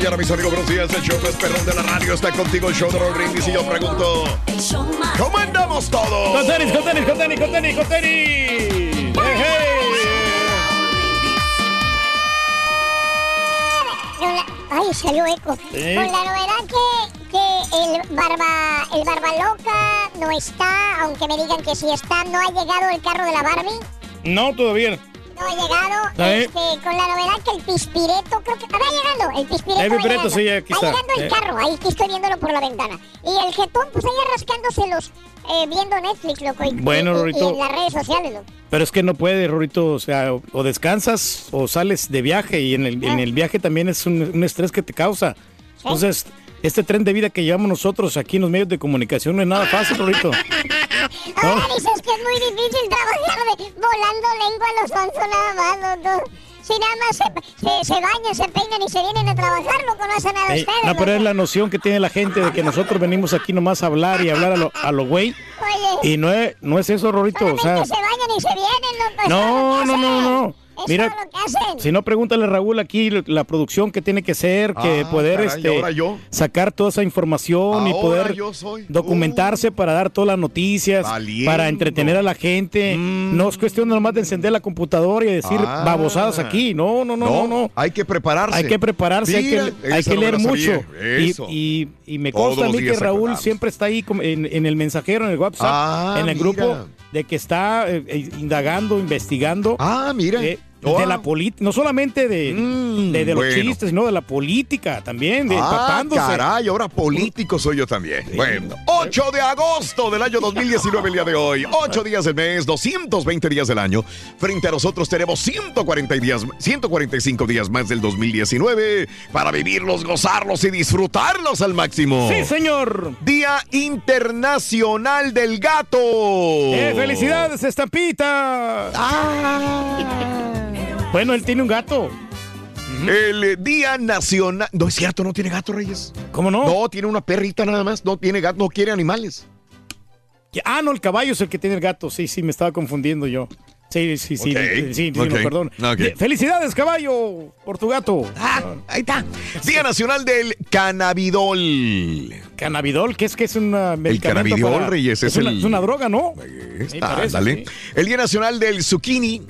Mañana, mis amigos, buenos días. El show más perrón de la radio está contigo, el show de Raúl Brindis. Y yo pregunto, ¿cómo andamos todos? Con tenis, con tenis, con tenis, con tenis, con tenis. Hey, hey. Ay, salió eco. Sí. Con la novedad que, que el barba el barba loca no está, aunque me digan que sí está, no ha llegado el carro de la Barbie, No, todavía. No ha llegado. Este, con la novedad que el pispireto, creo que va llegando, el pispireto. El va pispireto, llegando. sí, aquí Va está. llegando el Eh. carro, ahí estoy viéndolo por la ventana. Y el jetón, pues ahí rascándoselos, eh, viendo Netflix, loco. Y, Bueno, y- Rorito. Y en las redes sociales, loco. Pero es que no puede, Rorito. O sea, o, o descansas o sales de viaje. Y en el, en el viaje también es un, un estrés que te causa. Entonces, este tren de vida que llevamos nosotros aquí en los medios de comunicación no es nada fácil, Rorito. Ahora dices que es muy difícil trabajar de, volando lengua a los sonsos nada más, loco. Si nada más se, se, se bañan, se peinan y se vienen a trabajar, loco, no hacen nada Ey, ustedes. no, pero es la noción que tiene la gente de que nosotros venimos aquí nomás a hablar y hablar a lo, a lo güey. Oye, Y no es, no es eso, Rorito. O sea, se bañan y se vienen, loco. No, no, no, hacen. no. Mira, todo lo que hacen. Si no, pregúntale a Raúl aquí la producción que tiene que ser, que Ah, poder caray, este, sacar toda esa información y poder documentarse para dar todas las noticias, Valiendo. para entretener a la gente. No es cuestión nomás de encender la computadora y decir Ah. babosadas aquí. No, no, no, no, no. Hay que prepararse. Hay que prepararse, hay que, hay leer mucho. Y, Eso. y- y me Todos consta a mí que Raúl acordamos. siempre está ahí en, en el mensajero, en el WhatsApp, Ah, en el mira. grupo, de que está eh, eh, indagando, investigando. Ah, mira. Eh, Oh, de la política, no solamente de, Mm, de, de los bueno. chistes, sino de la política también, de Ah, caray, ahora político soy yo también. Bueno, 8 de agosto del año 2019, el día de hoy. 8 días del mes, 220 días del año. Frente a nosotros tenemos 140 días, 145 días más del 2019 para vivirlos, gozarlos y disfrutarlos al máximo. Sí, señor. Día Internacional del Gato. Eh, ¡Felicidades, estampita! Bueno, él tiene un gato. El eh, Día Nacional. No es cierto, no tiene gato, Reyes. ¿Cómo no? No, tiene una perrita nada más. No tiene gato, no quiere animales. Ah, no, el caballo es el que tiene el gato. Sí, sí, me estaba confundiendo yo. Sí, sí, sí, sí, sí, no, perdón. ¡Felicidades, caballo! Por tu gato. Ah, ahí está. Día Nacional del Cannabidol. Cannabidol, que es que es una El medicamento cannabidol, para- Reyes, es, es, una, el... es una droga, ¿no? Sí, está, parece, dale. sí. El Día Nacional del Zucchini.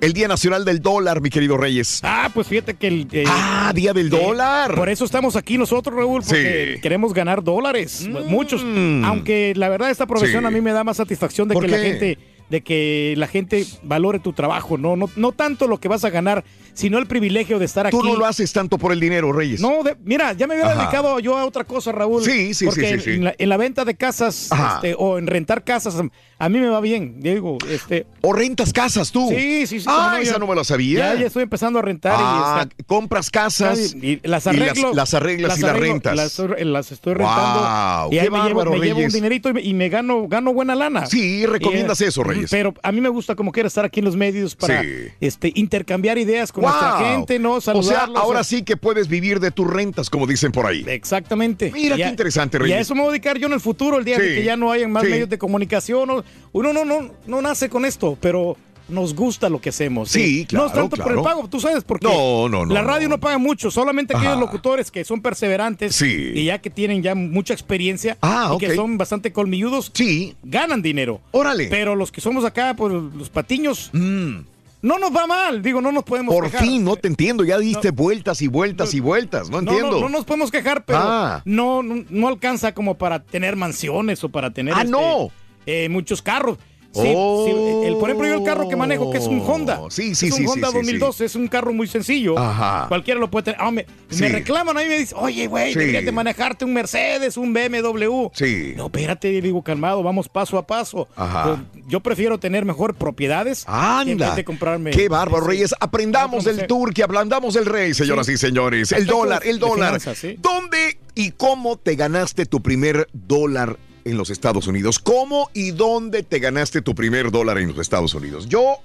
El Día Nacional del Dólar, mi querido Reyes. Ah, pues fíjate que el... eh, Ah, Día del eh, Dólar. Por eso estamos aquí nosotros, Raúl, porque Sí. queremos ganar dólares. Mm. Muchos. Aunque la verdad esta profesión Sí. a mí me da más satisfacción de ¿Por que la gente de que la gente valore tu trabajo, no, no, no tanto lo que vas a ganar, sino el privilegio de estar aquí. Tú no lo haces tanto por el dinero, Reyes. No, de- mira, ya me hubiera Ajá. dedicado yo a otra cosa, Raúl. Sí, sí, porque sí, sí, en- sí. En, la, en la venta de casas este, o en rentar casas, a mí me va bien. Digo, este. ¿O rentas casas tú? Sí, sí, sí. Ah, esa ya- no me la sabía. Ya, ya estoy empezando a rentar Ah, y, este, compras casas y las y arreglo. las, arreglas y las rentas. Las, las estoy rentando. Wow, y qué ahí me, llevo, me llevo un dinerito y me, y me gano, gano buena lana. Sí, recomiendas Y, eso, Reyes. Pero a mí me gusta como quiera estar aquí en los medios para Sí. este, intercambiar ideas con nuestra Wow. gente, ¿no? O sea, Saludarlos. ahora sí que puedes vivir de tus rentas, como dicen por ahí. Exactamente. Mira Y qué a- interesante, Y a Reyes. eso me voy a dedicar yo en el futuro, el día de que ya no hayan más Sí. medios de comunicación. Uno no, no, no nace con esto, pero nos gusta lo que hacemos. Sí, claro, No es tanto por el claro. pago, tú sabes, porque No, no, no, la radio no. paga mucho, solamente aquellos Ajá. locutores que son perseverantes Sí. y ya que tienen ya mucha experiencia Ah, y que son bastante colmilludos, Sí. ganan dinero. Órale. Pero los que somos acá, pues los patiños, Mm, no nos va mal, digo, no nos podemos por quejar. fin, no te entiendo. Ya diste vueltas y vueltas y vueltas. No entiendo. No, no nos podemos quejar, pero Ah. no, no, no alcanza como para tener mansiones o para tener Ah, este, no. eh, muchos carros. Sí, Oh. sí, el, por ejemplo, yo el carro que manejo, que es un Honda. Sí, sí, es un sí, Honda sí, 2012, es un carro muy sencillo. Ajá. Cualquiera lo puede tener. Ah, me, me reclaman ahí y me dicen, oye, güey, deberías de manejarte un Mercedes, un BMW. Sí. No, espérate, digo, calmado, vamos paso a paso. Ajá. Yo, yo prefiero tener mejor propiedades que Anda. de comprarme. Qué bárbaro, Reyes. Aprendamos del tour, que ablandamos del rey, señoras y señores. El dólar, el dólar. finanzas. ¿Dónde y cómo te ganaste tu primer dólar en los Estados Unidos? ¿Cómo y dónde te ganaste tu primer dólar en los Estados Unidos? Yo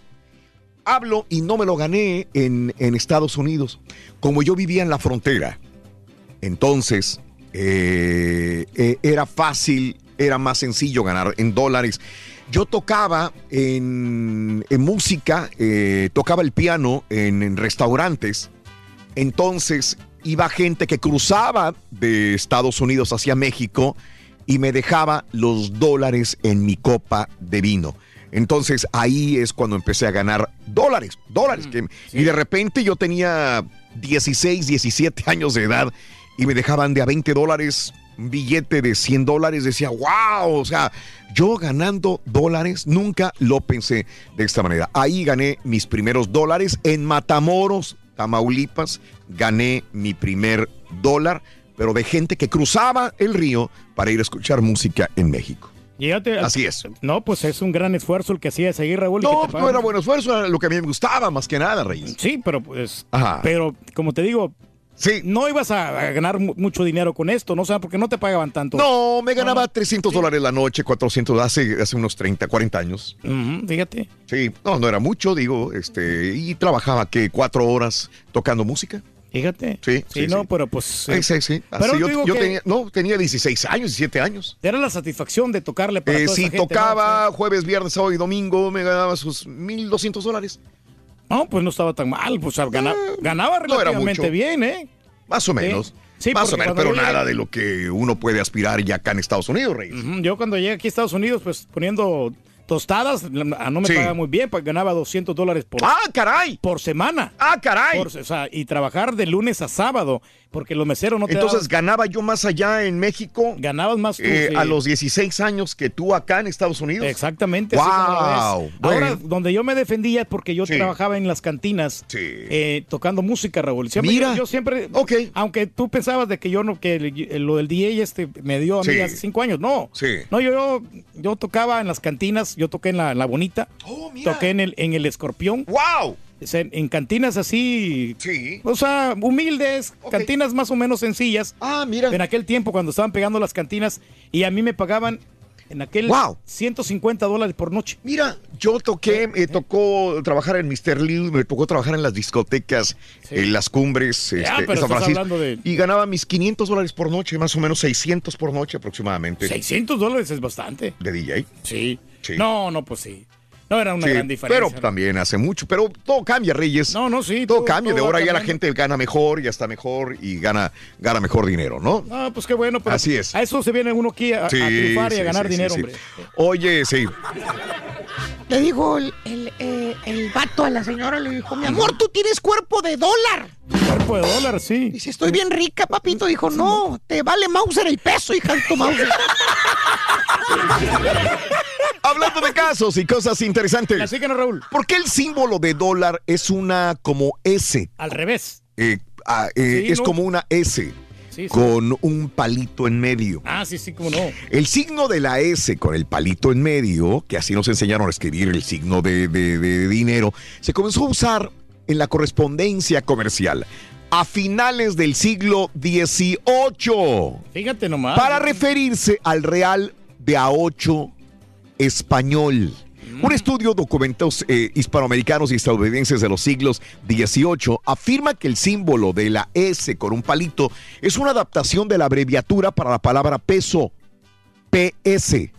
hablo y no me lo gané en, en Estados Unidos. Como yo vivía en la frontera, entonces eh, eh, era fácil, era más sencillo ganar en dólares. Yo tocaba en, en música, eh, tocaba el piano en, en restaurantes. Entonces iba gente que cruzaba de Estados Unidos hacia México y me dejaba los dólares en mi copa de vino. Entonces ahí es cuando empecé a ganar dólares, dólares. que- Y de repente yo tenía 16, 17 años de edad y me dejaban de a 20 dólares un billete de 100 dólares. Decía, wow, o sea, yo ganando dólares nunca lo pensé de esta manera. Ahí gané mis primeros dólares en Matamoros, Tamaulipas. Gané mi primer dólar, pero de gente que cruzaba el río para ir a escuchar música en México. Al- Así es. No, pues es un gran esfuerzo el que hacía seguir Raúl. No, te no era buen esfuerzo, era lo que a mí me gustaba más que nada, Reyes. Sí, pero pues. Ajá. Pero como te digo, Sí. no ibas a a ganar mu- mucho dinero con esto, ¿no? O sea, porque no te pagaban tanto. No, me ganaba 300 dólares la noche, 400 hace, hace unos 30, 40 años. Ujú, fíjate. Sí, no, no era mucho, digo, este, y trabajaba que cuatro horas tocando música. Fíjate. Sí, sí, no, sí. pero pues. Sí, sí, sí. Así Pero yo yo tenía, no, tenía 16 años, 17 años. Era la satisfacción de tocarle para Eh, toda si esa gente, tocaba jueves, viernes, sábado y domingo, me ganaba sus 1.200 dólares. ¿no? No, pues no estaba tan mal. Pues gana- ganaba no era relativamente bien, ¿eh? Más o menos. Sí, Más o menos, pero llegué- nada de lo que uno puede aspirar ya acá en Estados Unidos. Ujú, Yo cuando llegué aquí a Estados Unidos, pues poniendo tostadas, ah, no me Sí. pagaba muy bien, pues ganaba 200 dólares por, ¡Ah, caray! por semana. ¡Ah, caray! Por- o sea, y trabajar de lunes a sábado, porque los meseros no te Entonces daban- ganaba yo más allá en México ganabas más tú, eh, sí. a los 16 años que tú acá en Estados Unidos. Exactamente. Wow. Ahora, bueno. donde yo me defendía es porque yo Sí. trabajaba en las cantinas Sí. eh, tocando música, Raúl. Siempre, Mira. Yo, yo siempre, Ok. aunque tú pensabas de que yo no, que el- lo del DJ este me dio a mí hace cinco años, no. Sí. No, yo, yo, yo tocaba en las cantinas, yo toqué en la, en la bonita, Oh, mira. toqué en el, en el escorpión, ¡Wow! En, cantinas así, Sí. o sea, humildes, cantinas más o menos sencillas. Ah, mira. En aquel tiempo cuando estaban pegando las cantinas y a mí me pagaban en aquel Wow. 150 dólares por noche. Mira, yo toqué, me tocó trabajar en Mr. Lee, me tocó trabajar en las discotecas, Sí. en las cumbres, Ya, este, pero en San Francisco, hablando de- y ganaba mis 500 dólares por noche, más o menos 600 por noche aproximadamente, 600 dólares es bastante. de DJ. Sí. Sí. No, no, pues sí. No era una Sí, gran diferencia. pero también hace mucho, pero todo cambia, Reyes. No, no, sí. todo, cambia, de ahora ya la gente gana mejor, ya está mejor y gana, gana mejor dinero, ¿no? No, pues qué bueno. Pero Así es. A eso se viene uno aquí a, a triunfar y a sí, ganar sí, dinero, sí, sí. hombre. Oye, sí. Le dijo el, el, eh, el vato a la señora, le dijo, mi amor, tú tienes cuerpo de dólar. Cuerpo de dólar, sí. Dice, estoy bien rica, papito. Dijo, no, te vale Mauser el peso, hija de tu Mauser. Hablando de casos y cosas interesantes. Así que no, Raúl. ¿Por qué el símbolo de dólar es una como S? Al revés. Eh, ah, eh, Sí, es ¿no? como una S Sí, sí. con un palito en medio. Ah, sí, sí, cómo no. El signo de la S con el palito en medio, que así nos enseñaron a escribir el signo de, de- de dinero, se comenzó a usar en la correspondencia comercial a finales del siglo XVIII Fíjate nomás. para referirse al real de a 8 español. Un estudio de documentos eh, hispanoamericanos y estadounidenses de los siglos XVIII afirma que el símbolo de la S con un palito es una adaptación de la abreviatura para la palabra peso, PS,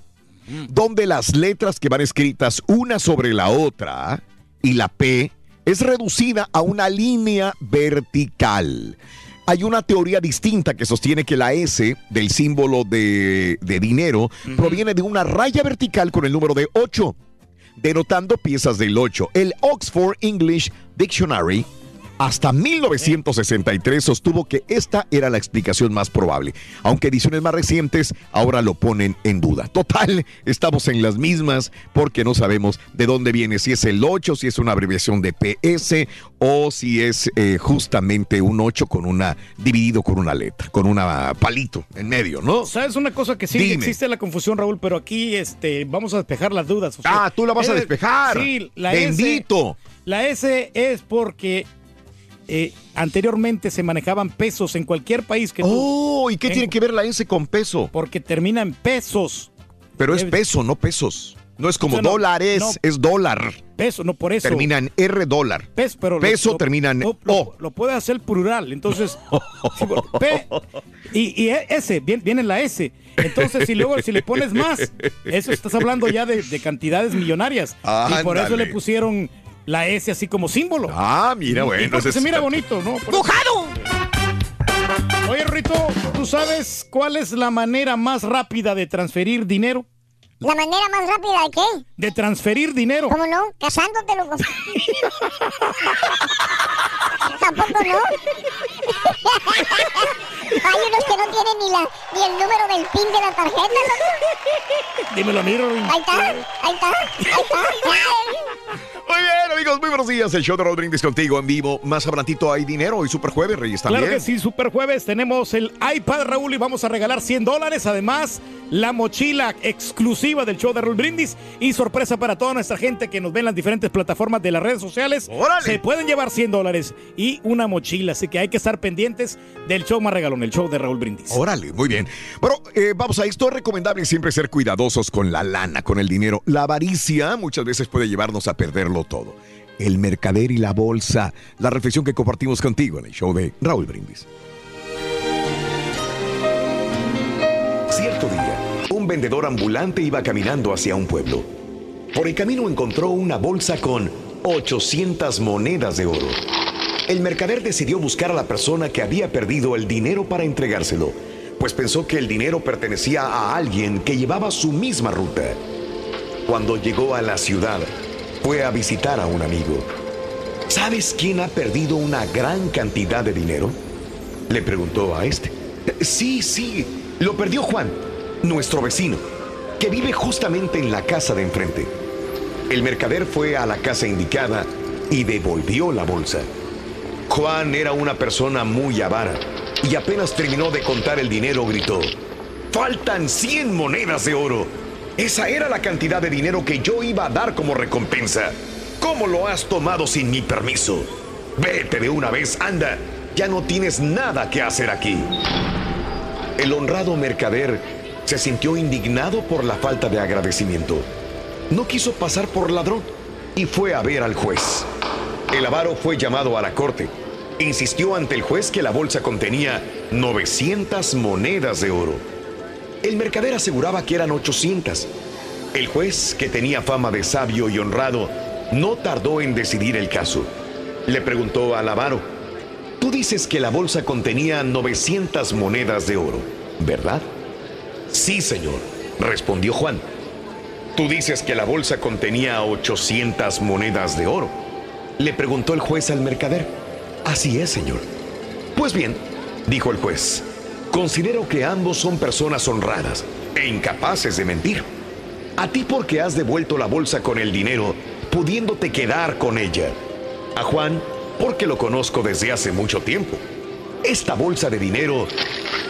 donde las letras que van escritas una sobre la otra y la P es reducida a una línea vertical. Hay una teoría distinta que sostiene que la S del símbolo de, de dinero proviene de una raya vertical con el número de 8, denotando piezas del 8. El Oxford English Dictionary hasta 1963 sostuvo que esta era la explicación más probable, aunque ediciones más recientes ahora lo ponen en duda. Total, estamos en las mismas porque no sabemos de dónde viene, si es el 8, si es una abreviación de PS o si es eh, justamente un 8 con una dividido con una letra, con una palito en medio, ¿no? ¿Sabes una cosa que sí Dime. existe la confusión, Raúl? Pero aquí este, vamos a despejar las dudas. o sea, Ah, tú la vas a es- despejar. Sí, la Bendito. S. La S es porque eh, anteriormente se manejaban pesos en cualquier país que tú. Oh, ¿y qué en- tiene que ver la S con peso? Porque termina en pesos. Pero es Eh, peso, no pesos. No es como o sea, no, dólares, no. es dólar. Peso, no por eso. Termina en R dólar. Pes, pero Peso lo- termina en lo, lo- O. lo puede hacer plural. Entonces, P y, y E, S, viene, viene la S. Entonces, si luego si le pones más, eso estás hablando ya de, de cantidades millonarias. Y por eso le pusieron la S así como símbolo. Ah, mira, bueno. se mira bonito, ¿no? ¡Mojado! Oye, Rito, ¿tú sabes cuál es la manera más rápida de transferir dinero? ¿La manera más rápida de qué? De transferir dinero. ¿Cómo no? Casándote, loco. Tampoco no. Hay unos que no tienen ni, la, ni el número del PIN de la tarjeta, loco. Dímelo a mí. Ahí está, ahí está, ahí está. Muy bien, amigos, muy buenos días. El show de Raúl Brindis contigo en vivo. Más adelantito hay dinero hoy Super Jueves, Reyes también. Claro que sí, Super Jueves. Tenemos el iPad, Raúl, y vamos a regalar 100 dólares. Además, la mochila exclusiva del show de Raúl Brindis. Y sorpresa para toda nuestra gente que nos ve en las diferentes plataformas de las redes sociales. ¡Órale! Se pueden llevar 100 dólares y una mochila. Así que hay que estar pendientes del show más regalón, el show de Raúl Brindis. Órale, muy bien. Bueno, eh, vamos a esto. Es recomendable siempre ser cuidadosos con la lana, con el dinero. La avaricia muchas veces puede llevarnos a perderlo todo. El mercader y la bolsa. La reflexión que compartimos contigo en el show de Raúl Brindis. Cierto día, un vendedor ambulante iba caminando hacia un pueblo. Por el camino encontró una bolsa con 800 monedas de oro. El mercader decidió buscar a la persona que había perdido el dinero para entregárselo, pues pensó que el dinero pertenecía a alguien que llevaba su misma ruta. Cuando llegó a la ciudad, fue a visitar a un amigo. ¿Sabes quién ha perdido una gran cantidad de dinero? Le preguntó a este. Sí, sí, lo perdió Juan, nuestro vecino, que vive justamente en la casa de enfrente. El mercader fue a la casa indicada y devolvió la bolsa. Juan era una persona muy avara y apenas terminó de contar el dinero gritó, faltan 100 monedas de oro. Esa era la cantidad de dinero que yo iba a dar como recompensa. ¿Cómo lo has tomado sin mi permiso? Vete de una vez, anda. Ya no tienes nada que hacer aquí. El honrado mercader se sintió indignado por la falta de agradecimiento. No quiso pasar por ladrón y fue a ver al juez. El avaro fue llamado a la corte. Insistió ante el juez que la bolsa contenía 900 monedas de oro. El mercader aseguraba que eran 800. El juez, que tenía fama de sabio y honrado, no tardó en decidir el caso. Le preguntó al avaro, tú dices que la bolsa contenía 900 monedas de oro, ¿verdad? Sí, señor, respondió Juan. Tú dices que la bolsa contenía 800 monedas de oro. Le preguntó el juez al mercader. Así es, señor. Pues bien, dijo el juez, considero que ambos son personas honradas e incapaces de mentir. A ti porque has devuelto la bolsa con el dinero, pudiéndote quedar con ella. A Juan porque lo conozco desde hace mucho tiempo. Esta bolsa de dinero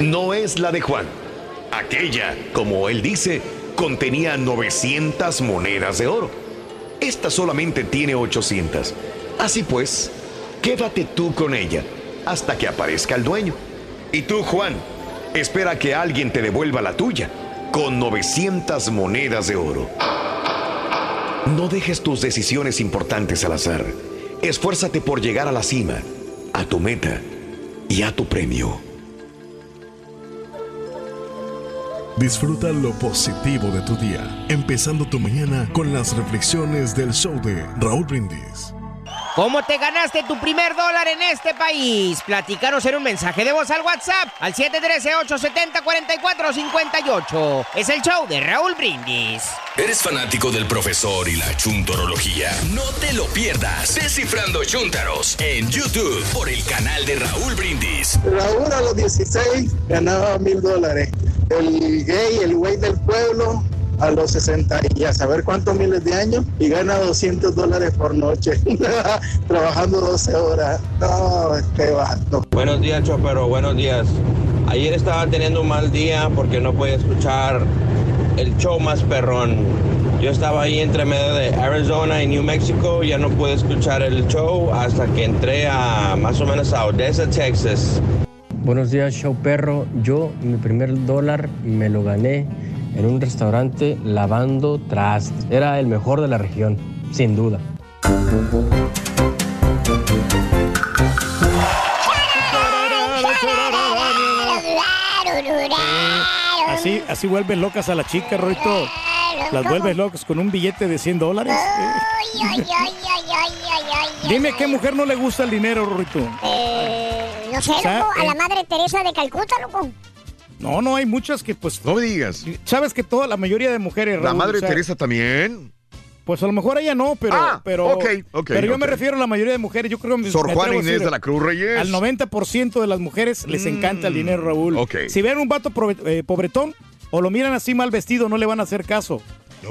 no es la de Juan. Aquella, como él dice, contenía 900 monedas de oro. Esta solamente tiene 800. Así pues, quédate tú con ella hasta que aparezca el dueño. Y tú, Juan, espera que alguien te devuelva la tuya con 900 monedas de oro. No dejes tus decisiones importantes al azar. Esfuérzate por llegar a la cima, a tu meta y a tu premio. Disfruta lo positivo de tu día, empezando tu mañana con las reflexiones del show de Raúl Brindis. ¿Cómo te ganaste tu primer dólar en este país? Platícanos en un mensaje de voz al WhatsApp al 713-870-4458. Es el show de Raúl Brindis. ¿Eres fanático del profesor y la chuntorología? No te lo pierdas. Descifrando Chuntaros en YouTube por el canal de Raúl Brindis. Raúl a los 16 ganaba mil dólares. El gay, el güey del pueblo, a los 60 y a saber cuántos miles de años y gana 200 dólares por noche, trabajando 12 horas. No, este vato. Buenos días, Chopero, buenos días. Ayer estaba teniendo un mal día porque no podía escuchar el show más perrón. Yo estaba ahí entre medio de Arizona y New Mexico, ya no pude escuchar el show hasta que entré a más o menos a Odessa, Texas. Buenos días, show perro. Yo mi primer dólar me lo gané en un restaurante lavando trastes. Era el mejor de la región, sin duda. Así, así vuelven locas a la chica, Roito. Las vuelves locas con un billete de 100 dólares. Dime qué mujer no le gusta el dinero, Roito. Eh, no sé, loco, a la eh, madre Teresa de Calcuta, loco. No, no, hay muchas que pues... No me digas. Sabes que toda la mayoría de mujeres... La Raúl, madre o sea, Teresa también. Pues a lo mejor ella no, pero... Ah, pero, ok, ok, pero yo me refiero a la mayoría de mujeres. Yo creo que... me- Sor Juana Inés decir, de la Cruz Reyes. Al 90% de las mujeres les encanta el dinero, Raúl. Ok. Si ven un vato eh, pobretón o lo miran así mal vestido, no le van a hacer caso.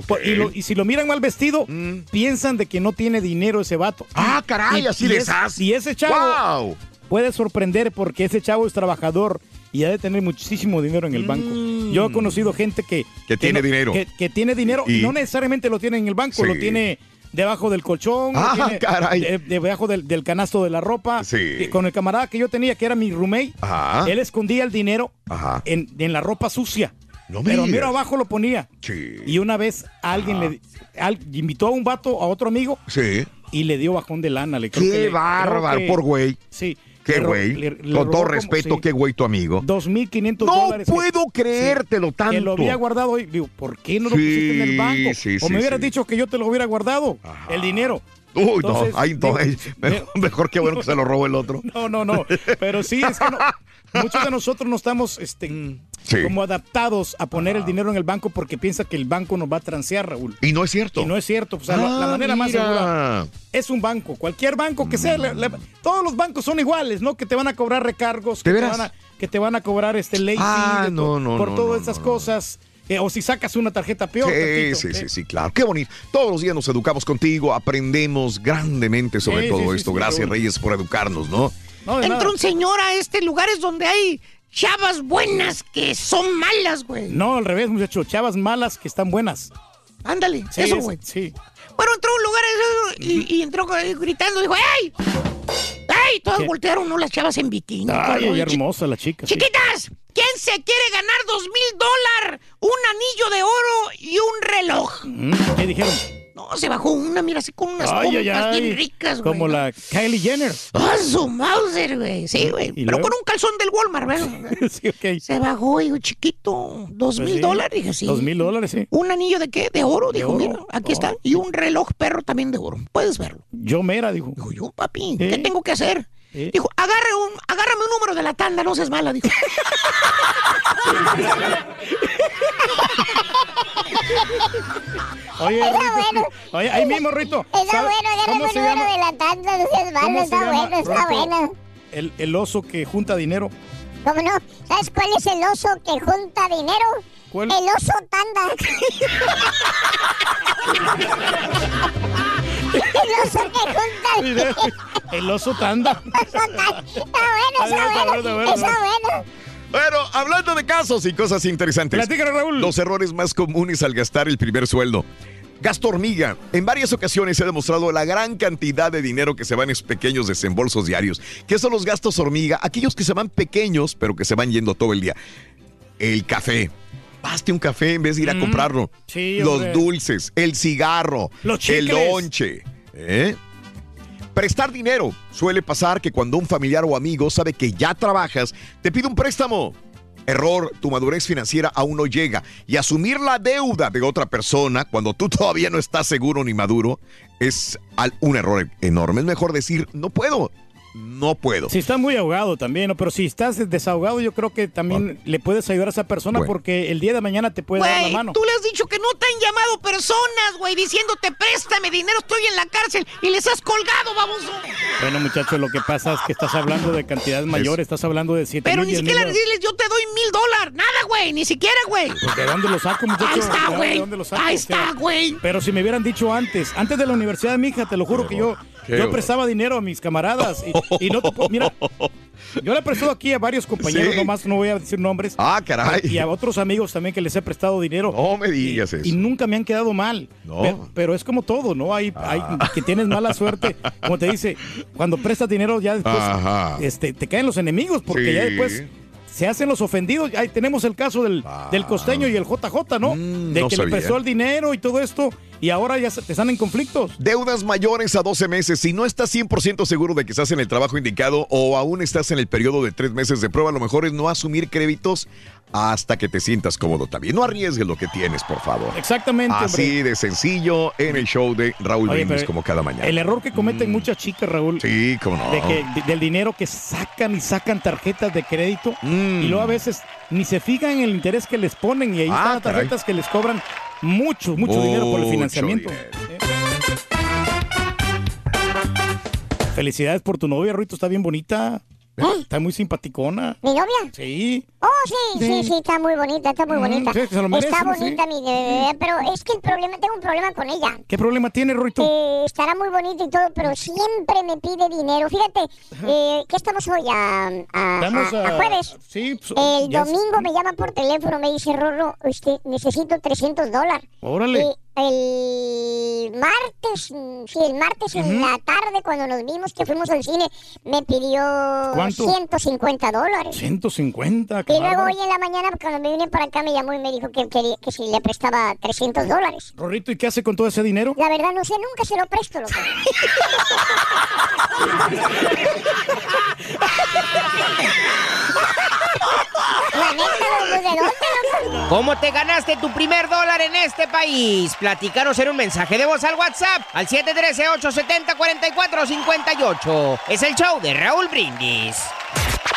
Po- Y, lo- y si lo miran mal vestido, piensan de que no tiene dinero ese vato. Ah, caray, Y- así y les es- hace. Y ese chavo Wow. puede sorprender porque ese chavo es trabajador y ha de tener muchísimo dinero en el banco. Yo he conocido gente que... Mm. Que tiene no- dinero. Que, que tiene dinero y Y- no necesariamente lo tiene en el banco, Sí. lo tiene debajo del colchón, lo Ah, tiene caray. de- debajo del, del canasto de la ropa. Sí. Y con el camarada que yo tenía, que era mi roommate, Ajá. él escondía el dinero Ajá. en, en la ropa sucia. No me pero digas. mira abajo lo ponía. Sí. Y una vez alguien le al- invitó a un vato, a otro amigo, Sí. y le dio bajón de lana. Le, creo que Qué le- bárbaro, creo que- por güey. Sí. Qué güey. Con todo como- respeto, sí, qué güey tu amigo. 2.500 No dólares. que- puedo creértelo Que tanto. lo había guardado y digo, ¿por qué no lo Sí, pusiste en el banco? sí, o sí, me hubieras dicho que yo te lo hubiera guardado, el dinero. Uy, Entonces, no, ay, no, mejor, mejor que bueno que se lo robó el otro. No, no, no. Pero sí, es que no- muchos de nosotros no estamos este, Sí. como adaptados a poner el dinero en el banco porque piensa que el banco nos va a transear, Raúl. Y no es cierto. Y no es cierto. O sea, la, la Ah, manera más segura es un banco. Cualquier banco que sea. le- le- todos los bancos son iguales, ¿no? Que te van a cobrar recargos, que, ¿De te van, a, que te van a cobrar este late Ah, no, no, por no, todas no, esas cosas. Eh, o si sacas una tarjeta peor. Sí, tantito, sí, ¿eh? sí, sí, claro. Qué bonito. Todos los días nos educamos contigo, aprendemos grandemente sobre Sí, todo sí, esto. sí, Gracias, Raúl. Reyes, por educarnos, ¿no? Entra un señor a este lugares donde hay chavas buenas que son malas, güey. No, al revés, muchacho. Chavas malas que están buenas. Ándale, Sí, eso, es- güey. Sí. Bueno, entró a un lugar y, y entró eh, gritando, dijo, ¡Ey! ¡Ey! Todas ¿Qué? voltearon, ¿no? Las chavas en bikini. Ay, hermosa la chica. sí. Chiquitas, ¿quién se quiere ganar dos mil dólares? Un anillo de oro y un reloj. Mm, ¿Qué dijeron? No, se bajó una, mira, así con unas Ay, pompas ay, ay. bien ricas, güey. Como la Kylie Jenner. ¡Ah, su Mauser, güey! Sí, güey. ¿Y Pero luego? con un calzón del Walmart, ¿verdad? sí, ok. Se bajó, digo, chiquito, dos Pues mil dólares, dije, sí. Dos mil dólares, sí. ¿Un anillo de qué? ¿De oro? De Dijo, oro. mira, aquí Oh, está. Y un reloj perro también de oro. Puedes verlo. Yo mera, dijo. Dijo, yo, papi, Sí. ¿qué tengo que hacer? Sí. Dijo, agarre un, agárrame un número de la tanda, no seas mala, dijo. Oye, Está Rito, bueno. oye, ahí mismo, Rito. Está ¿sabe bueno, agárrame ¿Cómo el se número llama de la tanda, no seas malo, ¿Cómo se está llama, bueno, está Rito? bueno. el, el oso que junta dinero? ¿Cómo no? ¿Sabes cuál es el oso que junta dinero? ¿Cuál? El oso tanda. el oso que junta. El oso tanda. Está bueno, está bueno. Está bueno. Bueno, hablando de casos y cosas interesantes. Platícalo, Raúl. Los errores más comunes al gastar el primer sueldo. Gasto hormiga. En varias ocasiones se ha demostrado la gran cantidad de dinero que se va en pequeños desembolsos diarios. ¿Qué son los gastos hormiga? Aquellos que se van pequeños, pero que se van yendo todo el día. El café. Baste un café en vez de ir a Mm, comprarlo. sí, los hombre. dulces, el cigarro, Los el lonche. ¿eh? Prestar dinero. Suele pasar que cuando un familiar o amigo sabe que ya trabajas, te pide un préstamo. Error, tu madurez financiera aún no llega. Y asumir la deuda de otra persona cuando tú todavía no estás seguro ni maduro es un error enorme. Es mejor decir, no puedo, no puedo. Si estás muy ahogado también, ¿no? pero si estás desahogado, yo creo que también le puedes ayudar a esa persona Bueno. porque el día de mañana te puede dar la mano. tú le has dicho que no te han llamado personas, güey, diciéndote préstame dinero, estoy en la cárcel y les has colgado, baboso. Bueno, muchachos, lo que pasa es que estás hablando de cantidades mayores, estás hablando de 7 Pero mil, ni 10 mil siquiera decirles yo te doy mil dólares, nada, güey, ni siquiera, güey. Pues, ¿De dónde lo saco, muchachos? Ahí está, ¿De güey. dónde lo saco? Ahí O sea, está, güey. Pero si me hubieran dicho antes, antes de la universidad, mija, te lo juro que yo, yo prestaba dinero a mis camaradas y, y no te puedo- mira, yo le he prestado aquí a varios compañeros, Sí. nomás no voy a decir nombres. Ah, caray. Y a otros amigos también que les he prestado dinero. No me digas eso. Y nunca me han quedado mal. No. Ah. Pero, pero es como todo, ¿no? Hay, hay que tienes mala suerte. Como te dice, cuando prestas dinero ya después Ajá. este, te caen los enemigos porque Sí. ya después se hacen los ofendidos. Ahí tenemos el caso del, del costeño y el JJ, ¿no? de Ah. Mm, no que sabía. le prestó el dinero y todo esto y ahora ya te están en conflictos. Deudas mayores a 12 meses. Si no estás 100% seguro de que estás en el trabajo indicado o aún estás en el periodo de tres meses de prueba, lo mejor es no asumir créditos hasta que te sientas cómodo también. No arriesgues lo que tienes, por favor. Exactamente, Así hombre. de sencillo en el show de Raúl Oye, Brindis como cada mañana. El error que cometen muchas chicas, Raúl. Mm. Sí, cómo no. de que, de- del dinero que sacan y sacan tarjetas de crédito Mm. y luego a veces ni se fijan en el interés que les ponen y ahí Ah, están las caray. tarjetas que les cobran mucho, mucho dinero por el financiamiento. Felicidades por tu novia, Ruito, está bien bonita. Está muy simpaticona. ¿Mi novia? Sí. Oh, sí, sí, sí, está muy bonita, está muy Mm, bonita. sí, se lo merece, está bonita mi bebé, pero es que el problema, tengo un problema con ella. ¿Qué problema tiene, Ruito? Eh, estará muy bonita y todo, pero siempre me pide dinero. Fíjate, eh, ¿qué estamos hoy? A, a- Estamos a- jueves. Sí, pues, El domingo me llama por teléfono, me dice, Rorro, este, necesito 300 dólares. Órale. Y el martes, mm, sí, el martes en la tarde, cuando nos vimos que fuimos al cine, me pidió ¿Cuánto? 150 dólares. 150, qué Y luego hoy en la mañana, cuando me vine para acá, me llamó y me dijo que, quería- que si le prestaba 300 dólares. Rorrito, ¿y qué hace con todo ese dinero? La verdad, no sé, nunca se lo presto, loco. La neta, ¿de dónde, loco? ¿Cómo te ganaste tu primer dólar en este país? Platícanos en un mensaje de voz al WhatsApp al 713-870-4458. Es el show de Raúl Brindis.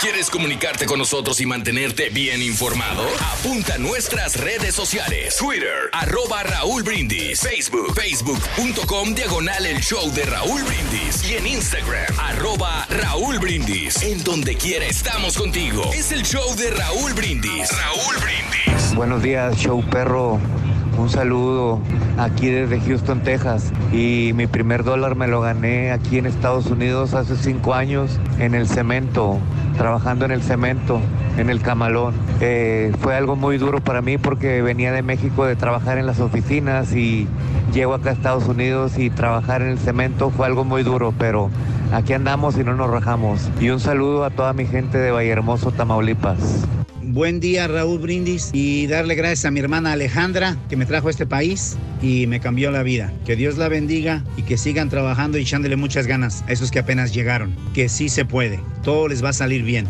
¿Quieres comunicarte con nosotros y mantenerte bien informado? Apunta a nuestras redes sociales. Twitter, arroba Raúl Brindis. Facebook, facebook.com, diagonal el show de Raúl Brindis. Y en Instagram, arroba Raúl Brindis. En donde quiera estamos contigo. Es el show de Raúl Brindis. Raúl Brindis. Buenos días, show perro. Un saludo aquí desde Houston, Texas. Y mi primer dólar me lo gané aquí en Estados Unidos hace cinco años en el cemento, trabajando en el cemento, en el camalón. Eh, fue algo muy duro para mí porque venía de México de trabajar en las oficinas y llego acá a Estados Unidos y trabajar en el cemento fue algo muy duro, pero aquí andamos y no nos rajamos. Y un saludo a toda mi gente de Vallehermoso, Tamaulipas. Buen día, Raúl Brindis, y darle gracias a mi hermana Alejandra que me trajo a este país y me cambió la vida. Que Dios la bendiga y que sigan trabajando y echándole muchas ganas a esos que apenas llegaron. Que sí se puede, todo les va a salir bien.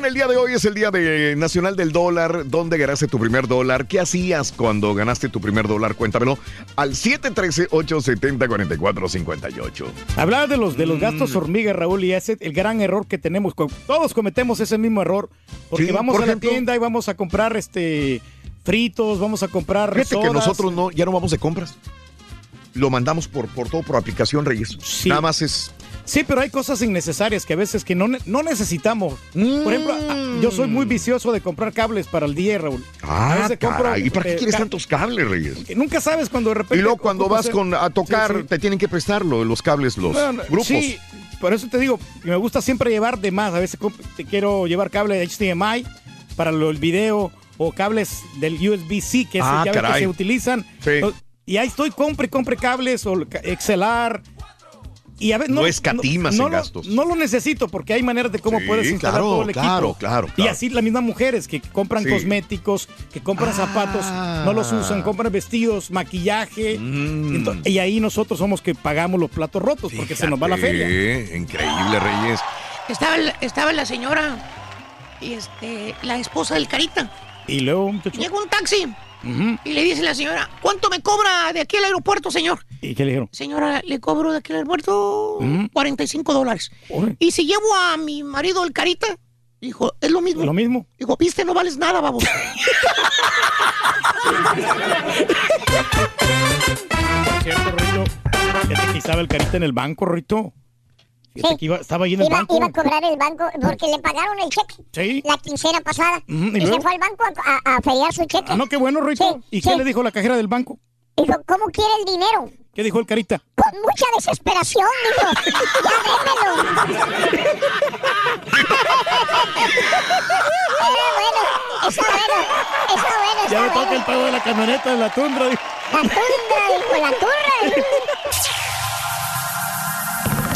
Bien, el día de hoy es el día de nacional del dólar. ¿Dónde ganaste tu primer dólar? ¿Qué hacías cuando ganaste tu primer dólar? Cuéntamelo al 713-870-4458. Hablaba de los, de los Mm. gastos hormiga, Raúl, y ese es el gran error que tenemos. Todos cometemos ese mismo error. Porque Sí, vamos por a la ejemplo. tienda y vamos a comprar este fritos, vamos a comprar Fíjate que sodas. nosotros no, ya no vamos de compras. Lo mandamos por, por todo por aplicación, Reyes. Nada más es. Sí, pero hay cosas innecesarias que a veces que no, no necesitamos. Por ejemplo, a- yo soy muy vicioso de comprar cables para el día, Raúl. A Ah, veces compro, caray. ¿Y para qué eh, quieres tantos cables, Reyes? Nunca sabes cuando de repente... Y luego cuando vas con, a tocar, Sí, sí. te tienen que prestarlo, los cables, los Bueno, grupos. Sí, por eso te digo, me gusta siempre llevar de más. A veces te quiero llevar cable de HDMI para lo- el video o cables del USB-C que, es- Ah, que se utilizan. Sí. Y ahí estoy, compre, compre cables o XLR. Y a veces No escatimas no en lo- gastos. No lo necesito porque hay maneras de cómo Sí, puedes instalar claro, todo el equipo. claro, claro, Y así las mismas mujeres que compran Sí. Ah. cosméticos, que compran zapatos, no los usan, compran vestidos, maquillaje. Mm. Y ahí nosotros somos que pagamos los platos rotos porque se nos va la feria. Increíble, Reyes. Estaba, la- estaba la señora y este, la esposa del Carita. Y luego, muchacho. Llega un taxi Y le dice la señora, ¿cuánto me cobra de aquí al aeropuerto, señor? ¿Y qué le dijeron? Señora, le cobro de aquí al aeropuerto Ujú. 45 dólares. Y si llevo a mi marido el Carita, dijo, es lo mismo. Lo mismo. Dijo, viste, no vales nada, vamos. Cierto, Rito. Que estaba el carita en el banco, Rito. Fíjate Sí. que iba- estaba ahí en el Iba, banco. iba a cobrar el banco porque le pagaron el cheque Sí. la quincena pasada. ¿y y se fue al banco a, a, a feriar su cheque. Ah, no, qué bueno, Rito. Sí, ¿Y qué le dijo la cajera del banco? Dijo, ¿cómo quiere el dinero? ¿Qué dijo el carita? Con mucha desesperación, dijo. Ya démelo. Eh, bueno, está bueno, está bueno, está Ya me toca bueno. el pago de la camioneta de la tundra. dijo. La tundra, dijo, la turra.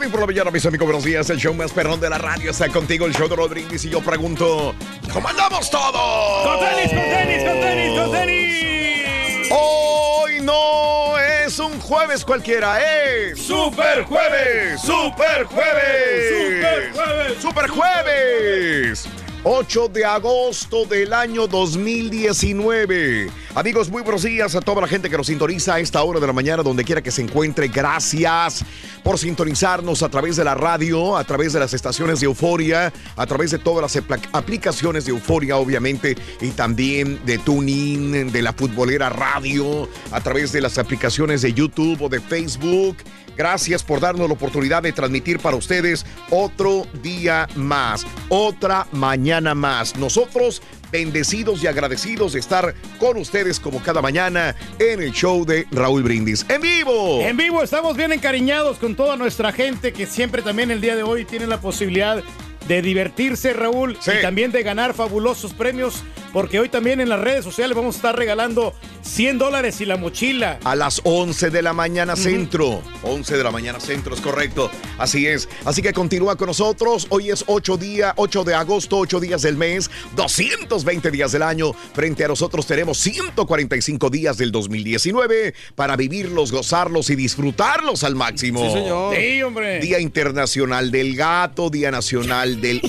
Morning por la mañana, mis amigos. Buenos días. El show más perrón de la radio está contigo, el show de Rod Brindis. Y yo pregunto: ¿Cómo andamos todos? ¡Con tenis, con tenis, con tenis, con tenis! Hoy no es un jueves cualquiera, es Super Jueves, Super Jueves, Super Jueves. Super Jueves. 8 de agosto del año 2019. Amigos, muy buenos días a toda la gente que nos sintoniza a esta hora de la mañana, donde quiera que se encuentre. Gracias por sintonizarnos a través de la radio, a través de las estaciones de Euforia, a través de todas las aplicaciones de Euforia, obviamente, y también de Tuning, de la Futbolera Radio, a través de las aplicaciones de YouTube o de Facebook. Gracias por darnos la oportunidad de transmitir para ustedes otro día más, otra mañana más. Nosotros bendecidos y agradecidos de estar con ustedes como cada mañana en el show de Raúl Brindis. En vivo. En vivo estamos bien encariñados con toda nuestra gente que siempre también el día de hoy tiene la posibilidad de divertirse, Raúl, y también de ganar fabulosos premios, porque hoy también en las redes sociales vamos a estar regalando 100 dólares y la mochila. A las 11 de la mañana centro. 11 de la mañana centro, es correcto. Así es. Así que continúa con nosotros. Hoy es 8 día, 8 de agosto, 8 días del mes, 220 días del año. Frente a nosotros tenemos 145 días del 2019 para vivirlos, gozarlos y disfrutarlos al máximo. Sí, señor. Sí, hombre. Día Internacional del Gato, Día Nacional del...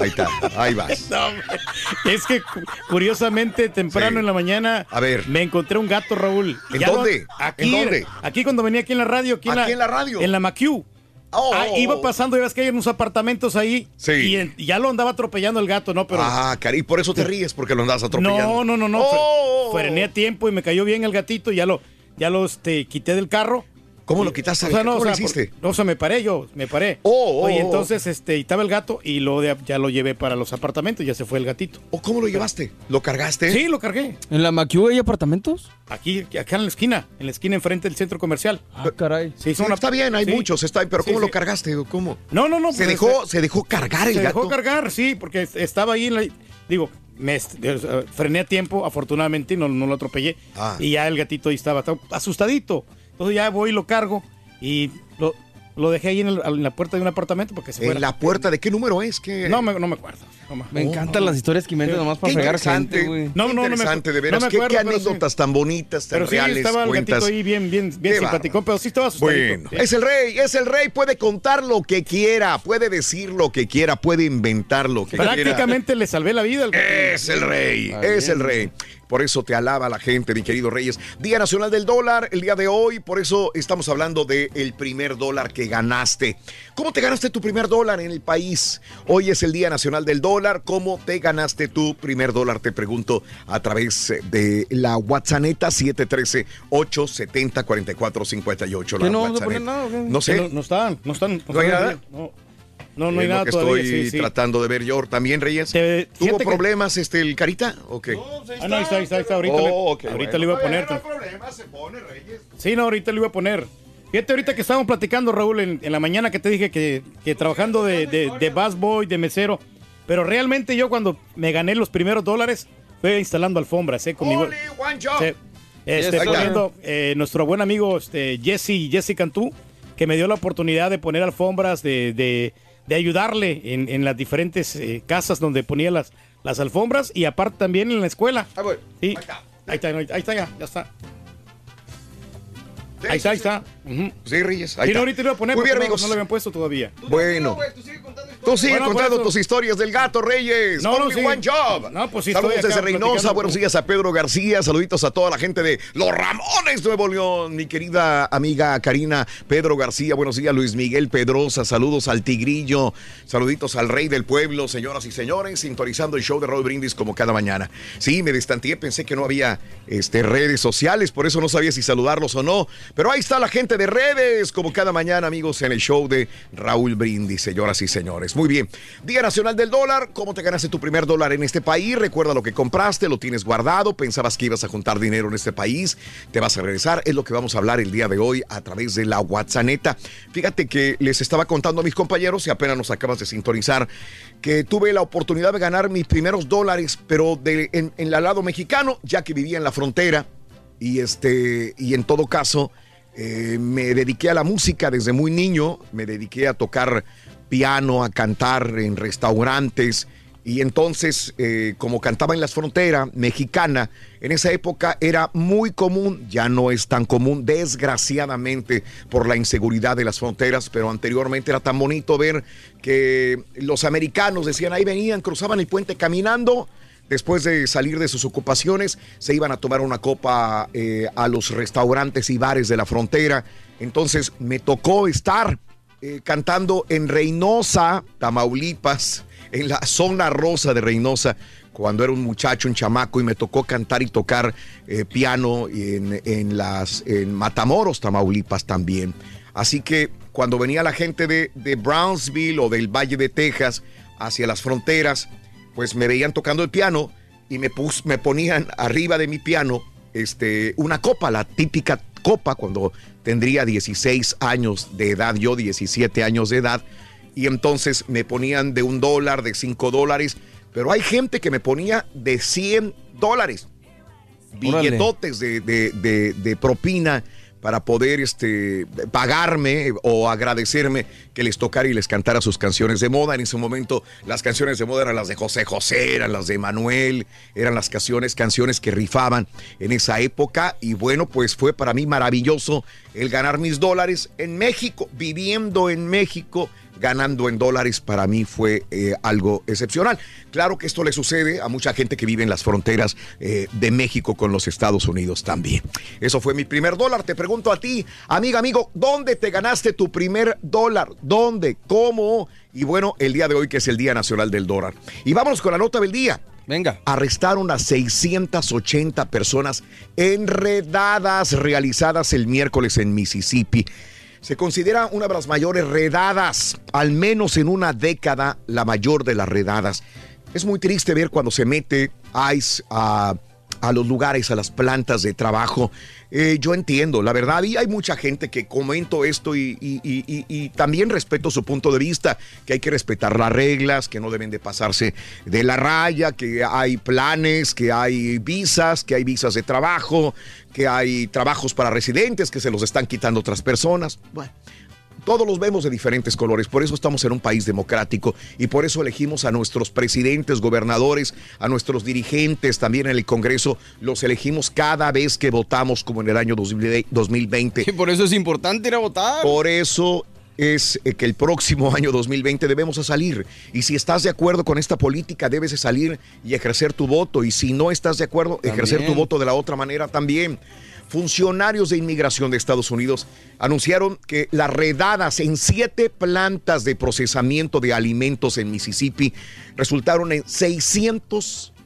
Ahí está, ahí vas. No, es que cu- curiosamente temprano en la mañana A ver. me encontré un gato, Raúl. ¿En Ya no- dónde? aquí, ¿En dónde? Aquí cuando venía aquí en la radio. Aquí, ¿Aquí en la radio? En la McHugh. Oh, Ah, iba pasando, ya ves que hay unos apartamentos ahí. Sí. Y, en- y ya lo andaba atropellando el gato, ¿no? Pero. Ah, cari, por eso te ríes, porque lo andas atropellando. No, no, no, no. Oh. Fre- Frené a tiempo y me cayó bien el gatito y ya lo, ya lo este, quité del carro. ¿Cómo Y- lo quitaste? O sea, no, ¿Cómo o lo hiciste? por- o sea, me paré yo, me paré. Oh, oh, Oye, oh. entonces, este, y estaba el gato y lo de- ya lo llevé para los apartamentos, ya se fue el gatito. ¿O cómo lo llevaste? ¿Lo cargaste? Sí, lo cargué. ¿En la McHugh hay apartamentos? Aquí, acá en la esquina, en la esquina enfrente del centro comercial. Ah, caray. Sí, Sí, son una- está bien, hay sí. muchos, está, pero Sí, ¿cómo lo sí. cargaste? ¿Cómo? No, no, no. ¿Se pues, dejó, este, ¿Se dejó cargar el se gato? dejó cargar, sí, porque estaba ahí en la... Digo, me eh, frené a tiempo, afortunadamente, no, no lo atropellé. Ah. Y ya el gatito ahí estaba, estaba asustadito. Entonces ya voy y lo cargo y lo, lo dejé ahí en, el- en la puerta de un apartamento porque se ¿En fuera. la puerta de qué número es? ¿Qué? No me, no me acuerdo. Me- encantan las historias que inventan nomás para Qué interesante, gente, güey. No, no, no me- de veras. no me qué, acuerdo, qué sí. anécdotas tan bonitas, tan Pero sí, reales estaba el cuentas. gatito ahí bien, bien, bien Qué simpaticón, pero sí estaba asustadito. Bueno, es el rey, es el rey, puede contar lo que quiera, puede decir lo que quiera, puede inventar lo que quiera. Prácticamente le salvé la vida al. Es el rey, Ah, es bien. el rey. Por eso te alaba la gente, mi querido Reyes. Día Nacional del Dólar, el día de hoy, por eso estamos hablando del el primer dólar que ganaste. ¿Cómo te ganaste tu primer dólar en el país? Hoy es el Día Nacional del Dólar. ¿Cómo te ganaste tu primer dólar? Te pregunto a través de la WhatsApp 713-870-4458. ¿Que la no vamos a WhatsApp. poner nada, o qué? No sé. No, no están, no están. ¿No hay nada? No, no, no hay Es lo nada que todavía. estoy sí, sí. tratando de ver yo también, Reyes. ¿Tuvo fíjate que- problemas este el Carita o qué? Ah, no, ahí está, ahí está, ahí está. Ahorita, Oh, le, ok, ahorita bueno. le iba a poner. Sí, no, ahorita le iba a poner. Fíjate ahorita que estábamos platicando, Raúl, en, en la mañana que te dije que, que trabajando de, de, de bus boy, de mesero, pero realmente yo cuando me gané los primeros dólares fue instalando alfombras, ¿eh? Sí. Este, Yes, poniendo, eh, nuestro buen amigo este, Jesse, Jesse Cantú, que me dio la oportunidad de poner alfombras, de, de- de ayudarle en, en las diferentes eh, casas donde ponía las, las alfombras y aparte también en la escuela. Sí. Ahí está, ahí está, ya, ya está. Ahí está, ahí está. Sí, Reyes. ahí Sí, está. no, ahorita lo iba a poner Muy bien, no- amigos. no lo habían puesto todavía. Bueno. Tú sigue Bueno, por contando eso- tus historias del gato, Reyes. No, no, Only sí. one job. No, pues sí, Saludos desde Reynosa. Buenos días a Pedro García. Saluditos a toda la gente de Los Ramones Nuevo León. Mi querida amiga Karina Pedro García. Buenos días, Luis Miguel Pedrosa. Saludos al Tigrillo. Saluditos al Rey del Pueblo, señoras y señores. Sintonizando el show de Roy Brindis como cada mañana. Sí, me distanteé. Pensé que no había este, redes sociales. Por eso no sabía si saludarlos o no. Pero ahí está la gente de redes como cada mañana, amigos, en el show de Raúl Brindis, señoras y señores. Muy bien. Día Nacional del Dólar. ¿Cómo te ganaste tu primer dólar en este país? Recuerda lo que compraste, lo tienes guardado. Pensabas que ibas a juntar dinero en este país. Te vas a regresar. Es lo que vamos a hablar el día de hoy a través de la WhatsApp. Fíjate que les estaba contando a mis compañeros y apenas nos acabas de sintonizar que tuve la oportunidad de ganar mis primeros dólares, pero en el lado mexicano, ya que vivía en la frontera. Y, este, y en todo caso, eh, me dediqué a la música desde muy niño, me dediqué a tocar piano, a cantar en restaurantes. Y entonces, eh, como cantaba en la frontera mexicana, en esa época era muy común, ya no es tan común, desgraciadamente, por la inseguridad de las fronteras, pero anteriormente era tan bonito ver que los americanos decían, ahí venían, cruzaban el puente caminando, después de salir de sus ocupaciones, se iban a tomar una copa eh, a los restaurantes y bares de la frontera. Entonces me tocó estar eh, cantando en Reynosa, Tamaulipas, en la zona rosa de Reynosa, cuando era un muchacho, un chamaco, y me tocó cantar y tocar eh, piano en, en las, en Matamoros, Tamaulipas también. Así que cuando venía la gente de, de Brownsville o del Valle de Texas hacia las fronteras, pues me veían tocando el piano y me, pus- me ponían arriba de mi piano este, una copa, la típica copa cuando tendría 16 años de edad, yo 17 años de edad, y entonces me ponían de un dólar, de 5 dólares, pero hay gente que me ponía de 100 dólares, billetotes de, de- de- de propina para poder este, pagarme o agradecerme que les tocara y les cantara sus canciones de moda. En ese momento las canciones de moda eran las de José José, eran las de Manuel, eran las canciones, canciones que rifaban en esa época. Y bueno, pues fue para mí maravilloso el ganar mis dólares en México, viviendo en México ganando en dólares para mí fue eh, algo excepcional. Claro que esto le sucede a mucha gente que vive en las fronteras eh, de México con los Estados Unidos también. Eso fue mi primer dólar. Te pregunto a ti, amiga, amigo, ¿dónde te ganaste tu primer dólar? ¿Dónde? ¿Cómo? Y bueno, el día de hoy que es el Día Nacional del Dólar. Y vámonos con la nota del día. Venga. Arrestaron a 680 personas enredadas realizadas el miércoles en Mississippi. Se considera una de las mayores redadas, al menos en una década, la mayor de las redadas. Es muy triste ver cuando se mete ICE a a los lugares, a las plantas de trabajo. Eh, yo entiendo, la verdad, y hay mucha gente que comento esto y, y- también respeto su punto de vista, que hay que respetar las reglas, que no deben de pasarse de la raya, que hay planes, que hay visas, que hay visas de trabajo, que hay trabajos para residentes que se los están quitando otras personas. Bueno. Todos los vemos de diferentes colores, por eso estamos en un país democrático y por eso elegimos a nuestros presidentes, gobernadores, a nuestros dirigentes también en el Congreso, los elegimos cada vez que votamos como en el año 2020. Por eso es importante ir a votar. Por eso es eh, que el próximo año 2020 debemos de salir. Y si estás de acuerdo con esta política, debes de salir y ejercer tu voto. Y si no estás de acuerdo, ejercer tu voto de la otra manera también. Funcionarios de inmigración de Estados Unidos anunciaron que las redadas en siete plantas de procesamiento de alimentos en Mississippi resultaron en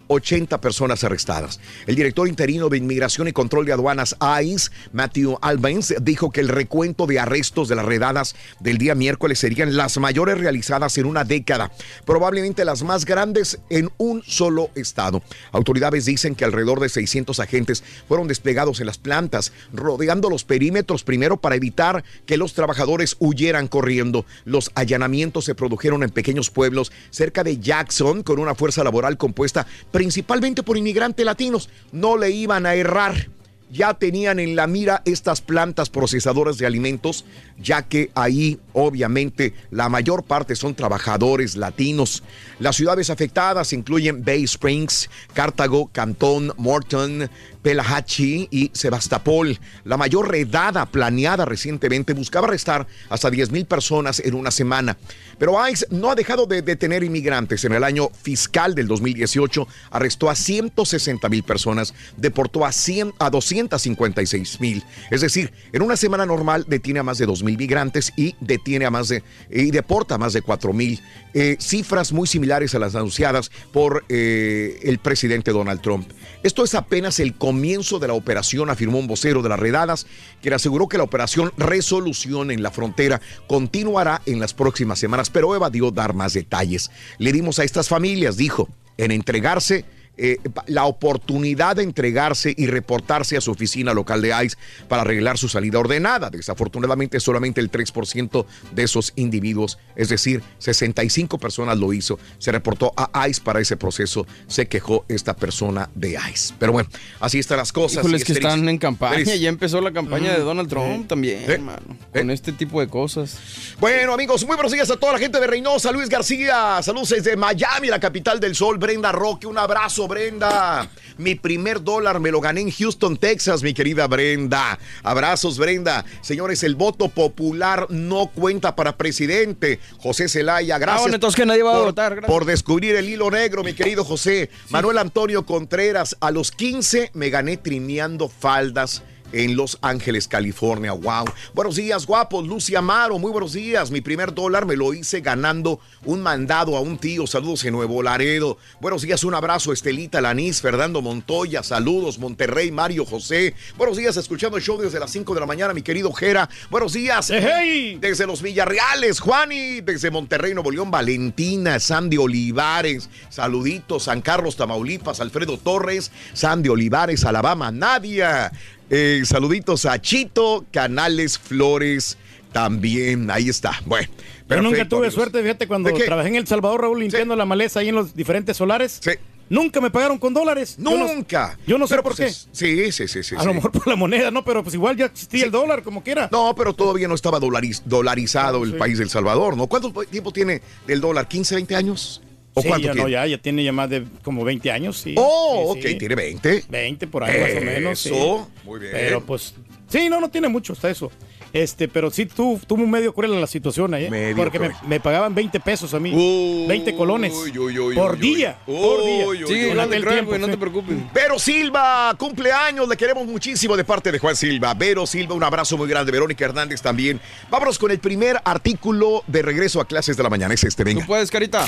680 personas arrestadas. El director interino de Inmigración y Control de Aduanas ICE, Matthew Albans, dijo que el recuento de arrestos de las redadas del día miércoles serían las mayores realizadas en una década, probablemente las más grandes en un solo estado. Autoridades dicen que alrededor de 600 agentes fueron desplegados en las plantas, rodeando los perímetros primero para evitar que los trabajadores huyeran corriendo. Los allanamientos se produjeron en pequeños pueblos cerca de Jackson con una fuerza laboral compuesta principalmente por inmigrantes latinos. No le iban a errar ya tenían en la mira estas plantas procesadoras de alimentos, ya que ahí obviamente la mayor parte son trabajadores latinos. Las ciudades afectadas incluyen Bay Springs, Cartago, Cantón, Morton, Pelahatchie y Sebastopol. La mayor redada planeada recientemente buscaba arrestar hasta 10 mil personas en una semana. Pero ICE no ha dejado de detener inmigrantes. En el año fiscal del 2018 arrestó a 160 mil personas, deportó a, 100, a 256 mil. Es decir, en una semana normal detiene a más de 2 mil migrantes y detiene a más de y deporta a más de 4 mil. Eh, cifras muy similares a las anunciadas por eh, el presidente Donald Trump. Esto es apenas el comienzo de la operación, afirmó un vocero de las redadas, quien aseguró que la operación Resolución en la frontera continuará en las próximas semanas, pero evadió dar más detalles. Le dimos a estas familias, dijo, en entregarse eh, la oportunidad de entregarse y reportarse a su oficina local de ICE para arreglar su salida ordenada. Desafortunadamente, solamente el 3% de esos individuos, es decir, 65 personas lo hizo. Se reportó a ICE para ese proceso. Se quejó esta persona de ICE. Pero bueno, así están las cosas. Híjoles que están en campaña. Ya empezó la campaña de. Donald Trump Eh. también, Eh. mano. Con este tipo de cosas. Bueno, amigos, muy buenos días a toda la gente de Reynosa, Luis García, saludos desde Miami, la capital del sol, Brenda Roque, un abrazo, Brenda. Mi primer dólar me lo gané en Houston, Texas, mi querida Brenda. Abrazos, Brenda. Señores, el voto popular no cuenta para presidente. José Zelaya, gracias. Ah, bueno, entonces que nadie va a por- votar, gracias. Por descubrir el hilo negro, mi querido José. Manuel Antonio Contreras, a los 15 me gané trineando faldas en Los Ángeles, California. Wow. Buenos días, guapos. Lucy Amaro, muy buenos días. Mi primer dólar me lo hice ganando un mandado a un tío. Saludos en Nuevo Laredo. Buenos días, un abrazo, Estelita Lanís, Fernando Montoya. Saludos, Monterrey, Mario José. Buenos días, escuchando el show desde las 5 de la mañana, mi querido Jera. Buenos días. Desde los Villarreales, Juani. Desde Monterrey, Nuevo León, Valentina, Sandy Olivares. Saluditos, San Carlos, Tamaulipas, Alfredo Torres, Sandy Olivares, Alabama, Nadia. Eh, saluditos a Chito, Canales Flores. También, ahí está. Bueno, Yo nunca tuve amigos. suerte, fíjate, cuando trabajé en El Salvador, Raúl, limpiando la maleza ahí en los diferentes solares. Nunca me pagaron con dólares. Yo no- Nunca. Yo no, sé Pero, por pues, qué. Sí, sí, sí, sí. A sí. lo mejor por la moneda, ¿no? Pero pues igual ya existía el dólar, como quiera. No, pero todavía no estaba dolariz- dolarizado el Sí. país del Salvador, ¿no? ¿Cuánto tiempo tiene del dólar? ¿15, 20 años? ¿O Sí, cuánto ya, tiene? no, ya, ya tiene ya más de como 20 años, sí. Oh, Sí, ok, sí. tiene 20. 20 por ahí más o menos. sí. Eso, muy bien. Pero pues, sí, no, no tiene mucho hasta eso. Este, pero sí tú, tuvo un medio cruel en la situación ahí, ¿eh? Porque me, me pagaban 20 pesos a mí. 20 colones. uy, uy, por uy, día. uy. por día. Uy, uy, uy. aquel Cruel, tiempo, no sí. te preocupes. Vero Silva, cumpleaños, le queremos muchísimo de parte de Juan Silva. Vero Silva, un abrazo muy grande. Verónica Hernández también. Vámonos con el primer artículo de regreso a clases de la mañana. Es este, venga. Tú puedes, Carita.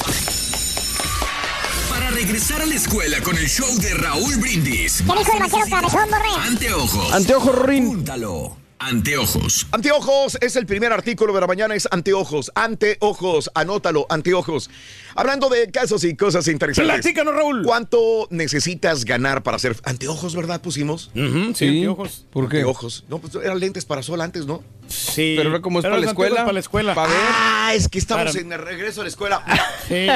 Regresar a la escuela con el show de Raúl Brindis. ¿Qué dijo el vaquero cabezón, borre? Anteojos. Anteojo, Rin. Púntalo. Anteojos. Anteojos es el primer artículo de la mañana, es anteojos, anteojos, anótalo, anteojos. Hablando de casos y cosas interesantes. Platícanos, Raúl. ¿Cuánto necesitas ganar para hacer anteojos, verdad? Pusimos. Sí, anteojos. ¿Por qué? Anteojos. No, pues eran lentes para sol antes, ¿no? Sí. Pero ahora como es Pero para la anteojos escuela. Para la escuela. Para ver. Ah, es que estamos Para- en el regreso a la escuela. Sí.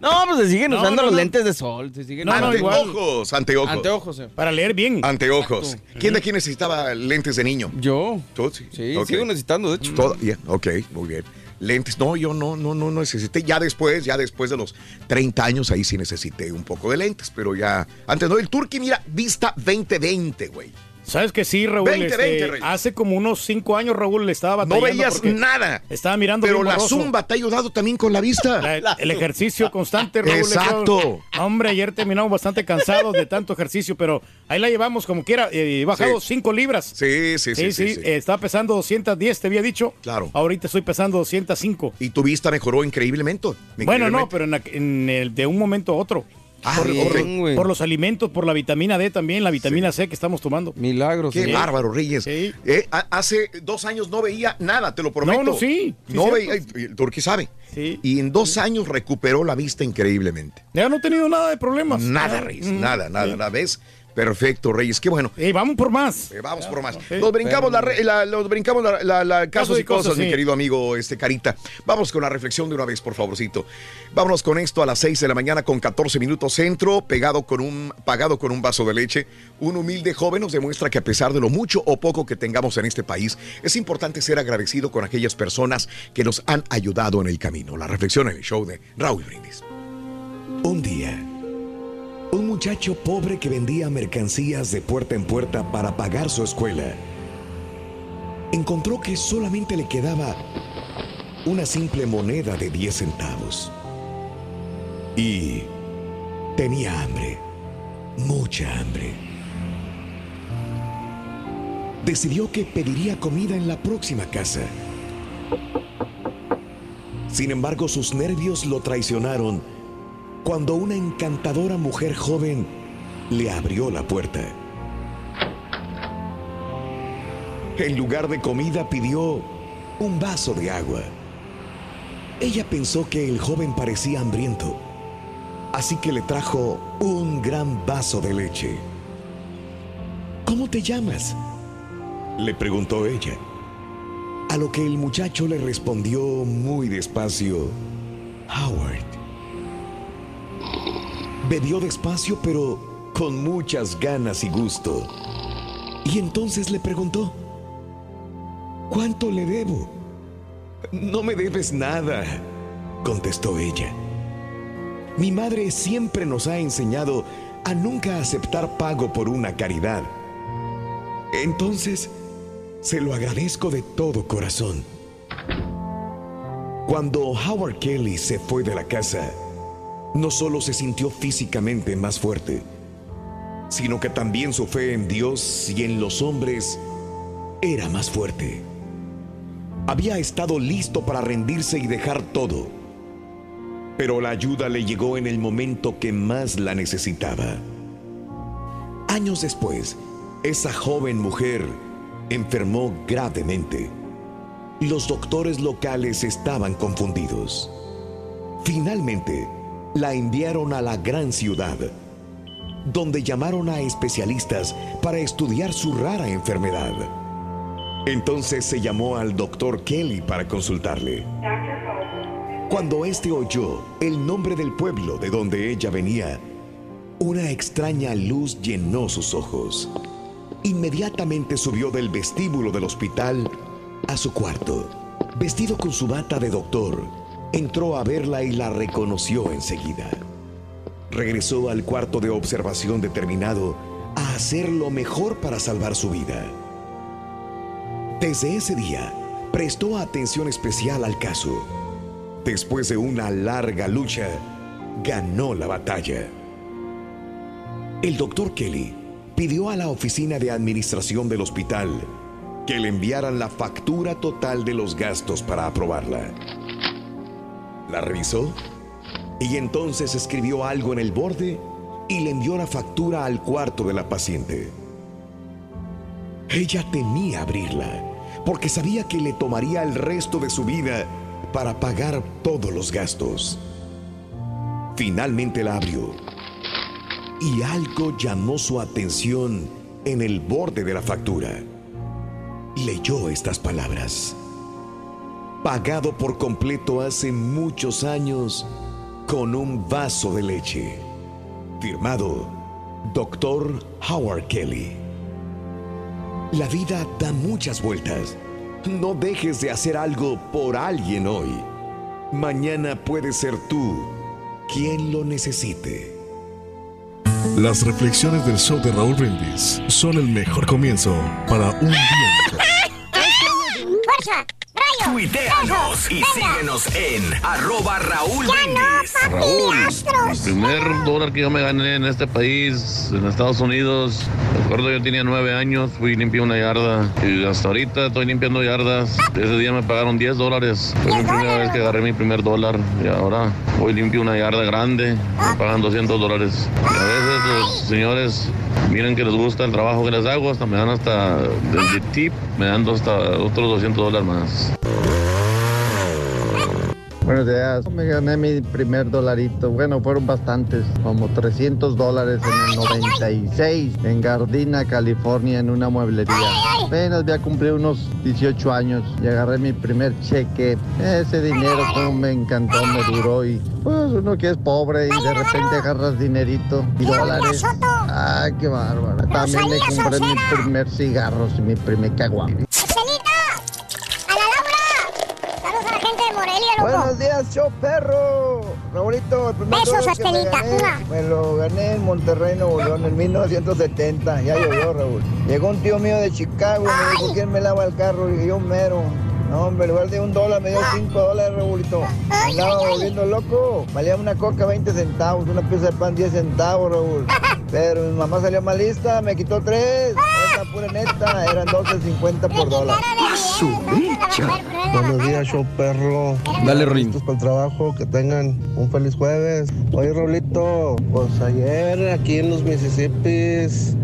No, pues se siguen No, usando no, los no. lentes de sol. Se siguen anteojos, anteojos. Anteojos, eh. Para leer bien. Anteojos. ¿Quién de aquí necesitaba lentes de niño? Yo. ¿Tú? Sí, Sí, sigo necesitando, de hecho. Todavía, ok, muy bien. Lentes, no, yo no, no, no necesité. Ya después, ya después de los 30 años, ahí sí necesité un poco de lentes, pero ya. Antes no, el Turqui, mira, vista 2020, güey. ¿Sabes que sí, Raúl? 20, Este, 20, Rey. hace como unos cinco años, Raúl, le estaba No batallando veías porque nada. Estaba mirando Pero la borroso. zumba te ha ayudado también con la vista. La- el ejercicio constante, Raúl. Exacto. Hombre, ayer terminamos bastante cansados de tanto ejercicio, pero ahí la llevamos como quiera. eh, He bajado Sí. 5 libras. Sí, sí, sí. Sí, sí, sí, eh, estaba pesando 210, te había dicho. Claro. Ahorita estoy pesando 205. Y tu vista mejoró increíblemente. Bueno, no, pero en el, de un momento a otro. Ah, por, los alimentos, por la vitamina D también, la vitamina C que estamos tomando. Milagros. Qué sí. bárbaro, Reyes. Sí. Eh, ha- hace dos años no veía nada, te lo prometo. No, no, sí, no veía, Turqui sabe. Y en dos años recuperó la vista increíblemente. Ya no he tenido nada de problemas. Nada, Ah, Reyes, nada, nada, nada. ¿Ves? Perfecto, Reyes. Qué bueno. Eh, vamos por más. Eh, vamos por más. Sí. Nos brincamos, la, nos brincamos la, la- la- casos Casos y cosas, mi querido amigo este Carita. Vamos con la reflexión de una vez, por favorcito. Vámonos con esto a las 6 de la mañana con 14 minutos centro, pegado con un, pagado con un vaso de leche. Un humilde joven nos demuestra que a pesar de lo mucho o poco que tengamos en este país, es importante ser agradecido con aquellas personas que nos han ayudado en el camino. La reflexión en el show de Raúl Brindis. Un día, un muchacho pobre que vendía mercancías de puerta en puerta para pagar su escuela, encontró que solamente le quedaba una simple moneda de 10 centavos. Y tenía hambre, mucha hambre. Decidió que pediría comida en la próxima casa. Sin embargo, sus nervios lo traicionaron cuando una encantadora mujer joven le abrió la puerta. En lugar de comida pidió un vaso de agua. Ella pensó que el joven parecía hambriento, así que le trajo un gran vaso de leche. ¿Cómo te llamas? Le preguntó ella. A lo que el muchacho le respondió muy despacio, Howard. Bebió despacio pero con muchas ganas y gusto. Y entonces le preguntó, ¿cuánto le debo? No me debes nada, contestó ella. Mi madre siempre nos ha enseñado a nunca aceptar pago por una caridad. Entonces, se lo agradezco de todo corazón. Cuando Howard Kelly se fue de la casa, no solo se sintió físicamente más fuerte, sino que también su fe en Dios y en los hombres era más fuerte. Había estado listo para rendirse y dejar todo, pero la ayuda le llegó en el momento que más la necesitaba. Años después, esa joven mujer enfermó gravemente. Los doctores locales estaban confundidos. Finalmente, la enviaron a la gran ciudad, donde llamaron a especialistas para estudiar su rara enfermedad. Entonces se llamó al doctor Kelly para consultarle. Cuando éste oyó el nombre del pueblo de donde ella venía, una extraña luz llenó sus ojos. Inmediatamente subió del vestíbulo del hospital a su cuarto. Vestido con su bata de doctor, entró a verla y la reconoció enseguida. Regresó al cuarto de observación determinado a hacer lo mejor para salvar su vida. Desde ese día, prestó atención especial al caso. Después de una larga lucha, ganó la batalla. El doctor Kelly pidió a la oficina de administración del hospital que le enviaran la factura total de los gastos para aprobarla. La revisó y entonces escribió algo en el borde y le envió la factura al cuarto de la paciente. Ella temía abrirla, porque sabía que le tomaría el resto de su vida para pagar todos los gastos. Finalmente la abrió y algo llamó su atención en el borde de la factura. Leyó estas palabras. Pagado por completo hace muchos años con un vaso de leche. Firmado Dr. Howard Kelly. La vida da muchas vueltas. No dejes de hacer algo por alguien hoy. Mañana puede ser tú quien lo necesite. Las reflexiones del show de Raúl Brindis son el mejor comienzo para un día. ¡Rayo! Tuiteanos y síguenos en arroba Raúl Brindis. Raúl, el primer dólar que yo me gané en este país, en Estados Unidos, recuerdo yo tenía nueve años, fui y limpié una yarda y hasta ahorita estoy limpiando yardas. Ese día me pagaron 10 dólares. Fue mi primera vez que agarré mi primer dólar y ahora voy limpio una yarda grande, me pagan 200 dólares. Y a veces los señores miren que les gusta el trabajo que les hago, hasta me dan hasta de tip, me dan hasta otros 200 dólares más. Buenos días. Me gané mi primer dolarito. Bueno, fueron bastantes, como 300 dólares en el 96, en Gardina, California, en una mueblería. Apenas voy a cumplir unos 18 años y agarré mi primer cheque. Ese dinero como me encantó, me duró y pues uno que es pobre y de repente agarras dinerito y dólares. Ay, qué bárbaro. También me compré mi primer cigarro y mi primer caguame. Días, show perro. Raulito, el primer Besos, que me gané, me lo gané en Monterrey, Nuevo León, en 1970. Ya llovió, Raúl. Llegó un tío mío de Chicago y me dijo, ¿quién me lava el carro? Y yo, mero. No, hombre, en lugar de un dólar me dio cinco dólares, Raúlito. Me Andaba volviendo loco. Valía una coca 20 centavos, una pieza de pan 10 centavos, Raúl. Pero mi mamá salió mal lista, me quitó tres. Es la pura neta, eran 12.50 por dólar. Buenos días, show perro. Dale, Rin. Listos para el trabajo, que tengan un feliz jueves. Oye, Rolito, pues ayer aquí en los Mississippis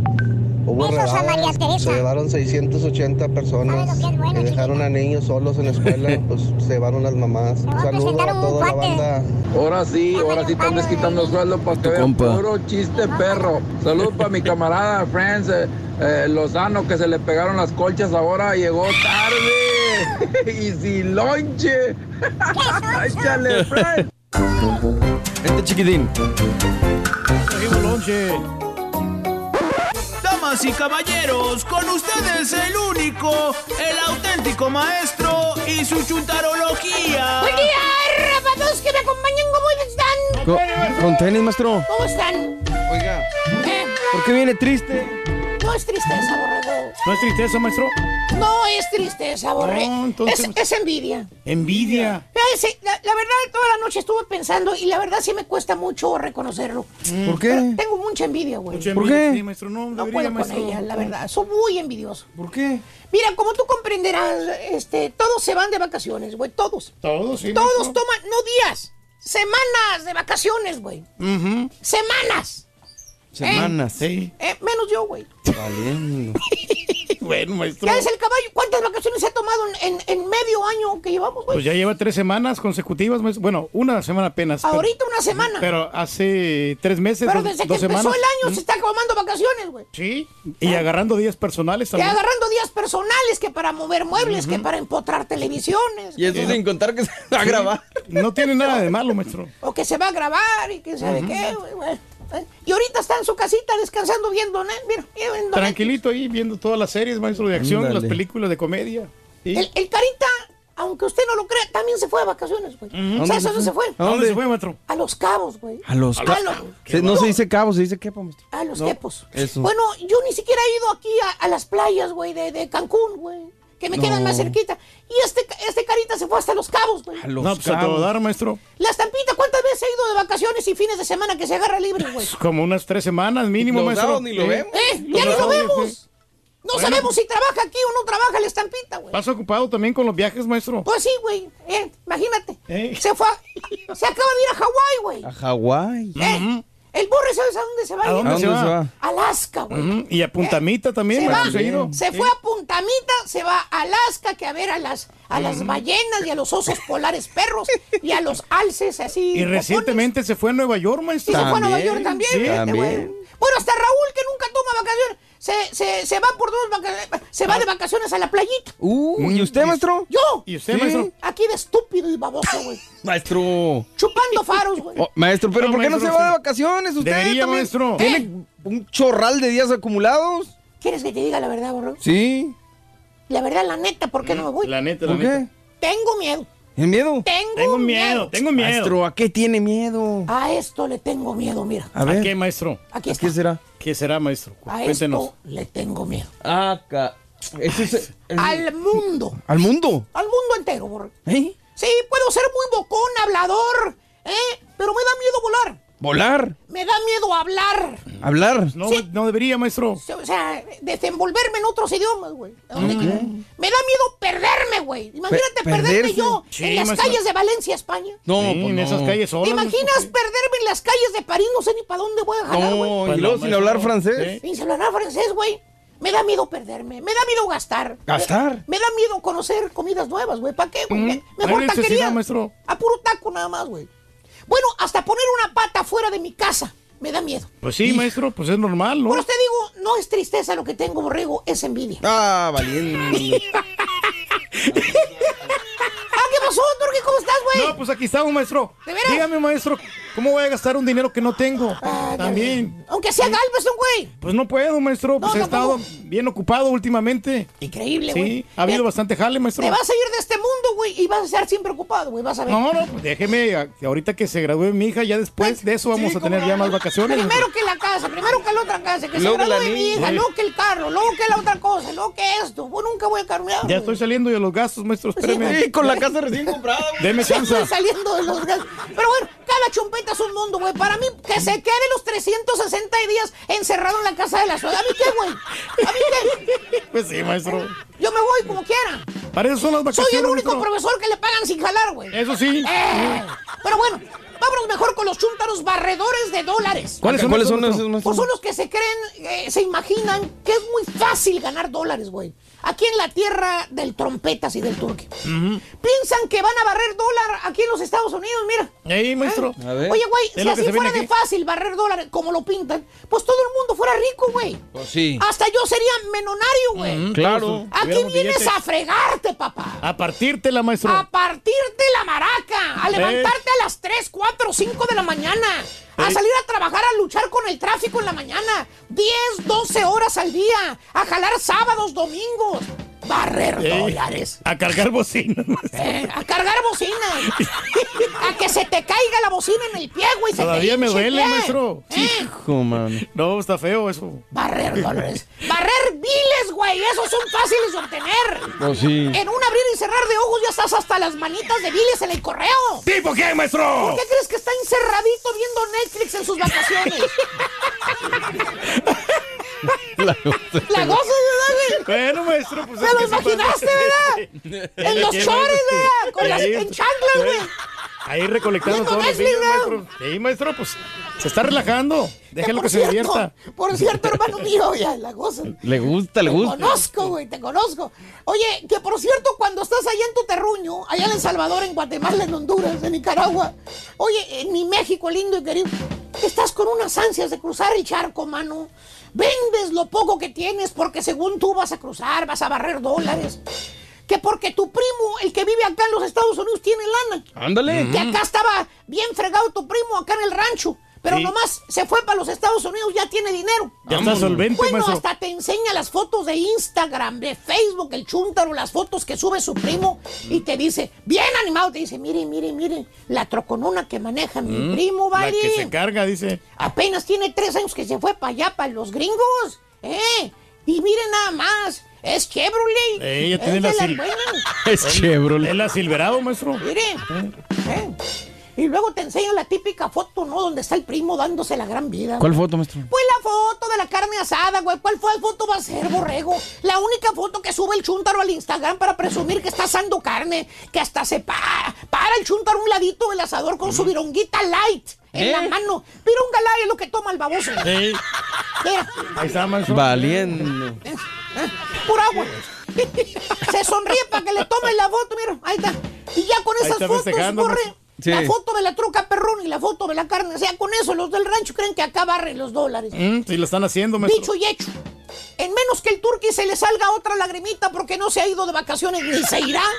hubo Besos a María redadas. Teresa. Se llevaron 680 personas que dejaron a niños solos en la escuela, pues se llevaron las mamás. Un saludo a toda la banda. Ahora sí, ahora sí están desquitando sueldo para que vean puro chiste perro. Saludos para mi camarada Franz eh, eh, Lozano que se le pegaron las colchas ahora, llegó tarde y sin lonche. Échale, Franz. Este chiquitín. Trajimos lonche. Damas y caballeros, con ustedes el único, el auténtico maestro y su chuntarología. Buen día, rapados que me acompañan. ¿Cómo están? Con, con tenis, maestro. ¿Cómo están? Oiga, ¿Eh? ¿por qué viene triste? No es tristeza, borrego. ¿No es tristeza, maestro? No es tristeza, borrego. No, entonces- es, es envidia. Envidia. La, la verdad, toda la noche estuve pensando y la verdad sí me cuesta mucho reconocerlo. ¿Por qué? Pero tengo mucha envidia, güey. Mucha ¿Por envidia, qué? Sí, maestro, no, No debería, puedo con ella, la verdad. Soy muy envidioso. ¿Por qué? Mira, como tú comprenderás, este, todos se van de vacaciones, güey. Todos. Todos, sí. Todos maestro. toman, no días, semanas de vacaciones, güey. Semanas. Semanas. Sí. Eh, menos yo, güey. Valiendo. Bueno, maestro. ¿Qué es el caballo? ¿Cuántas vacaciones he tomado en, en- en medio año que llevamos, güey? Pues ya lleva tres semanas consecutivas, maestro. Bueno, una semana apenas. pero- Ahorita una semana. Pero hace tres meses, Pero dos, desde que dos empezó semanas. el año se está tomando vacaciones, güey. Sí. Y agarrando días personales Y también. agarrando días personales que para mover muebles, que para empotrar televisiones. Y eso que- sin contar que se va a grabar. No tiene nada de malo, maestro. O que se va a grabar y quién sabe qué, güey, güey. ¿Eh? Y ahorita está en su casita descansando viendo, ¿no? Mira, mira, viendo Tranquilito ahí viendo todas las series, maestro, de acción, las películas de comedia. Sí. El, el Carita, aunque usted no lo crea, también se fue de vacaciones, güey. Ujú. ¿Sabes a dónde se fue? ¿A dónde se fue, maestro? A Los Cabos, güey. A los A ca- los- Se- No se dice cabo, se dice quepa, maestro. A los No, quepos. eso. Bueno, yo ni siquiera he ido aquí a, a las playas, güey, de, de Cancún, güey. Que me quedan más cerquita. Y este, este carita se fue hasta Los Cabos, güey. A los No, pues a todo cabos. dar, maestro. La estampita, ¿cuántas veces ha ido de vacaciones y fines de semana que se agarra libre, güey? Como unas tres semanas mínimo, Los maestro. ni lo vemos. ¿Eh? Ya ni lo vemos. No Bueno. sabemos si trabaja aquí o no trabaja la estampita, güey. ¿Vas ocupado también con los viajes, maestro? Pues sí, güey. Eh, imagínate. Eh. Se fue a- Se acaba de ir a Hawái, güey. A Hawái. Eh, El Borre, ¿sabes a dónde se va? ¿A dónde se va? Alaska, güey. Y a Puntamita también, Se, va, se fue a Puntamita, se va a Alaska, que a ver a las, a las ballenas y a los osos polares perros y a los alces así. Y recientemente se fue a Nueva York, maestro. Y se fue a Nueva York también, Sí. güey. Bueno, hasta Raúl, que nunca toma vacaciones, se, se, se va por dos vacaciones, se va de vacaciones a la playita. Uh, ¿y usted, maestro? ¿Yo? ¿Y usted, maestro? Aquí de estúpido y baboso, güey. Maestro. Chupando faros, güey. Oh, maestro, pero No, ¿por qué no se va de vacaciones usted? Debería, también? maestro. ¿Tiene un chorral de días acumulados? ¿Quieres que te diga la verdad, borro? Sí. La verdad, la neta, ¿por qué no me voy? La neta, la ¿Por neta. qué? Tengo miedo. ¿El miedo? Tengo, Tengo miedo, tengo miedo. Maestro, ¿a qué tiene miedo? A esto le tengo miedo, mira. A ver. ¿A qué, maestro? Aquí ¿A está. qué será? ¿Qué será, maestro? A Cuéntenos. esto le tengo miedo. Ah, ese es el- Al mundo. ¿Al mundo? Al mundo entero, borro. ¿Eh? Sí, puedo ser muy bocón, hablador, ¿eh? Pero me da miedo volar. ¿Volar? Me da miedo hablar. ¿Hablar? No, no debería, maestro. O sea, desenvolverme en otros idiomas, güey. ¿A dónde quiera? Me da miedo perderme, güey. Imagínate Pe- perderme perderse. yo Sí, en las maestro. calles de Valencia, España. No, Sí, pues en no. esas calles ¿Te solas. imaginas perderme en las calles de París? No sé ni para dónde voy a jalar, güey. No, y no, luego sin hablar francés. Sin hablar francés, güey. Me da miedo perderme. Me da miedo gastar. ¿Gastar? Me, me da miedo conocer comidas nuevas, güey. ¿Para qué, güey? Mm, Mejor taquería. maestro. A puro taco nada más, güey. Bueno, hasta poner una pata fuera de mi casa. Me da miedo. Pues sí, maestro, pues es normal, ¿no? Por usted digo, no es tristeza lo que tengo, borrego, es envidia. Ah, valiente. ¿qué pasó, Turki? ¿Cómo estás, güey? No, pues aquí estamos, maestro. ¿De veras? Dígame, maestro, ¿cómo voy a gastar un dinero que no tengo? Ah, También. Aunque sea Galveston, güey. Pues no puedo, maestro. Pues No, he tampoco. estado bien ocupado últimamente. Increíble, güey. Sí, ha habido Te- bastante jale, maestro. Te vas a ir de este mundo, güey, y vas a estar siempre ocupado, güey. Vas a ver. No, no, pues déjeme, ahorita que se gradúe mi hija, ya después de eso vamos a tener ya más vacaciones. Primero que la casa, primero que la otra casa, que se Luego que la gradúe mi niña. hija, luego que el carro, luego que la otra cosa, luego que esto. Pues nunca voy a carnear. Ya estoy saliendo de los gastos, maestro, espéreme. Sí, con la casa recién comprada. güey. Deme chance. saliendo de los gastos. Pero bueno, cada chumpeta es un mundo, güey. Para mí, que se quede los 360 días encerrado en la casa de la suegra. ¿A mí qué, güey? ¿A mí qué? Pues sí, maestro. Yo me voy como quiera. Para eso son las vacaciones. Soy el único maestro. profesor que le pagan sin jalar, güey. Eso sí. Eh, pero bueno, vámonos mejor con los chúntaros barredores de dólares. ¿Cuáles son, ¿Cuáles son maestro? Pues son los que se creen, eh, se imaginan que es muy fácil ganar dólares, güey. Aquí en la tierra del trompetas y del turque. Piensan que van a barrer dólar aquí en los Estados Unidos, mira. Ey, maestro. A ver. Oye, güey, si así fuera de fácil barrer dólares como lo pintan, pues todo el mundo fuera rico, güey. Pues sí. Hasta yo sería menonario, güey. Claro. Aquí vienes billetes. a fregarte, papá. A partírtela, maestro. A partirte la maraca, a levantarte a las 3, 4, 5 de la mañana, a Ey. salir a trabajar, a luchar con el tráfico en la mañana, 10, 12 horas al día, a jalar sábados, domingos, barrer Ey, dólares, A cargar bocinas. maestro. eh, a cargar bocinas, a que se te caiga la bocina en el pie, güey. se te Todavía me duele, pie. maestro. Eh, Hijo, mano. No, está feo eso. barrer dólares, barrer biles, güey, esos son fáciles de obtener. Pues sí. En un abrir y cerrar de ojos ya estás hasta las manitas de biles en el correo. ¿Tipo qué, maestro? ¿Por qué crees que está encerradito viendo Netflix en sus vacaciones? La goza, ¿verdad, güey? Bueno, maestro, pues ¿Te lo imaginaste, verdad? En los chores, ¿verdad? Con las en chanclas, güey. Ahí recolectando todos los maestro. Sí, maestro, pues se está relajando. Déjalo que se divierta. Por cierto, hermano mío, ya la goza. Le gusta, le Te gusta. conozco, güey, te conozco. Oye, que por cierto, cuando estás allá en tu terruño, allá en El Salvador, en Guatemala, en Honduras, en Nicaragua, oye, en mi México lindo y querido, estás con unas ansias de cruzar el charco, mano. Vendes lo poco que tienes porque según tú vas a cruzar, vas a barrer dólares. Que porque tu primo, el que vive acá en los Estados Unidos, tiene lana. Ándale. Que acá estaba bien fregado tu primo acá en el rancho. Pero Sí. nomás se fue para los Estados Unidos, ya tiene dinero. Ya está solvente, Bueno, maestro. hasta te enseña las fotos de Instagram, de Facebook, el chuntaro, las fotos que sube su primo y te dice, bien animado, te dice, mire, mire, mire, la troconona que maneja mi Mm, primo, La vale. que se carga, dice. Apenas tiene tres años que se fue para allá, para los gringos, ¿eh? Y mire nada más, es Chevrolet. Eh, ella es tiene de la sil-. Es Chevrolet. Es la Silverado, maestro. Mire. ¿eh? Y luego te enseño la típica foto, ¿no? Donde está el primo dándose la gran vida. ¿Cuál foto, maestro? Pues la foto de la carne asada, güey. ¿Cuál fue foto va a ser, borrego? La única foto que sube el chúntaro al Instagram para presumir que está asando carne, que hasta se para, para el chúntaro a un ladito del asador con su vironguita light en ¿Eh? la mano. Vironga light es lo que toma el baboso. Sí. Mira, Ahí está. Valiendo. ¿eh? pura agua. Se sonríe para que le tomen la foto, mira, ahí está. Y ya con esas fotos, borre. Sí. la foto de la troca perrón y la foto de la carne, o sea, con eso los del rancho creen que acá barren los dólares. Mm, sí, lo están haciendo, maestro. Dicho y hecho. En menos que el turqui se le salga otra lagrimita porque no se ha ido de vacaciones ni se irá.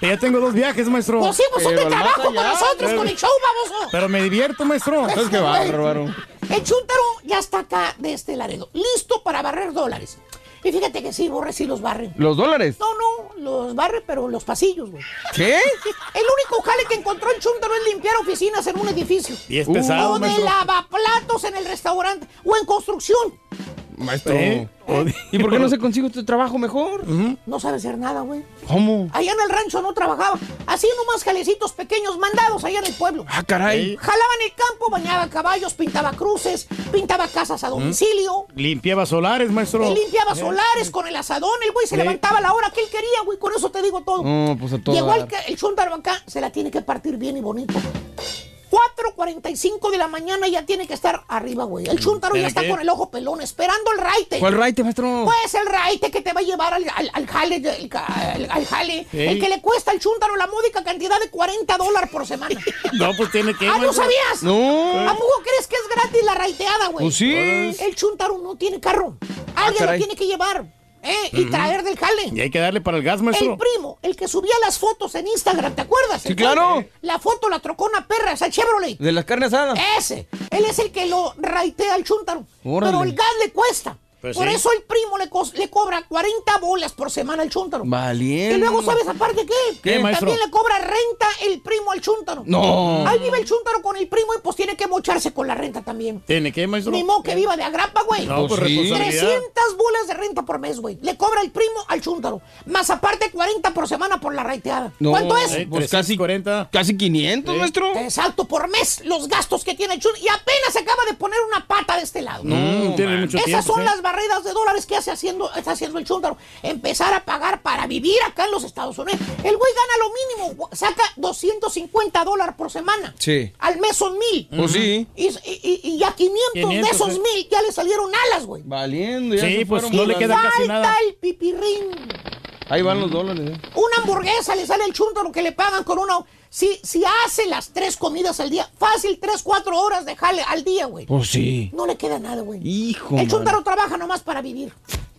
Ya tengo dos viajes, maestro. Pues sí, pues son trabajo con allá, nosotros, pero- con el show, baboso. Pero me divierto, maestro. ¿Sabes qué bárbaro? El chúntaro ya está acá de este Laredo, listo para barrer dólares. Y fíjate que sí, borre, sí los barren. ¿Los dólares? No, no, los barre, pero los pasillos, güey. ¿Qué? El único jale que encontró el chúntaro es limpiar oficinas en un edificio. Y es pesado, o de maestro. lavaplatos en el restaurante. O en construcción. Maestro. ¿Eh? ¿Y por qué no se consigue este trabajo mejor? No sabe hacer nada, güey. ¿Cómo? Allá en el rancho no trabajaba. Hacía nomás jalecitos pequeños mandados allá en el pueblo. Ah, caray. Jalaba en el campo, bañaba caballos, pintaba cruces, pintaba casas a domicilio. Limpiaba solares, maestro. Él limpiaba solares con el asadón, el güey se levantaba a la hora que él quería, güey, con eso te digo todo. No, pues a todo Llegó el, el acá, se la tiene que partir bien y bonito. 4.45 de la mañana ya tiene que estar arriba, güey. El chúntaro ya ¿Pero está qué? con el ojo pelón, esperando el raite. ¿Cuál raite, maestro? Pues el raite que te va a llevar al, al, al jale, el al, al jale. Sí. El que le cuesta al chúntaro la módica cantidad de 40 dólares por semana. No, pues tiene que. ¿Ah, no sabías? No. ¿A poco crees que es gratis la raiteada, güey? Pues sí. El chúntaro no tiene carro. Alguien lo tiene que llevar. ¿Eh? Y traer del jale. Y hay que darle para el gas, maestro. El primo, el que subía las fotos en Instagram, ¿te acuerdas? Sí, claro. La foto la trocó una perra, esa Chevrolet. ¿De las carnes asadas? Ese. Él es el que lo raitea al chúntaro. Órale. Pero el gas le cuesta. Pues por sí. eso el primo le, cobra 40 bolas por semana al chúntaro. Valiendo. Y luego, ¿sabes aparte qué? ¿Qué, maestro? También le cobra renta el primo al chúntaro. No. Ahí vive el chúntaro con el primo y pues tiene que mocharse con la renta también. ¿Tiene que, maestro? Ni modo que viva de agrapa, güey. No, pues sí. responsabilidad. 300 bolas de renta por mes, güey. Le cobra el primo al chúntaro. Más aparte 40 por semana por la raiteada. No, ¿Cuánto es? Eh, Pues casi 340. Casi 500, Sí. maestro. Exacto, por mes los gastos que tiene el chúntaro. Y apenas se acaba de poner una pata de este lado. No, tiene man. mucho Esas tiempo. son ¿sí? las barreras de dólares que hace haciendo, está haciendo el chúntaro. Empezar a pagar para vivir acá en los Estados Unidos. El güey gana lo mínimo, saca 250 dólares por semana. Sí. Al mes son mil. Pues sí. Y, y- y ya 500, 500, de esos mil ya le salieron alas, güey. Valiendo. Ya Sí, se pues no le queda casi Falta nada. el pipirrín. Ahí van los dólares. eh. Una hamburguesa le sale el chúntaro que le pagan con una... Si, si hace las tres comidas al día, fácil, tres, cuatro horas de jale al día, güey. Pues sí. No le queda nada, güey. Hijo, El man. chúntaro trabaja nomás para vivir.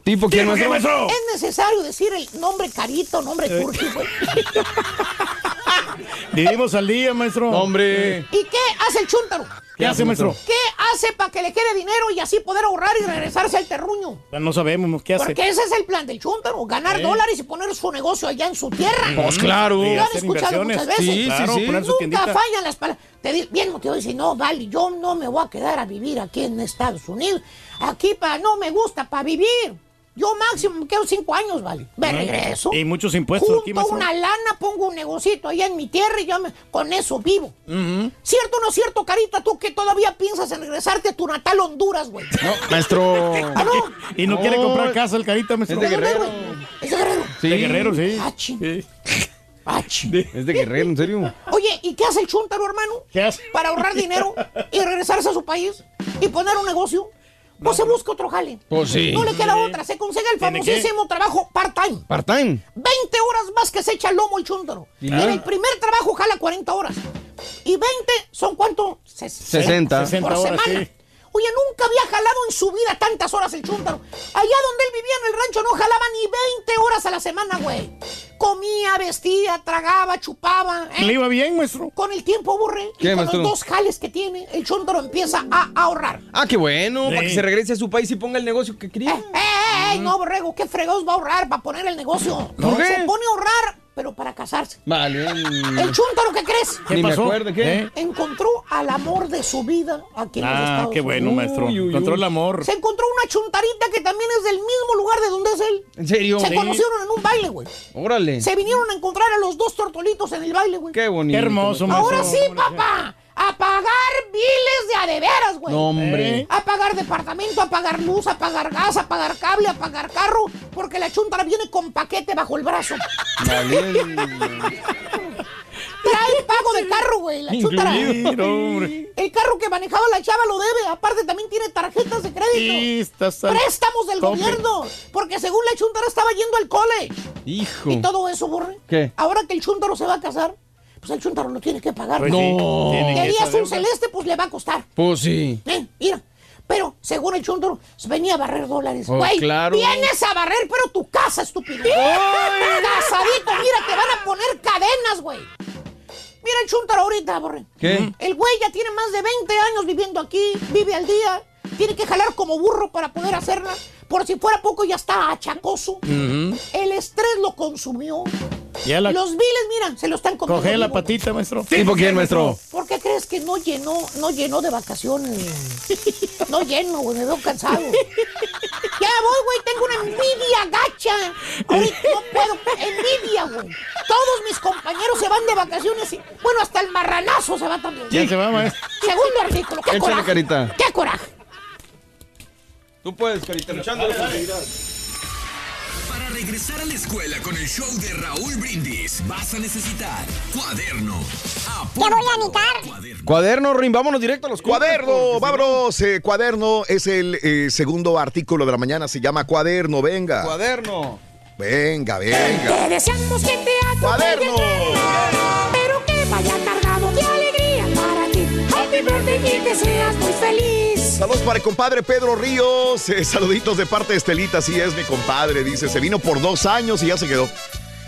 ¿Tipo quién, ¿Tipo qué, maestro? maestro? Es necesario decir el nombre carito, nombre turqui, güey. Vivimos al día, maestro. No, hombre. ¿Y qué hace el chúntaro? ¿Qué hace, maestro? ¿Qué hace para que le quede dinero y así poder ahorrar y regresarse al terruño? No sabemos qué hace. Porque ese es el plan del chúntaro, ganar dólares y poner su negocio allá en su tierra. Pues claro. Y Lo han escuchado muchas veces. Sí, sí, claro, sí. poner su Nunca tiendita. fallan las palabras. Te di bien motivado dice, no, vale, yo no me voy a quedar a vivir aquí en Estados Unidos. Aquí para no me gusta, para vivir. Yo máximo me quedo cinco años, vale. Me regreso. Y muchos impuestos Junto aquí, maestro. una lana, pongo un negocito allá en mi tierra y yo me- con eso vivo. ¿Cierto o no es cierto, Carita? Tú que todavía piensas en regresarte a tu natal Honduras, güey. No, maestro. ¿Ah, no? Y no, quiere comprar casa el carita, maestro. es de Guerrero. Es de Guerrero. Sí. De Guerrero, sí. Ah. Sí. Ah, ching. Es de Guerrero, en serio. Oye, ¿y qué hace el chúntaro, hermano? ¿Qué hace? Para ahorrar dinero y regresarse a su país y poner un negocio. Pues se busca otro jale. Pues sí. No le queda otra. Se consigue el famosísimo trabajo part-time. Part-time. 20 horas más que se echa el lomo el chúntaro. ¿Y En el primer trabajo jala 40 horas. Y 20 son cuánto? Ses- 60. 60 por horas, semana. sí. Oye, nunca había jalado en su vida tantas horas el chúntaro. Allá donde él vivía en el rancho no jalaba ni 20 horas a la semana, güey. Comía, vestía, tragaba, chupaba. ¿eh? Le iba bien, maestro. Con el tiempo aburre. ¿Qué, y con maestro? los dos jales que tiene, el chúntaro empieza a ahorrar. Ah, qué bueno. Sí. Para que se regrese a su país y ponga el negocio que quería. ¡Eh, eh, eh! No, borrego, ¿qué fregados va a ahorrar para poner el negocio? ¿Por qué? Se pone a ahorrar, pero para casarse. Vale. El chúntaro, ¿qué crees? ¿Qué Ni me pasó? acuerdo, ¿qué? ¿Eh? Encontró al amor de su vida aquí en los Ah, Estados qué bueno, maestro. Uy, uy, uy. Encontró el amor. Se encontró una chuntarita que también es del mismo lugar de donde es él. ¿En serio? Se Sí. conocieron en un baile, güey. Órale. Se vinieron a encontrar a los dos tortolitos en el baile, güey. Qué bonito. Qué hermoso, maestro. Ahora sí, papá. A pagar biles de de veras, güey. No, hombre. ¿Eh? A pagar departamento, a pagar luz, a pagar gas, a pagar cable, a pagar carro, porque la chuntara viene con paquete bajo el brazo. Trae pago de carro, güey, la chuntara. El carro que manejaba la chava lo debe. Aparte, también tiene tarjetas de crédito. Préstamos del tope. gobierno. Porque según la chuntara estaba yendo al cole. Hijo. Y todo eso, borre. ¿Qué? Ahora que el chuntaro se va a casar, pues el chuntaro lo tiene que pagar. Pues No. Querías un celeste, pues le va a costar. Pues sí. Eh, mira. Pero, según el chuntaro, venía a barrer dólares. Oh, Güey, claro. vienes a barrer, pero tu casa, estúpido. Casadito, mira, te van a poner cadenas, güey. Mira el chuntaro ahorita, borre. ¿Qué? El güey ya tiene más de 20 años viviendo aquí, vive al día, tiene que jalar como burro para poder hacerla. Por si fuera poco, ya está achacoso. El estrés lo consumió. Ya la Los viles, mira, se lo están comiendo. coge la vivo. patita, maestro. ¿Tipo quién, maestro? ¿Por qué crees que no llenó, no llenó de vacaciones? No lleno, güey, me veo cansado. Ya voy, güey, tengo una envidia gacha. Ahorita no puedo, envidia, güey. Todos mis compañeros se van de vacaciones y, bueno, hasta el marranazo se va también. Ya se va, maestro. Segundo artículo, qué Échale, coraje. carita. Qué coraje. Tú puedes, carita, luchando de posibilidad. Para regresar a la escuela con el show de Raúl Brindis, vas a necesitar cuaderno. Te voy a anitar. Cuaderno, Rin, vámonos directo a los Cuaderno, vámonos. eh, cuaderno es el eh, segundo artículo de la mañana. Se llama Cuaderno. Venga. Cuaderno. Venga, Te venga. deseamos que te Cuaderno. pero que vaya cargado de alegría para ti. Happy birthday y que seas muy feliz. Saludos para el compadre Pedro Ríos. eh, saluditos de parte de Estelita. Sí, es mi compadre. Dice, se vino por dos años y ya se quedó.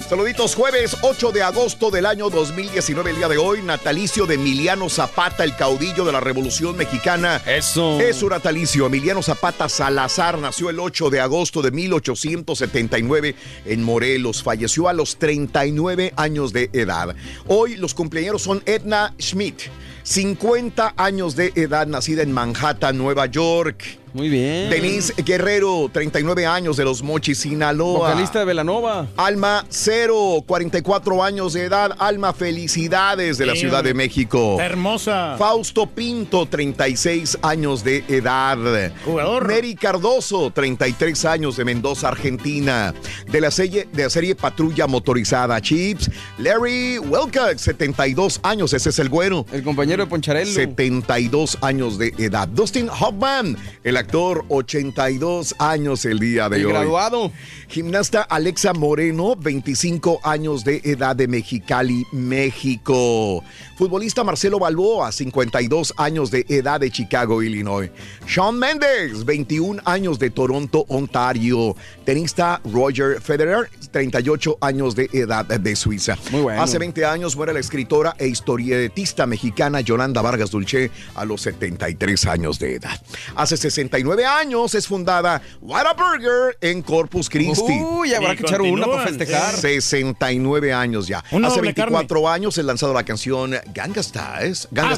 Saluditos, jueves 8 de agosto del año 2019, el día de hoy, natalicio de Emiliano Zapata, el caudillo de la Revolución Mexicana. Eso. Es su natalicio. Emiliano Zapata Salazar nació el 8 de agosto de 1879 en Morelos. Falleció a los 39 años de edad. Hoy los cumpleaños son Edna Schmidt, 50 años de edad, nacida en Manhattan, Nueva York. Muy bien. Denise Guerrero, 39 años de Los Mochis, Sinaloa. Vocalista de Velanova. Alma Cero, 44 años de edad. Alma, felicidades de la Ciudad de. México. Hermosa. Fausto Pinto, 36 años de edad. Jugador. Mary Cardoso, 33 años de Mendoza, Argentina. De la serie, de la serie Patrulla Motorizada Chips. Larry Wilcox, 72 años, ese es el güero. El compañero de Poncharello. 72 años de edad. Dustin Hoffman, el actor, 82 años el día de El hoy. graduado. Gimnasta Alexa Moreno, 25 años de edad de Mexicali, México. Futbolista Marcelo Balboa, 52 años de edad de Chicago, Illinois. Shawn Mendes, 21 años de Toronto, Ontario. Tenista Roger Federer, 38 años de edad de Suiza. Muy bueno. Hace 20 años muere la escritora e historietista mexicana Yolanda Vargas Dulce a los 73 años de edad. Hace 69 años es fundada Whataburger en Corpus Christi. Uy, habrá Y que echar una para festejar. 69 años ya. Una Hace doble 24 años es lanzado la canción Ganga Stars. Ganga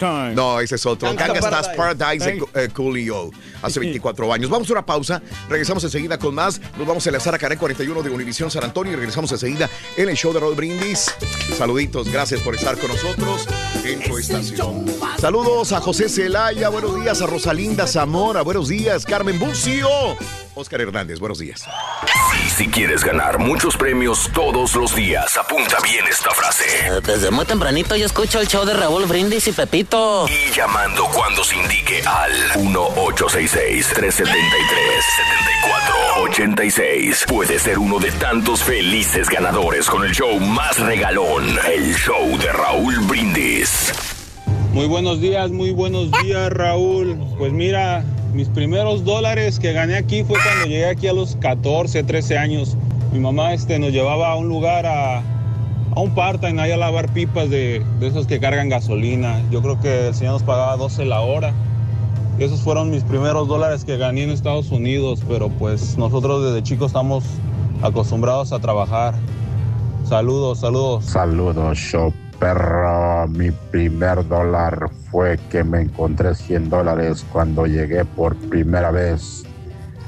Ah. No, ese es otro. Gangsta Ganga Stars Paradise. Paradise de eh, Coolio. Hace 24 años. Vamos a una pausa. Regresamos enseguida con más. Nos vamos a enlazar a Canal 41 de Univisión San Antonio y regresamos enseguida en el show de Rod Brindis. Saluditos. Gracias por estar con nosotros en estación. Saludos a José Celaya. Buenos días. A Rosalinda Zamora. Buenos días. Carmen Bucio. Oscar Hernández. Buenos días. Y si quieres ganar muchos premios todos los días, apunta bien esta frase. Desde muy tempranito yo escucho el show de Raúl Brindis y Pepito. Y llamando cuando se indique al 1-866-373-7486. Puede ser uno de tantos felices ganadores con el show más regalón, el show de Raúl Brindis. Muy buenos días, muy buenos días Raúl. Pues mira, mis primeros dólares que gané aquí fue cuando llegué aquí a los 14, 13 años. Mi mamá este, nos llevaba a un lugar a, a un part-time, ahí a lavar pipas de, de esos que cargan gasolina. Yo creo que el señor nos pagaba 12 la hora. Esos fueron mis primeros dólares que gané en Estados Unidos, pero pues nosotros desde chicos estamos acostumbrados a trabajar. Saludos, saludos. Saludos, show perro. Mi primer dólar fue que me encontré 100 dólares cuando llegué por primera vez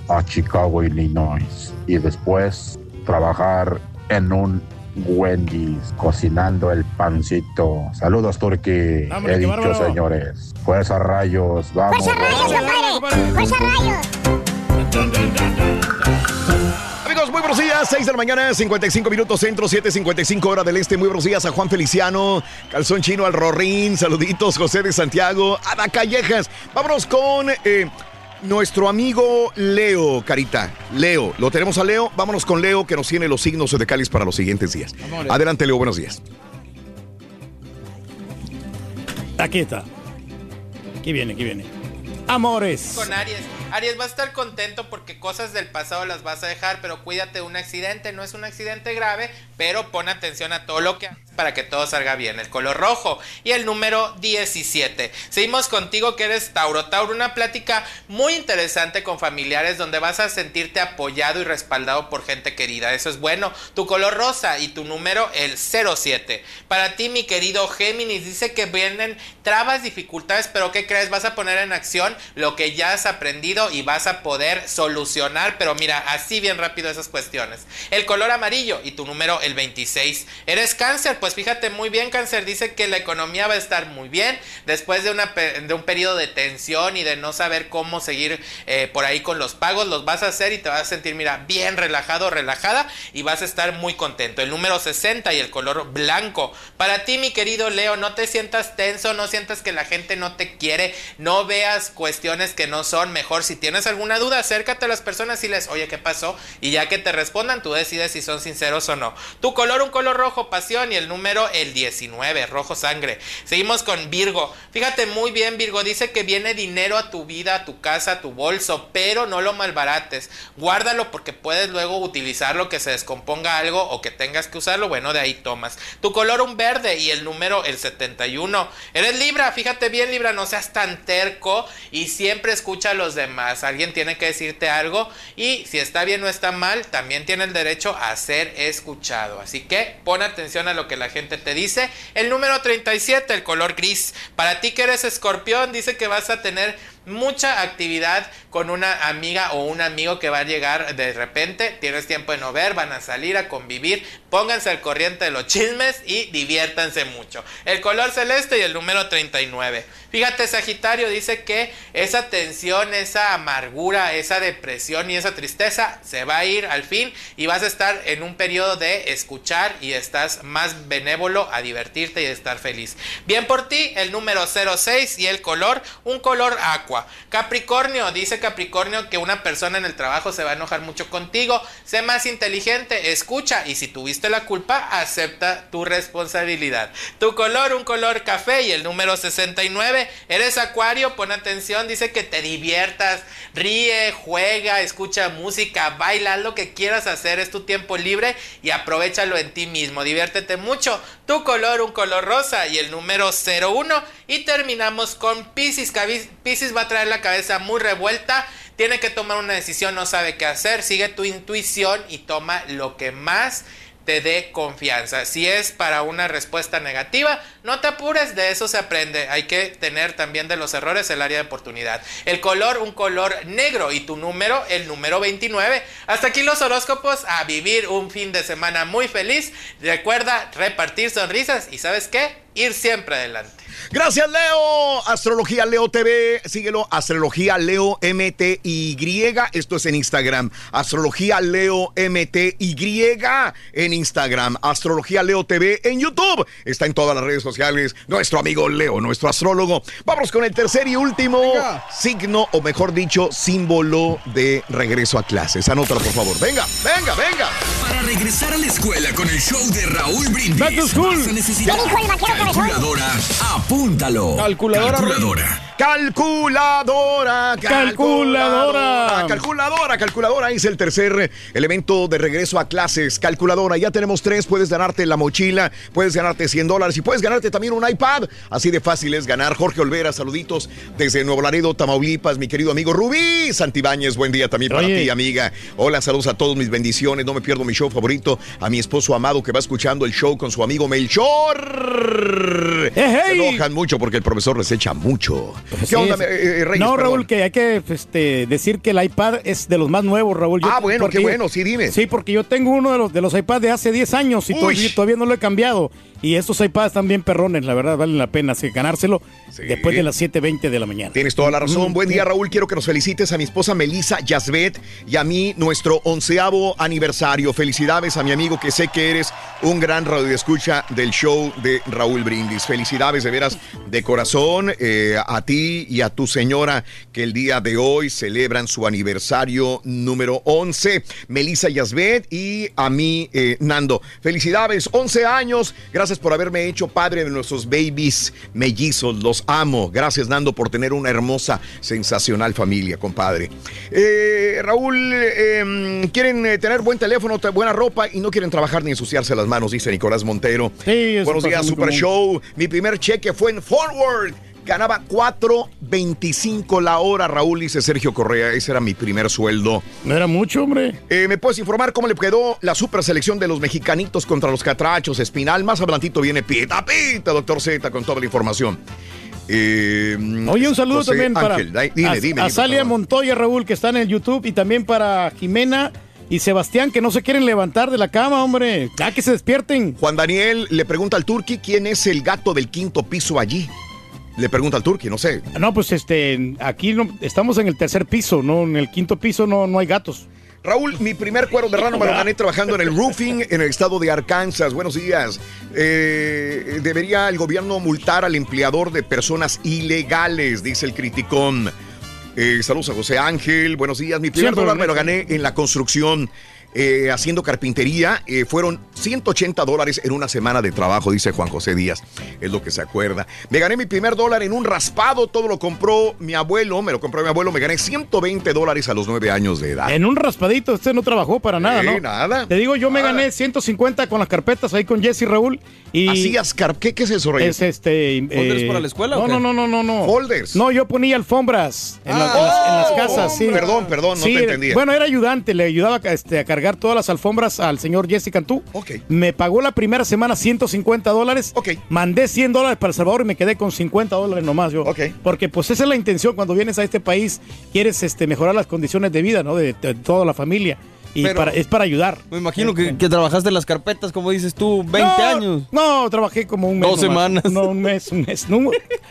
a Chicago, Illinois. Y después trabajar en un Wendy's, cocinando el pancito. Saludos, Turki. He dicho, bárbaro. señores. Fuerza rayos, vamos. ¡Fuerza rayos, compadre! ¡Fuerza rayos! Amigos, muy buenos días. 6 de la mañana, 55 minutos centro, 7.55 hora del este. Muy buenos días a Juan Feliciano, Calzón Chino al Rorrín. Saluditos, José de Santiago, Ada Callejas. Vámonos con eh, nuestro amigo Leo, Carita. Leo, lo tenemos a Leo. Vámonos con Leo que nos tiene los signos de Cáliz para los siguientes días. Amores. Adelante, Leo, buenos días. Aquí está. Aquí viene, aquí viene. Amores. Con Aries. Aries va a estar contento porque cosas del pasado las vas a dejar, pero cuídate de un accidente. No es un accidente grave, pero pon atención a todo lo que haces para que todo salga bien. El color rojo y el número 17. Seguimos contigo que eres Tauro. Tauro, una plática muy interesante con familiares donde vas a sentirte apoyado y respaldado por gente querida. Eso es bueno. Tu color rosa y tu número el 07. Para ti, mi querido Géminis, dice que vienen trabas, dificultades, pero ¿qué crees? Vas a poner en acción lo que ya has aprendido y vas a poder solucionar, pero mira, así bien rápido esas cuestiones. El color amarillo y tu número el 26. ¿Eres cáncer? Pues fíjate muy bien, cáncer, dice que la economía va a estar muy bien después de, un periodo de tensión y de no saber cómo seguir eh, por ahí con los pagos, los vas a hacer y te vas a sentir, mira, bien relajado, relajada y vas a estar muy contento. El número 60 y el color blanco. Para ti, mi querido Leo, no te sientas tenso, no sientas que la gente no te quiere, no veas cuestiones que no son. Mejor si tienes alguna duda, acércate a las personas y les, oye, ¿qué pasó? Y ya que te respondan, tú decides si son sinceros o no. Tu color, un color rojo, pasión y el número el 19, rojo sangre. Seguimos con Virgo. Fíjate muy bien, Virgo, dice que viene dinero a tu vida, a tu casa, a tu bolso, pero no lo malbarates. Guárdalo porque puedes luego utilizarlo, que se descomponga algo o que tengas que usarlo. Bueno, de ahí tomas. Tu color, un verde y el número el 71. Eres Libra, fíjate bien, Libra, no seas tan terco y siempre escucha a los demás. Alguien tiene que decirte algo y si está bien o está mal, también tiene el derecho a ser escuchado. Así que pon atención a lo que la gente te dice. El número 37, el color gris. Para ti que eres escorpión, dice que vas a tener mucha actividad con una amiga o un amigo que va a llegar de repente, tienes tiempo de no ver, van a salir a convivir, pónganse al corriente de los chismes y diviértanse mucho. El color celeste y el número 39. Fíjate, Sagitario dice que esa tensión, esa amargura, esa depresión y esa tristeza se va a ir al fin y vas a estar en un periodo de escuchar y estás más benévolo a divertirte y estar feliz. Bien por ti, el número 06 y el color, un color aqua. Capricornio, dice Capricornio que una persona en el trabajo se va a enojar mucho contigo. Sé más inteligente, escucha y si tuviste la culpa, acepta tu responsabilidad. Tu color, un color café y el número 69. Eres acuario, pon atención, dice que te diviertas, ríe, juega, escucha música, baila, haz lo que quieras hacer, es tu tiempo libre y aprovechalo en ti mismo, diviértete mucho. Tu color, un color rosa y el número 01. Y terminamos con Pisces. Pisces va a traer la cabeza muy revuelta. Tiene que tomar una decisión, no sabe qué hacer. Sigue tu intuición y toma lo que más te dé confianza. Si es para una respuesta negativa, no te apures, de eso se aprende. Hay que tener también de los errores el área de oportunidad. El color, un color negro y tu número, el número 29. Hasta aquí los horóscopos, a vivir un fin de semana muy feliz. Recuerda repartir sonrisas y sabes qué, ir siempre adelante. Gracias, Leo. Astrología Leo TV. Síguelo. Astrología Leo MTY. Esto es en Instagram. Astrología Leo MTY en Instagram. Astrología Leo TV en YouTube. Está en todas las redes sociales. Nuestro amigo Leo, nuestro astrólogo. Vamos con el tercer y último signo, o mejor dicho, símbolo de regreso a clases. Anótalo, por favor. Venga, venga, venga. Para regresar a la escuela con el show de Raúl Brindis. Back to school. ¿Qué dijo el vaquero calculadora. Apúntalo. Calculadora, Calculadora. Calculadora, Calculadora. calculadora, calculadora es el tercer elemento de regreso a clases. Calculadora, ya tenemos tres, puedes ganarte la mochila, puedes ganarte 100 dólares y puedes ganarte también un iPad. Así de fácil es ganar. Jorge Olvera, saluditos desde Nuevo Laredo, Tamaulipas, mi querido amigo Rubí Santibáñez, buen día también para Oye. ti, amiga. Hola, saludos a todos, mis bendiciones, no me pierdo mi show favorito, a mi esposo amado que va escuchando el show con su amigo Melchor. ¡Eh, Se enojan mucho porque el profesor les echa mucho. ¿Qué Sí, onda, eh, eh, Reyes? no, Perdón. Raúl, que hay que este, decir que el iPad es de los más nuevos, Raúl. Ah, bueno, porque qué bueno, sí, dime. Sí, porque yo tengo uno de los, de los iPads de hace 10 años y todavía, todavía no lo he cambiado. Y estos iPads están bien perrones, la verdad, valen la pena así, ganárselo después de las 7.20 de la mañana. Tienes toda la razón. Mm, Buen sí. día, Raúl. Quiero que nos felicites a mi esposa Melissa Yasbet y a mí nuestro onceavo aniversario. Felicidades a mi amigo que sé que eres un gran radioescucha del show de Raúl Brindis. Felicidades de veras de corazón eh, a ti y a tu señora que el día de hoy celebran su aniversario número 11. Melissa Yasbet y a mí, eh, Nando. Felicidades, 11 años. Gracias por haberme hecho padre de nuestros babies mellizos. Los amo. Gracias, Nando, por tener una hermosa, sensacional familia, compadre. Eh, Raúl, eh, quieren eh, tener buen teléfono, te- buena ropa y no quieren trabajar ni ensuciarse las manos, dice Nicolás Montero. Buenos días, Super común. Show. Mi primer cheque fue en Forward. Ganaba 4.25 la hora, Raúl, dice Sergio Correa. Ese era mi primer sueldo. No era mucho, hombre. Eh, ¿Me puedes informar cómo le quedó la super selección de los mexicanitos contra los catrachos? Espinal, más adelantito viene Pita Pita, doctor Z, con toda la información. Eh, Oye, un saludo José también para Ángel, dime, a, dime, a dime, Salia. Montoya, Raúl, que está en el YouTube, y también para Jimena y Sebastián, que no se quieren levantar de la cama, hombre. Ya que se despierten. Juan Daniel le pregunta al Turqui quién es el gato del quinto piso allí. Le pregunta al Turqui, no sé. No, pues este, aquí no, estamos en el tercer piso, no, en el quinto piso no, no hay gatos. Raúl, mi primer cuero de rano me lo gané trabajando en el roofing en el estado de Arkansas. Buenos días. Eh, debería el gobierno multar al empleador de personas ilegales, dice el criticón. Eh, saludos a José Ángel. Buenos días. Mi primer Siempre dólar me lo gané en la construcción. Eh, haciendo carpintería, eh, fueron 180 dólares en una semana de trabajo, dice Juan José Díaz, es lo que se acuerda. Me gané mi primer dólar en un raspado, todo lo compró mi abuelo, me lo compró mi abuelo, me gané 120 dólares a los 9 años de edad. En un raspadito, usted no trabajó para nada, Sí, ¿no? nada. Te digo, yo me gané 150 con las carpetas ahí con Jesse Raúl. Y ¿Hacías car ¿Qué, ¿Qué es eso, Reyes? Es este. ¿Folders para la escuela No, o qué? no, no, no, no, no. Folders. No, yo ponía alfombras en, la- Ah, en las, en las oh, casas, sí. perdón, perdón, no Sí, te entendía. Bueno, era ayudante, le ayudaba este, a cargar todas las alfombras al señor Jesse Cantú. Me pagó la primera semana 150 dólares. Mandé 100 dólares para El Salvador y me quedé con 50 dólares nomás yo. Porque pues esa es la intención cuando vienes a este país, quieres este, mejorar las condiciones de vida, ¿no? De, de toda la familia. Y Pero- para, es para ayudar. Me imagino que, que trabajaste en las carpetas, como dices tú, 20 No, años. No, trabajé como un mes. Dos nomás. semanas. No, un mes, un mes. No,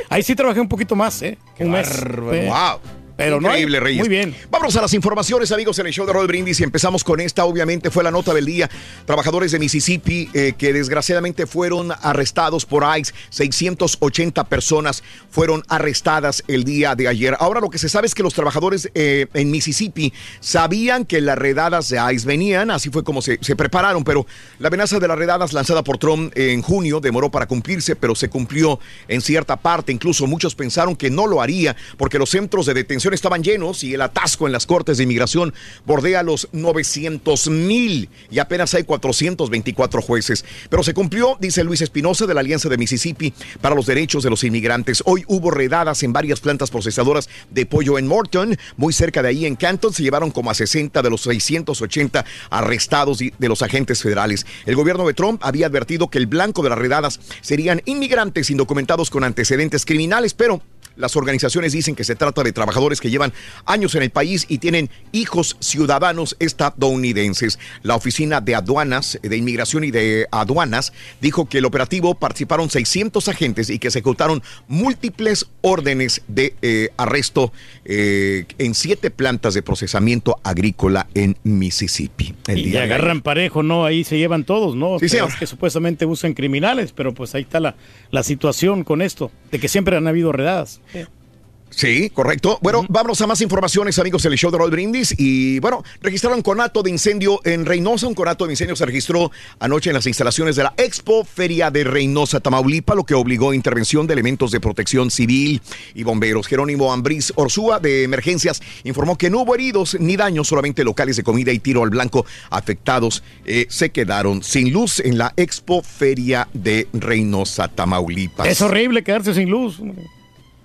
ahí sí trabajé un poquito más, ¿eh? Un mes. Wow. Pero no hay- Increíble, Reyes. Muy bien. Vámonos a las informaciones, amigos, en el show de Roll Brindis. Y empezamos con esta, obviamente, fue la nota del día. Trabajadores de Mississippi eh, que desgraciadamente fueron arrestados por ICE. 680 personas fueron arrestadas el día de ayer. Ahora lo que se sabe es que los trabajadores eh, en Mississippi sabían que las redadas de ICE venían, así fue como se, se prepararon, pero la amenaza de las redadas lanzada por Trump en junio demoró para cumplirse, pero se cumplió en cierta parte. Incluso muchos pensaron que no lo haría porque los centros de detención estaban llenos y el atasco en las cortes de inmigración bordea los 900 mil y apenas hay 424 jueces. Pero se cumplió, dice Luis Espinosa de la Alianza de Mississippi para los Derechos de los Inmigrantes. Hoy hubo redadas en varias plantas procesadoras de pollo en Morton, muy cerca de ahí en Canton. Se llevaron como a 60 de los 680 arrestados de los agentes federales. El gobierno de Trump había advertido que el blanco de las redadas serían inmigrantes indocumentados con antecedentes criminales, pero las organizaciones dicen que se trata de trabajadores que llevan años en el país y tienen hijos ciudadanos estadounidenses. La Oficina de Aduanas, de Inmigración y de Aduanas, dijo que el operativo participaron 600 agentes y que ejecutaron múltiples órdenes de eh, arresto eh, en siete plantas de procesamiento agrícola en Mississippi. El Y día de ayer. agarran parejo, ¿no? Ahí se llevan todos, ¿no? Sí, Que- supuestamente usan criminales, pero pues ahí está la, la situación con esto, de que siempre han habido redadas. Sí, correcto. Bueno, vámonos a más informaciones, amigos, del show de Roll Brindis. Y bueno, registraron conato de incendio en Reynosa. Un conato de incendio se registró anoche en las instalaciones de la Expo Feria de Reynosa, Tamaulipa, lo que obligó intervención de elementos de protección civil y bomberos. Jerónimo Ambriz Orsúa, de Emergencias, informó que no hubo heridos ni daños, solamente locales de comida y tiro al blanco afectados eh, se quedaron sin luz en la Expo Feria de Reynosa, Tamaulipas. Es horrible quedarse sin luz. hombre.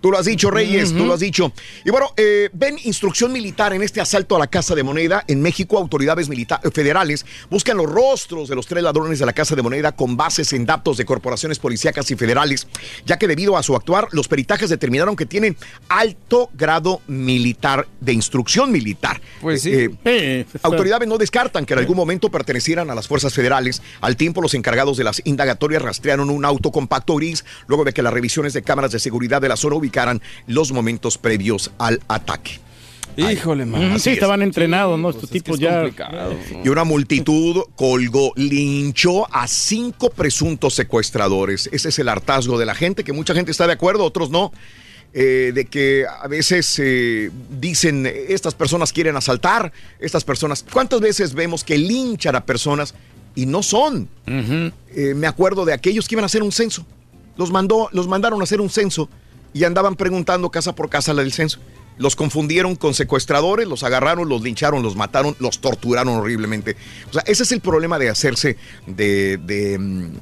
Tú lo has dicho, Reyes, tú lo has dicho. Y bueno, eh, ven instrucción militar en este asalto a la Casa de Moneda. En México, autoridades milita- federales buscan los rostros de los tres ladrones de la Casa de Moneda con bases en datos de corporaciones policíacas y federales, ya que debido a su actuar, los peritajes determinaron que tienen alto grado militar, de instrucción militar. Pues sí. Eh, Eh, Autoridades no descartan que en algún momento pertenecieran a las fuerzas federales. Al tiempo, los encargados de las indagatorias rastrearon un auto compacto gris luego de que las revisiones de cámaras de seguridad de la zona los momentos previos al ataque. Híjole, man. Así sí, es. estaban entrenados, ¿no? Estos Pues es que tipos es ya. Y una multitud colgó, linchó a cinco presuntos secuestradores. Ese es el hartazgo de la gente, que mucha gente está de acuerdo, otros no. eh, de que a veces eh, dicen, estas personas quieren asaltar, estas personas... ¿Cuántas veces vemos que linchan a personas y no son? Eh, me acuerdo de aquellos que iban a hacer un censo. Los, mandó, los mandaron a hacer un censo y andaban preguntando casa por casa la del censo. Los confundieron con secuestradores, los agarraron, los lincharon, los mataron, los torturaron horriblemente. O sea, ese es el problema de hacerse de, de, mm,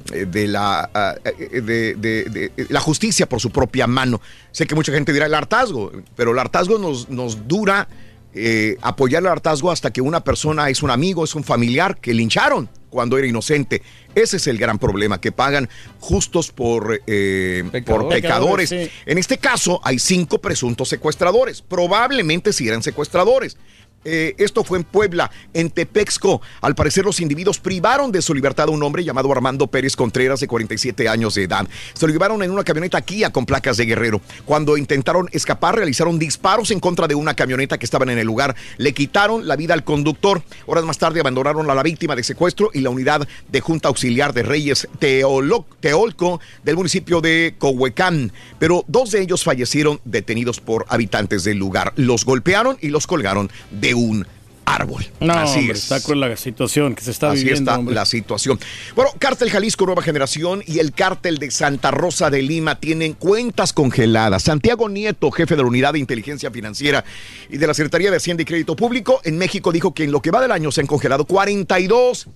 la, ah, eh, de- la justicia por su propia mano. Sé que mucha gente dirá el hartazgo, pero el hartazgo nos, nos dura eh, apoyar el hartazgo hasta que una persona es un amigo, es un familiar que lincharon cuando era inocente. Ese es el gran problema, que pagan justos por, eh, por Pecadores. pecadores. Sí. En este caso hay cinco presuntos secuestradores. Probablemente si eran secuestradores. Eh, esto fue en Puebla, en Tepexco. Al parecer los individuos privaron de su libertad a un hombre llamado Armando Pérez Contreras de 47 años de edad. Se lo llevaron en una camioneta Kia con placas de Guerrero. Cuando intentaron escapar realizaron disparos en contra de una camioneta que estaban en el lugar. Le quitaron la vida al conductor. Horas más tarde abandonaron a la víctima de secuestro y la unidad de Junta Auxiliar de Reyes Teolco del municipio de Cohuecán. Pero dos de ellos fallecieron detenidos por habitantes del lugar. Los golpearon y los colgaron de un árbol. No, Así hombre, es. está cruel la situación que se está Así viviendo. está hombre. la situación. Bueno, Cártel Jalisco Nueva Generación y el Cártel de Santa Rosa de Lima tienen cuentas congeladas. Santiago Nieto, jefe de la Unidad de Inteligencia Financiera y de la Secretaría de Hacienda y Crédito Público en México, dijo que en lo que va del año se han congelado 42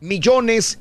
millones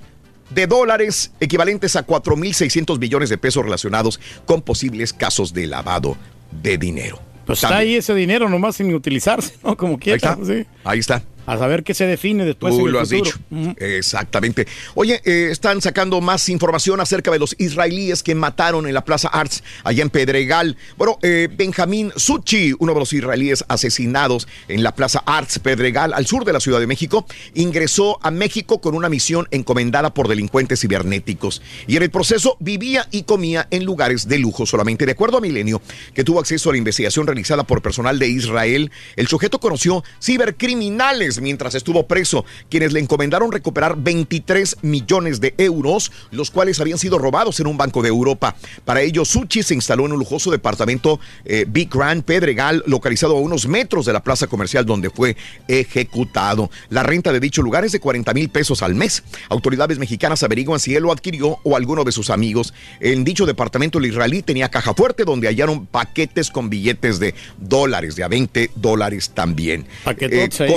de dólares equivalentes a 4.600 millones de pesos relacionados con posibles casos de lavado de dinero. Pues está ahí ese dinero nomás sin utilizarse, ¿no? Como Ahí quiera. está. sí. Ahí está. A saber qué se define después. Tú lo has dicho. Exactamente. Oye, eh, están sacando más información acerca de los israelíes que mataron en la Plaza Arts, allá en Pedregal. Bueno, eh, Benjamín Suchi, uno de los israelíes asesinados en la Plaza Arts Pedregal, al sur de la Ciudad de México, ingresó a México con una misión encomendada por delincuentes cibernéticos. Y en el proceso vivía y comía en lugares de lujo solamente. De acuerdo a Milenio, que tuvo acceso a la investigación realizada por personal de Israel, el sujeto conoció cibercriminales mientras estuvo preso, quienes le encomendaron recuperar 23 millones de euros, los cuales habían sido robados en un banco de Europa. Para ello, Suchi se instaló en un lujoso departamento eh, Big Grand Pedregal, localizado a unos metros de la plaza comercial donde fue ejecutado. La renta de dicho lugar es de 40 mil pesos al mes. Autoridades mexicanas averiguan si él lo adquirió o alguno de sus amigos. En dicho departamento, el israelí tenía caja fuerte donde hallaron paquetes con billetes de dólares, de a 20 dólares también. Eh, ahí.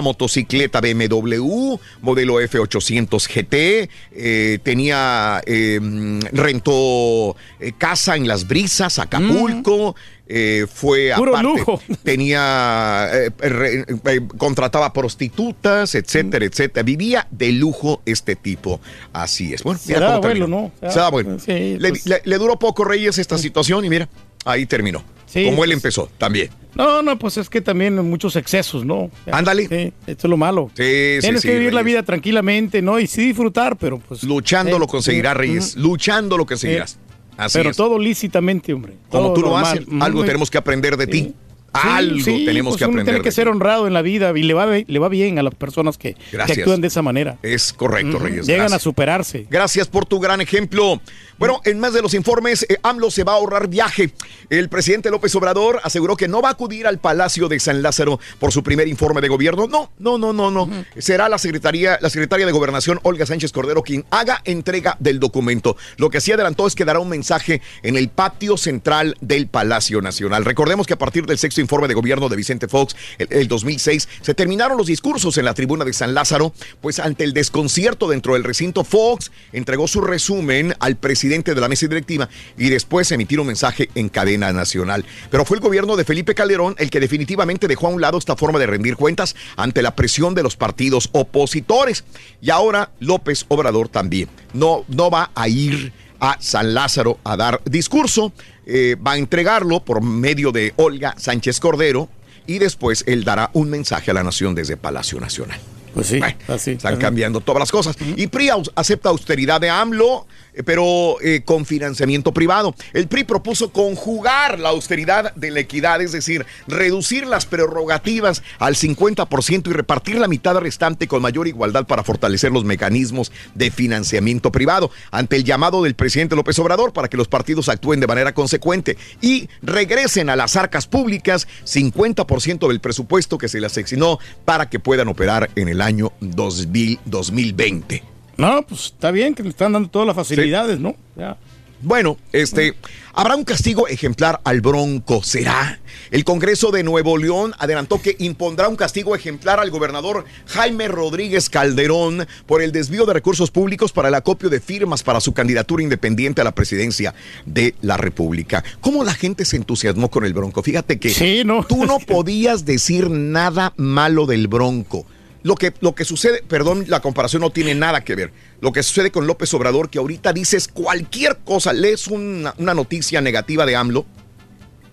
Motocicleta BMW, modelo F800 GT, eh, tenía, eh, mm, rentó eh, casa en Las Brisas, Acapulco. eh, fue Puro aparte, lujo. tenía eh, re- eh, contrataba prostitutas, etcétera, etcétera. Vivía de lujo este tipo. Así es. Bueno, mira Será cómo bueno, terminó. ¿no? Será bueno. Sí, le, le- le duró poco Reyes esta situación y mira, ahí terminó. Sí, Como él pues- empezó, también. No, no, pues es que también muchos excesos, ¿no? Ándale. Sí, esto es lo malo. Sí, Tienes que vivir la vida tranquilamente, ¿no? Y sí disfrutar, pero pues. Luchando eh, lo conseguirás, sí, Reyes. Luchando lo conseguirás. Así pero es. todo lícitamente, hombre. Como todo tú lo haces, algo eh, tenemos que aprender de ti. Algo sí, tenemos pues que uno aprender. Tiene que ser honrado en la vida y le va, le va bien a las personas que, actúan de esa manera. Es correcto. Reyes. Llegan gracias. a superarse. Gracias por tu gran ejemplo. Bueno, en más de los informes, eh, AMLO se va a ahorrar viaje. El presidente López Obrador aseguró que no va a acudir al Palacio de San Lázaro por su primer informe de gobierno. No, no, no, no, no. Será la secretaría, la secretaria de Gobernación, Olga Sánchez Cordero, quien haga entrega del documento. Lo que sí adelantó es que dará un mensaje en el patio central del Palacio Nacional. Recordemos que a partir del sexto informe de gobierno de Vicente Fox el, el 2006, se terminaron los discursos en la tribuna de San Lázaro, pues ante el desconcierto dentro del recinto, Fox entregó su resumen al presidente de la mesa directiva y después emitir un mensaje en cadena nacional. Pero fue el gobierno de Felipe Calderón el que definitivamente dejó a un lado esta forma de rendir cuentas ante la presión de los partidos opositores. Y ahora López Obrador también no, no va a ir a San Lázaro a dar discurso, eh, va a entregarlo por medio de Olga Sánchez Cordero y después él dará un mensaje a la nación desde Palacio Nacional. Pues sí, así. Están cambiando todas las cosas. Y PRI acepta austeridad de AMLO, pero eh, con financiamiento privado. El PRI propuso conjugar la austeridad de la equidad, es decir, reducir las prerrogativas al 50% y repartir la mitad restante con mayor igualdad para fortalecer los mecanismos de financiamiento privado. Ante el llamado del presidente López Obrador para que los partidos actúen de manera consecuente y regresen a las arcas públicas 50% del presupuesto que se les asignó para que puedan operar en el año 2000 2020. No, pues está bien que le están dando todas las facilidades, ¿no? Ya. Bueno, este, habrá un castigo ejemplar al Bronco, ¿será? El Congreso de Nuevo León adelantó que impondrá un castigo ejemplar al gobernador Jaime Rodríguez Calderón por el desvío de recursos públicos para el acopio de firmas para su candidatura independiente a la presidencia de la República. ¿Cómo la gente se entusiasmó con el Bronco? Fíjate que tú no podías decir nada malo del Bronco. Lo que, lo que sucede, perdón, la comparación no tiene nada que ver. Lo que sucede con López Obrador, que ahorita dices cualquier cosa, lees una, una noticia negativa de AMLO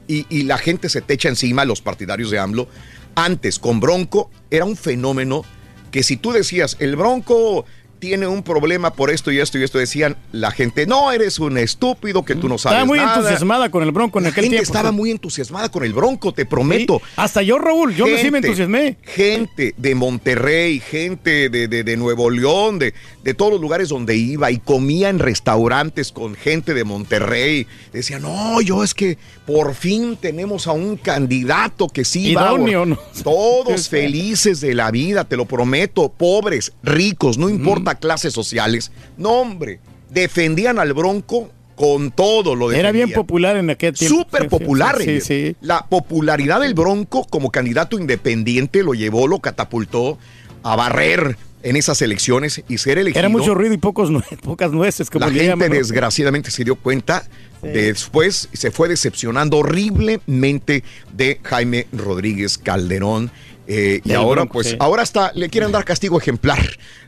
y, y la gente se te echa encima, los partidarios de AMLO. Antes, con Bronco, era un fenómeno que si tú decías, el Bronco tiene un problema por esto y esto y esto, decían la gente, no, eres un estúpido, que tú no sabes Estaba muy nada". entusiasmada con el Bronco en La aquel gente tiempo. estaba muy entusiasmada con el Bronco, te prometo. Hasta yo, Raúl, yo me- sí me Gente, entusiasmé. Gente de Monterrey, gente de, de- de Nuevo León, de, de todos los lugares donde iba y comía en restaurantes con gente de Monterrey. Decía, no, yo es que por fin tenemos a un candidato que sí va. Idóneo, a- ¿no? Todos felices de la vida, te lo prometo. Pobres, ricos, no importa clases sociales. No, hombre, defendían al Bronco con todo lo Era bien popular en aquel tiempo. Súper sí, popular, sí, sí. La popularidad del Bronco como candidato independiente lo llevó, lo catapultó a barrer en esas elecciones y ser elegido. Era mucho ruido y pocos nue- pocas nueces, como La gente llaman, ¿no? desgraciadamente se dio cuenta después se fue decepcionando horriblemente de Jaime Rodríguez Calderón. eh, y ahora, Bronco, pues, sí. ahora hasta le quieren dar castigo ejemplar.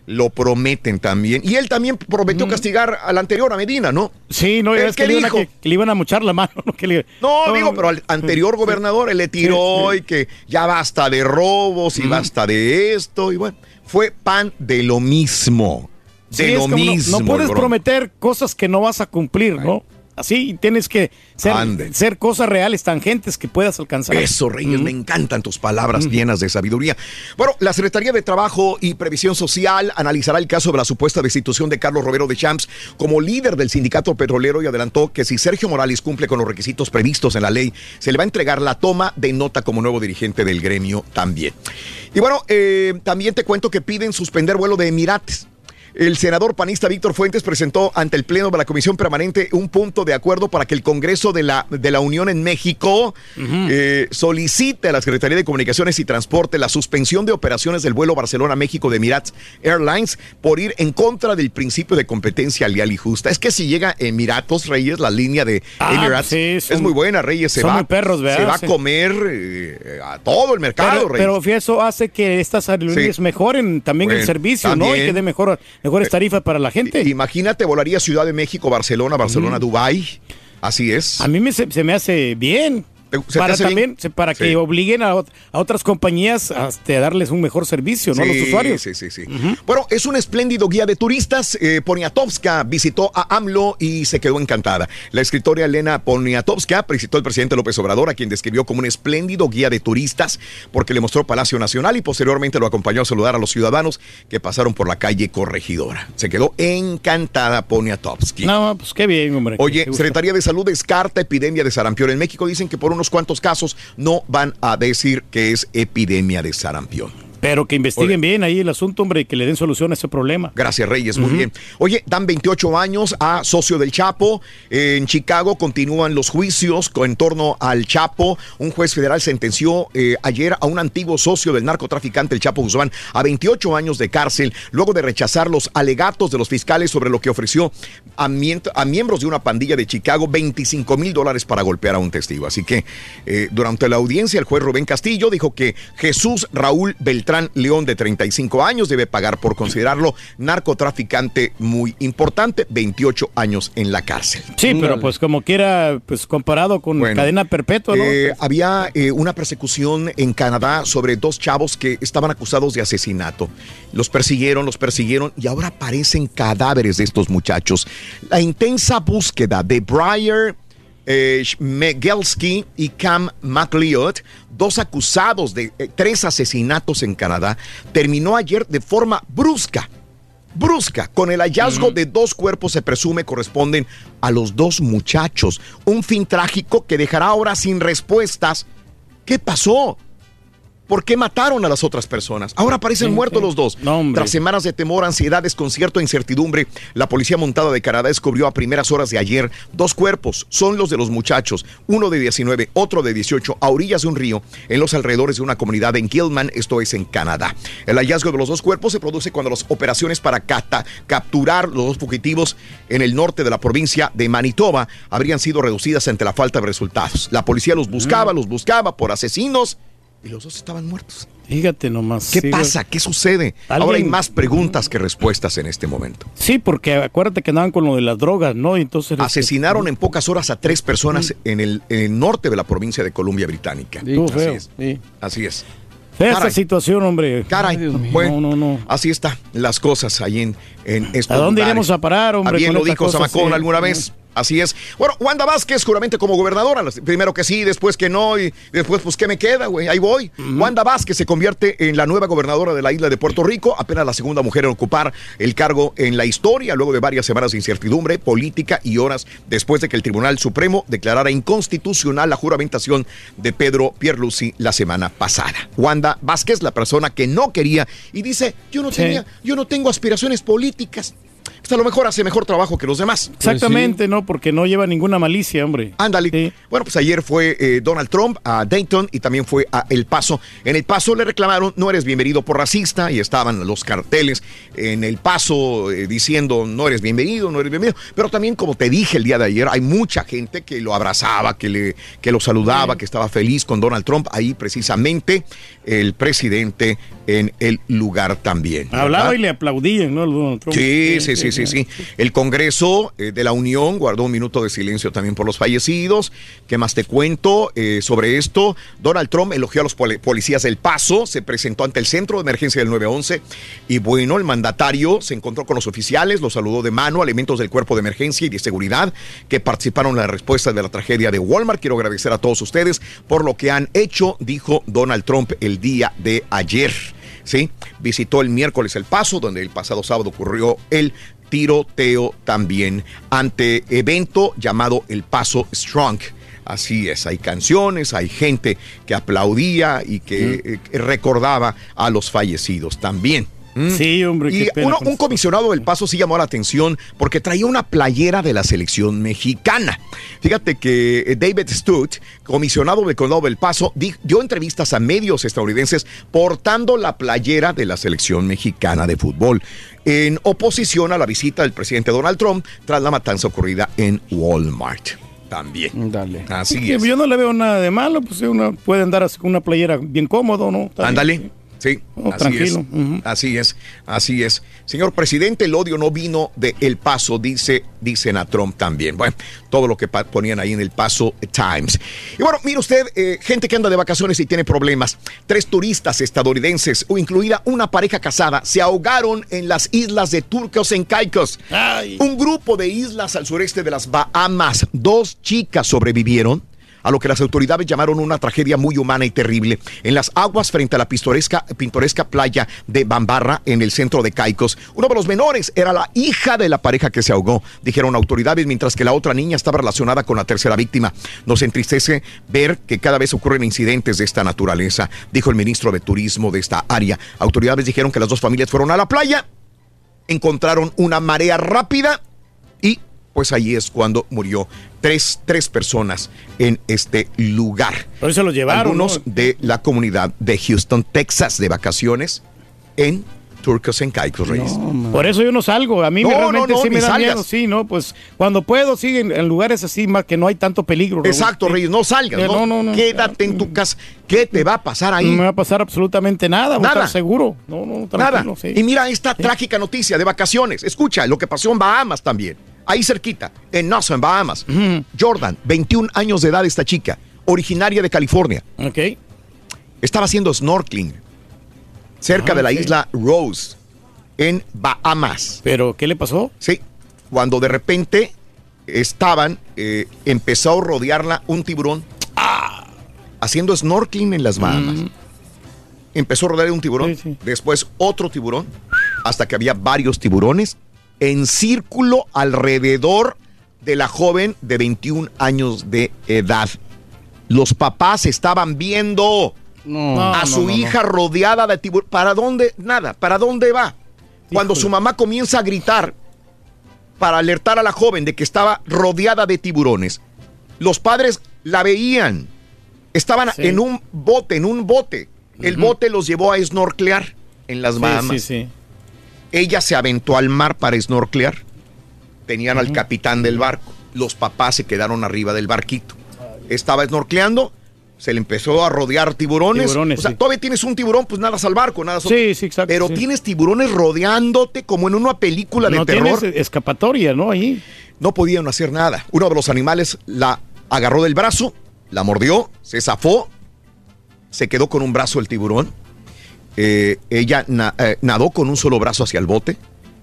Lo prometen también. Y él también prometió castigar al anterior, a Medina, ¿no? Sí, no, ya ¿El ves qué que le, dijo? que, que le iban a mochar la mano. No, Que le- No, digo, pero al anterior Sí. gobernador él le tiró y que ya basta de robos y basta de esto. Y bueno, fue pan de lo mismo. De Sí, lo no- mismo. No, puedes prometer cosas que no vas a cumplir, ¿no? Así tienes que ser, ser cosas reales, tangentes que puedas alcanzar. Eso, Reyes, me encantan tus palabras llenas de sabiduría. Bueno, la Secretaría de Trabajo y Previsión Social analizará el caso de la supuesta destitución de Carlos Romero de Champs como líder del sindicato petrolero y adelantó que si Sergio Morales cumple con los requisitos previstos en la ley, se le va a entregar la toma de nota como nuevo dirigente del gremio también. Y bueno, eh, también te cuento que piden suspender vuelo de Emirates. El senador panista Víctor Fuentes presentó ante el Pleno de la Comisión Permanente un punto de acuerdo para que el Congreso de la, de la Unión en México eh, solicite a la Secretaría de Comunicaciones y Transporte la suspensión de operaciones del vuelo Barcelona-México de Emirates Airlines por ir en contra del principio de competencia leal y justa. Es que si llega Emiratos Reyes, la línea de Ah, Emirates, sí, son- es muy buena, Reyes. Se son va, muy perros, ¿verdad? se va a comer eh, a todo el mercado, Pero, Reyes. pero eso hace que estas aerolíneas Sí. mejoren también el servicio, ¿no? Y que dé mejor, mejores tarifas para la gente. Imagínate, volaría Ciudad de México, Barcelona, Barcelona, Dubái. Así es. A mí me, se, se me hace bien. Se te Para también, bien? para Sí. que obliguen a, a otras compañías a, este, a darles un mejor servicio, ¿no? a los usuarios. Sí, sí, sí. Bueno, es un espléndido guía de turistas. Eh, Poniatowska visitó a AMLO y se quedó encantada. La escritora Elena Poniatowska visitó al presidente López Obrador, a quien describió como un espléndido guía de turistas, porque le mostró Palacio Nacional y posteriormente lo acompañó a saludar a los ciudadanos que pasaron por la calle Corregidora. Se quedó encantada Poniatowska. No, pues qué bien, hombre. Oye. Secretaría de Salud descarta epidemia de sarampión. En México dicen que por unos cuantos casos no van a decir que es epidemia de sarampión. Pero que investiguen bien ahí el asunto, hombre, y que le den solución a ese problema. Gracias, Reyes, muy bien. Oye, dan 28 años a socio del Chapo. En Chicago continúan los juicios en torno al Chapo. Un juez federal sentenció eh, ayer a un antiguo socio del narcotraficante, el Chapo Guzmán, a 28 años de cárcel, luego de rechazar los alegatos de los fiscales sobre lo que ofreció a miembros de una pandilla de Chicago 25 mil dólares para golpear a un testigo. Así que eh, durante la audiencia, el juez Rubén Castillo dijo que Jesús Raúl Beltrán León, de 35 años, debe pagar por considerarlo narcotraficante muy importante, 28 años en la cárcel. Sí, pero pues como quiera, pues comparado con Bueno, cadena perpetua, ¿no? Eh, había eh, una persecución en Canadá sobre dos chavos que estaban acusados de asesinato. Los persiguieron, los persiguieron y ahora aparecen cadáveres de estos muchachos. La intensa búsqueda de Briar eh, Megelski y Cam McLeod, dos acusados de eh, tres asesinatos en Canadá, terminó ayer de forma brusca brusca. Con el hallazgo de dos cuerpos se presume corresponden a los dos muchachos. Un fin trágico que dejará ahora sin respuestas. ¿Qué pasó? ¿Por qué mataron a las otras personas? Ahora parecen Sí, muertos sí. los dos. No. Tras semanas de temor, ansiedad, desconcierto e incertidumbre, la policía montada de Canadá descubrió a primeras horas de ayer dos cuerpos. Son los de los muchachos, uno de 19, otro de 18, a orillas de un río, en los alrededores de una comunidad en Gilman, esto es en Canadá. El hallazgo de los dos cuerpos se produce cuando las operaciones para cata- capturar los dos fugitivos en el norte de la provincia de Manitoba habrían sido reducidas ante la falta de resultados. La policía los buscaba, los buscaba por asesinos y los dos estaban muertos. Fíjate nomás. ¿Qué sí, pasa? ¿Qué sucede? Alguien- Ahora hay más preguntas que respuestas en este momento. Sí, porque acuérdate que andaban con lo de las drogas, ¿no? Y Entonces. este, Asesinaron en pocas horas a tres personas en el, en el norte de la provincia de Columbia Británica. Estuvo Así feo, es. Así es. Caray. situación, hombre. Caray, bueno, no, no, no. así está las cosas ahí en, en estos ¿A dónde lugares. iremos a parar, hombre, bien lo dijo sí. alguna vez. Así es. Bueno, Wanda Vázquez, juramente como gobernadora. Primero que sí, después que no, y después, pues, ¿qué me queda, güey? Ahí voy. Wanda Vázquez se convierte en la nueva gobernadora de la isla de Puerto Rico, apenas la segunda mujer en ocupar el cargo en la historia, luego de varias semanas de incertidumbre política y horas después de que el Tribunal Supremo declarara inconstitucional la juramentación de Pedro Pierluisi la semana pasada. Wanda Vázquez, la persona que no quería y dice, yo no Sí. tenía, yo no tengo aspiraciones políticas. Pues a lo mejor hace mejor trabajo que los demás. Exactamente, ¿no? Porque no lleva ninguna malicia, hombre. Ándale. Bueno, pues ayer fue eh, Donald Trump a Dayton y también fue a El Paso. En El Paso le reclamaron, no eres bienvenido por racista, y estaban los carteles en El Paso eh, diciendo, no eres bienvenido, no eres bienvenido. Pero también, como te dije el día de ayer, hay mucha gente que lo abrazaba, que, le, que lo saludaba, que estaba feliz con Donald Trump. Ahí precisamente el presidente en el lugar también. Hablaba y le aplaudían, ¿no? al Donald Trump. Sí, sí, sí, sí, sí. El Congreso eh, de la Unión guardó un minuto de silencio también por los fallecidos. ¿Qué más te cuento eh, sobre esto? Donald Trump elogió a los poli- policías del Paso, se presentó ante el centro de emergencia del 911 y bueno, el mandatario se encontró con los oficiales, los saludó de mano, elementos del cuerpo de emergencia y de seguridad que participaron en la respuesta de la tragedia de Walmart. Quiero agradecer a todos ustedes por lo que han hecho, dijo Donald Trump el día de ayer. ¿sí? Visitó el miércoles El Paso, donde el pasado sábado ocurrió el tiroteo también ante evento llamado El Paso Strong. Así es, hay canciones, hay gente que aplaudía y que eh, recordaba a los fallecidos también. ¿Mm? Sí, hombre, Y qué pena uno- con un comisionado del Paso sí llamó la atención porque traía una playera de la selección mexicana. Fíjate que eh, David Stutt, comisionado del Condado del Paso, di- dio entrevistas a medios estadounidenses portando la playera de la selección mexicana de fútbol, en oposición a la visita del presidente Donald Trump tras la matanza ocurrida en Walmart. También. Dale. Así Sí, es. Yo no le veo nada de malo, pues uno puede andar así con una playera bien cómodo, ¿no? Ándale. Sí, Oh, así tranquilo. es. Así es, así es. Señor presidente, el odio no vino de El Paso, dice, dicen a Trump también. Bueno, todo lo que ponían ahí en El Paso Times. Y bueno, mire usted, eh, gente que anda de vacaciones y tiene problemas. Tres turistas estadounidenses, o incluida una pareja casada, se ahogaron en las islas de Turcos en Caicos. Un grupo de islas al sureste de las Bahamas. Dos chicas sobrevivieron a lo que las autoridades llamaron una tragedia muy humana y terrible. En las aguas frente a la pintoresca, playa de Bambarra, en el centro de Caicos, uno de los menores era la hija de la pareja que se ahogó, dijeron autoridades, mientras que la otra niña estaba relacionada con la tercera víctima. Nos entristece ver que cada vez ocurren incidentes de esta naturaleza, dijo el ministro de Turismo de esta área. Autoridades dijeron que las dos familias fueron a la playa, encontraron una marea rápida y pues ahí es cuando murió tres, tres personas en este lugar. Por eso los llevaron. Algunos ¿no? de la comunidad de Houston, Texas, de vacaciones en Turcos en Caicos Reyes. Por eso yo no salgo. A mí No, realmente no, sí me da salgas. miedo. Sí, ¿no? Pues cuando puedo, sí, en, en lugares así más que no hay tanto peligro. Raúl. Exacto. Reyes, no salgas, Eh, no, no, no, quédate en tu casa. ¿Qué te va a pasar ahí? No me va a pasar absolutamente nada. Nada. estar seguro. No, no, Nada. tranquilo, sí. Y mira esta trágica noticia de vacaciones. Escucha lo que pasó en Bahamas también. Ahí cerquita, en Nassau, en Bahamas. Jordan, 21 años de edad esta chica, originaria de California. Ok. Estaba haciendo snorkeling cerca Ah, de la isla Rose, en Bahamas. ¿Pero qué le pasó? Sí, cuando de repente estaban, eh, empezó a rodearla un tiburón ¡Ah! haciendo snorkeling en las Bahamas. Mm. Empezó a rodear un tiburón, después otro tiburón, hasta que había varios tiburones en círculo alrededor de la joven de 21 años de edad. Los papás estaban viendo a No, su no, no, hija rodeada de tiburones. ¿Para dónde? Nada. ¿Para dónde va? Cuando su mamá comienza a gritar para alertar a la joven de que estaba rodeada de tiburones, los padres la veían. Estaban Sí. en un bote, en un bote. El bote los llevó a snorklear en las Sí, Bahamas. sí, sí. Ella se aventó al mar para snorklear. Tenían al capitán del barco. Los papás se quedaron arriba del barquito. Estaba snorkleando, se le empezó a rodear tiburones. Tiburones, o sea, sí. todavía tienes un tiburón, pues nada al barco, nada Sí, sí, exacto. Pero sí. tienes tiburones rodeándote como en una película de terror. tienes escapatoria, ¿no? Ahí. No podían hacer nada. Uno de los animales la agarró del brazo, la mordió, se zafó, se quedó con un brazo el tiburón. Eh, ella na- eh, nadó con un solo brazo hacia el bote.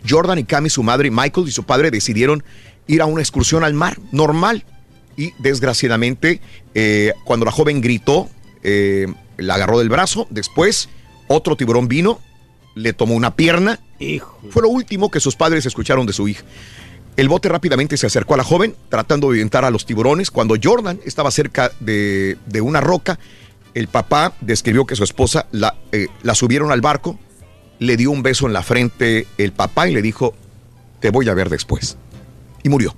Jordan y Cami, su madre, Michael y su padre decidieron ir a una excursión al mar, normal. Y desgraciadamente, eh, cuando la joven gritó, la agarró del brazo. Después, otro tiburón vino, le tomó una pierna. Fue lo último que sus padres escucharon de su hija. El bote rápidamente se acercó a la joven, tratando de ahuyentar a los tiburones. Cuando Jordan estaba cerca de, de una roca, el papá describió que su esposa la, eh, la subieron al barco, le dio un beso en la frente el papá y le dijo, te voy a ver después. Y murió.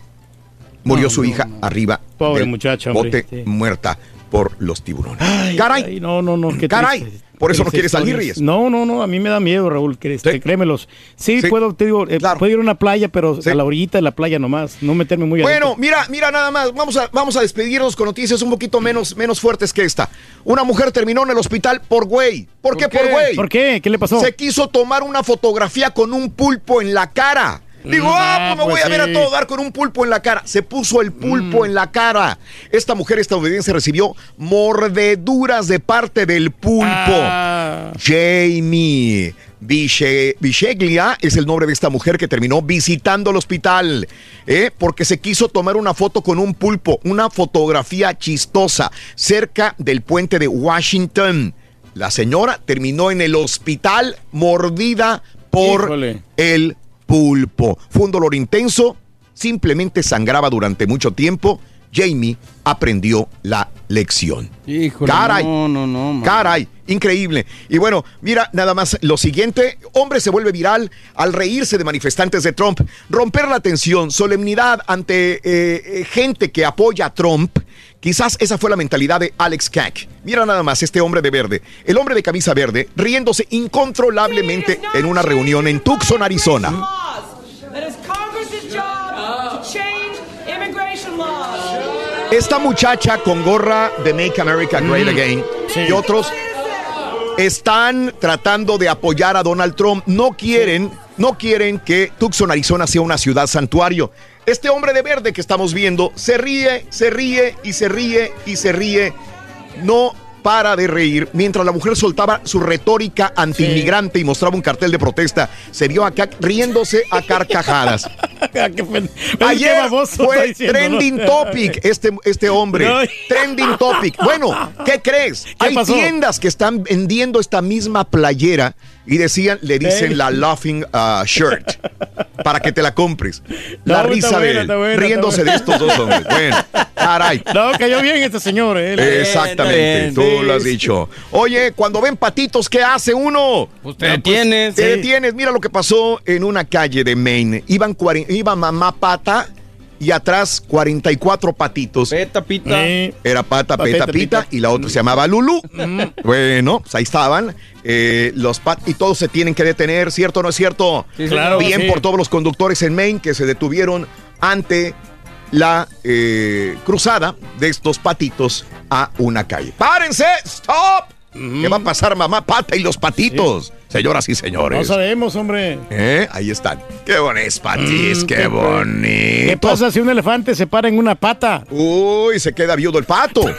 Murió No, su no, hija arriba Pobre del muchacha, bote, sí. muerta por los tiburones. Caray, Ay, no, no, no. qué Caray, triste. Por eso no quieres salir. Reyes. No, no, no. A mí me da miedo, Raúl. Que, este, Créemelos. Sí, Sí. puedo, te digo, eh, puedo ir a una playa, pero a la orillita de la playa nomás. No meterme muy Bueno, adentro. mira, mira nada más. Vamos a, vamos a despedirnos con noticias un poquito menos, menos fuertes que esta. Una mujer terminó en el hospital por güey. ¿Por, qué, por güey? ¿Por qué? ¿Qué le pasó? Se quiso tomar una fotografía con un pulpo en la cara. Digo, ah, pues me voy pues a ver a todo dar con un pulpo en la cara. Se puso el pulpo en la cara. Esta mujer estadounidense recibió mordeduras de parte del pulpo. Ah. Jamie Bishe- Bisheglia es el nombre de esta mujer que terminó visitando el hospital, ¿eh? porque se quiso tomar una foto con un pulpo, una fotografía chistosa cerca del puente de Washington. La señora terminó en el hospital mordida por Híjole. el pulpo. Fue un dolor intenso, simplemente sangraba durante mucho tiempo. Jamie aprendió la lección. Híjole, Caray. no, no, no, man. Caray, increíble. Y bueno, mira nada más lo siguiente. Hombre se vuelve viral al reírse de manifestantes de Trump. Romper la tensión, solemnidad ante eh, eh, gente que apoya a Trump. Quizás esa fue la mentalidad de Alex Kack. Mira nada más este hombre de verde. El hombre de camisa verde riéndose incontrolablemente en una reunión en Tucson, Arizona. Esta muchacha con gorra de Make America Great Again y otros están tratando de apoyar a Donald Trump. No quieren, no quieren que Tucson, Arizona sea una ciudad santuario. Este hombre de verde que estamos viendo se ríe, se ríe y se ríe y se ríe. No para de reír mientras la mujer soltaba su retórica antiinmigrante y mostraba un cartel de protesta. Se vio acá riéndose a carcajadas. Ayer baboso está fue trending topic este, este hombre. No. Trending topic. Bueno, ¿qué crees? Hay pasó? tiendas que están vendiendo esta misma playera y decían, le dicen la laughing uh, shirt para que te la compres. La No, risa de él, buena, riéndose de estos dos hombres. Bueno, caray. No, cayó bien este señor, eh. Exactamente, tú Sí, lo has dicho. Oye, cuando ven patitos, ¿qué hace uno? Pues te detienes. Te Sí. detienes. Mira lo que pasó en una calle de Maine. Iban iba mamá pata y atrás 44 patitos. Peta, pita. Era pata, Pa- peta, peta, pita, pita. y la otra se llamaba Lulu. Bueno, pues ahí estaban. eh, los pat y todos se tienen que detener, ¿cierto o no es cierto? Sí, claro, Bien sí. por todos los conductores en Maine que se detuvieron ante la eh, cruzada de estos patitos a una calle. ¡Párense! ¡Stop! ¿Qué va a pasar, mamá pata y los patitos? Señoras y No señores. sabemos, hombre. ¿Eh? Ahí están. ¡Qué bonitos patis! Mm, ¡Qué qué- bonito! ¿Qué pasa si un elefante se para en una pata? Uy, se queda viudo el pato.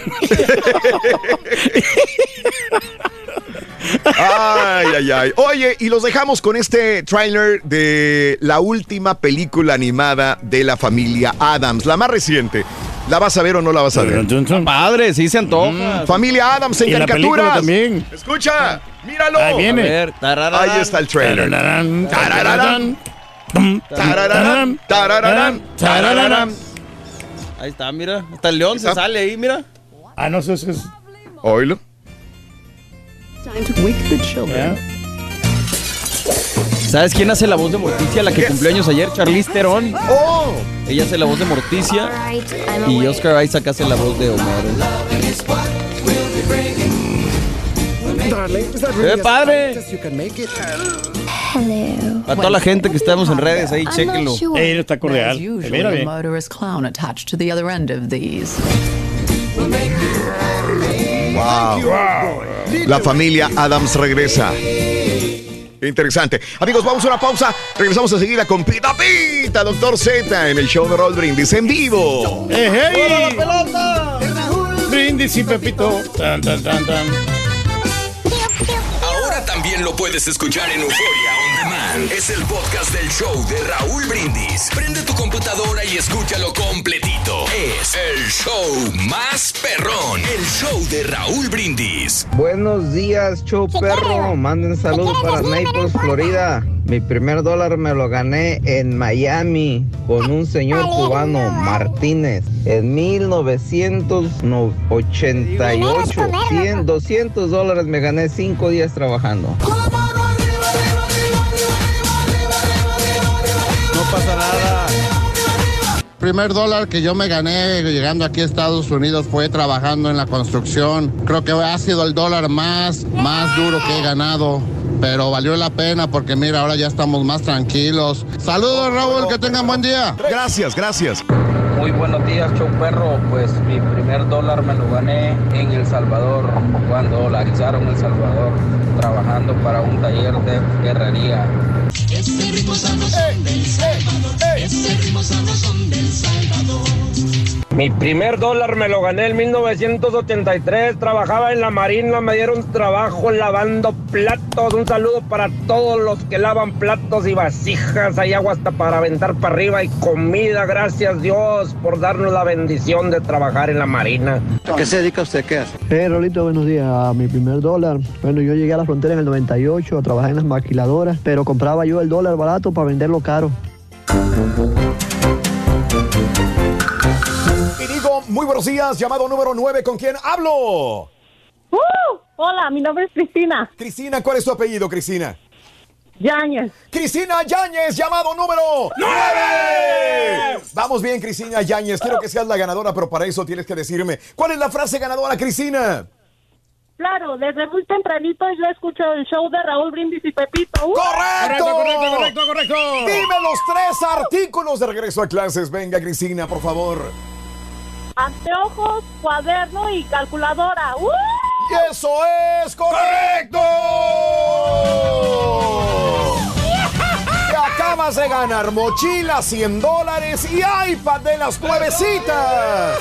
Ay, ay, ay. Oye, y los dejamos con este tráiler de la última película animada de la familia Adams, la más reciente. ¿La vas a ver o no la vas a ver? Padre, sí se antoja. Familia Adams en Y la película caricaturas. también. Escucha, míralo. Ahí viene. A ver, tarararán. Ahí está el trailer. Tarararán, Tarararán. tum, Tarararán, tarararán, tarararán. Ahí está, mira. Hasta el león se sale ahí, mira. Ah, no, eso es... es- Oílo. ¿Sabes quién hace la voz de Morticia? La que Yes. cumplió años ayer, Charlize Theron. ¡Oh! Ella hace la voz de Morticia. Y Oscar Isaac hace la voz de Homero. ¡Qué padre! A toda la gente que estamos en redes ahí, chéquenlo. Ey, está cordial. Mira bien. Wow. La familia Adams regresa. Interesante. Amigos, vamos a una pausa. Regresamos enseguida con Pita Pita, Doctor Z, en el show de Roll Brindis en vivo. ¡Eh, hey! Brindis y Pepito. Tan, tan, tan, tan. Ahora también lo puedes escuchar en Euforia Es el podcast del show de Raúl Brindis. Prende tu computadora y escúchalo completito. Es el show más perrón. El show de Raúl Brindis. Buenos días, show perro. Manden saludos para Naples, Florida. Mi primer dólar me lo gané en Miami con un señor cubano, Martínez, en 1988. 100, 200 dólares me gané cinco días trabajando. No pasa nada. primer dólar que yo me gané llegando aquí a Estados Unidos fue trabajando en la construcción. Creo que ha sido el dólar más, más duro que he ganado. Pero valió la pena porque mira, ahora ya estamos más tranquilos. Saludos Raúl, que tengan buen día. Gracias, gracias. Muy buenos días, show perro. Pues mi primer dólar me lo gané en El Salvador, cuando dolarizaron El Salvador, trabajando para un taller de guerrería. Ritmo sabrosón del Salvador. Ritmo sabrosón del Salvador. Mi primer dólar me lo gané en 1983. Trabajaba en la marina, me dieron trabajo lavando platos. Un saludo para todos los que lavan platos y vasijas. Hay agua hasta para aventar para arriba y comida. Gracias Dios por darnos la bendición de trabajar en la marina. ¿Qué se dedica usted? ¿Qué hace? Eh, Rolito, buenos días. A mi primer dólar. Bueno, yo llegué a la frontera en el 98 a trabajar en las maquiladoras, pero compraba yo el dólar barato para venderlo caro. Y digo, muy buenos días, llamado número 9, ¿con quién hablo? Uh, hola, mi nombre es Cristina. Cristina, ¿cuál es tu apellido, Cristina? Yáñez. Cristina Yáñez, llamado número 9. Vamos bien, Cristina Yáñez. Quiero que seas la ganadora, pero para eso tienes que decirme, ¿cuál es la frase ganadora, Cristina? Claro, desde muy tempranito yo escucho el show de Raúl Brindis y Pepito. Uh. ¡Correcto! correcto, correcto, correcto. Dime los tres artículos de regreso a clases. Venga, Cristina, por favor. Anteojos, cuaderno y calculadora. ¡Uh! ¡Y eso es correcto! Te acabas de ganar mochila, 100 dólares y iPad de las nuevecitas.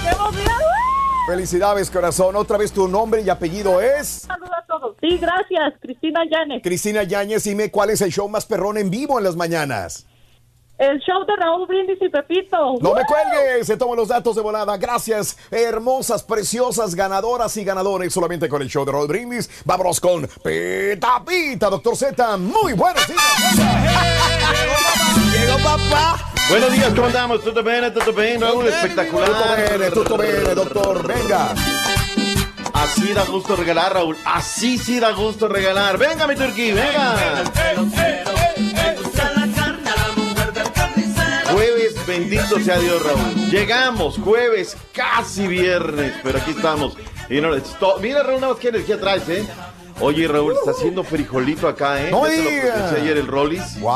¡Qué emoción! Felicidades, corazón. Otra vez tu nombre y apellido es. Saludos a todos. Sí, gracias, Cristina Llanes. Cristina Yáñez, dime cuál es el show más perrón en vivo en las mañanas. El show de Raúl Brindis y Pepito. No me cuelgues, se toman los datos de volada. Gracias, hermosas, preciosas ganadoras y ganadores. Solamente con el show de Raúl Brindis. Vámonos con Pita Pita, doctor Z. Muy buenos días. Llegó papá. Buenos días, ¿cómo andamos? ¿Todo bien? ¿Todo bien, Raúl? Espectacular. Tutto bene, tutto bene, doctor. Venga. Así da gusto regalar, Raúl. Así sí da gusto regalar. Venga, mi turquí, venga. Jueves, bendito sea Dios, Raúl. Llegamos, jueves, casi viernes, pero aquí estamos. Y no, esto- mira, Raúl, nada más qué energía traes, ¿eh? Oye, Raúl, está haciendo frijolito acá, ¿eh? No Ya te lo digas. comenté ayer el Rollis. Wow.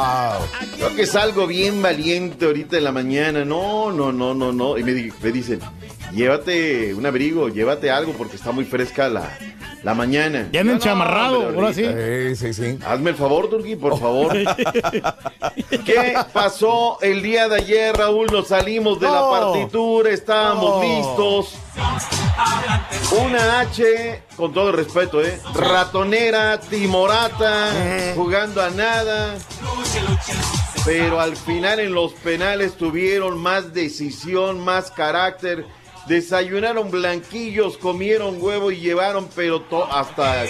Creo que es algo bien valiente ahorita en la mañana. No, no, no, no, no. Y me, di- me dicen, llévate un abrigo, llévate algo porque está muy fresca la, la mañana. Ya enchamarrado, hombre, ahora sí. Sí, sí, sí. Hazme el favor, Turki, por favor. ¿Qué pasó el día de ayer, Raúl? Nos salimos de la No. partitura, estábamos No. listos. Una H, con todo el respeto, ¿eh? Ratonera, timorata, jugando a nada. Pero al final en los penales tuvieron más decisión, más carácter. Desayunaron blanquillos, comieron huevo y llevaron, pero hasta.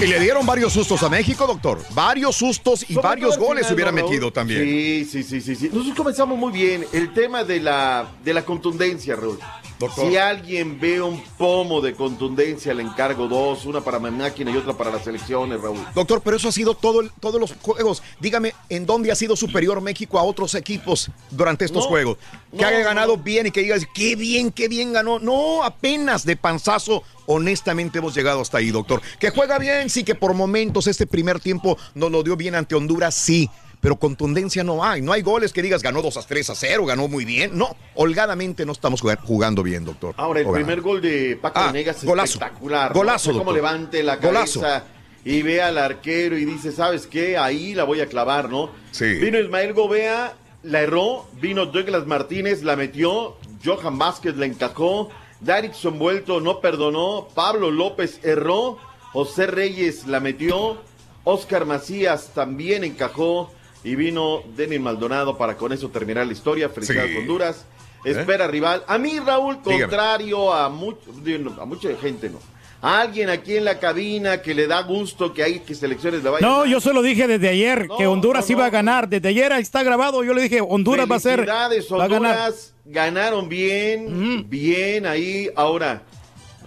Y le dieron varios sustos a México, doctor. Varios sustos y varios goles ¿no, Raúl? metido también. Sí, sí, sí, sí, sí. Nosotros comenzamos muy bien. El tema de la, de la contundencia, Raúl. Doctor. Si alguien ve un pomo de contundencia, le encargo dos, una para mi máquina y otra para las selecciones, Raúl. Doctor, pero eso ha sido todo el- todos los juegos. Dígame, ¿en dónde ha sido superior México a otros equipos durante estos No, juegos? Que no, haya ganado no. bien y que digas, qué bien, qué bien ganó. No, apenas de panzazo, honestamente hemos llegado hasta ahí, doctor. Que juega bien, sí, que por momentos este primer tiempo nos lo dio bien ante Honduras, sí. Pero contundencia no hay. No hay goles que digas ganó 2 a 3 a 0, ganó muy bien. No, holgadamente no estamos jugando bien, doctor. Ahora, el primer gol de Paco Ah, es golazo. espectacular. Golazo, ¿no? Cómo levante la Golazo. cabeza y ve al arquero y dice, ¿sabes qué? Ahí la voy a clavar, ¿no? Sí. Vino Ismael Gobea, la erró. Vino Douglas Martínez, la metió. Johan Vázquez la encajó. Darickson Vuelto no perdonó. Pablo López erró. José Reyes la metió. Oscar Macías también encajó. Y vino Denis Maldonado para con eso terminar la historia. Felicidades Sí. Honduras. Espera rival. A mí, Raúl, contrario a, mucho, a mucha gente, no. A alguien aquí en la cabina que le da gusto que hay que selecciones le vayan No, yo se lo dije desde ayer, que Honduras no, iba a ganar. Desde ayer ahí está grabado. Yo le dije, Honduras va a ser. Va a ganar. Honduras. Ganaron bien, bien ahí. Ahora,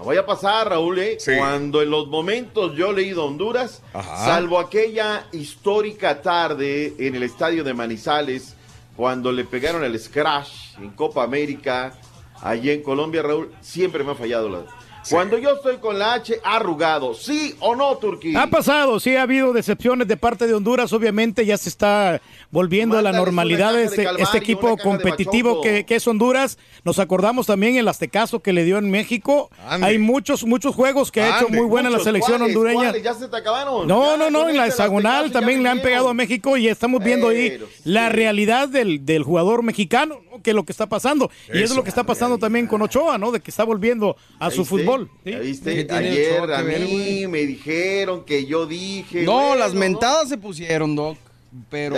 no vaya a pasar, Raúl, ¿eh? Sí. Cuando en los momentos yo he leído Honduras, Ajá. salvo aquella histórica tarde en el estadio de Manizales, cuando le pegaron el scratch en Copa América, allí en Colombia, Raúl, siempre me ha fallado la... Cuando yo estoy con la H arrugado, ¿sí o no, Turquía? Ha pasado, sí ha habido decepciones de parte de Honduras, obviamente ya se está volviendo a la normalidad este, de Calvario, este equipo competitivo que, que es Honduras. Nos acordamos también el aztecaso que le dio en México. Ande. Hay muchos, muchos juegos que ha hecho muy buena la selección ¿cuáles, hondureña. cuáles? ¿Ya se te acabaron? No, Ya, no, no, en la este, hexagonal también le han pegado a México y estamos viendo ahí Pero, la sí. realidad del, del jugador mexicano, ¿no? que es lo que está pasando. y es lo que está pasando también con Ochoa, ¿no? De que está volviendo a ¿Ya su viste? Fútbol. ¿sí? ¿Ya viste? ¿Qué tiene Ayer a mí me dijeron que yo dije. No, bueno, las ¿no? mentadas se pusieron, Doc. Pero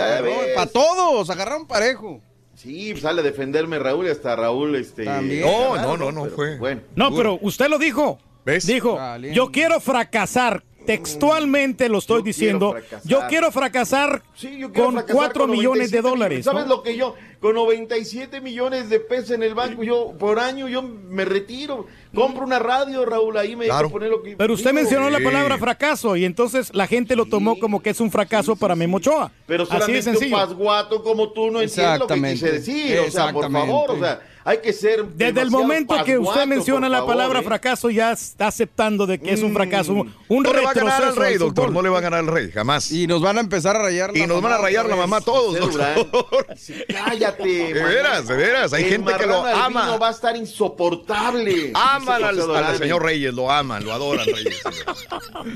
para todos, agarraron parejo. Sí, pues sale a defenderme Raúl y hasta Raúl, este. También. No, no, no, no Pero, fue. Bueno. No, pero usted lo dijo. ¿Ves? Dijo, yo quiero fracasar. Textualmente lo estoy Yo diciendo. quiero. Yo quiero fracasar Sí, yo quiero con fracasar 4 con millones de 97 dólares. ¿Sabes ¿no? lo que yo? Con 97 millones de pesos en el banco, yo por año yo me retiro. Compro una radio, Raúl, ahí me Claro. poner lo que. Pero usted digo. mencionó la palabra fracaso y entonces la gente lo tomó como que es un fracaso para Memo Ochoa. Pero Así de solamente un sencillo. pasguato como tú no entiendes lo que quise decir. O sea, por favor, o sea, hay que ser. Desde el momento que usted menciona la favor, palabra ¿eh? fracaso, ya está aceptando de que es un fracaso, un, no le va a ganar al retroceso rey, doctor. No le va a ganar al rey, jamás. Y, Y nos van a empezar a rayar la nos van a mamá rayar la mamá todos, doctor. Cállate. De veras, de veras. Hay El gente que lo ama. va a estar insoportable. Aman al, al señor Reyes, lo aman, lo adoran, Reyes.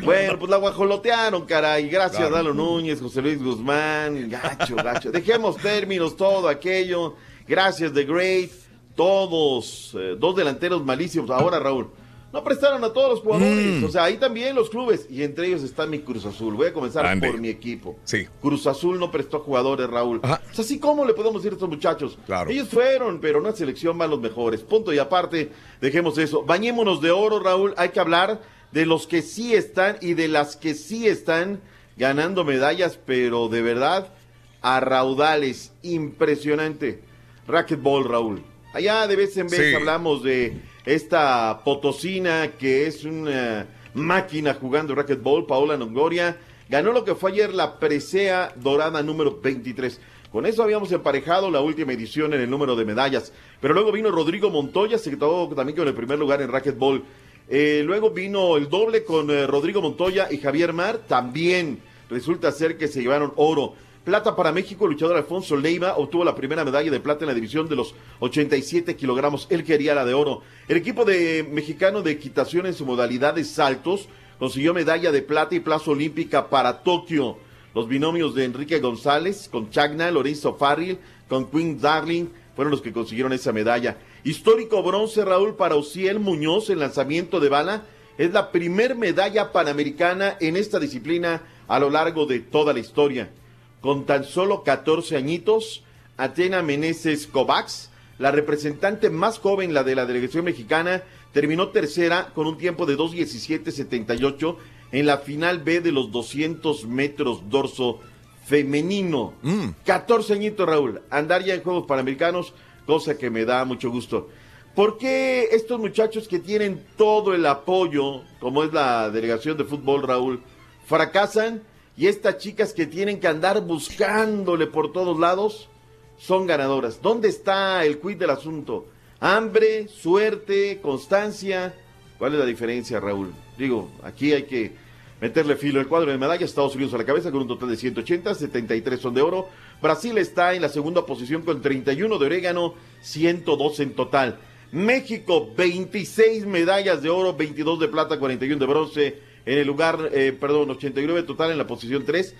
Bueno, pues la guajolotearon, caray. Gracias, Claro. Dalo Núñez, José Luis Guzmán. Gacho, gacho. Dejemos términos, todo aquello. Gracias, The Great. Todos, eh, dos delanteros malísimos. Ahora, Raúl, no prestaron a todos los jugadores. Mm. O sea, ahí también los clubes. Y entre ellos está mi Cruz Azul. Voy a comenzar Ande. por mi equipo. Sí. Cruz Azul no prestó jugadores, Raúl. O sea, así como le podemos decir a estos muchachos. Claro. Ellos fueron, pero una selección van los mejores. Punto y aparte, dejemos eso. Bañémonos de oro, Raúl. Hay que hablar de los que sí están y de las que sí están ganando medallas, pero de verdad a raudales. Impresionante. Racquetball, Raúl. Allá de vez en vez Sí. hablamos de esta potosina que es una máquina jugando racquetball, Paola Longoria. Ganó lo que fue ayer la presea dorada número 23. Con eso habíamos emparejado la última edición en el número de medallas. Pero luego vino Rodrigo Montoya, se quedó también con el primer lugar en racquetball. Eh, luego vino el doble con eh, Rodrigo Montoya y Javier Mar. También resulta ser que se llevaron oro. Plata para México, el luchador Alfonso Leiva obtuvo la primera medalla de plata en la división de los 87 kilogramos. Él quería la de oro. El equipo de mexicano de equitación en su modalidad de saltos consiguió medalla de plata y plaza olímpica para Tokio. Los binomios de Enrique González con Chagna, Lorenzo Farril, con Queen Darling fueron los que consiguieron esa medalla. Histórico bronce Raúl para Muñoz en lanzamiento de bala. Es la primer medalla panamericana en esta disciplina a lo largo de toda la historia. Con tan solo 14 añitos, Atena Meneses Kovacs, la representante más joven, la de la delegación mexicana, terminó tercera con un tiempo de 2.17.78 en la final B de los 200 metros dorso femenino. 14 añitos, Raúl. Andar ya en Juegos Panamericanos, cosa que me da mucho gusto. ¿Por qué estos muchachos que tienen todo el apoyo, como es la delegación de fútbol, Raúl, fracasan? Y estas chicas que tienen que andar buscándole por todos lados, son ganadoras. ¿Dónde está el quid del asunto? Hambre, suerte, constancia. ¿Cuál es la diferencia, Raúl? Digo, aquí hay que meterle filo. El cuadro de medallas, Estados Unidos a la cabeza con un total de 180, 73 son de oro. Brasil está en la segunda posición con 31 de orégano, 102 en total. México, 26 medallas de oro, 22 de plata, 41 de bronce. En el lugar, eh, perdón, 89 total en la posición 3.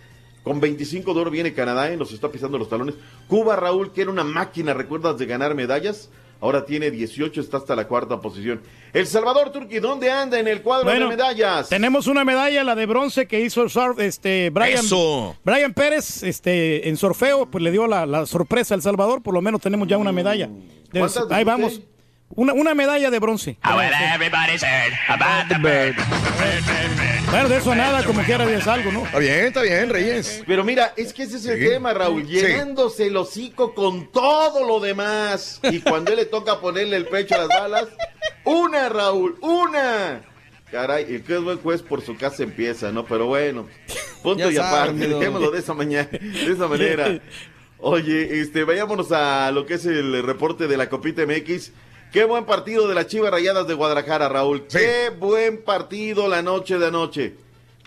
Con 25 de oro viene Canadá y nos está pisando los talones. Cuba, Raúl, que era una máquina, ¿recuerdas de ganar medallas? Ahora tiene 18, está hasta la cuarta posición. El Salvador Turqui, ¿dónde anda en el cuadro Bueno, de medallas? Tenemos una medalla, la de bronce que hizo el surf- este Brian, Eso. Brian Pérez, este, en sorfeo, pues le dio la, la sorpresa a El Salvador, por lo menos tenemos ya una medalla. De- ¿Cuántas ahí vamos. Una, una medalla de bronce. Bueno, de eso nada, como quiera es algo, ¿no? Está bien, está bien, Reyes. Pero mira, es que ese es el Sí. tema, Raúl. Sí. Llenándose el hocico con todo lo demás. Y cuando él le toca ponerle el pecho a las balas, una, Raúl, una. Caray, el que es buen juez por su casa empieza, ¿no? Pero bueno, punto Ya y aparte, dejémoslo de esa mañana, de esa manera. Oye, este, vayámonos a lo que es el reporte de la Copita MX. Qué buen partido de las Chivas Rayadas de Guadalajara, Raúl. Qué buen partido la noche de anoche.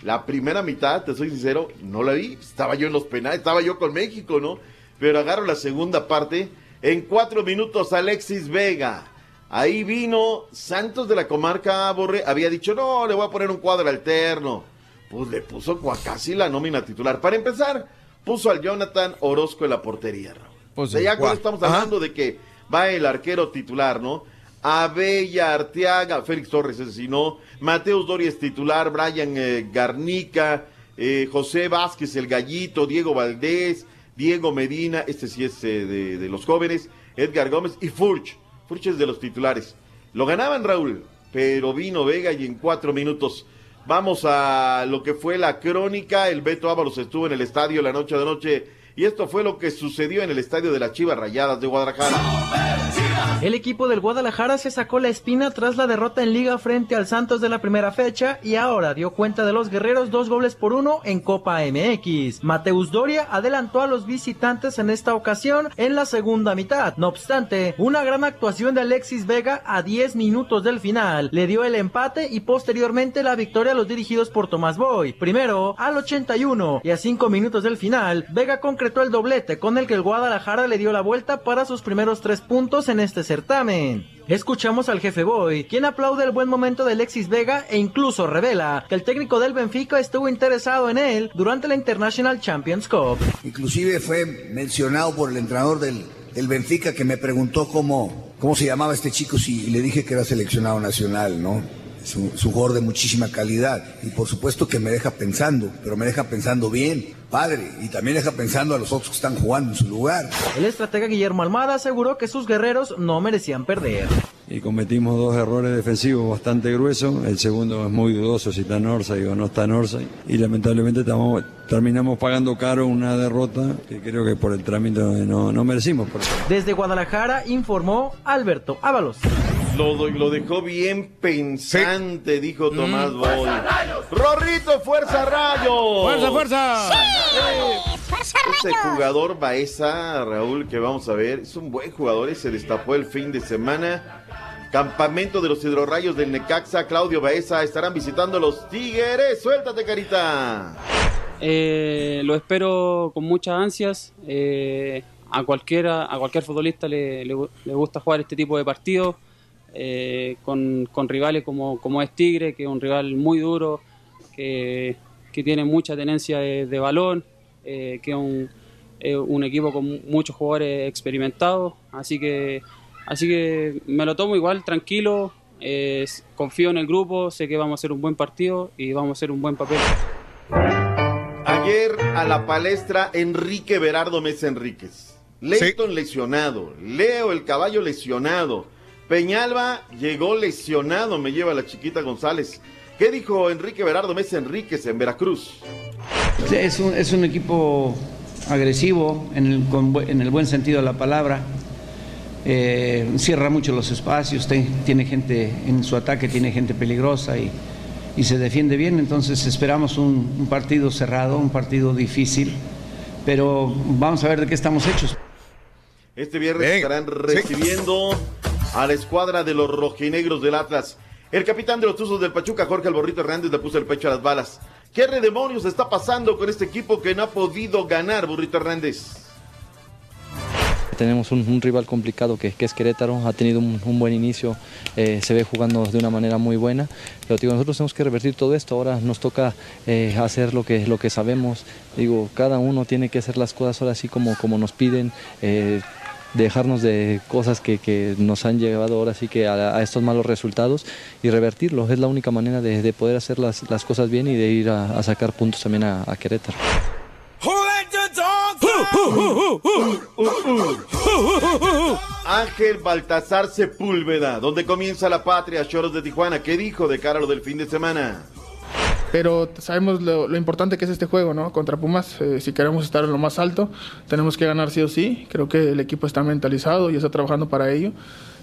La primera mitad, te soy sincero, no la vi. Estaba yo en los penales, estaba yo con México, ¿no? Pero agarro la segunda parte. En cuatro minutos, Alexis Vega. Ahí vino Santos de la comarca Borre. Había dicho, no, le voy a poner un cuadro alterno. Pues le puso casi la nómina titular. Para empezar, puso al Jonathan Orozco en la portería, Raúl. Pues O sea, ya cuando estamos Ajá. hablando de que va el arquero titular, ¿no? Abella, Arteaga, Félix Torres, sí, no. Mateus Doria es titular, Brian eh, Garnica, eh, José Vázquez, el Gallito, Diego Valdés, Diego Medina, este sí es eh, de, de los jóvenes, Edgar Gómez y Furch. Furch es de los titulares. Lo ganaban, Raúl, pero vino Vega y en cuatro minutos. Vamos a lo que fue la crónica. El Beto Ábalos estuvo en el estadio la noche de noche. Y esto fue lo que sucedió en el estadio de las Chivas Rayadas de Guadalajara. El equipo del Guadalajara se sacó la espina tras la derrota en liga frente al Santos de la primera fecha y ahora dio cuenta de los guerreros dos goles por uno en Copa MX. Mateus Doria adelantó a los visitantes en esta ocasión en la segunda mitad. No obstante, una gran actuación de Alexis Vega a 10 minutos del final le dio el empate y posteriormente la victoria a los dirigidos por Tomás Boy. Primero al 81 y a 5 minutos del final, Vega concretó el doblete con el que el Guadalajara le dio la vuelta para sus primeros tres puntos en este certamen. Escuchamos al jefe Boy, quien aplaude el buen momento de Alexis Vega e incluso revela que el técnico del Benfica estuvo interesado en él durante la International Champions Cup. Inclusive fue mencionado por el entrenador del, del Benfica que me preguntó cómo, cómo se llamaba este chico, y le dije que era seleccionado nacional, ¿no? Es jugador de muchísima calidad y por supuesto que me deja pensando, pero me deja pensando bien, padre, y también deja pensando a los otros que están jugando en su lugar. El estratega Guillermo Almada aseguró que sus guerreros no merecían perder. Y cometimos dos errores defensivos bastante gruesos. El segundo es muy dudoso si está Orsay o no está Orsay. Y lamentablemente estamos- terminamos pagando caro una derrota que creo que por el trámite no, no merecimos. Por Desde Guadalajara informó Alberto Ábalos. Lo, lo dejó bien pensante, dijo Tomás Boy. ¡Rorrito, fuerza rayos! ¡Fuerza, fuerza! Ese jugador Baeza, Raúl, que vamos a ver, es un buen jugador y se destapó el fin de semana. Campamento de los hidrorrayos del Necaxa, Claudio Baeza, estarán visitando los Tigres. Suéltate, carita. Eh, lo espero con muchas ansias. Eh, a cualquiera, a cualquier futbolista le, le gu- le gusta jugar este tipo de partidos eh, con, rivales como, como es Tigre, que es un rival muy duro, que, tiene mucha tenencia de, balón, que es un, un equipo con muchos jugadores experimentados. Así que, así que me lo tomo igual, tranquilo. eh, confío en el grupo, sé que vamos a hacer un buen partido y vamos a hacer un buen papel. Ayer a la palestra Enrique Berardo Mesa Enríquez. Leighton lesionado. Leo el caballo lesionado. Peñalba llegó lesionado, me lleva la chiquita González. ¿Qué dijo Enrique Berardo Mesa Enríquez en Veracruz? Es un, es un equipo agresivo en el, en el buen sentido de la palabra. Eh, cierra mucho los espacios, te- tiene gente en su ataque, tiene gente peligrosa y, y se defiende bien. Entonces esperamos un, un partido cerrado, un partido difícil, pero vamos a ver de qué estamos hechos. Este viernes estarán recibiendo a la escuadra de los rojinegros del Atlas. El capitán de los Tuzos del Pachuca, Jorge Alborrito Hernández, le puso el pecho a las balas. ¿Qué demonios está pasando con este equipo que no ha podido ganar, Burrito Hernández? Tenemos un, rival complicado que, es Querétaro, ha tenido un, buen inicio, eh, se ve jugando de una manera muy buena, pero digo, nosotros tenemos que revertir todo esto, ahora nos toca eh, hacer lo que, lo que sabemos, digo, cada uno tiene que hacer las cosas ahora así como, como nos piden, eh, dejarnos de cosas que, nos han llevado ahora sí que a, estos malos resultados y revertirlo, es la única manera de, de poder hacer las, cosas bien y de ir a, sacar puntos también a Querétaro. Ángel Baltasar Sepúlveda, donde comienza la patria, Choros de Tijuana. ¿Qué dijo de cara a lo del fin de semana? Pero sabemos lo, lo importante que es este juego, ¿no? Contra Pumas, eh, si queremos estar en lo más alto, tenemos que ganar sí o sí. Creo que el equipo está mentalizado y está trabajando para ello.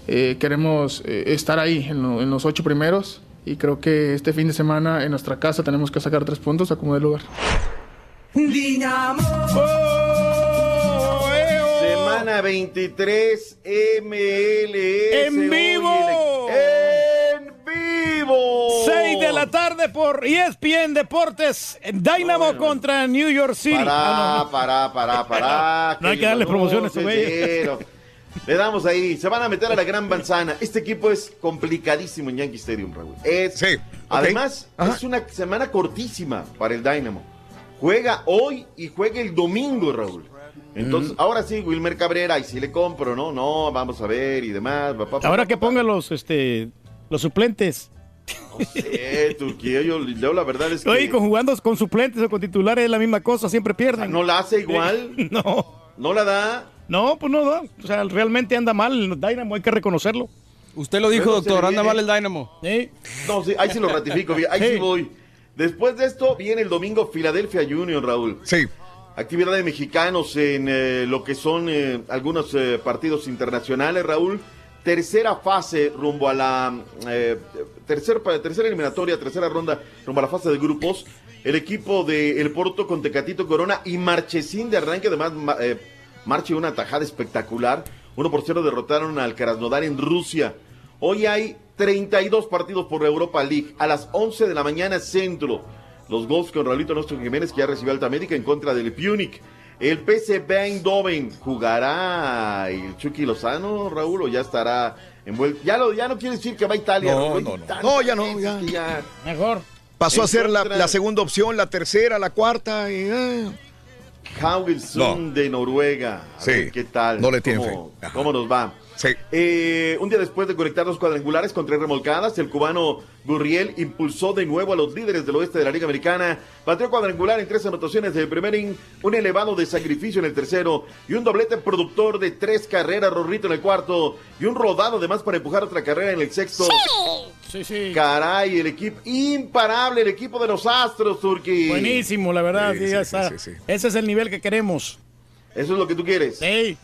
Eh, queremos eh, estar ahí en, lo- en los ocho primeros y creo que este fin de semana en nuestra casa tenemos que sacar tres puntos a como de lugar. Semana 23 MLS. ¡En vivo! ¡En vivo! 6 de la tarde por ESPN Deportes. Dynamo contra New York City. Pará, Ah, no. pará, pará, pará. No hay que darle promociones a. Le damos ahí. Se van a meter a la gran manzana. Este equipo es complicadísimo en Yankee Stadium, Raúl. Es, Además, es una semana cortísima para el Dynamo. Juega hoy y juega el domingo, Raúl. Entonces, ahora sí, Wilmer Cabrera, y si le compro, ¿no? No, vamos a ver y demás. pa, pa, pa, Ahora pa, que pa. pongan los, este, los suplentes. Eh, Turquía, yo, yo la verdad es que... Oye, con jugando con suplentes o con titulares es la misma cosa, siempre pierden. ¿No la hace igual? no. ¿No la da? No, pues no da. O sea, realmente anda mal el Dynamo, hay que reconocerlo. Usted lo dijo, doctor, anda mal el Dynamo. No, sí, ahí sí lo ratifico, ahí sí. Sí. voy. Después de esto viene el domingo Philadelphia Union, Raúl. Sí. Actividad de mexicanos en eh, lo que son eh, algunos eh, partidos internacionales, Raúl. Tercera fase rumbo a la tercer, tercera eliminatoria, tercera ronda rumbo a la fase de grupos. El equipo de El Porto con Tecatito Corona y Marchesín de arranque, además ma- Marche una tajada espectacular. 1 por 0 derrotaron al Krasnodar en Rusia. Hoy hay 32 partidos por Europa League. A las 11 de la mañana centro. Los gols con Raulito Nostro Jiménez que ya recibió alta médica en contra del Punic. El PSV Eindhoven jugará el Chucky Lozano, Raúl, o ya estará envuelto. Ya, lo, ya no quiere decir que va a Italia. No, no, no. No, ya no, ya. Mejor. Pasó a ser la, segunda opción, la tercera, la cuarta. Y. Haugesund de Noruega. A Sí, ver ¿Qué tal? no le tienen ¿Cómo, ¿Cómo nos va? Eh, un día después de conectar los cuadrangulares con tres remolcadas, el cubano Gurriel impulsó de nuevo a los líderes del oeste de la Liga Americana. Pateó cuadrangular en tres anotaciones del primer inning, un elevado de sacrificio en el tercero y un doblete productor de tres carreras, Rorrito en el cuarto y un rodado además para empujar otra carrera en el sexto. Sí, sí. Caray, el equipo imparable, el equipo de los Astros, Turki. Buenísimo, la verdad. Sí, sí, sí, ya sí, está. sí, sí. Ese es el nivel que queremos. Eso es lo que tú quieres. Sí.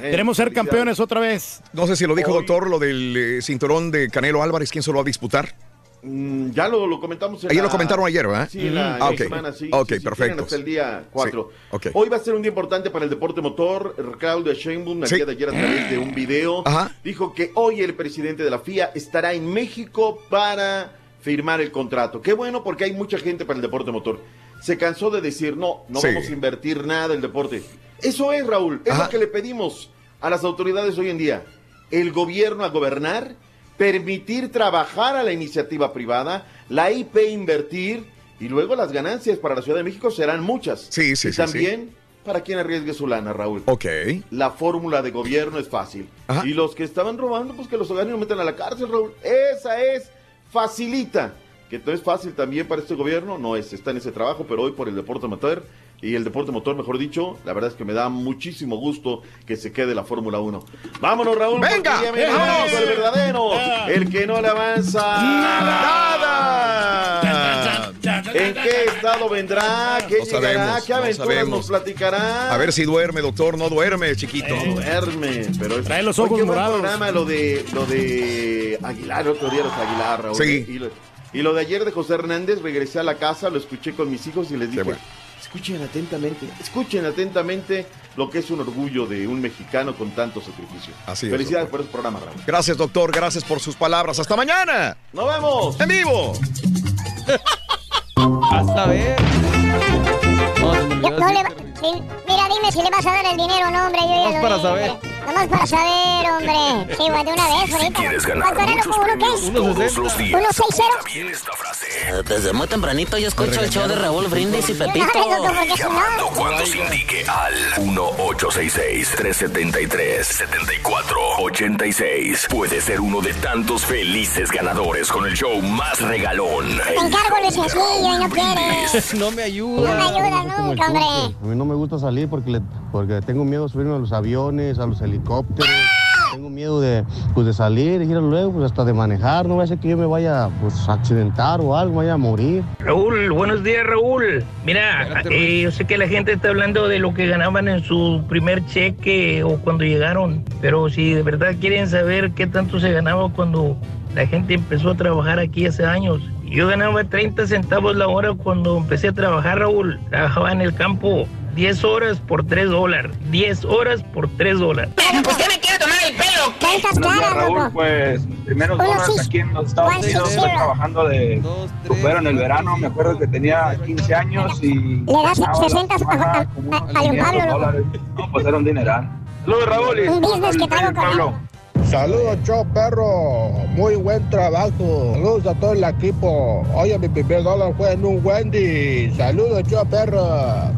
Queremos ser campeones otra vez. No sé si lo dijo, Hoy- doctor, lo del eh, cinturón de Canelo Álvarez, ¿quién se lo va a disputar? Mm, ya lo, lo comentamos en Ayer la- lo comentaron ayer, ¿verdad? Sí, en la, Ah, ok. semana, sí. Ok, sí, sí, perfecto. hasta el día 4. Sí, ok. Hoy va a ser un día importante para el deporte motor. Claudio Sheinbaum, el Sí. día de ayer a través de un video, Ajá. dijo que hoy el presidente de la FIA estará en México para firmar el contrato. Qué bueno porque hay mucha gente para el deporte motor. Se cansó de decir, no, no Sí. vamos a invertir nada en el deporte. Eso es, Raúl, es Ajá. lo que le pedimos a las autoridades hoy en día. El gobierno a gobernar, permitir trabajar a la iniciativa privada, la IP invertir y luego las ganancias para la Ciudad de México serán muchas. Sí, sí, y sí, también para quien arriesgue su lana, Raúl. Ok. La fórmula de gobierno es fácil. Ajá. Y los que estaban robando, pues que los hogares lo metan a la cárcel, Raúl. Esa es, facilita. Que no es fácil también para este gobierno, no es, está en ese trabajo, pero hoy por el deporte motor, y el deporte motor, mejor dicho, la verdad es que me da muchísimo gusto que se quede la Fórmula 1. Vámonos, Raúl. ¡Venga! el verdadero, el que no le avanza nada. ¿En qué estado vendrá? ¿Qué No llegará? sabemos, ¿Qué no aventuras sabemos. nos platicará? A ver si duerme, doctor. No duerme, chiquito. No duerme, pero es... Trae los ojos morados. programa lo de, lo de Aguilar, el otro día los Aguilar, Raúl. Sí. Y lo, y lo de ayer de José Hernández, regresé a la casa, lo escuché con mis hijos y les dije, bueno. escuchen atentamente, escuchen atentamente lo que es un orgullo de un mexicano con tanto sacrificio. Así es, Felicidades por ese programa, Raúl. Gracias, doctor. Gracias por sus palabras. Hasta mañana. ¡Nos vemos! En vivo. Hasta ver. No, no le decir- va- sí, mira, dime si le vas a dar el dinero no, hombre. Yo ya Nomás lo para vi, saber. hombre. Nomás para saber, hombre. Sí, güey, de una vez, ahorita. ¿Quieres ganar ¿Cuánto era lo- muchos uno premios qué? todos los días? ¿Uno seis cero? También esta frase. Desde muy tempranito yo escucho el show de Raúl Brindis y Pepito. Llamando cuando se indique al 1-866-373-7486. Puede ser uno de tantos felices ganadores con el show más regalón. Te encargo sencillo y no quieres. No me No me ayuda. nunca, hombre. A mí no me gusta salir porque, le- porque tengo miedo de subirme a los aviones, a los helicópteros. Tengo miedo de, pues, de salir y ir luego pues, hasta de manejar. No va a ser que yo me vaya pues, a accidentar o algo, vaya a morir. Raúl, buenos días, Raúl. Mira, eh, yo sé que la gente está hablando de lo que ganaban en su primer cheque o cuando llegaron, pero si de verdad quieren saber qué tanto se ganaba cuando la gente empezó a trabajar aquí hace años. Yo ganaba 30 centavos la hora cuando empecé a trabajar, Raúl. Trabajaba en el campo 10 horas por 3 dólares. 10 horas por 3 dólares. ¿Usted me quiere tomar el pelo? Buenos días, claras, Raúl. Pues mis primeros sí. aquí en los Estados One Unidos estoy trabajando de chupero en el verano. Me acuerdo que tenía 15 años y. Le das ganaba la 60 a, 500 Pablo. No, pues era un dineral. Saludos, Raúl. y Un business que traigo Pablo. Saludos, show perro. Muy buen trabajo. Saludos a todo el equipo. Oye, mi primer dólar fue en un Wendy. Saludos, show perro.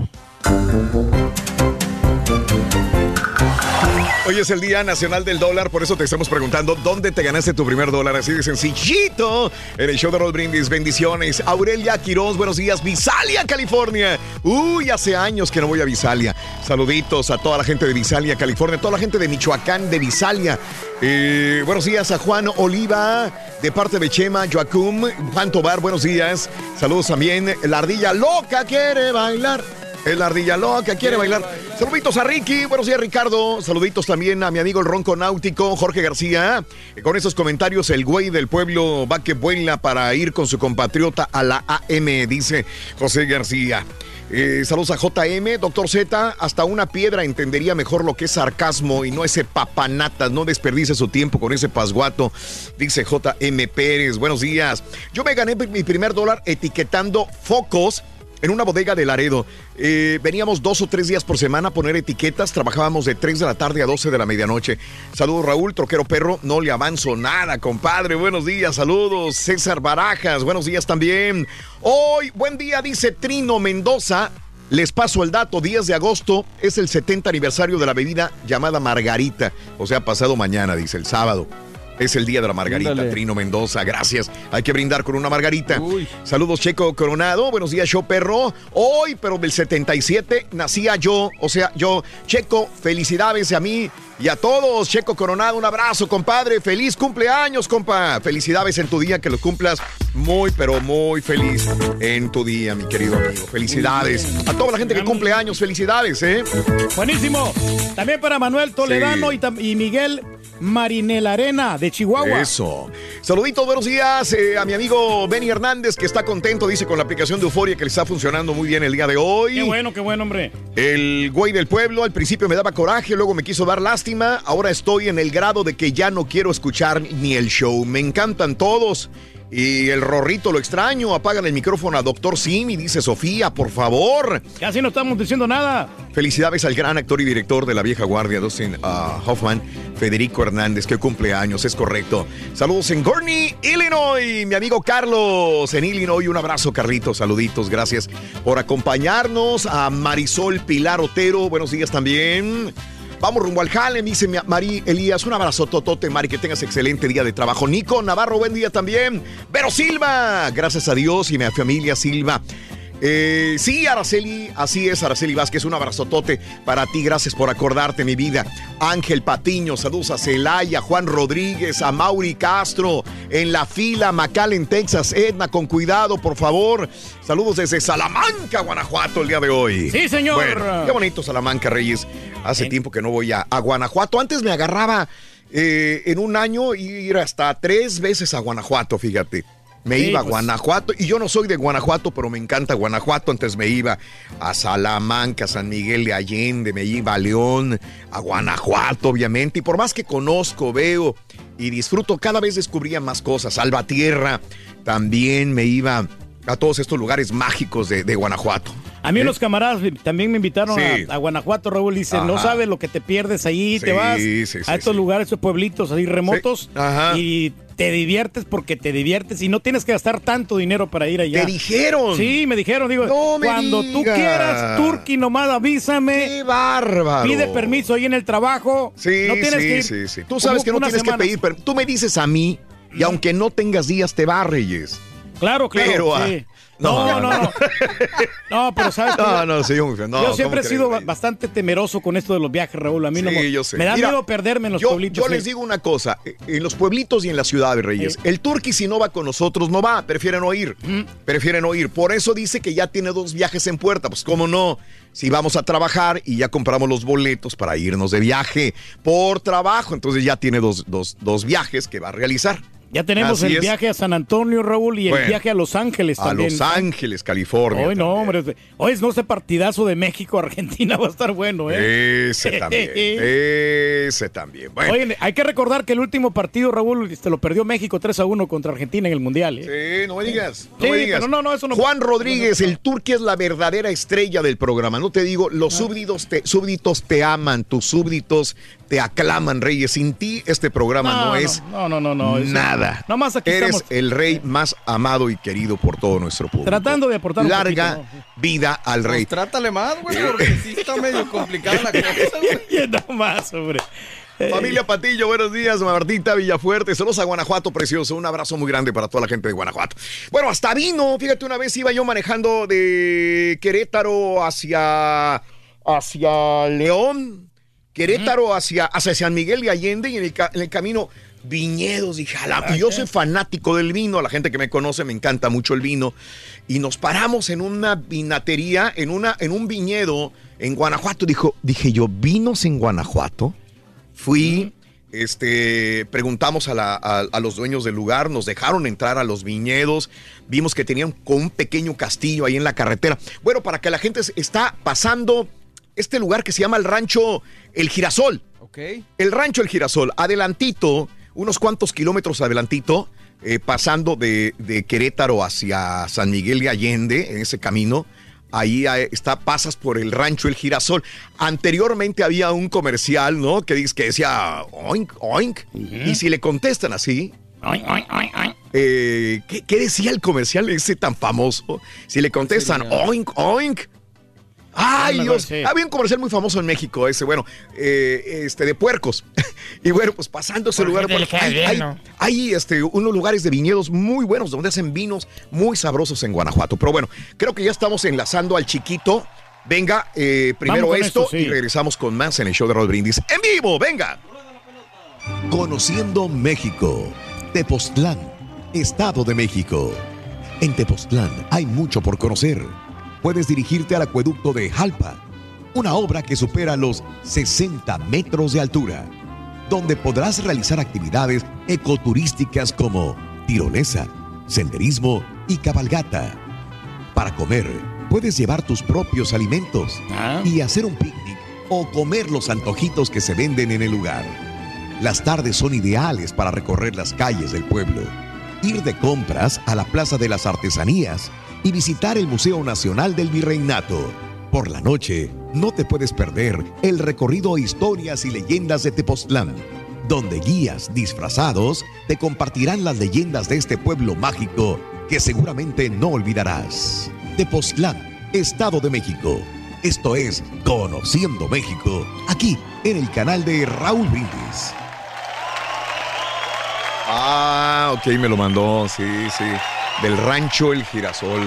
Hoy es el Día Nacional del Dólar, por eso te estamos preguntando dónde te ganaste tu primer dólar, así de sencillito. En el show de Roll Brindis, bendiciones. Aurelia Quiroz, buenos días. Visalia, California. Uy, hace años que no voy a Visalia. Saluditos a toda la gente de Visalia, California, toda la gente de Michoacán, de Visalia. Eh, buenos días a Juan Oliva, de parte de Chema, Joacum, Juan Tobar, buenos días. Saludos también. La ardilla loca quiere bailar. Es la ardilla loca, quiere bailar. Saluditos a Ricky, buenos días Ricardo. Saluditos también a mi amigo el Ronco Náutico, Jorge García. Eh, Con esos comentarios, el güey del pueblo va que vuela para ir con su compatriota a la AM, dice José García. Eh, saludos a JM, doctor Z. Hasta una piedra entendería mejor lo que es sarcasmo y no ese papanatas. No desperdice su tiempo con ese pasguato, dice JM Pérez. Buenos días. Yo me gané mi primer dólar etiquetando focos en una bodega de Laredo. Eh, veníamos dos o tres días por semana a poner etiquetas. Trabajábamos de 3 de la tarde a 12 de la medianoche. Saludos, Raúl, troquero perro. No le avanzo nada, compadre. Buenos días, saludos. César Barajas, buenos días también. Hoy, buen día, dice Trino Mendoza. Les paso el dato, 10 de agosto es el 70 aniversario de la bebida llamada Margarita, o sea, pasado mañana, dice, el sábado. Es el día de la Margarita. Trino Mendoza, gracias. Hay que brindar con una Margarita. Saludos, Checo Coronado. Buenos días, show perro. Hoy, pero del 77, nacía yo, o sea, yo, Checo, felicidades a mí y a todos. Checo Coronado, un abrazo, compadre. Feliz cumpleaños, compa. Felicidades en tu día, que lo cumplas muy, pero muy feliz en tu día, mi querido amigo. Felicidades. A toda la gente que cumple años, felicidades, ¿eh? Buenísimo. También para Manuel Toledano y, Miguel Marinel Arena de Chihuahua. Eso. Saluditos, buenos días eh, a mi amigo Benny Hernández, que está contento, dice, con la aplicación de Euforia que le está funcionando muy bien el día de hoy. Qué bueno, qué bueno, hombre. El güey del pueblo al principio me daba coraje, luego me quiso dar lástima. Ahora estoy en el grado de que ya no quiero escuchar ni el show. Me encantan todos. Y el rorrito lo extraño. Apagan el micrófono a Doctor Sim y dice Sofía, por favor. Casi no estamos diciendo nada. Felicidades al gran actor y director de la vieja guardia, Dustin ah, Hoffman, Federico Hernández, que cumple años, es correcto. Saludos en Gurney, Illinois, mi amigo Carlos en Illinois. Un abrazo, Carlitos, saluditos, gracias por acompañarnos. A Marisol Pilar Otero, buenos días también. Vamos rumbo al jale, dice Mari Elías. Un abrazo, Totote, Mari, que tengas excelente día de trabajo. Nico Navarro, buen día también. Vero Silva, gracias a Dios y mi familia Silva. Eh, sí, Araceli, así es, Araceli Vázquez, un abrazotote para ti, gracias por acordarte, mi vida. Ángel Patiño, saludos a Celaya, Juan Rodríguez, a Mauri Castro, en la fila, McAllen, Texas, Edna, con cuidado, por favor. Saludos desde Salamanca, Guanajuato, el día de hoy. Sí, señor. Bueno, qué bonito Salamanca, Reyes. Hace tiempo que no voy a, a Guanajuato. Antes me agarraba eh, en un año ir hasta tres veces a Guanajuato, fíjate. Me Sí, iba a pues. Guanajuato y yo no soy de Guanajuato, pero me encanta Guanajuato. Antes me iba a Salamanca, San Miguel de Allende, me iba a León, a Guanajuato, obviamente. Y por más que conozco, veo y disfruto, cada vez descubría más cosas. Salvatierra, también me iba a todos estos lugares mágicos de, de Guanajuato. A mí los camaradas también me invitaron Sí. a, a Guanajuato, Raúl. Dicen, no sabes lo que te pierdes ahí, te vas sí, a estos lugares, estos pueblitos así remotos Ajá. y te diviertes porque te diviertes y no tienes que gastar tanto dinero para ir allá. ¿Te dijeron? Sí, me dijeron. Digo, No me cuando tú quieras, Turki, nomás avísame. ¡Qué bárbaro! Pide permiso ahí en el trabajo. Sí, no tienes sí, que ir sí, sí. Tú sabes que no tienes semana. que pedir, pero tú me dices a mí y aunque no tengas días te va, Reyes. Claro, claro. Pero. No, No, no, no. No, pero sabes No, no, sí, yo, no, yo siempre he ¿cómo sido crees, bastante temeroso con esto de los viajes, Raúl. A mí no Sí, me, yo sé. me da Mira, miedo perderme en los yo, pueblitos. yo sí. les digo una cosa, en los pueblitos y en las ciudades, Reyes, el turqui si no va con nosotros no va, prefieren oír, prefieren oír. Por eso dice que ya tiene dos viajes en puerta, pues cómo no, si vamos a trabajar y ya compramos los boletos para irnos de viaje por trabajo, entonces ya tiene dos, dos, dos viajes que va a realizar. Ya tenemos Así el es. viaje a San Antonio, Raúl, y el viaje a Los Ángeles A también. Los Ángeles, California. Hoy no, hombre. Hoy no, este partidazo de México-Argentina va a estar bueno, ¿eh? Ese también, ese también. Bueno, Oye, hay que recordar que el último partido, Raúl, este, lo perdió México 3 a 1 contra Argentina en el Mundial. ¿eh? Sí, no me digas. No Sí, me digas. pero no, no, eso no- Juan Rodríguez, el turqui es la verdadera estrella del programa. No te digo, los súbditos te, súbditos te aman, tus súbditos te aclaman, Reyes. Sin ti, este programa no, No, no, es no, no, no, no, eso- nada. Nomás aquí Eres estamos- el rey más amado y querido por todo nuestro público. Tratando de aportar un Larga poquito, vida al rey. Trátale más, güey, porque sí está medio complicada la cosa, güey. no más, hombre. Familia Patillo, buenos días, Martita Villafuerte, saludos a Guanajuato, precioso, un abrazo muy grande para toda la gente de Guanajuato. Bueno, hasta vino, fíjate, una vez iba yo manejando de Querétaro hacia, hacia León, Querétaro hacia, hacia San Miguel de Allende y en el, ca- en el camino viñedos, dije, "Ala", y yo soy fanático del vino, la gente que me conoce me encanta mucho el vino, y nos paramos en una vinatería, en, una, en un viñedo en Guanajuato, dijo, dije yo, ¿vinos en Guanajuato? Fui, este, preguntamos a, la- a- a los dueños del lugar, nos dejaron entrar a los viñedos, vimos que tenían con un pequeño castillo ahí en la carretera. Bueno, para que la gente se- está pasando este lugar que se llama el rancho El Girasol. Ok. El rancho El Girasol, adelantito, unos cuantos kilómetros adelantito, eh, pasando de, de Querétaro hacia San Miguel de Allende, en ese camino, ahí eh, está, pasas por el rancho El Girasol. Anteriormente había un comercial, ¿no? Que, dice, que decía oink, oink. Y si le contestan así, eh, ¿qué, qué decía el comercial ese tan famoso? Si le contestan oink, oink, Ay, No, Dios. sí. Había un comercial muy famoso en México, ese, bueno, eh, este, de puercos. y bueno, pues pasando ese lugar, bueno, hay, hay- Cadeno. hay, este, unos lugares de viñedos muy buenos donde hacen vinos muy sabrosos en Guanajuato. Pero bueno, creo que ya estamos enlazando al chiquito. Venga, eh, primero esto esto, sí. y regresamos con más en el show de Rod Brindis. ¡En vivo! ¡Venga! Conociendo México. Tepoztlán, Estado de México. En Tepoztlán hay mucho por conocer. Puedes dirigirte al acueducto de Jalpa, una obra que supera los 60 metros de altura, donde podrás realizar actividades ecoturísticas como tirolesa, senderismo y cabalgata. Para comer, puedes llevar tus propios alimentos y hacer un picnic o comer los antojitos que se venden en el lugar. Las tardes son ideales para recorrer las calles del pueblo, ir de compras a la Plaza de las Artesanías y visitar el Museo Nacional del Virreinato. Por la noche, no te puedes perder el recorrido Historias y Leyendas de Tepoztlán, donde guías disfrazados te compartirán las leyendas de este pueblo mágico que seguramente no olvidarás. Tepoztlán, Estado de México. Esto es Conociendo México, aquí en el canal de Raúl Brindis. Ah, ok, me lo mandó, sí, sí. Del rancho El Girasol.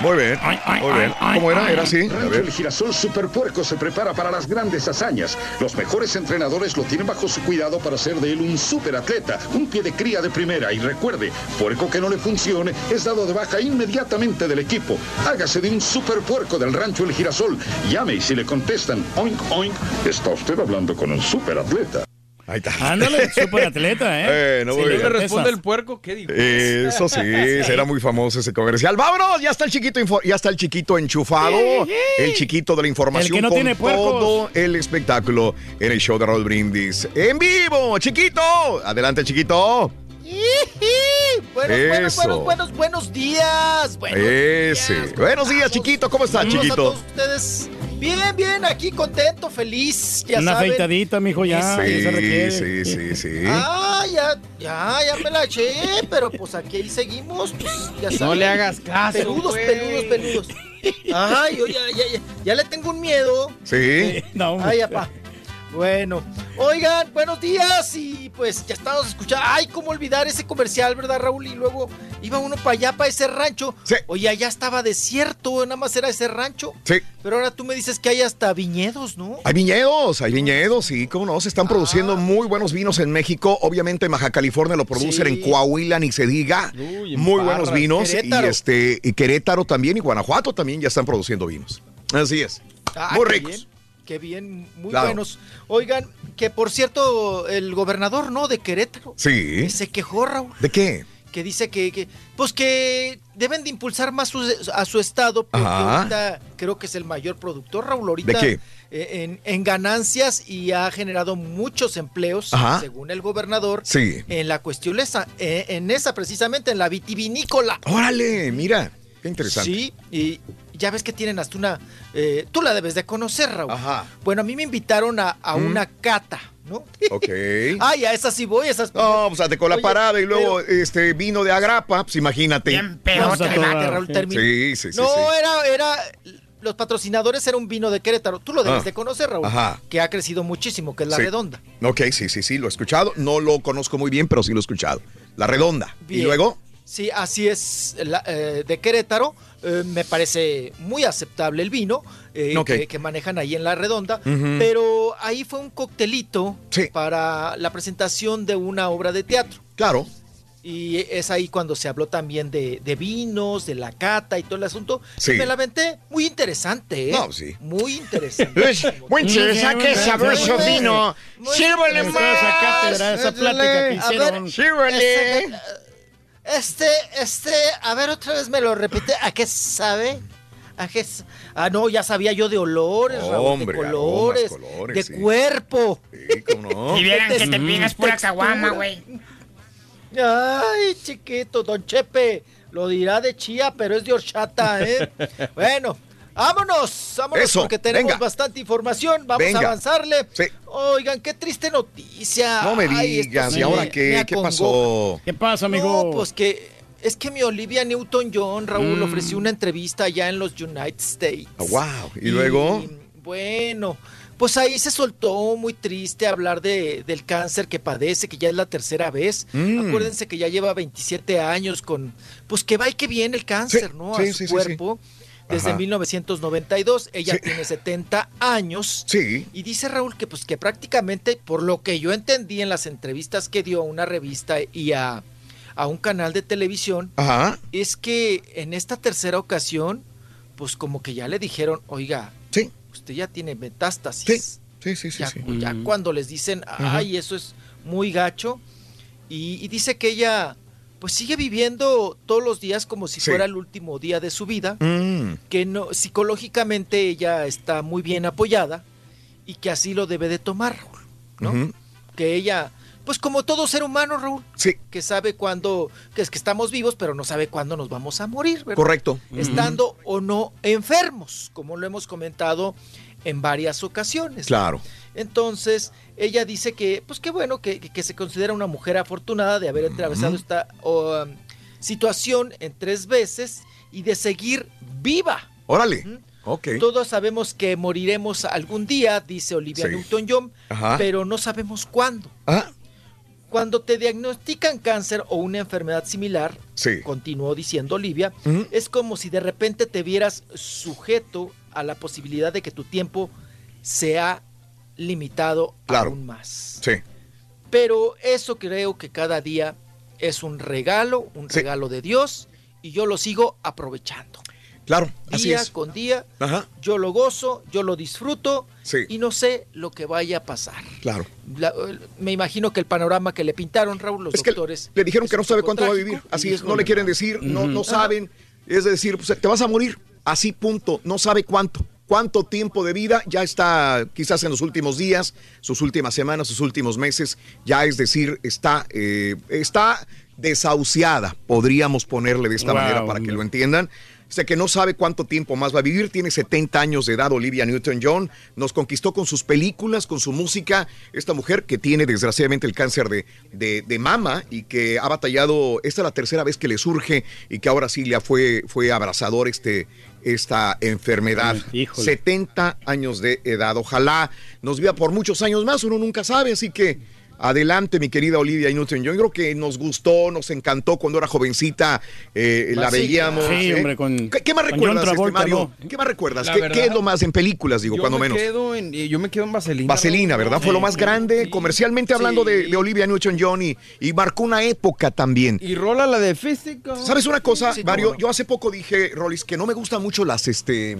Muy bien, muy bien. ¿Cómo era? Era así. Rancho. El Girasol Superpuerco se prepara para las grandes hazañas. Los mejores entrenadores lo tienen bajo su cuidado para hacer de él un superatleta, un pie de cría de primera. Y recuerde, puerco que no le funcione es dado de baja inmediatamente del equipo. Hágase de un superpuerco del Rancho El Girasol. Llame y si le contestan, oink, oink, está usted hablando con un superatleta. Ahí está. Ándale, superatleta, ¿eh? Eh, no, Sí, muy le responde el puerco, ¿qué dijo? Eso sí, será muy famoso ese comercial. ¡Vámonos! Ya está el chiquito, info- ya está el chiquito enchufado. El chiquito de la información El que no con tiene todo el espectáculo en el show de Raúl Brindis. ¡En vivo! ¡Chiquito! Adelante, chiquito. Buenos, buenos, Eso. buenos, buenos, buenos días. Buenos Ese. Buenos días, chiquito. ¿Cómo estás, Saludos a chiquito? todos ustedes. Bien, bien, aquí contento, feliz, ya Una saben. afeitadita, mijo, ya. ya se requiere. Sí, sí, sí, sí. Ah, ya, ya, ya me la eché, pero pues aquí ahí seguimos, pues ya saben. le hagas caso, Peludos, peludos, peludos. Ay, yo ya, ya, ya, ya le tengo un miedo. Sí. No, hombre. Ay, apá. Bueno, oigan, buenos días y pues ya estamos escuchando. Ay, cómo olvidar ese comercial, ¿verdad, Raúl? Y luego iba uno para allá, para ese rancho. Oye, allá estaba desierto, nada más era ese rancho. Sí. Pero ahora tú me dices que hay hasta viñedos, ¿no? Hay viñedos, hay viñedos, sí, cómo no, se están produciendo muy buenos vinos en México. Obviamente en Baja California lo producen, Sí. en Coahuila ni se diga. Uy, muy buenos vinos. Querétaro. Y este, y Querétaro también, y Guanajuato también ya están produciendo vinos. Así es. Ah, muy ricos. bien, qué bien, muy Claro. buenos. Oigan, que por cierto, el gobernador, ¿no? De Querétaro. Sí. Se quejó, Raúl. ¿De qué? que dice que, que, pues que deben de impulsar más su- a su estado porque Ajá. ahorita creo que es el mayor productor Raúl ahorita ¿De qué? eh, En, en ganancias y ha generado muchos empleos Ajá. según el gobernador Sí. en la cuestión esa eh, en esa precisamente en la vitivinícola Órale, mira, qué interesante. sí y ya ves que tienen hasta una eh, tú la debes de conocer Raúl bueno a mí me invitaron a, a Mm. una cata ¿no? Ok. Ay, a esas sí voy, esas. No, pues ate con la Oye, parada y luego este vino de agrapa, pues imagínate. Bien No, espérate, Raúl, termina. Sí, sí, sí. no, sí. era, era. Los patrocinadores era un vino de Querétaro. Tú lo debes Ah. de conocer, Raúl. Ajá. Que ha crecido muchísimo, que es la Sí. redonda. Ok, sí, sí, sí, lo he escuchado. No lo conozco muy bien, pero sí lo he escuchado. La redonda. Y Bien. luego, Sí, así es. la- eh, de Querétaro. Eh, me parece muy aceptable el vino eh, Ok. que, que manejan ahí en la redonda. Ujú. Pero ahí fue un coctelito para la presentación de una obra de teatro. Claro. Y es ahí cuando se habló también de, de vinos, de la cata y todo el asunto. Sí. Y me la aventé muy interesante, ¿eh? No, sí. Muy interesante. Uy, muy interesante, qué sabroso vino. Sírvale Muy- más. Esa cátedra, esa plática que A ver, hicieron. Sírvale. Este, este, este, a ver, otra vez me lo repite. ¿A qué sabe? ¿A qué ah, no, ya sabía yo de olores, Raúl, Hombre, de aromas, colores, de sí. cuerpo. Sí, cómo no. Y vieran que te pidas pura caguama, güey. Ay, chiquito, don Chepe, lo dirá de chía, pero es de horchata, ¿eh? bueno, vámonos, vámonos Eso, porque tenemos venga. bastante información, vamos Venga. a avanzarle. Sí. Oigan, qué triste noticia. No me Ay, digas, sí ¿y ahora qué? ¿Qué pasó? ¿Qué pasa, amigo? No, pues que Es que mi Olivia Newton-John, Raúl, Mm. ofreció una entrevista allá en los United States. Ah, wow. Y luego. Bueno, pues ahí se soltó muy triste hablar de, del cáncer que padece, que ya es la tercera vez. Mm. Acuérdense que ya lleva 27 años con, pues que va y que viene el cáncer, ¿no? sí, a sí, su sí, sí. Desde Ajá. 1992, ella tiene 70 años. Sí. Y dice Raúl que pues que prácticamente, por lo que yo entendí en las entrevistas que dio a una revista y a, a un canal de televisión, Ajá. es que en esta tercera ocasión, pues como que ya le dijeron, oiga, sí. usted ya tiene metástasis. Sí, sí, sí, ya, sí. ya cuando les dicen, Ajá. ay, eso es muy gacho. Y, y dice que ella, pues sigue viviendo todos los días como si Sí. fuera el último día de su vida Mm. que no psicológicamente ella está muy bien apoyada y que así lo debe de tomar, Raúl, ¿no? Que ella, pues como todo ser humano, Raúl, Sí. que sabe cuándo, que es que estamos vivos, pero no sabe cuándo nos vamos a morir, ¿verdad? Correcto. Estando o no enfermos, como lo hemos comentado en varias ocasiones. Claro. Entonces, ella dice que, pues qué bueno, que, que- se considera una mujer afortunada de haber atravesado esta um, situación en tres veces y de seguir viva. Órale. Ok. Todos sabemos que moriremos algún día, dice Olivia Sí. Newton-John, pero no sabemos cuándo. Ah. Cuando te diagnostican cáncer o una enfermedad similar, Sí. continuó diciendo Olivia, es como si de repente te vieras sujeto a la posibilidad de que tu tiempo sea limitado Claro. aún más. Sí. Pero eso creo que cada día es un regalo, un regalo de Dios, y yo lo sigo aprovechando. Claro. Así Día es. con día, Ajá. yo lo gozo, yo lo disfruto, Sí. y no sé lo que vaya a pasar. Claro. La- me imagino que el panorama que le pintaron, Raúl, los Es que doctores. Le dijeron que no sabe cuánto va a vivir. Así es. No le quieren decir. No, no saben. Es decir, pues, te vas a morir. Así, punto. No sabe cuánto. Cuánto tiempo de vida ya está, quizás en los últimos días, sus últimas semanas, sus últimos meses. Ya es decir, está, eh, está desahuciada. Podríamos ponerle de esta Wow, manera para que lo entiendan. Sé que no sabe cuánto tiempo más va a vivir, tiene 70 años de edad Olivia Newton-John, nos conquistó con sus películas, con su música, esta mujer que tiene desgraciadamente el cáncer de, de, de mama y que ha batallado, esta es la tercera vez que le surge y que ahora sí ya fue, fue abrazador este, esta enfermedad. 70 años de edad, ojalá nos viva por muchos años más, uno nunca sabe, así que... Adelante, mi querida Olivia Newton. Yo creo que nos gustó, nos encantó cuando era jovencita, eh, la veíamos. sí, ¿eh? hombre, con- ¿Qué, qué más con recuerdas, este, Mario? ¿no? ¿Qué más recuerdas? ¿Qué, verdad, qué es lo más en películas, digo, Yo cuando me menos? Quedo en, yo me quedo en Vaselina. Vaselina. ¿verdad? Fue lo más Sí. grande comercialmente hablando de, de Olivia Newton-John y, y marcó una época también. Y rola la de físico. ¿Sabes una cosa, Mario? no. Yo hace poco dije, Rolis, que no me gustan mucho las, este,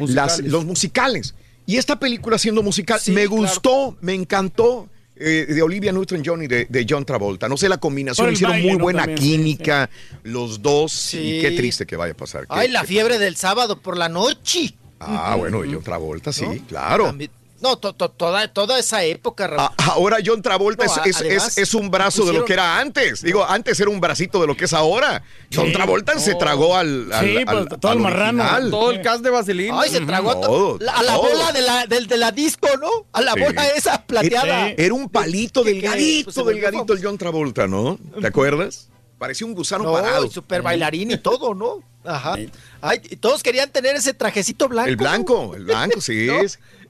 Musicales. las- los musicales. Y esta película siendo musical Sí, me claro. gustó, me encantó. Eh, de Olivia Newton-John y de, de John Travolta. No sé, la combinación hicieron baile, muy ¿no? buena También, sí, química, los dos. Sí. Y qué triste que vaya a pasar. Ay, Qué- la qué- fiebre del sábado por la noche. Ah, bueno, y John Travolta, sí, claro. También- No, to- to- toda, toda esa época, Raúl. A- ahora John Travolta No, es, a- es- además, es- es un brazo de lo que era antes. Digo, antes era un bracito de lo que es ahora. John. Travolta se tragó al, al, Sí, al- pues, todo al el marrano. original. Todo el cast de Vaselina. Ay, se tragó Todo, la- a la todo. bola de la, del, de la disco, ¿no? A la Sí. bola esa plateada. Era un palito ¿Qué- qué? delgadito, Pues delgadito el John Travolta, ¿no? ¿Te acuerdas? Parecía un gusano No, parado. y super bailarín y todo, ¿no? Ajá. Ay, todos querían tener ese trajecito blanco. El blanco, el blanco, sí.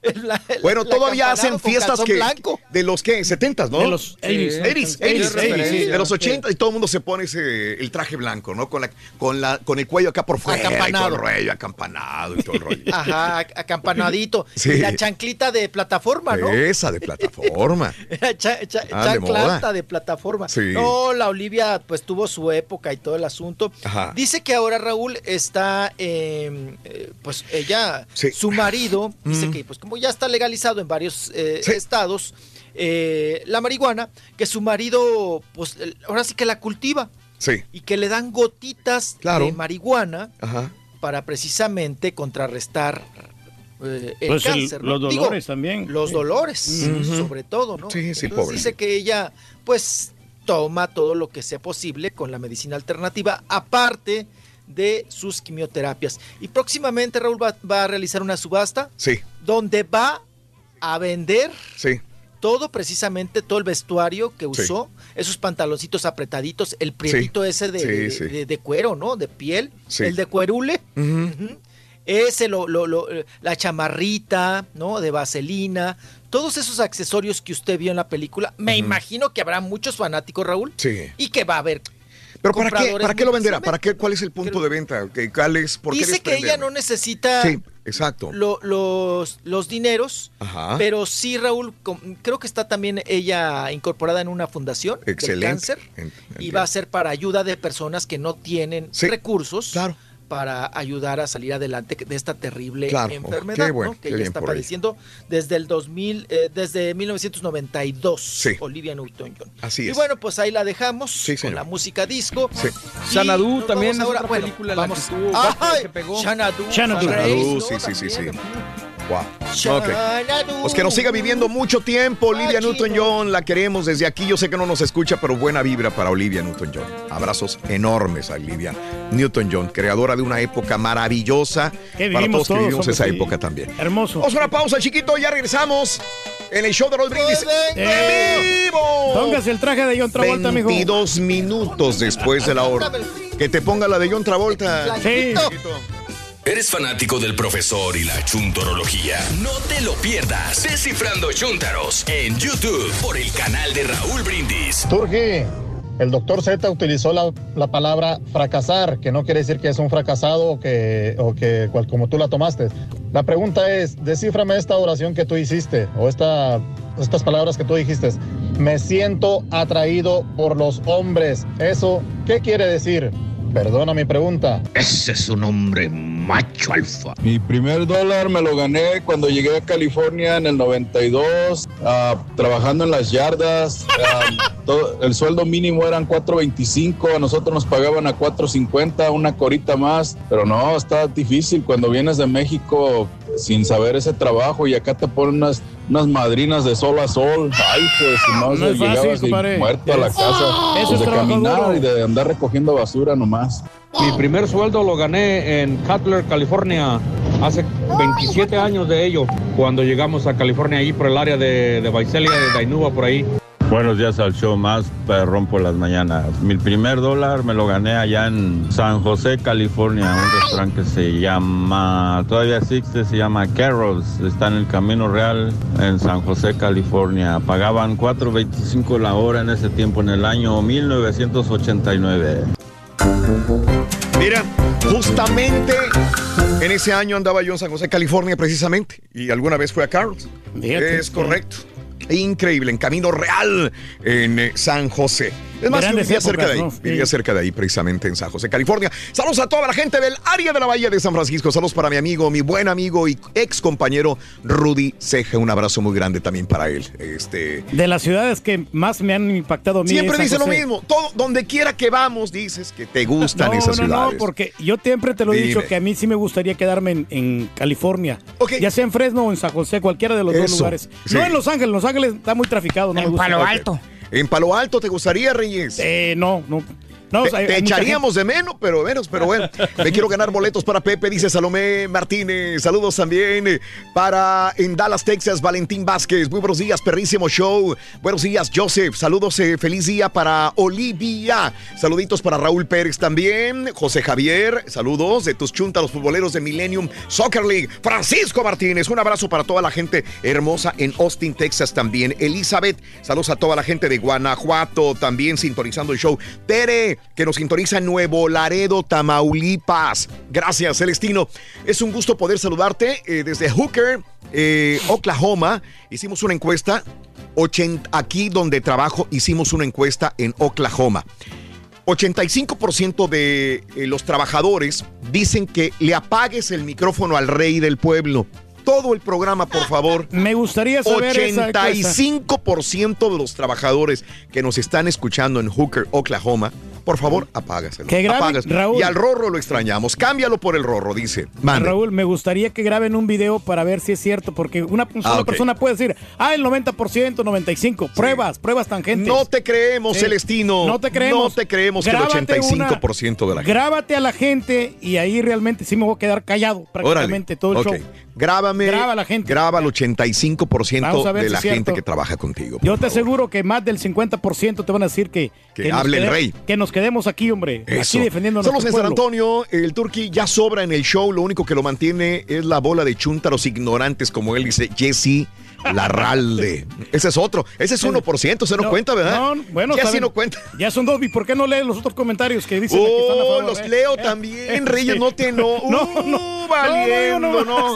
El Bueno, todavía acampanado hacen fiestas calzón que blanco. de los que 70 ¿no? De los 80s. 80s, 80s, Sí, referencia. de los 80 y todo el mundo se pone ese el traje blanco, ¿no? Con la con la con el cuello acá por fuera, y todo Acampanado. el rollo acampanado y todo el rollo. Ajá, ac- acampanadito. Sí. Y la chanclita de plataforma, ¿no? Esa de plataforma. Cha- cha- Ah, de chanclata de plataforma. Sí. No, la Olivia pues tuvo su época y todo el asunto. Ajá. Dice que ahora Raúl está, eh, eh, pues ella, Sí. su marido, dice Mm. que pues como ya está legalizado en varios eh, Sí. estados, eh, la marihuana, que su marido pues ahora sí que la cultiva Sí. y que le dan gotitas Claro. de marihuana Ajá. para precisamente contrarrestar eh, el Pues el- cáncer. ¿no? los Digo, dolores también. Los dolores, sobre todo, ¿no? Sí, sí, Entonces pobre. Dice que ella, pues, toma todo lo que sea posible con la medicina alternativa, aparte de sus quimioterapias. Y próximamente Raúl va, va a realizar una subasta Sí. donde va a vender Sí. todo precisamente, todo el vestuario que usó, esos pantaloncitos apretaditos, el prietito ese de, Sí, de- sí. de- de cuero, ¿no? De piel, el de cuerule. Ese, lo, lo- lo- la chamarrita, ¿no? De vaselina. Todos esos accesorios que usted vio en la película, me imagino que habrá muchos fanáticos, Raúl, Sí. y que va a haber. Pero ¿para qué, ¿para qué lo venderá? ¿Para qué, ¿Cuál es el punto de venta? ¿Qué- ¿Cuál es? ¿Por qué Dice que ella no necesita Sí, exacto. lo- los, los dineros, Ajá. pero sí, Raúl, creo que está también ella incorporada en una fundación Excelente. del cáncer En- y va a ser para ayuda de personas que no tienen recursos para ayudar a salir adelante de esta terrible Claro. enfermedad bueno, ¿no? que ella está padeciendo desde el 2000, eh, desde 1992, Sí. Olivia Newton-John. Así Y es. bueno, pues ahí la dejamos Sí, con la música disco. Y Xanadu también vamos es ahora, otra bueno, película la vamos. que tuvo- ¡Ay! que pegó. Xanadu, Xanadu, Grace, ¿no? sí, sí, sí, sí. Wow. Pues que nos siga viviendo mucho tiempo, Olivia Newton-John. La queremos desde aquí. Yo sé que no nos escucha, pero buena vibra para Olivia Newton-John. Abrazos enormes a Olivia Newton-John, creadora de una época maravillosa Que para todos que vivimos hombre, esa sí. época también. Hermoso. Vamos a una pausa, chiquito. Ya regresamos en el show de Roll Brindis. ¡En vivo! Póngase el traje de John Travolta, mijo. 22 minutos después de la hora. Que te ponga la de John Travolta. Sí. ¿Eres fanático del profesor y la chuntorología? No te lo pierdas. Descifrando Chuntaros en YouTube por el canal de Raúl Brindis. Turgi, el doctor Z utilizó la, la palabra fracasar, que no quiere decir que es un fracasado o que, o que cual- como tú la tomaste. La pregunta es, descíframe esta oración que tú hiciste o esta, estas palabras que tú dijiste. Me siento atraído por los hombres. ¿Eso qué quiere decir? Perdona mi pregunta. Ese es un hombre macho alfa. Mi primer dólar me lo gané cuando llegué a California en el 92, ah, trabajando en las yardas. ah, todo- el sueldo mínimo eran 4.25, a nosotros nos pagaban a 4.50, una corita más. Pero no, está difícil cuando vienes de México sin saber ese trabajo y acá te ponen unas, unas madrinas de sol a sol. Ay, pues si no, No es fácil, llegabas y muerto a la casa Eso pues, es de caminar duro. y de andar recogiendo basura nomás. Mi primer sueldo lo gané en Cutler, California, hace 27 años de ello, cuando llegamos a California, ahí por el área de, de Visalia, de Dainuba, por ahí. Buenos días al show más perrón por las mañanas. Mi primer dólar me lo gané allá en San José, California, un restaurante que se llama, todavía existe, se llama Carroll's. Está en el Camino Real en San José, California. Pagaban 4.25 la hora en ese tiempo, en el año 1989. Mira, justamente en ese año andaba yo en San José, California, precisamente. Y alguna vez fue a Carlos. Es correcto. Increíble, en Camino Real, en eh, San José. Es más, yo vivía cerca de ahí, ¿no? vivía Sí. cerca de ahí, precisamente en San José, California. Saludos a toda la gente del área de la Bahía de San Francisco. Saludos para mi amigo, mi buen amigo y ex compañero Rudy Ceja. Un abrazo muy grande también para él. Este, De las ciudades que más me han impactado a mí. siempre dice lo mismo. Todo, donde quiera que vamos, dices que te gustan no, esas no, ciudades. No, porque yo siempre te lo he dicho que a mí sí me gustaría quedarme en, en California. Ya sea en Fresno o en San José, cualquiera de los dos lugares. sí. No en Los Ángeles, Los Ángeles está muy traficado. No me gusta. Ok. ¿En Palo Alto te gustaría, Reyes? Eh, no, no. No, te, o sea, te echaríamos de menos, pero menos, pero bueno. Me quiero ganar boletos para Pepe, dice Salomé Martínez. Saludos también eh, para en Dallas, Texas, Valentín Vázquez. Muy buenos días, perrísimo show. Buenos días, Joseph. Saludos, eh, feliz día para Olivia. Saluditos para Raúl Pérez también. José Javier, saludos de tus chuntas, los futboleros de Millennium Soccer League. Francisco Martínez, un abrazo para toda la gente hermosa en Austin, Texas también. Elizabeth, saludos a toda la gente de Guanajuato también sintonizando el show. Tere, que nos sintoniza Nuevo Laredo, Tamaulipas. Gracias, Celestino. Es un gusto poder saludarte eh, desde Hooker, eh, Oklahoma. Hicimos una encuesta. 80 aquí donde trabajo hicimos una encuesta en Oklahoma. 85% de eh, los trabajadores dicen que le apagues el micrófono al rey del pueblo. Todo el programa, por favor. Me gustaría saber esa encuesta. 85% de los trabajadores que nos están escuchando en Hooker, Oklahoma, por favor, apágaselo. Que graben, Apágaselo. Raúl. Y al Rorro lo extrañamos. Cámbialo por el Rorro, dice. Mande. Raúl, me gustaría que graben un video para ver si es cierto, porque una sola Ah, ok. persona puede decir, ah, el 90%, 95%, pruebas, pruebas tangentes. No te creemos, Sí. Celestino. No te creemos. No te creemos que el Grábate 85% de la gente. Grábate a la gente y ahí realmente sí me voy a quedar callado prácticamente todo el Ok. show. Grábame. Graba a la gente. Graba al 85% Vamos a ver de si la gente que trabaja contigo. Yo te aseguro que más del 50% te van a decir que... Que hable el rey. Que nos quedemos aquí, hombre. Eso. Aquí defendiendo Somos en San. Antonio, el Turqui ya sobra en el show, lo único que lo mantiene es la bola de chuntaros ignorantes, como él dice, Jesse Larralde. Ese es otro, ese es 1%, se no, No, cuenta, ¿verdad? No, bueno, está bien. no cuenta. Ya son dos. ¿Y por qué no lees los otros comentarios que dicen que están a Oh, favor, los eh? leo Eh, también, eh, Reyes, sí. no te no. No, no. Uh, valiendo, No, no, no.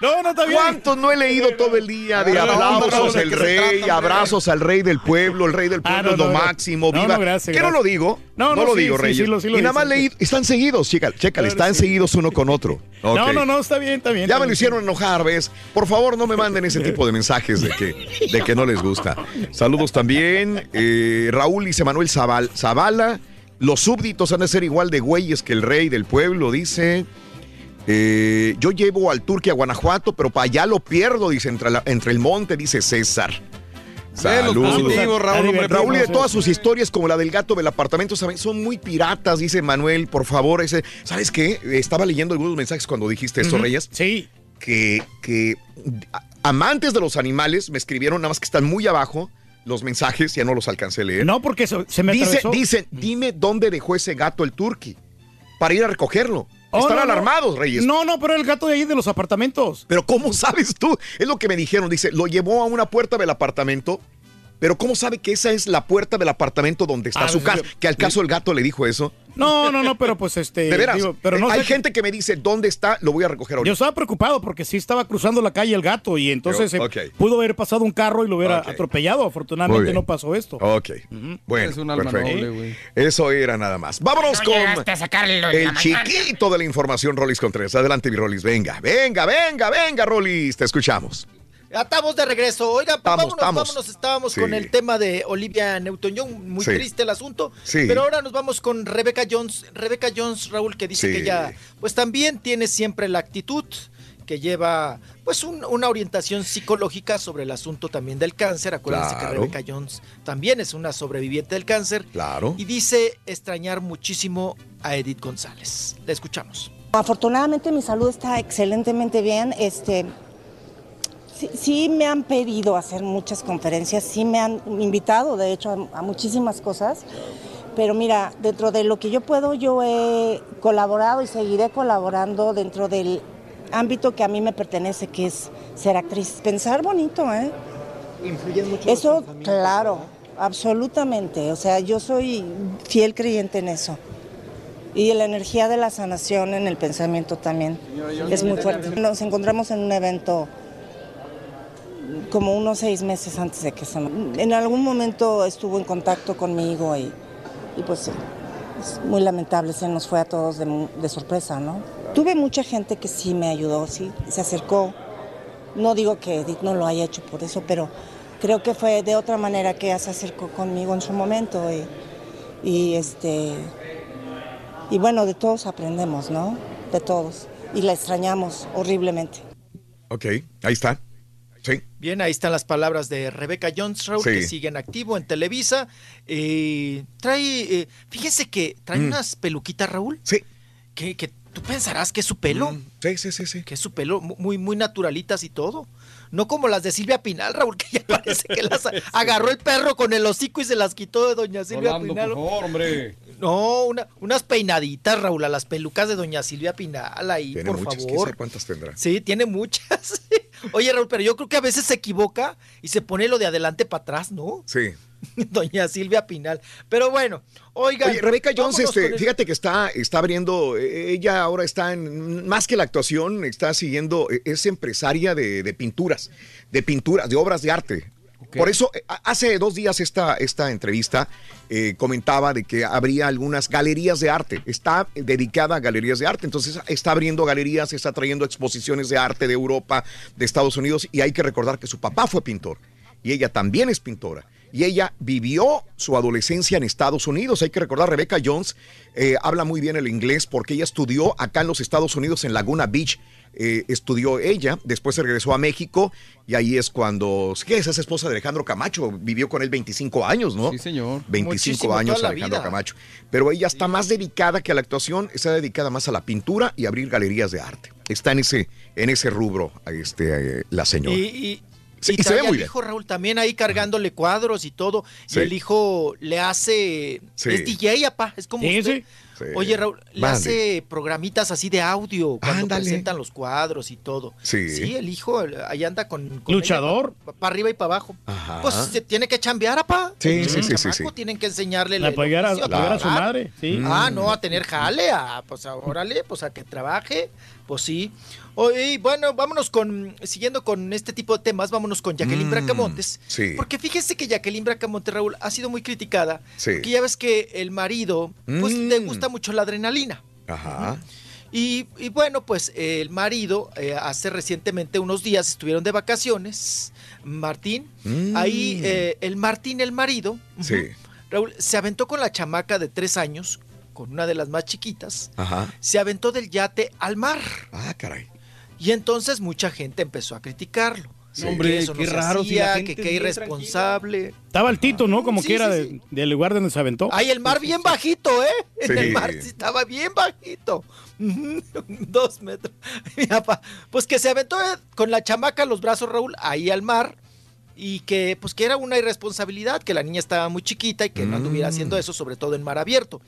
no. Está bien. ¿Cuántos no he leído todo el día de aplausos ¿de al rey, abrazos al rey del pueblo, el rey del Ah, pueblo es lo máximo, viva. ¿Qué no lo digo? No, No, lo sí, digo, sí, Reyes. sí sí y nada más leí, están seguidos, chécale, están seguidos uno con otro. No, no, no, está bien, está bien. Ya me lo hicieron enojar, ¿ves? Por favor, no me manden ese tipo de mensajes de que, de que no les gusta. Saludos también. eh, Raúl dice Manuel Zabal, Zavala. Los súbditos han de ser igual de güeyes que el rey del pueblo, dice. Eh, yo llevo al Turque a Guanajuato, pero para allá lo pierdo, dice, entre, la- entre el monte, dice César. Positivos, Raúl, hombre, Raúl, y de todas sus historias, como la del gato del apartamento, ¿saben? son muy piratas, dice Manuel, por favor. Ese, ¿Sabes qué? Estaba leyendo algunos mensajes cuando dijiste esto. Reyes. Sí. Que, que amantes de los animales me escribieron, nada más que están muy abajo los mensajes, ya no los alcancé a leer. No, porque se, se me Dice, dicen, dime dónde dejó ese gato el turqui para ir a recogerlo. Oh, Están no, no. alarmados, Reyes. No, no, pero el gato de ahí de los apartamentos. Pero ¿cómo sabes tú? Es lo que me dijeron. Dice, lo llevó a una puerta del apartamento. Pero ¿cómo sabe que esa es la puerta del apartamento donde está Ah, su casa? Que al caso el gato le dijo eso. No, no, no, pero pues este. De veras. digo, pero no Eh, hay sé- gente que me dice, ¿dónde está? Lo voy a recoger Yo ahorita. estaba preocupado porque sí estaba cruzando la calle el gato y entonces Pero, eh, pudo haber pasado un carro y lo hubiera atropellado. Afortunadamente no pasó esto. Ok. Bueno, Es un alma perfecto. noble, güey. Eso era nada más. Vámonos No con a sacarlo el chiquito de la información, Rolis Contreras. Adelante, mi Rolis. Venga, venga, venga, venga, Rolis. Te escuchamos. Estamos de regreso. Oiga, pues Estamos, vámonos, estamos. vámonos. Estábamos Sí. con el tema de Olivia Newton-John. Muy Sí. triste el asunto. Sí. Pero ahora nos vamos con Rebecca Jones. Rebecca Jones, Raúl, que dice Sí. que ella, pues también tiene siempre la actitud que lleva, pues, un- una orientación psicológica sobre el asunto también del cáncer. Acuérdense Claro. que Rebecca Jones también es una sobreviviente del cáncer. Claro. Y dice extrañar muchísimo a Edith González. La escuchamos. Afortunadamente mi salud está excelentemente bien. Este, sí, sí me han pedido hacer muchas conferencias, sí me han invitado, de hecho, a, a muchísimas cosas. Pero mira, dentro de lo que yo puedo, yo he colaborado y seguiré colaborando dentro del ámbito que a mí me pertenece, que es ser actriz. Pensar bonito, ¿eh? Influyen mucho. Eso, claro, absolutamente. O sea, yo soy fiel creyente en eso. Y la energía de la sanación en el pensamiento también es muy fuerte. Nos encontramos en un evento como unos seis meses antes de que se... En algún momento estuvo en contacto conmigo y, y pues es muy lamentable, se nos fue a todos de, de sorpresa, ¿no? Tuve mucha gente que sí me ayudó, sí, se acercó. No digo que Edith no lo haya hecho por eso, pero creo que fue de otra manera que ella se acercó conmigo en su momento y, y este y bueno, de todos aprendemos, ¿no? De todos. Y la extrañamos horriblemente. Ok, ahí está. Sí. Bien, ahí están las palabras de Rebecca Jones, Raúl, Sí. que sigue en activo en Televisa. Eh, trae, eh, fíjense que trae Mm. unas peluquitas, Raúl. Sí. Que, que tú pensarás que es su pelo. Mm, Sí, sí, sí, sí. Que es su pelo, mu- muy, muy naturalitas y todo. No como las de Silvia Pinal, Raúl, que ya parece que las agarró el perro con el hocico y se las quitó de doña Silvia Pinal. por favor, hombre. No, una- unas peinaditas, Raúl, a las pelucas de doña Silvia Pinal ahí, Tiene por muchas, favor. cuántas tendrá. Sí, tiene muchas. Oye, Raúl, pero yo creo que a veces se equivoca y se pone lo de adelante para atrás, ¿no? Sí. Doña Silvia Pinal. Pero bueno, oiga. Rebeca Jones, este, fíjate que está, está abriendo, eh, ella ahora está en, más que la actuación, está siguiendo, eh, es empresaria de, de pinturas, de pinturas, de obras de arte. Por eso, eh, hace dos días esta, esta entrevista eh, comentaba de que habría algunas galerías de arte. Está dedicada a galerías de arte. Entonces está abriendo galerías, está trayendo exposiciones de arte de Europa, de Estados Unidos. Y hay que recordar que su papá fue pintor y ella también es pintora. Y ella vivió su adolescencia en Estados Unidos. Hay que recordar, Rebecca Jones eh, habla muy bien el inglés porque ella estudió acá en los Estados Unidos, en Laguna Beach. eh, estudió ella, después se regresó a México y ahí es cuando, ¿qué es? Es esposa de Alejandro Camacho, vivió con él 25 años, ¿no? Sí, señor. 25 Muchísimo, años Alejandro vida. Camacho. Pero ella está más dedicada que a la actuación, está dedicada más a la pintura y abrir galerías de arte. Está en ese, en ese rubro este, eh, la señora. Y, y, Sí, y y se ve bien. hijo Raúl también ahí cargándole cuadros y todo. Sí. Y el hijo le hace. Sí. Es DJ, apá. Es como Sí, usted. sí. Sí. Oye, Raúl, le Mande. hace programitas así de audio cuando Ándale. presentan los cuadros y todo. Sí. el hijo ahí anda con. con Luchador. Para arriba y para abajo. Ajá. Pues se tiene que chambear, apá. Sí, El sí, sí, sí, sí. Tienen que enseñarle A el apoyar a, su madre, sí. Ah, no, a tener jale, a, pues a- órale, pues a que trabaje, pues sí. Y bueno, vámonos con, siguiendo con este tipo de temas, vámonos con Jacqueline Mm, Bracamontes. sí. Porque fíjese que Jacqueline Bracamontes, Raúl, ha sido muy criticada. Sí. Porque ya ves que el marido, pues Mm. le gusta mucho la adrenalina. Ajá. Y, y bueno, pues el marido, eh, hace recientemente unos días estuvieron de vacaciones, Martín. Mm. Ahí eh, el Martín, el marido, Sí. Raúl, se aventó con la chamaca de tres años, con una de las más chiquitas, Ajá. se aventó del yate al mar. Ah, caray. Y entonces mucha gente empezó a criticarlo. Sí. Que Hombre, eso no qué se raro si la hacía, gente que qué irresponsable. Estaba altito, ¿no? Como Sí, de- sí. del lugar donde se aventó. Ay, el mar bien bajito, ¿eh? En Sí. el mar sí estaba bien bajito. Dos metros. Pues que se aventó eh, con la chamaca a los brazos, Raúl, ahí al mar. Y que, pues que era una irresponsabilidad, que la niña estaba muy chiquita y que no anduviera Mm. haciendo eso, sobre todo en mar abierto.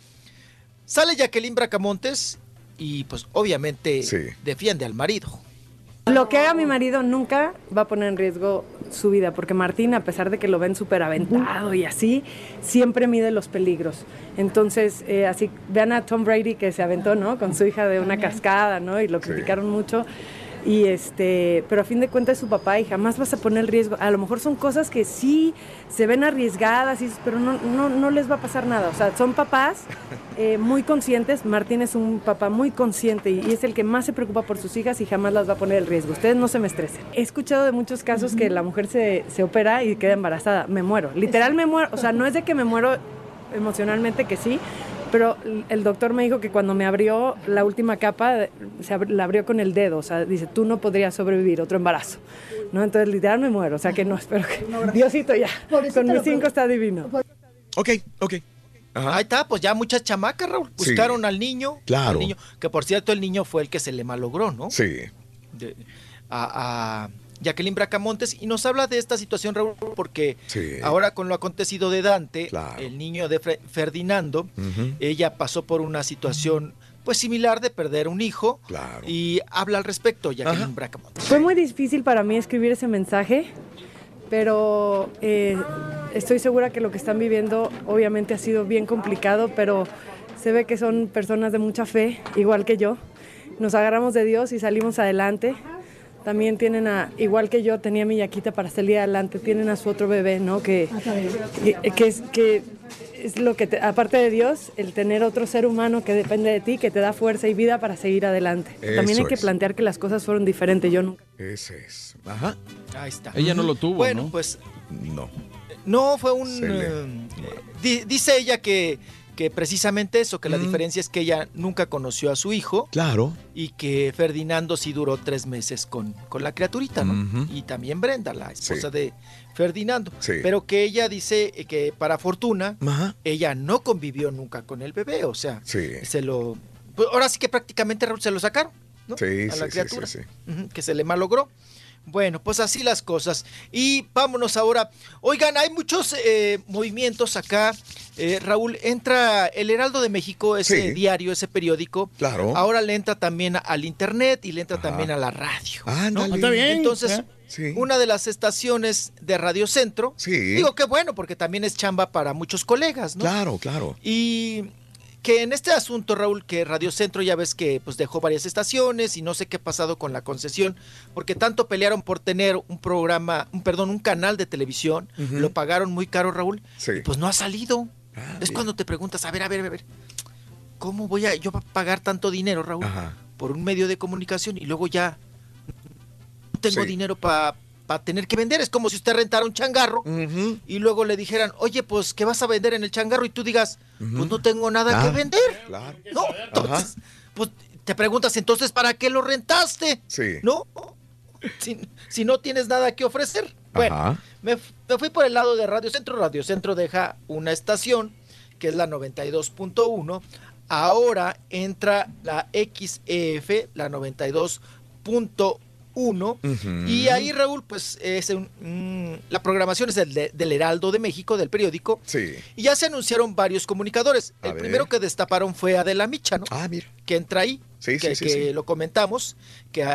Sale Jacqueline Bracamontes y, pues, obviamente Sí. defiende al marido. Lo que haga mi marido nunca va a poner en riesgo su vida, porque Martín, a pesar de que lo ven súper aventado y así, siempre mide los peligros. Entonces, eh, así, vean a Tom Brady que se aventó, ¿no? Con su hija de una cascada, ¿no? Y lo Sí. criticaron mucho. Y este, pero a fin de cuentas es su papá y jamás vas a poner en riesgo. A lo mejor son cosas que sí se ven arriesgadas, pero no, no, no les va a pasar nada. O sea, son papás eh, muy conscientes. Martín es un papá muy consciente y, y es el que más se preocupa por sus hijas y jamás las va a poner en riesgo. Ustedes no se me estresen. He escuchado de muchos casos que la mujer se, se opera y queda embarazada. Me muero. Literal me muero. O sea, no es de que me muero emocionalmente, que sí. Pero el doctor me dijo que cuando me abrió la última capa, se abri- la abrió con el dedo. O sea, dice, tú no podrías sobrevivir otro embarazo. ¿No? Entonces, literal me muero. O sea, que no, espero que... Diosito ya. Con mis cinco está divino. Ok, ok. Ajá. Ahí está, pues ya muchas chamacas, Raúl. Sí. Buscaron al niño. Claro. al niño, que por cierto, el niño fue el que se le malogró, ¿no? Sí. de- a, a Jacqueline Bracamontes y nos habla de esta situación, Raúl, porque Sí. ahora con lo acontecido de Dante, Claro. el niño de Fre- Ferdinando, ella pasó por una situación pues similar de perder un hijo Claro. y habla al respecto Jacqueline Ajá. Bracamontes. Fue muy difícil para mí escribir ese mensaje, pero eh, estoy segura que lo que están viviendo obviamente ha sido bien complicado, pero se ve que son personas de mucha fe, igual que yo. Nos agarramos de Dios y salimos adelante. También tienen a, igual que yo, tenía mi yaquita para salir adelante, tienen a su otro bebé, ¿no? Que, que, que es, que es lo que, te- aparte de Dios, el tener otro ser humano que depende de ti, que te da fuerza y vida para seguir adelante. También hay que es. plantear que las cosas fueron diferentes. Yo nunca. Ese es. Ajá. Ahí está. Ella no lo tuvo, Bueno, ¿no? pues No. no fue un... Le- eh, di- dice ella que, que precisamente eso, que la Mm. diferencia es que ella nunca conoció a su hijo Claro. y que Ferdinando sí duró tres meses con, con la criaturita, ¿no? Y también Brenda, la esposa Sí. de Ferdinando. Sí. Pero que ella dice eh, que para fortuna, Ajá. ella no convivió nunca con el bebé, o sea, Sí. se lo... pues ahora sí que prácticamente se lo sacaron, ¿no? Sí, a sí, la sí, criatura, sí, Ujú, que se le malogró. Bueno, pues así las cosas. Y vámonos ahora. Oigan, hay muchos eh, movimientos acá. Eh, Raúl, entra el Heraldo de México, ese Sí. diario, ese periódico. Claro. Ahora le entra también al internet y le entra Ajá. también a la radio. Ándale. Está bien. Entonces, ¿eh? Sí. una de las estaciones de Radio Centro. Sí. Digo que bueno, porque también es chamba para muchos colegas, ¿no? Claro, claro. Y que en este asunto, Raúl, que Radio Centro ya ves que pues dejó varias estaciones y no sé qué ha pasado con la concesión, porque tanto pelearon por tener un programa, un perdón, un canal de televisión, lo pagaron muy caro, Raúl, Sí. y pues no ha salido. Ah, es bien. cuando te preguntas, a ver, a ver, a ver, ¿cómo voy a yo a pagar tanto dinero, Raúl, Ajá. por un medio de comunicación y luego ya no tengo Sí. dinero para va a tener que vender. Es como si usted rentara un changarro y luego le dijeran, oye, pues, ¿qué vas a vender en el changarro? Y tú digas, pues no tengo nada que vender. claro. No, entonces, pues te preguntas, entonces, ¿para qué lo rentaste? Sí. ¿No? Si, si no tienes nada que ofrecer. Bueno, me, me fui por el lado de Radio Centro. Radio Centro deja una estación, que es la 92.1. Ahora entra la XEF, la 92.1. Ujú. Y ahí, Raúl, pues es un- mm, la programación es del, de- del Heraldo de México, del periódico. Sí. Y ya se anunciaron varios comunicadores. A el ver. primero que destaparon fue Adela Micha, ¿no? Ah, mira. Que entra ahí. Sí, que, sí, sí, que sí. lo comentamos, que,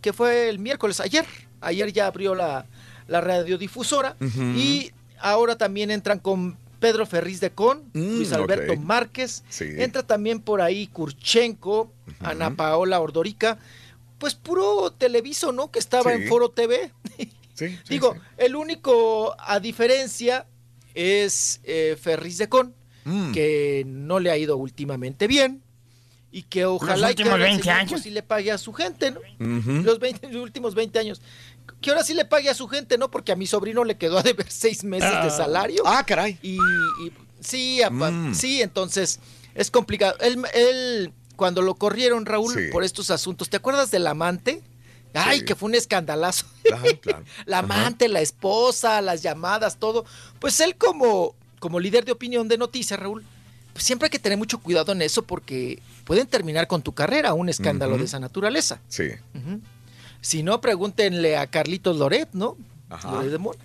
que fue el miércoles, ayer. Ayer ya abrió la, la radiodifusora. Y ahora también entran con Pedro Ferriz de Con, Mm, Luis Alberto. Márquez. Entra también por ahí Kurchenko, Ana Paola Ordorica. Pues puro televiso, ¿no? Que estaba Sí. en Foro TV. Sí, Digo, el único a diferencia es eh, Ferris de Con, Mm. que no le ha ido últimamente bien y que ojalá que últimos ahora el 20 señor, años. sí le pague a su gente, ¿no? Los, 20 los últimos 20 años. Que ahora sí le pague a su gente, ¿no? Porque a mi sobrino le quedó a deber seis meses Ah. de salario. Ah, caray. Y, y sí, apa- Mm. sí, entonces es complicado. Él, él, cuando lo corrieron, Raúl, Sí. por estos asuntos, ¿te acuerdas del amante? Ay, Sí. que fue un escandalazo. Claro, claro. La Ajá. amante, la esposa, las llamadas, todo. Pues él como, como líder de opinión de noticias, Raúl, pues siempre hay que tener mucho cuidado en eso porque pueden terminar con tu carrera un escándalo de esa naturaleza. Sí. Ujú. Si no, pregúntenle a Carlitos Loret, ¿no? Ajá. Loret de Mola.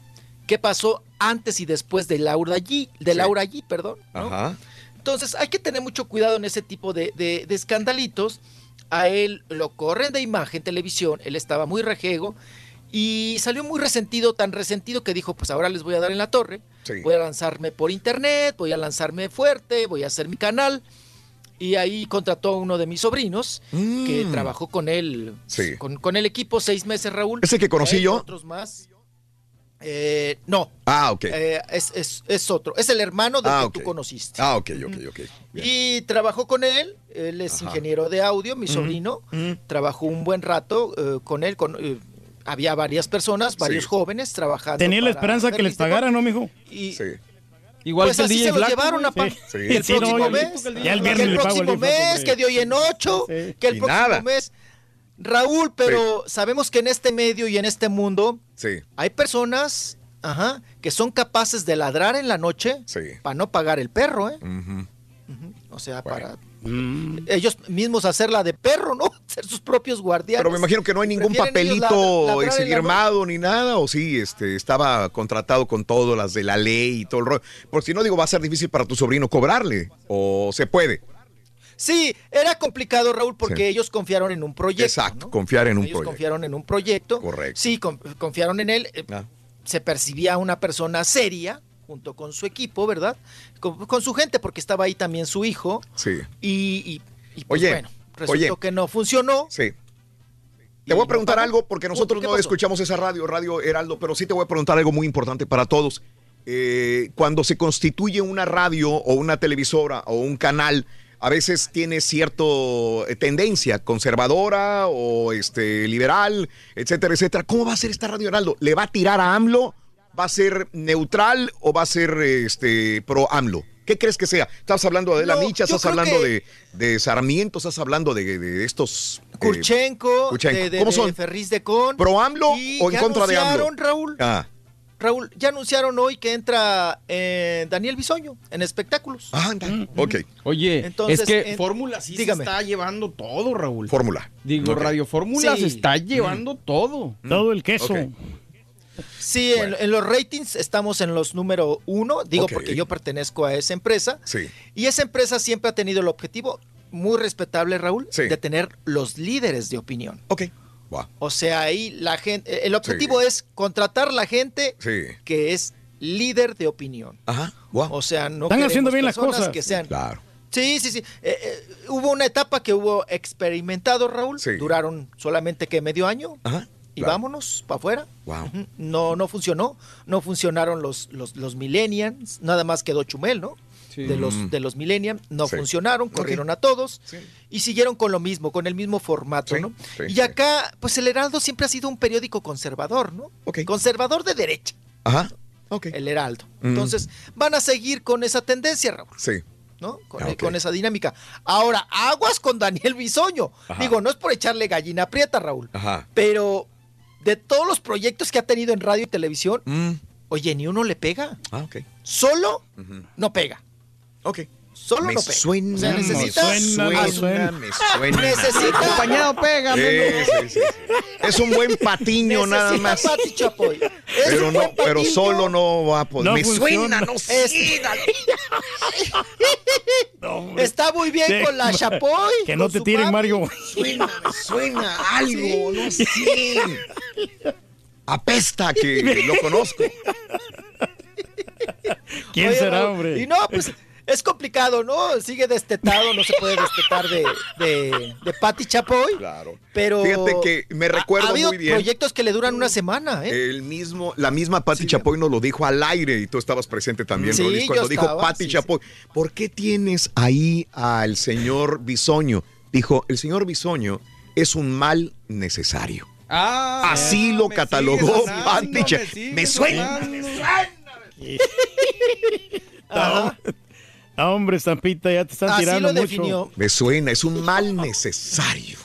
¿Qué pasó antes y después de Laura G? De Sí. Laura G, perdón. ¿no? Ajá. Entonces hay que tener mucho cuidado en ese tipo de, de- de escandalitos. A él lo corren de imagen, televisión, él estaba muy rejego y salió muy resentido, tan resentido que dijo, pues ahora les voy a dar en la torre, Sí. voy a lanzarme por internet, voy a lanzarme fuerte, voy a hacer mi canal. Y ahí contrató a uno de mis sobrinos que Mm. trabajó con él, Sí. con, con el equipo seis meses, Raúl. ¿Ese que conocí Él, yo? Otros más. Eh, no, Ah, ok. eh, es, es- es otro, es el hermano del Ah, que ok. tú conociste. Ah, ok, ok, ok. Bien. Y trabajó con él, él es Ajá. ingeniero de audio, mi Ujú, sobrino, ujú. trabajó un buen rato eh, con él, con, eh, había varias personas, varios Sí. jóvenes trabajando. Tenía la esperanza que les pagaran, ¿no, mijo? Y, Igual pues que el así DJ se lo llevaron a Sí. el Sí, no, próximo ya- mes, ya el viernes que el el próximo mes, que de hoy en ocho, que el Y próximo nada. mes. Raúl, pero sabemos que en este medio y en este mundo Sí. hay personas, ajá, que son capaces de ladrar en la noche Sí. para no pagar el perro, ¿eh? Ujú. O sea, para Mm. ellos mismos hacerla de perro, ¿no? Ser sus propios guardianes. Pero me imagino que no hay ningún papelito la firmado ni nada, o sí, este, estaba contratado con todo, las de la ley y todo el rollo. Por si no digo, va a ser difícil para tu sobrino cobrarle, o se puede. Sí, era complicado, Raúl, porque Sí. ellos confiaron en un proyecto. Exacto, confiar en un Ellos proyecto. confiaron en un proyecto. Correcto. Sí, con- confiaron en él. eh, Ah. Se percibía una persona seria, junto con su equipo, ¿verdad? Con, con su gente, porque estaba ahí también su hijo. Sí. Y, y- y, pues, Oye, bueno, resultó oye. que no funcionó. Sí. Te voy a preguntar algo porque nosotros ¿Qué no pasó? escuchamos esa radio, Radio Heraldo, pero sí te voy a preguntar algo muy importante para todos. Eh, cuando se constituye una radio o una televisora o un canal, a veces tiene cierta tendencia conservadora o este liberal, etcétera, etcétera. ¿Cómo va a ser esta Radio Heraldo? ¿Le va a tirar a AMLO? ¿Va a ser neutral o va a ser este pro AMLO? ¿Qué crees que sea? Estás hablando de la No, Micha, estás hablando que- de, de Sarmiento, estás hablando de, de estos... eh, Kurchenko, de, ¿Cómo de son? Ferriz de Con. ¿Pro AMLO y o en contra de AMLO? Raúl, Ah, Raúl, ya anunciaron hoy que entra eh, Daniel Bisoño en espectáculos. ah, anda. ok. Oye, Entonces, es que en- Fórmula sí dígame. se está llevando todo, Raúl. Fórmula. Digo. Radio Fórmula Sí. se está llevando todo. Todo el queso. Sí, en, en los ratings estamos en los número uno, digo porque yo pertenezco a esa empresa. Sí. Y esa empresa siempre ha tenido el objetivo, muy respetable Raúl, Sí. de tener los líderes de opinión. Ok. Wow. O sea, ahí la gente, el objetivo es contratar la gente Sí. que es líder de opinión. Ajá. Wow. O sea, no Están haciendo bien las cosas. que sean Claro. Sí, sí, sí. Eh, eh, hubo una etapa que hubo experimentado, Raúl. Sí. Duraron solamente que medio año Ajá. y claro. vámonos para afuera. Wow. No, no funcionó. No funcionaron los, los, los millennials. Nada más quedó Chumel, ¿no? De los, Mm. de los Millennium, no Sí. funcionaron, corrieron a todos y siguieron con lo mismo, con el mismo formato, ¿no? sí, y acá, pues el Heraldo siempre ha sido un periódico conservador, ¿no? Conservador de derecha, Ajá. Ok. el Heraldo. Mm. Entonces, van a seguir con esa tendencia, Raúl. Sí. ¿no? Con, Ah, con esa dinámica. Ahora, aguas con Daniel Bisoño. Ajá. Digo, no es por echarle gallina prieta, Raúl, Ajá. pero de todos los proyectos que ha tenido en radio y televisión, Mm. oye, ni uno le pega. Ah, ok. Solo no pega. Ok. Solo Me no pega. suena, O sea, me necesita, suena, Ah, me suena, me suena. Necesita. Acompañado pega, Sí. Es un buen patiño nada más. Pati Chapoy. Es Pero no, pero solo no va a poder. No me funciona. suena, no sé. Es- Está muy bien Sí. con la Chapoy. Que no te tiren, papi. Mario. Suena, me suena algo, no sé. Apesta que lo conozco. ¿Quién Oye, será, hombre? Y no, pues es complicado, ¿no? Sigue destetado, no se puede destetar de, de, de Pati Chapoy. Claro. Pero. Fíjate que me recuerdo ha, habido muy bien. proyectos que le duran una semana, ¿eh? El mismo, la misma Patti Chapoy nos lo dijo al aire y tú estabas presente también, Sí, Rolis, cuando yo dijo estaba, Patti sí, Chapoy, ¿por qué tienes ahí al señor Bisoño? Dijo, el señor Bisoño es un mal necesario. Ah, Así lo me catalogó Patti Cha- sigue Me suena. sonando. Ajá. No, hombre, Estampita, ya te están Así tirando lo mucho. definió. Me suena, es un mal necesario.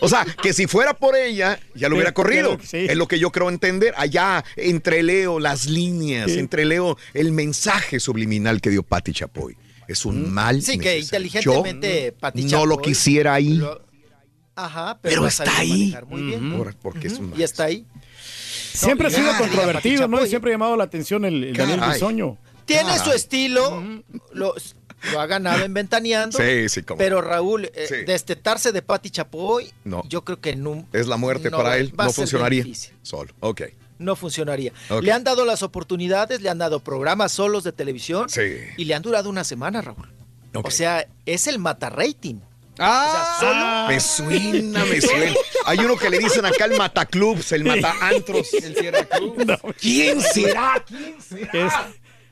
O sea, que si fuera por ella, ya lo Sí, hubiera corrido. claro que sí. Es lo que yo creo entender. Allá entreleo las líneas, Sí. entreleo el mensaje subliminal que dio Patti Chapoy. Es un mal Mm. Sí, que necesario. inteligentemente Yo Pati no lo Chapoy quisiera ahí. lo- Ajá, pero, está ahí. manejar Muy bien. Por- porque es un Y está ahí. Siempre ha sido controvertido, ¿no? Y siempre ha llamado la atención el, el Daniel. Bisoño. Tiene su estilo, lo, lo ha ganado en Ventaneando. Sí, sí, como. Pero Raúl, eh, Sí. destetarse de Pati Chapoy, No. yo creo que no, Es la muerte no, para él. No funcionaría. difícil. Solo. Ok. no funcionaría. Le han dado las oportunidades, le han dado programas solos de televisión Sí. y le han durado una semana, Raúl. Ok. O sea, es el mata rating. Ah, O sea, solo Me suena, me suena. Hay uno que le dicen acá el mataclubs, el mataantros. el Sierra Cruz. ¿Quién será? ¿Quién es-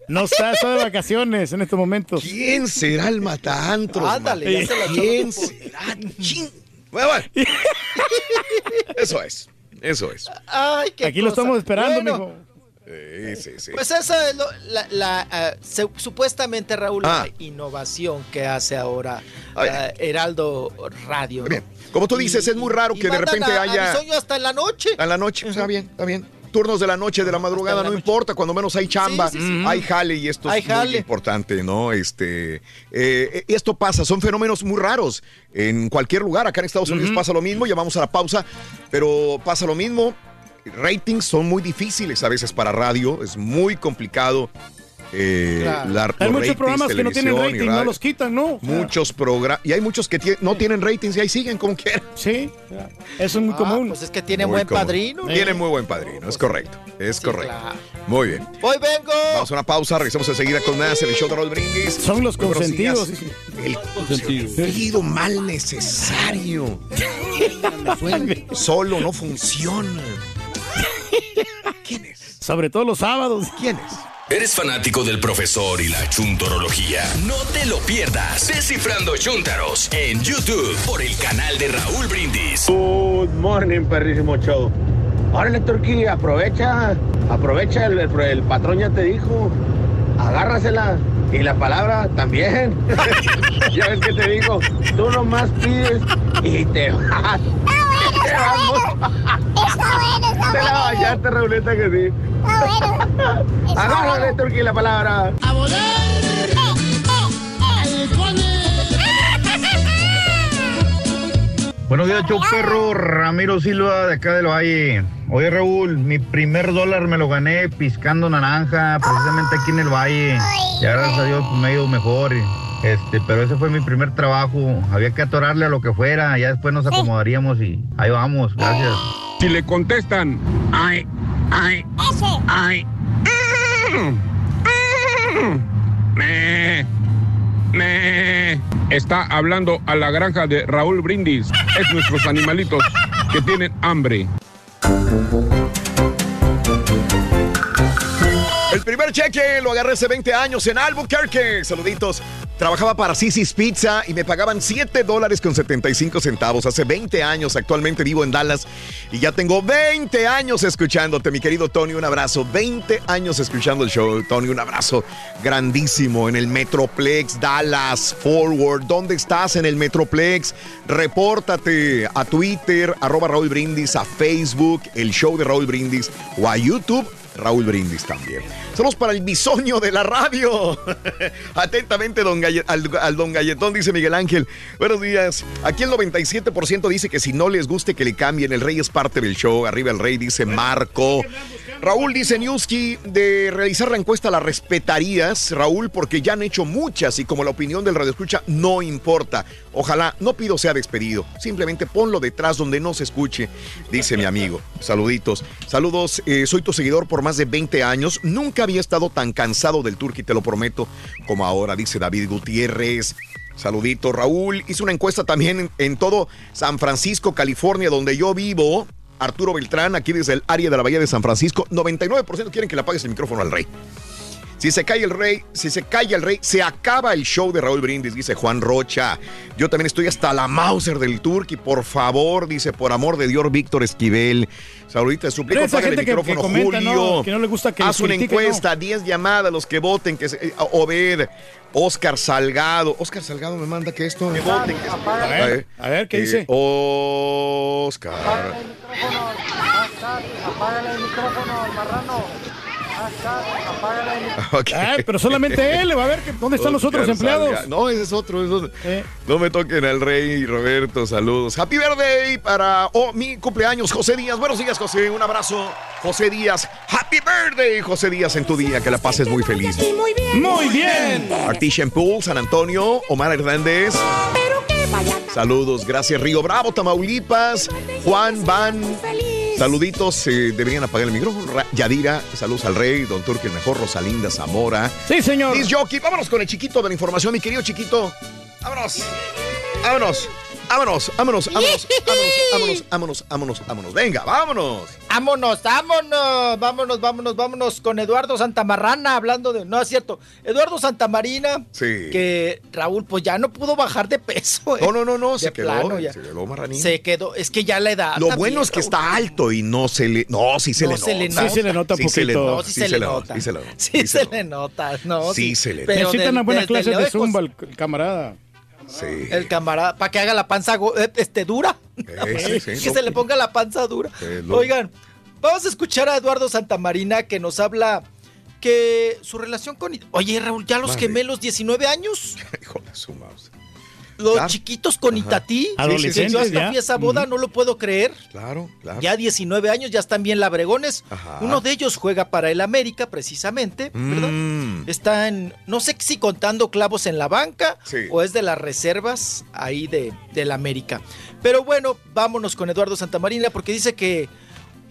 no está, está de vacaciones en estos momentos. ¿Quién será el mataantros? Ándale, ya se la ¿Quién será? Bueno, bueno. Eso es. Eso es. Ay, qué Aquí lo estamos esperando, Bueno, mijo. Sí, sí, sí. Pues esa es lo- la, la, ah, se- supuestamente, Raúl, Ah. la innovación que hace ahora ah, Heraldo Radio. ¿no? Bien. Como tú dices, es muy raro Y que de repente a- a haya Bisoño hasta en la noche. a la noche. Está bien, está bien. Turnos de la noche, de la madrugada, no importa. Cuando menos hay chamba, Sí, sí, sí. hay jale y esto Hay es muy importante, ¿no? Este, eh, esto pasa, son fenómenos muy raros en cualquier lugar. Acá en Estados Unidos pasa lo mismo. Ya vamos a la pausa, pero pasa lo mismo. Ratings son muy difíciles a veces para radio. Es muy complicado. Eh, Claro. la- Hay muchos ratings, programas que no tienen rating, no los quitan, ¿no? O sea, Muchos programas. Y hay muchos que no tienen ratings y ahí siguen como quieran. Sí, eso es muy Ah, común. Pues es que tiene Muy buen común. padrino. ¿no? Tiene muy buen padrino, es correcto. Es Sí, correcto. claro. Muy bien. Hoy vengo. Vamos a una pausa, regresamos enseguida con más en el show de Raúl Brindis. Son los Muy consentidos. El consentido mal necesario. Solo no funciona. ¿Quién es? Sobre todo los sábados. ¿Quién es? ¿Eres fanático del profesor y la chuntorología? No te lo pierdas. Descifrando Chúntaros en YouTube por el canal de Raúl Brindis. Good morning, perrísimo show. Órale, Turquí, aprovecha, aprovecha, el patrón ya te dijo, agárrasela. Y la palabra también. ya ves que te digo, tú nomás pides y te vas. Está bueno, está Te la bueno. bañaste, Rauleta, que sí. Está bueno. Agárrale, bueno. Turquí, la palabra. ¡A volar! Buenos días, Choc Perro. Ramiro Silva, de acá del Valle. Oye, Raúl, mi primer dólar me lo gané piscando naranja, precisamente aquí en el Valle. Ya gracias a Dios pues, me ha ido mejor. Este, pero ese fue mi primer trabajo. Había que atorarle a lo que fuera. Ya después nos acomodaríamos y ahí vamos. Gracias. Si le contestan, ay, ay, Ese. ay. Me. Está hablando a la granja de Raúl Brindis. Es nuestros animalitos que tienen hambre. El primer cheque lo agarré hace 20 años en Albuquerque. Saluditos. Trabajaba para Sisi's Pizza y me pagaban 7 dólares con 75 centavos. Hace 20 años. Actualmente vivo en Dallas y ya tengo 20 años escuchándote, mi querido Tony. Un abrazo. 20 años escuchando el show, Tony. Un abrazo grandísimo en el Metroplex, Dallas, Forward. ¿Dónde estás en el Metroplex? Repórtate a Twitter, arroba Raúl Brindis, a Facebook, el show de Raúl Brindis o a YouTube. Raúl Brindis también. Saludos para el bisoño de la radio. Atentamente, don al, al don Galletón, dice Miguel Ángel. Buenos días. Aquí el 97% dice que si no les guste que le cambien, el rey es parte del show. Arriba el rey, dice Marco. Raúl dice Newski, de realizar la encuesta la respetarías, Raúl, porque ya han hecho muchas y como la opinión del radio escucha no importa. Ojalá, no pido sea despedido, simplemente ponlo detrás donde no se escuche, dice mi amigo. Saluditos. Saludos, eh, soy tu seguidor por más de 20 años. Nunca había estado tan cansado del Turqui, te lo prometo, como ahora, dice David Gutiérrez. Saludito, Raúl. Hice una encuesta también en, en todo San Francisco, California, donde yo vivo. Arturo Beltrán, aquí desde el área de la Bahía de San Francisco. 99% quieren que le apagues el micrófono al rey. Si se cae el rey, si se calla el rey, se acaba el show de Raúl Brindis, dice Juan Rocha. Yo también estoy hasta la Mauser del Turqui, por favor, dice, por amor de Dios, Víctor Esquivel. Saludita, suplico, Pero esa apaga el gente que- que micrófono, comenta, Julio. ¿no? Que no le gusta que Haz una critique, encuesta, 10 llamadas, los que voten, que se- eh, Obed, Oscar Salgado. Oscar Salgado me manda que esto. Que voten. que- A ver, a ver, ¿qué Eh, dice? Oscar. Apágale el micrófono marrano. Apágale el micrófono. Ok. Ah, pero solamente él, va a ver que- dónde están los otros empleados. Salga- No, ese es otro. es otro. No me toquen al rey Roberto, saludos. Happy birthday para oh, mi cumpleaños, José Díaz. Buenos días, José. Un abrazo, José Díaz. Happy birthday, José Díaz, en tu día. Que la pases muy feliz. Muy bien. Muy bien. Artisan Pool, San Antonio, Omar Hernández. Saludos, gracias Río Bravo, Tamaulipas, Juan Van. Saluditos, eh, deberían apagar el micrófono. Ra- Yadira, saludos al rey, Don Turque el mejor, Rosalinda Zamora. Sí, señor. Dice Jockey, vámonos con el chiquito de la información, mi querido chiquito. Vámonos. Vámonos. Vámonos, vámonos, vámonos, vámonos, vámonos, vámonos, vámonos, vámonos. Venga, vámonos. Vámonos, vámonos, vámonos, vámonos, vámonos con Eduardo Santamarrana hablando de. No es cierto. Eduardo Santamarina. Sí. Que Raúl, pues ya no pudo bajar de peso. ¿eh? No, no, no, no, De se quedó, plano, ya. se quedó marranín. Se quedó. Es que ya la edad. Lo también, bueno es que Raúl. está alto y no se le. No, sí se No le se nota. le nota. Sí se le nota le poquito. nota, No, sí se le nota. Sí se le nota. Sí se le nota, no. Sí se le pero Necesita una buena clase de zumba el camarada. Sí. El camarada, para que haga la panza eh, este, dura. sí, sí, que se le ponga la panza dura. Oigan, vamos a escuchar a Eduardo Santamarina que nos habla que su relación con... Oye, Raúl, ¿ya los Mande. gemelos 19 años? Hijo de su mouse. Los Claro. chiquitos con Ajá. Itatí. Adolescentes Yo hasta ya. fui a esa boda, no lo puedo creer. Claro, claro. Ya 19 años, ya están bien labregones. Ajá. Uno de ellos juega para el América, precisamente, ¿verdad? Mm. Está en, no sé si contando clavos en la banca Sí. o es de las reservas ahí de, del América. Pero bueno, vámonos con Eduardo Santamarina porque dice que,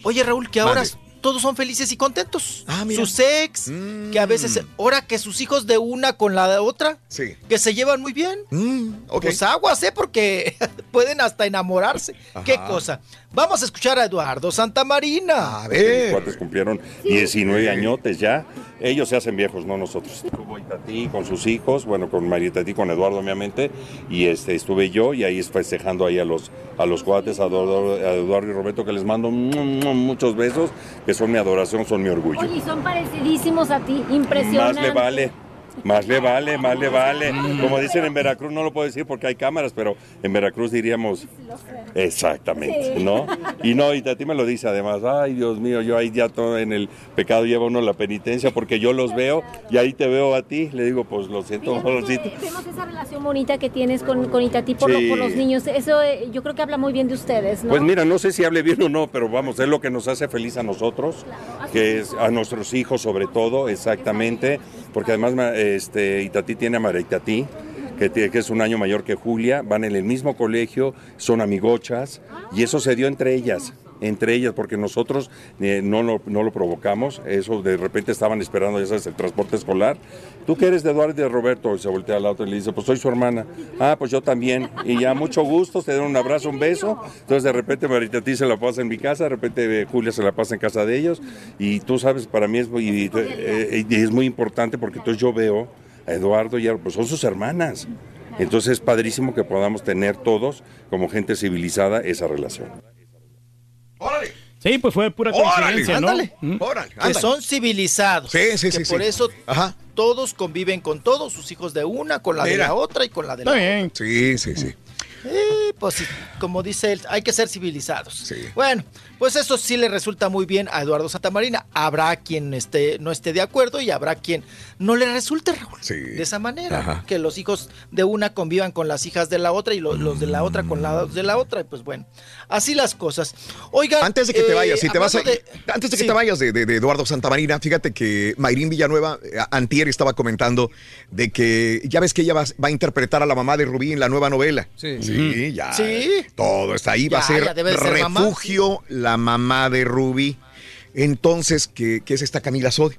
oye Raúl, que ahora. Todos son felices y contentos. Ah, mira. Sus ex, que a veces, ahora que sus hijos de una con la de otra, Sí. que se llevan muy bien. Mm, ok. Pues aguas, ¿eh? Porque pueden hasta enamorarse. ¿Qué cosa? Vamos a escuchar a Eduardo Santamarina. A ver. cuates cumplieron 19 añotes ya. Ellos se hacen viejos, no nosotros. Estuvo Itatí con sus hijos, bueno, con María Itatí, con Eduardo, obviamente, y este, estuve yo y ahí festejando ahí a los, a los cuates, a Eduardo, a Eduardo y Roberto, que les mando muchos besos, que son mi adoración, son mi orgullo. Oye, son parecidísimos a ti, Más impresionante. le vale. Más le vale, más le vale. Como dicen en Veracruz, no lo puedo decir porque hay cámaras, pero en Veracruz diríamos exactamente. ¿no? Y no, y a ti me lo dice además, ay Dios mío, yo ahí ya todo en el pecado lleva uno la penitencia porque yo los veo y ahí te veo a ti. Le digo, pues lo siento, Fíjate lo siento. Vemos esa relación bonita que tienes con, con Itatí por, lo- Sí. por los niños. Eso eh, yo creo que habla muy bien de ustedes, ¿no? Pues mira, no sé si hable bien o no, pero vamos, es lo que nos hace feliz a nosotros, que es a nuestros hijos sobre todo, exactamente, porque además este, Itatí tiene a María Itatí, que, que es un año mayor que Julia, van en el mismo colegio, son amigochas, y eso se dio entre ellas. Entre ellas, porque nosotros eh, no, lo, provocamos, eso de repente estaban esperando, ya sabes, el transporte escolar. ¿Tú que eres de Eduardo y de Roberto? Y se voltea al otro y le dice, pues soy su hermana. Ah, pues yo también. Y ya mucho gusto, te dan un abrazo, un beso. Entonces de repente Marita se la pasa en mi casa, de repente eh, Julia se la pasa en casa de ellos. Y tú sabes, para mí es eh, y es muy importante porque entonces yo veo a Eduardo y a, pues son sus hermanas. Entonces es padrísimo que podamos tener todos, como gente civilizada, esa relación. Sí, pues fue pura Órale, coincidencia, ¿no? ándale. Mm. que son civilizados. Sí, sí, que sí, por sí. eso todos conviven con todos, sus hijos de una, con la de Mira. la otra y con la de Está la bien. Sí, sí, sí. Otra. Eh, pues sí, como dice él, hay que ser civilizados. Bueno, pues eso sí le resulta muy bien a Eduardo Santamarina. Habrá quien esté, no esté de acuerdo y habrá quien no le resulte Raúl, de esa manera. Ajá. Que los hijos de una convivan con las hijas de la otra y lo- los de la otra con los de la otra. Y pues bueno, así las cosas. Oigan, Antes de que te eh, vayas, si te vas a- antes de que sí. te vayas de, de- de Eduardo Santamarina, fíjate que Mayrín Villanueva, eh, antier estaba comentando de que ya ves que ella va, va a interpretar a la mamá de Rubí en la nueva novela. Sí. Sí, ya. Sí. Todo está ahí, va a ser mamá, refugio la mamá de Rubí. Entonces, ¿qué, qué es esta Camila Sodi?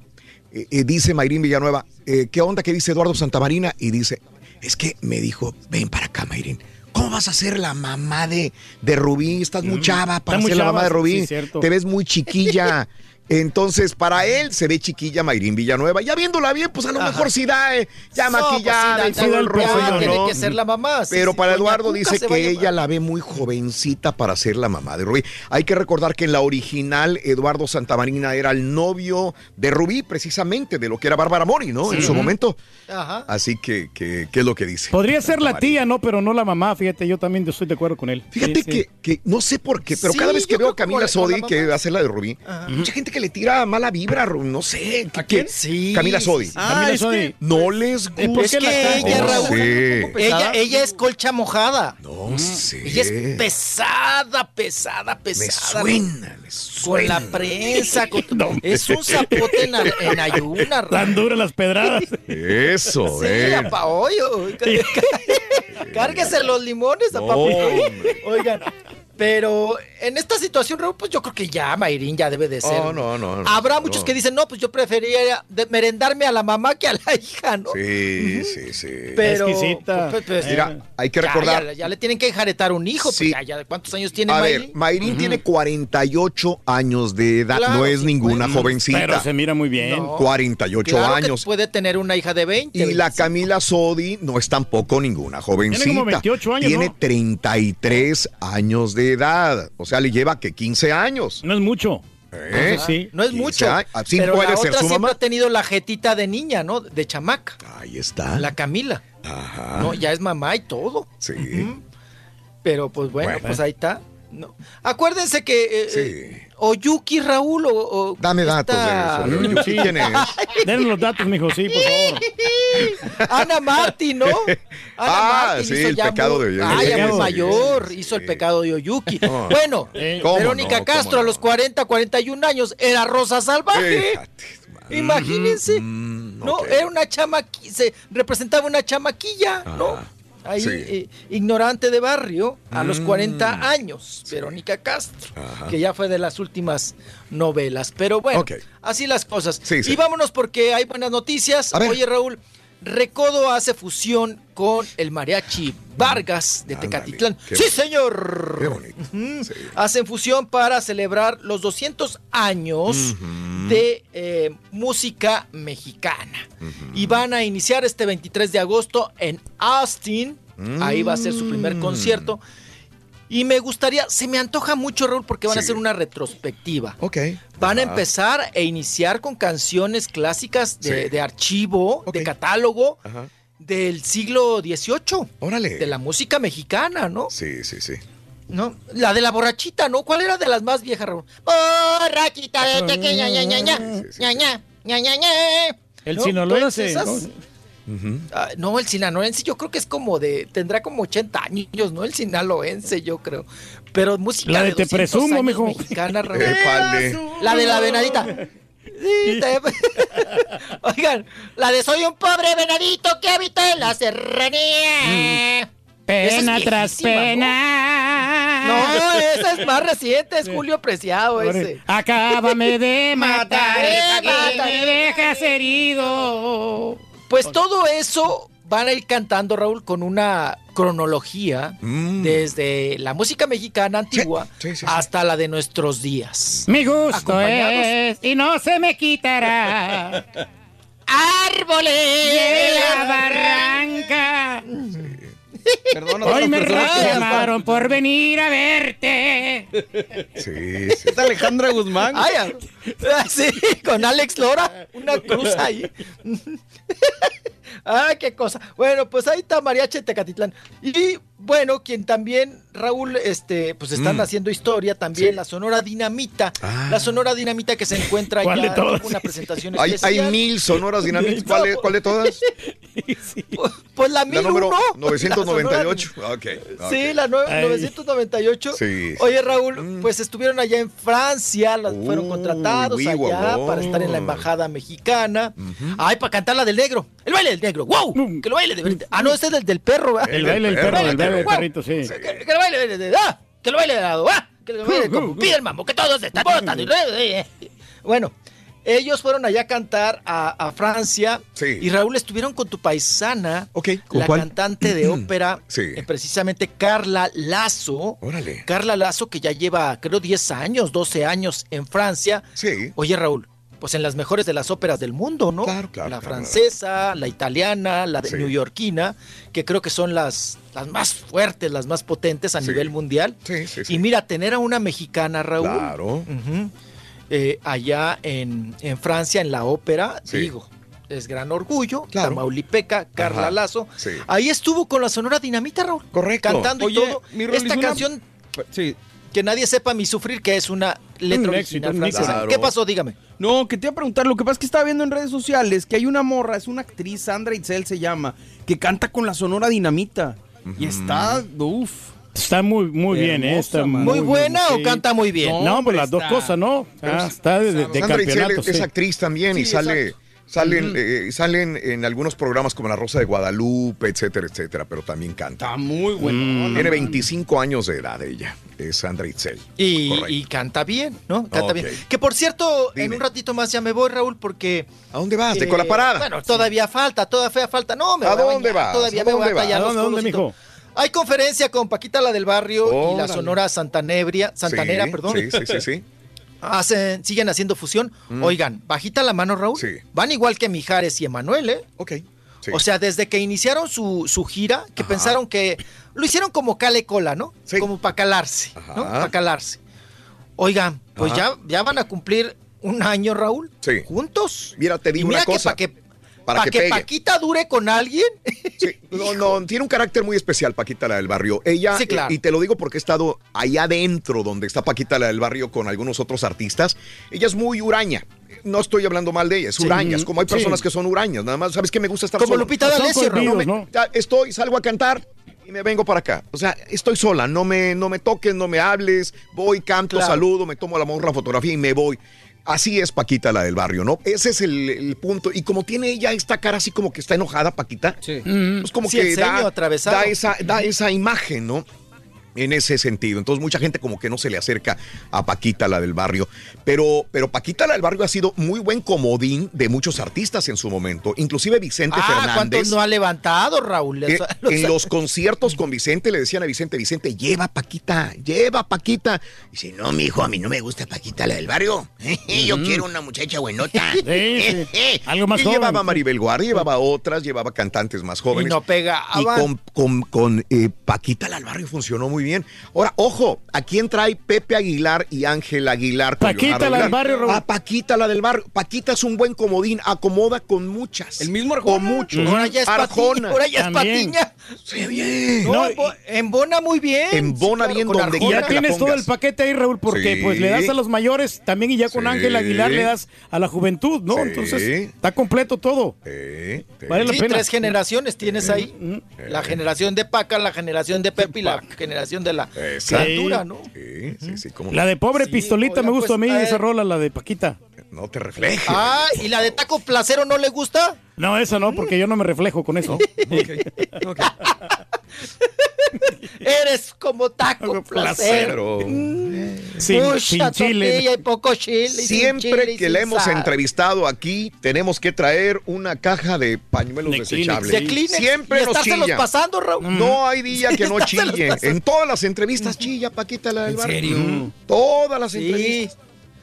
Eh, eh, dice Mayrín Villanueva, eh, ¿qué onda que dice Eduardo Santamarina? Y dice, es que me dijo, ven para acá, Mayrín. ¿Cómo vas a ser la mamá de, de Rubí? Estás muy chava para Mm. ser la mamá de Rubí. sí. Te ves muy chiquilla. Entonces, para él se ve chiquilla Mayrín Villanueva. Ya viéndola bien, pues a lo Ajá. mejor sí da, eh, ya No, pues maquillada sí, y da- todo da el rollo, rollo, tiene ¿no? que ser la mamá, sí, Pero sí, para Eduardo dice va a que ella la ve muy jovencita para ser la mamá de Rubí. Hay que recordar que en la original Eduardo Santamarina era el novio de Rubí, precisamente, de lo que era Bárbara Mori, ¿no? En su momento. Ajá. Así que, que- ¿qué es lo que dice? Podría ser la tía, ¿no? Pero no la mamá, fíjate, yo también estoy de acuerdo con él. Fíjate Sí, sí. que, que no sé por qué, pero Sí, cada vez que veo a Camila Sodi, que mamá. hace la de Rubí, mucha gente que le tira mala vibra, no sé. ¿A quién? Sí, Camila Sodi. Ah, Camila es Sodi. que- no les pues gusta. es que ella, No Raúl, sé. ella, ella es colcha mojada. No sé. Ella es pesada, pesada, pesada. suena, me Con la prensa. con- es un zapote en, en ayuna. Raúl. Tan duras las pedradas. Eso, Sí, eh. a. Cárguese los limones a No, papi. hombre. Oigan, pero en esta situación, Raúl, pues yo creo que ya Mayrín ya debe de ser. Oh, no, no, no, Habrá no. muchos que dicen, no, pues yo preferiría merendarme a la mamá que a la hija, ¿no? Sí, sí, sí. Pero, Exquisita. pues, pues, Mira, hay que recordar. Ya, ya le tienen que enjaretar un hijo, Sí. pues ya, ya, ¿cuántos años tiene A Mayrín? ver, Mayrín tiene 48 años de edad, Claro, no es ninguna pues. jovencita. Pero se mira muy bien. No. 48 Claro que años. puede tener una hija de 20. Y la 25. Camila Sodi no es tampoco ninguna jovencita. Tiene como 28 años, Tiene ¿no? 33 años de edad. O sea, le lleva que 15 años. No es mucho. ¿Eh? Ajá, sí. No es 15 mucho. Así pero puede la ser otra su siempre mamá. ha tenido la jetita de niña, ¿no? De chamaca. Ahí está. La Camila. Ajá. No, ya es mamá y todo. Sí. Pero pues bueno, Bueno. pues ahí está. No. Acuérdense que eh, Sí. Eh, Oyuki Raúl o, o Dame datos esta- de eso. Yuki, Sí. ¿Quién es? Denos los datos, mijo, sí, por favor. Ana Martín, ¿no? Ana Ah, Martín sí, hizo el ya pecado muy- de Oyuki. Ah, ya Sí, muy sí, mayor, hizo el pecado de Oyuki. Bueno, ¿Cómo Verónica no? Castro ¿Cómo a los 40, 41 años era Rosa Salvaje. Fíjate. Imagínense. Mm, No, era una chamaquilla, se representaba una chamaquilla, ¿no? Ahí, Sí. eh, ignorante de barrio, a los Mm. 40 años, Verónica Castro, Ajá. que ya fue de las últimas novelas. Pero bueno, así las cosas. Sí. Y vámonos porque hay buenas noticias. Oye, Raúl, Recodo hace fusión con el mariachi Vargas de Tecatitlán. Sí, señor. Qué bonito. Sí. Hacen fusión para celebrar los 200 años de eh, música mexicana. Y van a iniciar este 23 de agosto en Austin. Ahí va a ser su primer Mm. concierto. Y me gustaría, se me antoja mucho, Raúl, porque van a hacer una retrospectiva. Ok. Van a empezar e iniciar con canciones clásicas de, Sí. de archivo, de catálogo Ajá. del siglo XVIII. Órale. De la música mexicana, ¿no? Sí, sí, sí. ¿No? La de la borrachita, ¿no? ¿Cuál era de las más viejas, Raúl? Borrachita de tequila, ña, ña, ña, ña, ña, ña, ña, ña. El ¿No? sinaloense, Todas esas. Ah, no, el sinaloense yo creo que es como de, tendrá como 80 años, ¿no? El sinaloense yo creo. Pero música La de Te 200 Presumo, mijo. mexicana. La de la venadita. Sí, te- Oigan, la de soy un pobre venadito que habita en la serranía. Esa Pena es tras pena. No, ese es más reciente, es Julio Preciado ese. Acábame de matar, De que matar. me dejas herido. Pues todo eso van a ir cantando, Raúl, con una cronología Mm. desde la música mexicana antigua hasta la de nuestros días. Mi gusto Acompañados- es y no se me quitará. ¡Árboles de la barranca! Perdona a Hoy me reclamaron por venir a verte. Sí, sí. ¿Es Alejandra Guzmán? Ay, ah, sí, con Alex Lora, una cruz ahí. ah, qué cosa. Bueno, pues ahí está Mariachi Tecatitlán. Y bueno, quien también, Raúl, este, pues están Mm. haciendo historia también, la Sonora Dinamita. Ah. La Sonora Dinamita que se encuentra ¿Cuál ya de todas? tuvo una presentación Hay, especial. hay mil sonoras dinámicas. ¿Cuál, es- cuál de todas? Pues la La 1001. número La 998. Ok. ok. Sí, la nue- Ay. 998. Sí, sí. Oye, Raúl, pues estuvieron allá en Francia, las fueron contratados uy, allá para estar en la embajada mexicana. Ay, para cantar la del negro. El baile del negro. ¡Wow! Que lo baile de. Ah, no, ese es el del perro, ¿verdad? El baile del perro, el baile del perrito, sí. Que, que lo baile de, ah, que lo baile de lado, ah, que lo baile como pide el mambo, que todos están botas y re- Bueno, ellos fueron allá a cantar a, a Francia y Raúl estuvieron con tu paisana, ¿con la cuál? cantante de ópera, Sí. eh, precisamente Carla Lazo. Órale. Carla Lazo, que ya lleva, creo, 10 años, 12 años en Francia. Sí. Oye, Raúl, pues en las mejores de las óperas del mundo, ¿no? Claro, claro, La claro. francesa, la italiana, la de Sí. neoyorquina, que creo que son las, las más fuertes, las más potentes a Sí. nivel mundial. Sí, sí, sí. Y mira, tener a una mexicana, Raúl. Claro. eh, allá en, en Francia, en la ópera, Sí. digo, es gran orgullo. Claro. Tamaulipeca, Carla Ajá, Lazo. sí. Ahí estuvo con la Sonora Dinamita, Raúl. Correcto. Cantando Oye, y todo. Esta una- canción, Sí. Que nadie sepa mi sufrir, que es una letra Un original éxito, un francesa. éxito. ¿Qué pasó? Dígame. No, que te iba a preguntar, lo que pasa es que estaba viendo en redes sociales que hay una morra, es una actriz, Sandra Itzel se llama, que canta con la Sonora Dinamita. Y está, uff. Está muy, muy bien, ¿eh? Está Hermosa, man. ¿Muy buena o canta muy bien? No, pues hombre, las dos cosas, ¿no? Ah, es- está de, de Sandra Itzel campeonato, es sí. actriz también y sale, exacto. Salen, eh, salen en algunos programas como La Rosa de Guadalupe, etcétera, etcétera, pero también canta. Está muy bueno. Mm. Tiene 25 años de edad ella, es Sandra Itzel. Y, y canta bien, ¿no? Canta bien. Que por cierto, en un ratito más ya me voy, Raúl, porque. ¿A dónde vas? ¿De eh, con la parada? Bueno, todavía falta, todavía falta. No, me ¿A voy dónde bañar, vas? Todavía ¿A me voy dónde a vas? los ¿A dónde, mijo? Hay conferencia con Paquita la del barrio y la Órale. Sonora Santanebria, Santanera, Sí, perdón. Sí, sí, sí, sí. Hacen, siguen haciendo fusión. Mm. Oigan, bajita la mano, Raúl. Sí. Van igual que Mijares y Emanuel, ¿eh? Ok. sí. O sea, desde que iniciaron su, su gira, que Ajá. pensaron que lo hicieron como cale cola, ¿no? Sí. Como para calarse, ¿no? Para calarse. Oigan, pues Ajá. ya, ya van a cumplir un año, Raúl, Sí. juntos. Mira, te Y digo mira una cosa. que para que, para pa' que que pegue. Paquita dure con alguien. Sí, no, no, tiene un carácter muy especial, Paquita la del barrio. Ella, Sí, claro. eh, y te lo digo porque he estado allá adentro, donde está Paquita la del barrio con algunos otros artistas. Ella es muy huraña. No estoy hablando mal de ella, es Sí. como hay Sí. personas que son hurañas. Nada más, ¿sabes qué me gusta estar Como solo? Lupita Son D'Alessio. No ¿no? estoy, salgo a cantar y me vengo para acá. O sea, estoy sola, no me, no me toques, no me hables, voy, canto, Claro. saludo, me tomo la mejor la fotografía y me voy. Así es Paquita la del barrio, ¿no? Ese es el, el punto. Y como tiene ella esta cara así como que está enojada, Paquita, Sí. pues como Sí, que da esa, da esa imagen, ¿no? En ese sentido. Entonces mucha gente como que no se le acerca a Paquita, la del barrio. Pero, pero Paquita, la del barrio, ha sido muy buen comodín de muchos artistas en su momento. Inclusive Vicente Ah, Fernández. ¿cuántos no ha levantado, Raúl? Eh, Los- en los conciertos con Vicente le decían a Vicente, Vicente, lleva Paquita, lleva Paquita. Dice, no, mi hijo, a mí no me gusta Paquita, la del barrio. Yo quiero una muchacha buenota. Sí, sí. Algo más y joven. llevaba a Maribel Guardia, llevaba otras, llevaba cantantes más y jóvenes. no pega. Y con, con, con, eh, Paquita la del barrio funcionó muy bien. Ahora, ojo, ¿a quién trae Pepe Aguilar y Ángel Aguilar? Paquita, la del barrio, Raúl. A Paquita la del barrio. Paquita es un buen comodín, acomoda con muchas. El mismo Arjona. Con muchos. Ahora ya es Arjona. patiña. Ahora ya es También. patiña. Sí, bien. No, No, embo- embona muy bien. Embona Sí, bien con donde Y Arjona. ya quiera tienes todo el paquete ahí, Raúl, porque Sí. pues le das a los mayores también y ya con Sí. Ángel Aguilar le das a la juventud, ¿no? Sí. Entonces está completo todo. Sí, sí. Vale la Sí, pena. tres generaciones tienes ahí. La generación de Paca, la generación de Pepe y la generación de la Exacto. criatura, ¿no? Sí, sí, sí, cómo La de pobre Sí, pistolita me gustó a pues, mí esa rola, la de Paquita. no te refleje. Ah, ¿y la de Taco Placero no le gusta? No, esa no, porque yo no me reflejo con eso. Eres como taco placer. Pero Sin- Mucha sin chile. y poco chile. sin siempre chile que le hemos sal. entrevistado aquí, tenemos que traer una caja de pañuelos De desechables. De Kleenex. Siempre nos chilla. pasando, Raúl. No hay día que no chille. En todas las entrevistas chilla, Paquita, la del ¿En barrio. serio? Todas las Sí. entrevistas.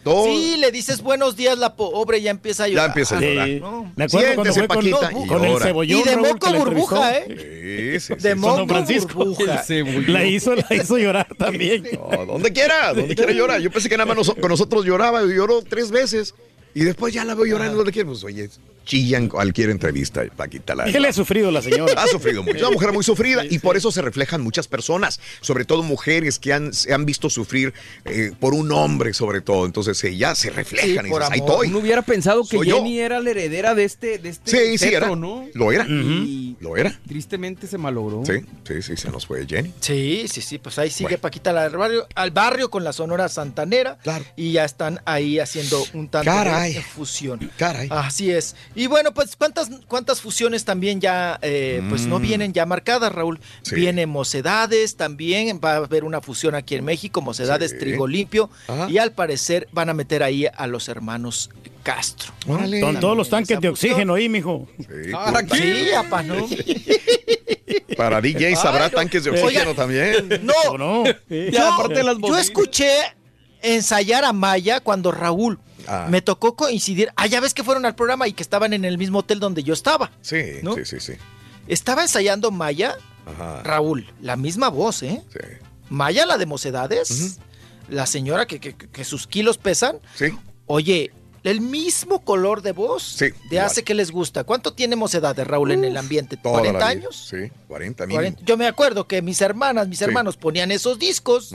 Todas. Sí, le dices buenos días, la pobre ya empieza a llorar. Ya empieza a llorar. Sí. No. Me acuerdo cuando Siéntese, fue con, no, y con el cebollón. Y de Raúl, moco burbuja. ¿eh? Sí, sí, sí. De Con moco Francisco. burbuja. La hizo, la hizo llorar también. No, donde quiera, donde quiera llora. Yo pensé que nada más nos- con nosotros lloraba, y lloró tres veces. Y después ya la veo llorando donde quiera. Pues oye, chillan cualquier entrevista, Paquita. La ¿Qué le ha sufrido la señora? Ha sufrido mucho. Es una mujer muy sufrida y por eso se reflejan muchas personas, sobre todo mujeres que han, se han visto sufrir eh, por un hombre, sobre todo. Entonces ellas se reflejan Sí, y por dices, ahí amor. estoy. Uno hubiera pensado que Soy yo. Jenny era la heredera de este, de este Sí, sí, era. ¿no? Lo era. Y Lo era. tristemente se malogró. Sí, sí, sí, se nos fue Jenny. Sí, sí, sí, pues ahí sigue Bueno. Paquita la del barrio, al barrio con la Sonora Santanera. Claro. Y ya están ahí haciendo un tanto Caray. De fusión. Caray. Así es. Y bueno, pues cuántas, cuántas fusiones también ya, eh, pues no Mm. vienen ya marcadas, Raúl. Sí. Viene Mocedades también, va a haber una fusión aquí en México, Mocedades, Sí. Trigo Limpio. Ajá. Y al parecer van a meter ahí a los hermanos Castro. ¿no? Con todos los tanques de oxígeno ahí, mijo. Sí, ¿Para puta. Sí, apa, ¿no? Para DJ Ay, no. tanques de oxígeno también. No, ¿O no? Yo bobinas. escuché ensayar a Maya cuando Raúl Ah. me tocó coincidir. Ah, ya ves que fueron al programa y que estaban en el mismo hotel donde yo estaba. Sí, ¿No? sí, sí, sí. Estaba ensayando Maya, Ajá. Raúl, la misma voz, ¿eh? Sí. Maya, la de Mocedades, la señora que, que- que sus kilos pesan. Sí. Oye, el mismo color de voz Sí, de igual. hace que les gusta. ¿Cuánto tiene Mocedades, Raúl, en el ambiente? Toda la ¿40 vida. años? Sí, 40 mil. 40. Yo me acuerdo que mis hermanas, mis Sí. hermanos ponían esos discos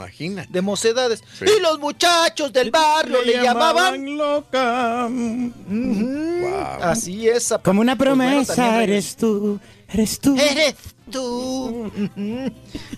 de mocedades. Sí. Y los muchachos del barrio le, llamaban. loca. Wow. Así es. Como una Pues bueno, promesa eres tú, eres tú. Eres tú.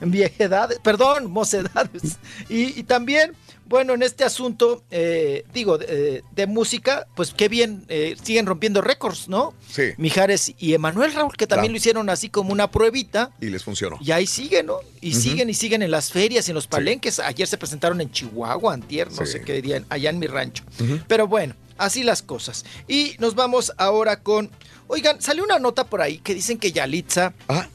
Viejedades, perdón, mocedades. Y, y también, bueno, en este asunto, eh, digo, de, de música, pues qué bien, eh, siguen rompiendo récords, ¿no? Sí. Mijares y Emanuel Raúl, que también Claro. lo hicieron así como una pruebita. Y les funcionó. Y ahí siguen, ¿no? Y siguen y siguen en las ferias y en los palenques. Ayer se presentaron en Chihuahua, antier, no Sí. sé qué dirían, allá en mi rancho. Pero bueno, así las cosas. Y nos vamos ahora con... Oigan, salió una nota por ahí que dicen que Yalitza, Ah,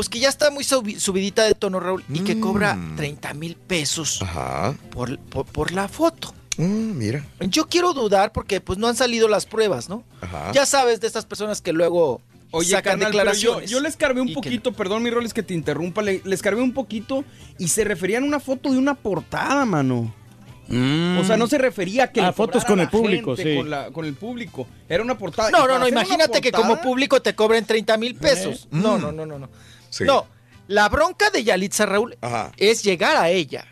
pues que ya está muy subi- subidita de tono, Raúl, y que cobra Mm. 30 mil pesos ajá. por, por, por la foto. Mm, mira. Yo quiero dudar porque pues no han salido las pruebas, ¿no? Ajá. Ya sabes de estas personas que luego Oye, sacan carnal, pero yo, declaraciones. yo le escarbé un que- poquito, perdón, mi rol es que te interrumpa, le, le escarbé un poquito y se referían a una foto de una portada, mano. O sea, no se refería a que Ah, le fotos con la el público, gente, sí. Con, la- con el público. Era una portada. No, no, no, imagínate que como público te cobren 30 mil pesos. Mm. No, no, no, no, no. Sí. No, la bronca de Yalitza Raúl Ajá. es llegar a ella.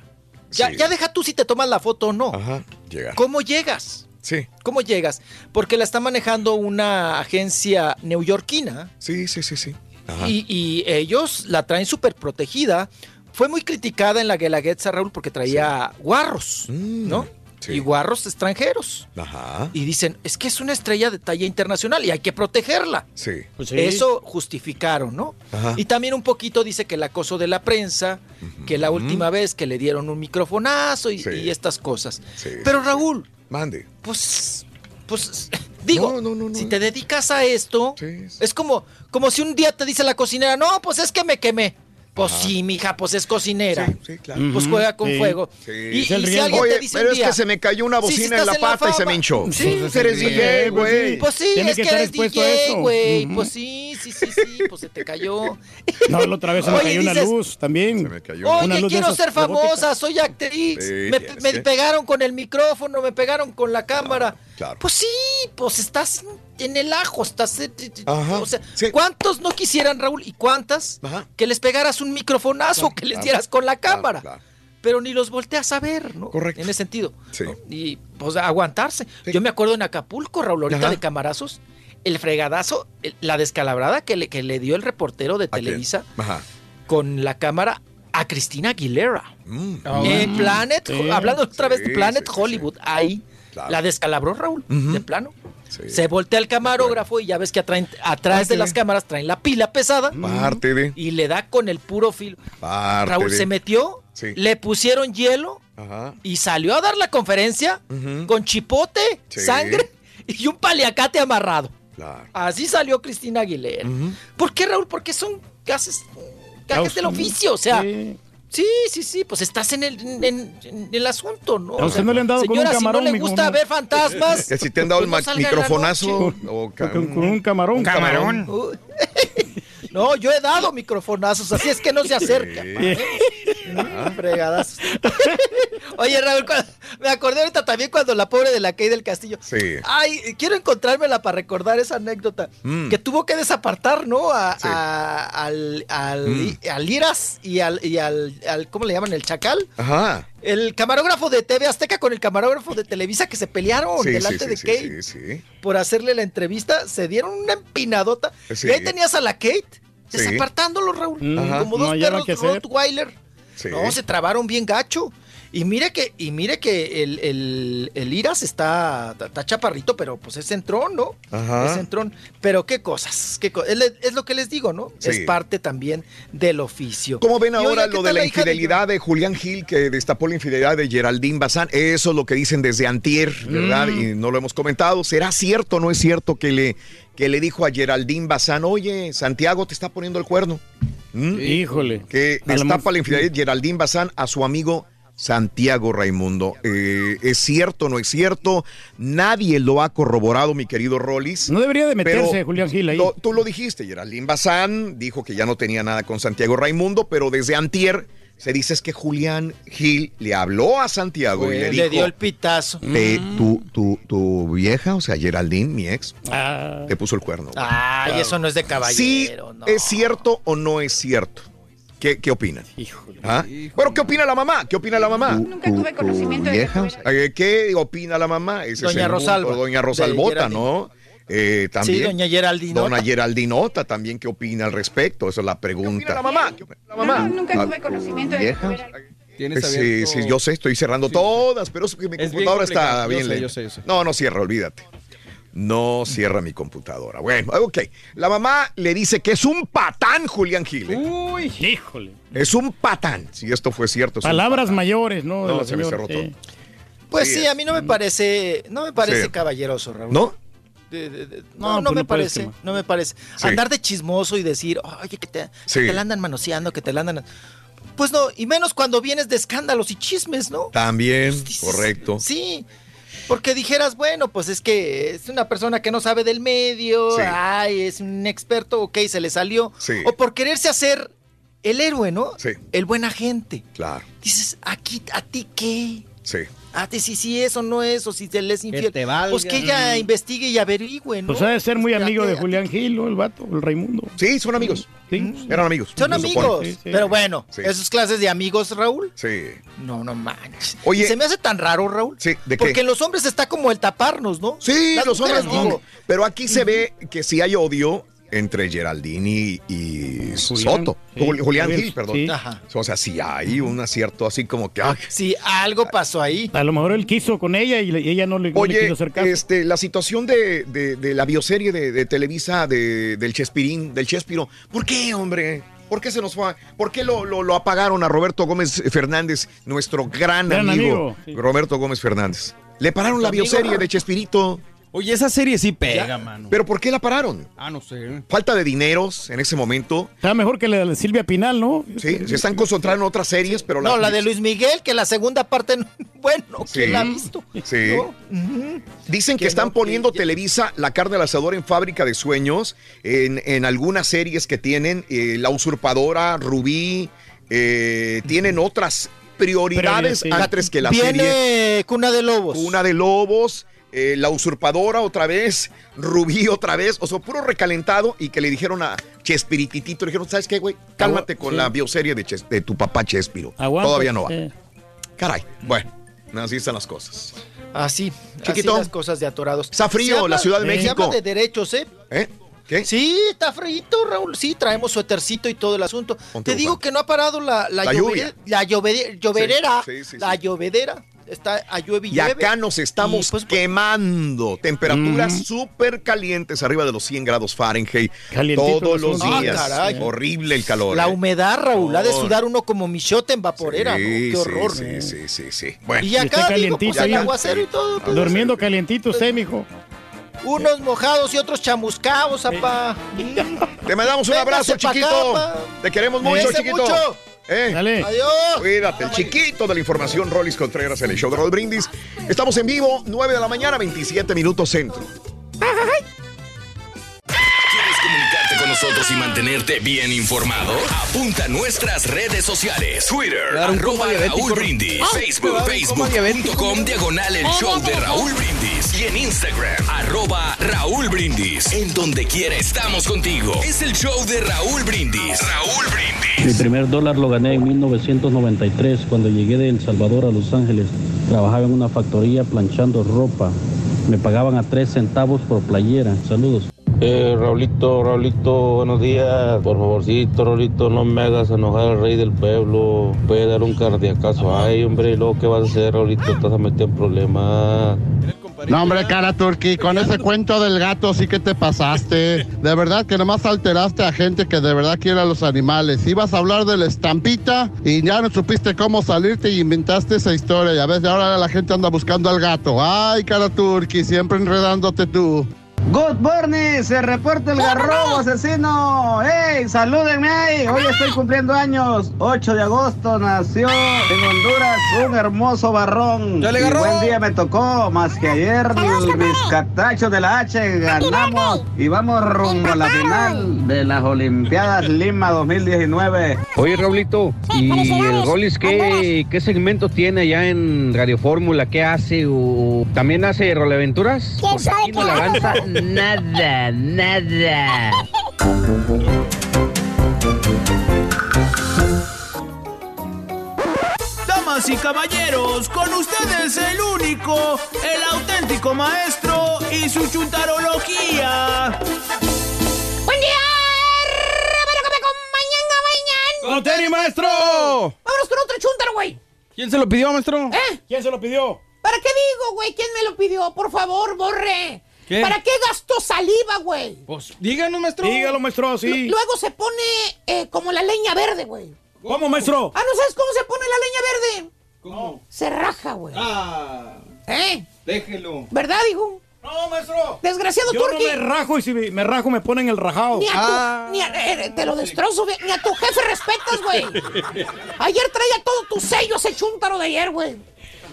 Ya, Sí. ya deja tú si te tomas la foto o no. Ajá. Llegar. ¿Cómo llegas? Sí. ¿Cómo llegas? Porque la está manejando una agencia neoyorquina Sí, sí, sí, sí. Ajá. y, y ellos la traen súper protegida. Fue muy criticada en la Guelaguetza, Raúl, porque traía guarros, Mm, ¿no? Sí. Y guarros extranjeros. Ajá. Y dicen, es que es una estrella de talla internacional y hay que protegerla. Sí. Pues sí. Eso justificaron, ¿no? Ajá. Y también un poquito dice que el acoso de la prensa, que la última vez que le dieron un microfonazo y, Sí. y estas cosas. Sí, Pero sí, Raúl, Mande. pues, pues, digo, No, no, no, no. si te dedicas a esto, Sí, sí. es como, como si un día te dice la cocinera, no, pues es que me quemé. Pues Ajá. sí, mija, pues es cocinera. Sí, sí, claro. Pues juega con sí. fuego. Sí. Y, y si alguien Oye, te dice pero un es que se me cayó una Sí, si bocina en la en la pata y se me hinchó. Sí, Pues eres sí, DJ, güey. Pues sí, es que que, estar eres DJ, eso. güey. Pues sí, sí, sí, sí, pues se te cayó. No, la otra vez se me Oye, cayó una dices, luz también. Se me cayó. Oye, Una luz quiero ser famosa, soy actriz. Sí, me me pegaron con el micrófono, me pegaron con la cámara. Claro. Pues sí, pues estás en el ajo, estás... eh, Ajá, O sea, sí. ¿cuántos no quisieran, Raúl? ¿Y cuántas? Ajá. Que les pegaras un microfonazo, que les claro, dieras con la claro, cámara. claro. Pero ni los volteas a ver, ¿no? Correcto. En ese sentido. Sí. ¿no? Y pues aguantarse. Sí. Yo me acuerdo en Acapulco, Raúl, ahorita Ajá. de camarazos, el fregadazo, el- la descalabrada que le, que le dio el reportero de. Televisa Ajá. con la cámara a Cristina Aguilera. Mm, En Planet, Sí. hablando otra vez de Sí, Planet sí, sí, Hollywood, La descalabró Raúl, de plano. Se voltea el camarógrafo y ya ves que atraen- atrás Parte de las cámaras traen la pila pesada. Parte de. Y le da con el puro filo. Parte Raúl de. se metió, Sí. le pusieron hielo Ajá. y salió a dar la conferencia con chipote, Sí. sangre y un paliacate amarrado. Claro. Así salió Cristina Aguilera. ¿Por qué, Raúl? Porque son gases, gajes del oficio. O sea, sí, sí, sí, pues estás en el, en, en el asunto, ¿no? A usted no le han dado con un señora, camarón, si no le gusta ver fantasmas. Que si te han dado el pues no microfonazo. o Con, con un camarón. Un camarón. Uy. No, yo he dado microfonazos, así es que no se acerca. Fregadas. Oye, Raúl, me acordé ahorita también cuando la pobre de la Key del Castillo. Sí. Ay, quiero encontrármela para recordar esa anécdota. Mm. Que tuvo que desapartar, ¿no? A, Sí. a- al, al, Mm. al Iras y al, y al, al- ¿cómo le llaman? El Chacal. Ajá. El camarógrafo de TV Azteca con el camarógrafo de Televisa que se pelearon Sí, delante sí, de Kate sí, sí. por hacerle la entrevista. Se dieron una empinadota. Sí. Y ahí tenías a la Kate desapartándolo, Raúl. Mm, Ajá. Como no dos hallaba perros. Rottweiler. Sí. No, se trabaron bien gacho. Y mire que, y mire que el, el, el Iras está, está chaparrito, pero pues es entrón, ¿no? Ajá. Es entrón. Pero qué cosas, qué co- es, lo que les digo, ¿no? Sí. Es parte también del oficio. ¿Cómo ven ahora oiga, ¿qué lo de la hija de infidelidad de, Julián Gil que destapó la infidelidad de Geraldine Bazán? Eso es lo que dicen desde antier, ¿verdad? Mm. Y no lo hemos comentado. ¿Será cierto o no es cierto que le, que le dijo a Geraldine Bazán, oye, Santiago te está poniendo el cuerno? ¿Mm? Híjole. Que destapa la infidelidad de Geraldine Bazán a su amigo Santiago Raimundo. Eh, ¿Es cierto o no es cierto? Nadie lo ha corroborado, mi querido Rollis. No debería de meterse Pero Julián Gil ahí. lo- tú lo dijiste, Geraldine Bazán dijo que ya no tenía nada con Santiago Raimundo, pero desde antier se dice es que Julián Gil le habló a Santiago y le le, dijo... dio el pitazo. "Te- tu, tu, tu vieja, o sea, Geraldine, mi ex, Ah, te puso el cuerno. Ay, eso no es de Sí, caballero, no. ¿es cierto o no es cierto? ¿Qué, qué opinan? híjole. ¿Ah? Bueno, ¿qué opina la mamá? ¿Qué opina la mamá? Nunca tuve conocimiento de que vieja? ¿Qué opina la mamá? Ese Doña Rosalba. Doña Rosalbota. ¿no? Eh, también. Sí, doña Geraldinota. Dona Geraldinota también, ¿qué opina al respecto? Esa es la pregunta. la mamá? la mamá? no, nunca Ah, tuve conocimiento de Sí, sí, yo sé, estoy cerrando todas, pero es que mi Es bien computadora está yo bien sé, yo sé, yo sé. No, no cierra, olvídate. No cierra mi computadora. Bueno, ok. La mamá le dice que es un patán, Julián Gil. ¿eh? Uy, híjole. Es un patán. Si esto fue cierto. Palabras mayores, ¿no? de No, la se me cerró sí. Pues Sí, a mí no me parece, no me parece Sí. caballeroso, Raúl. ¿No? De- de- de- No, no, no pues me parece, no me parece. Sí. Andar de chismoso y decir, oye, que te, que te la andan manoseando, que te la andan... Pues no, y menos cuando vienes de escándalos y chismes, ¿no? También, Dices, correcto. Sí, porque dijeras, bueno, pues es que es una persona que no sabe del medio, Sí. ay, es un experto, ok, se le salió. Sí. O por quererse hacer el héroe, ¿no? Sí. El buen agente. Claro, Dices, aquí, ¿a ti qué? sí. A ti si sí es o no es, o si se les infiel. te valga. Pues que ella investigue y averigüe, ¿no? Pues ha de ser muy Pues, amigo ¿a de Julián Gil, ¿no? El vato, el Raimundo. Sí, son amigos. Sí. Eran amigos. Son amigos. Sí, sí. Pero bueno, Sí. esas clases de amigos, Raúl. Sí. No, no manches. Oye. Y se me hace tan raro, Raúl. Sí, ¿de qué? Porque en los hombres está como el taparnos, ¿no? Sí, Las los hombres digo, Pero aquí se ve que sí hay odio entre Geraldine y, Julián, Soto. sí. Jul- Julián Gil, perdón. sí. Ajá. O sea, sí hay un acierto así como que... ah. Sí, algo pasó ahí. A lo mejor él quiso con ella y, le- y ella no le, no le Oye, quiso hacer caso. este, la situación de, de- de la bioserie de, de Televisa de- del Chespirín, del Chespiro, ¿por qué, hombre? ¿Por qué se nos fue? ¿Por qué lo, lo- lo apagaron a Roberto Gómez Fernández, nuestro gran, Gran amigo, amigo, sí. Roberto Gómez Fernández? Le pararon la bioserie de Chespirito. Oye, esa serie sí pega, mano. ¿Pero por qué la pararon? Ah, no sé. Falta de dineros en ese momento. Está mejor que la de Silvia Pinal, ¿no? Sí, se están concentrando en otras series, pero No, la de Luis Miguel, que la segunda parte, no- bueno, Sí. ¿quién la ha visto? Sí. Dicen que Que están no, poniendo que- Televisa la carne al asador en Fábrica de Sueños, en, en algunas series que tienen, eh, La Usurpadora, Rubí, eh, tienen otras prioridades sí. antes que la serie. Viene Cuna de Lobos. Una de Lobos, eh, La Usurpadora otra vez, Rubí otra vez, o sea, puro recalentado y que le dijeron a Chespirititito, le dijeron, ¿sabes qué, güey? Cálmate con sí. la bioserie de, Ches- de tu papá Chespiro. Aguanta, Todavía no va. Caray, bueno, así están las cosas. Así, Chiquito. así las cosas de atorados. Está frío Se habla- la Ciudad de Se México. habla de derechos, ¿eh? ¿Eh? ¿Qué? Sí, está frío, Raúl. Sí, traemos suétercito y todo el asunto. Ponte Te digo que no ha parado la, la, La lluvia. la llove- lloverera. Sí, sí, sí, la sí. llovedera. Está a llueve y Y llueve. acá nos estamos quemando. Temperaturas Mm. súper calientes, arriba de los 100 grados Fahrenheit. Calientito Todos los días. Ah, caray. Horrible el calor. La ¿eh? humedad, Raúl, ha de sudar uno como michote en vaporera, Sí, ¿no? Qué horror. Sí, sí, sí, sí. Bueno. Y acá, digo, pues aguacero y todo. pues, Durmiendo calientito usted, mijo. Unos mojados y otros chamuscados, apá. Te mandamos un Véngase abrazo, chiquito. Te queremos mucho, chiquito. mucho. ¿Eh? Dale. Adiós. Cuídate, el chiquito de la información, Rolis Contreras en el show de Roll Brindis. Estamos en vivo, 9 de la mañana, 27 minutos centro. ¿Quieres comunicarte con nosotros y mantenerte bien informado? Apunta a nuestras redes sociales. Twitter, Claro, arroba. Raúl Brindis. Ah, Facebook, claro, facebook.com, diagonal el show de Raúl Brindis. Y en Instagram, arroba Raúl Brindis. En donde quiera estamos contigo. Es el show de Raúl Brindis. Raúl Brindis. Mi primer dólar lo gané en 1993 cuando llegué de El Salvador a Los Ángeles. Trabajaba en una factoría planchando ropa. Me pagaban a 3 centavos por playera. Saludos. Eh, Raulito, Raulito, buenos días. Por favorcito, Raulito, no me hagas enojar al rey del pueblo. Puede dar un cardiacazo. Ay, hombre, ¿y luego qué vas a hacer, Raulito? Vas a meter en problemas. No, hombre, cara turqui, con ese cuento del gato sí que te pasaste. De verdad que nomás alteraste a gente que de verdad quiere a los animales. Ibas a hablar de la estampita y ya no supiste cómo salirte y inventaste esa historia. Y a veces ahora la gente anda buscando al gato. Ay, cara turqui, siempre enredándote tú. Good morning, se reporta el garrobo asesino. ¡Ey, salúdenme ahí! Hoy estoy cumpliendo años. 8 de agosto nació en Honduras un hermoso barrón. ¡Dale, Y Garrobo! buen día me tocó, más que ayer mis catachos de la H ganamos y vamos rumbo a la final de las Olimpiadas Lima 2019. Oye, Raulito, ¿y el Rolis qué, qué segmento tiene allá en Radio Fórmula? ¿Qué hace? ¿O ¿También hace roleaventuras? ¿Quién sabe qué nada, nada. Damas y caballeros, con ustedes el único, el auténtico maestro y su chuntarología. ¡Buen día! ¡Con tenis, maestro! Vámonos con otro chúntaro, güey. ¿Quién se lo pidió, maestro? ¿Eh? ¿Quién se lo pidió? ¿Para qué digo, güey? ¿Quién me lo pidió? Por favor, borre. ¿Qué? ¿Para qué gastó saliva, güey? Pues díganos, maestro. Dígalo, maestro, sí. L- Luego se pone eh, como la leña verde, güey. ¿Cómo, maestro? Ah, ¿no sabes cómo se pone la leña verde? ¿Cómo? Se raja, güey. Ah, ¿Eh? déjelo. ¿Verdad, hijo? No, maestro. Desgraciado Yo no turqui. me rajo y si me rajo me ponen el rajado. Ni a tu, Ah. ni a- eh, te lo destrozo, güey. ni a tu jefe respetas, güey. Ayer traía todo tu sello ese chúntaro de ayer, güey.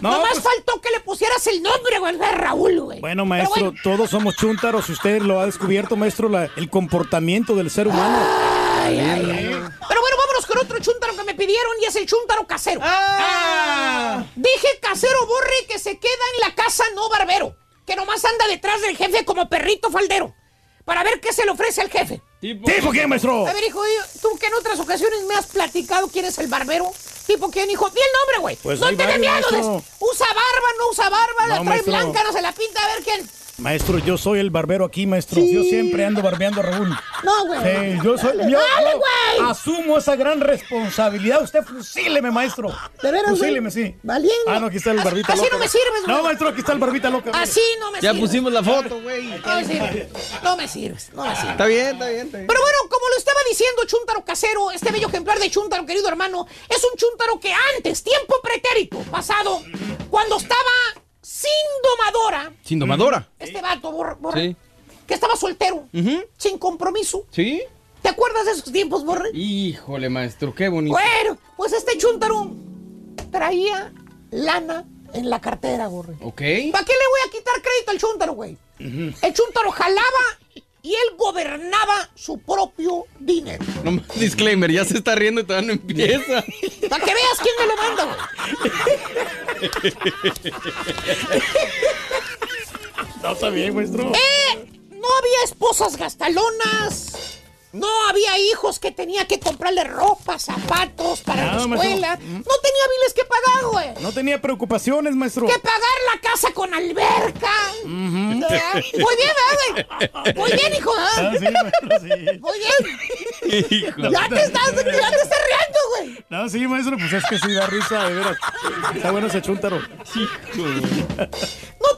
No, Nomás pues- faltó que le pusieras el nombre, güey, de Raúl, güey. Bueno, maestro, bueno, todos somos chúntaros. Usted lo ha descubierto, maestro, la- el comportamiento del ser humano. ay, ay, ay. Pero bueno, vámonos con otro chúntaro que me pidieron y es el chúntaro casero. Ah. Dije casero borre que se queda en la casa, no barbero. Que nomás anda detrás del jefe como perrito faldero. Para ver qué se le ofrece al jefe. Tipo, ¿Tipo quién, maestro? A ver, hijo, tú que en otras ocasiones me has platicado quién es el barbero. ¿Tipo quién, hijo? Di el nombre, güey. Pues no tengas varios, miedo. Usa barba, no usa barba, la trae maestro. blanca, no se la pinta. A ver quién. Maestro, yo soy el barbero aquí, maestro. Yo siempre ando barbeando a Raúl. No, güey. Sí, yo soy. Dale, Yo, dale, yo güey. asumo esa gran responsabilidad. Usted fusíleme, maestro. ¿De veras, güey? Fusíleme, sí. Valiendo. Ah, no, aquí está el Así- barbita así loca. no me sirves, güey. No, maestro, aquí está el barbita loca. Así no me Ya sirves. pusimos la foto, güey. No me sirves. No me sirves. No me sirves. Está bien, está bien, está bien. Pero bueno, como lo estaba diciendo Chuntaro Casero, este bello ejemplar de Chuntaro, querido hermano, es un Chuntaro que antes, tiempo pretérito, pasado, cuando estaba sin domadora, Sin domadora. este vato, borre, borre, Sí. que estaba soltero, Ujú. sin compromiso. ¿Sí? ¿Te acuerdas de esos tiempos, Borre? Híjole, maestro, qué bonito. Bueno, pues este Chuntaro traía lana en la cartera, Borre. Ok. ¿Para qué le voy a quitar crédito al Chuntaro, güey? El Chuntaro jalaba y él gobernaba su propio dinero. No, más disclaimer, ya se está riendo y todavía no empieza. Para que veas quién me lo manda, güey. No, está bien, maestro. Eh, no había esposas gastalonas. No había hijos que tenía que comprarle ropa, zapatos para Nada, la maestro. escuela. No tenía biles que pagar, güey. No tenía preocupaciones, maestro. Que pagar la casa con alberca. Ujú. ¿verdad? Muy bien, ¿verdad, güey? Muy bien, hijo. Ah, sí, maestro, sí. Muy bien. Hijo. Ya te estás, ya te estás riendo, güey. No, sí, maestro, pues es que sí da risa, de veras. Está bueno ese chúntaro. No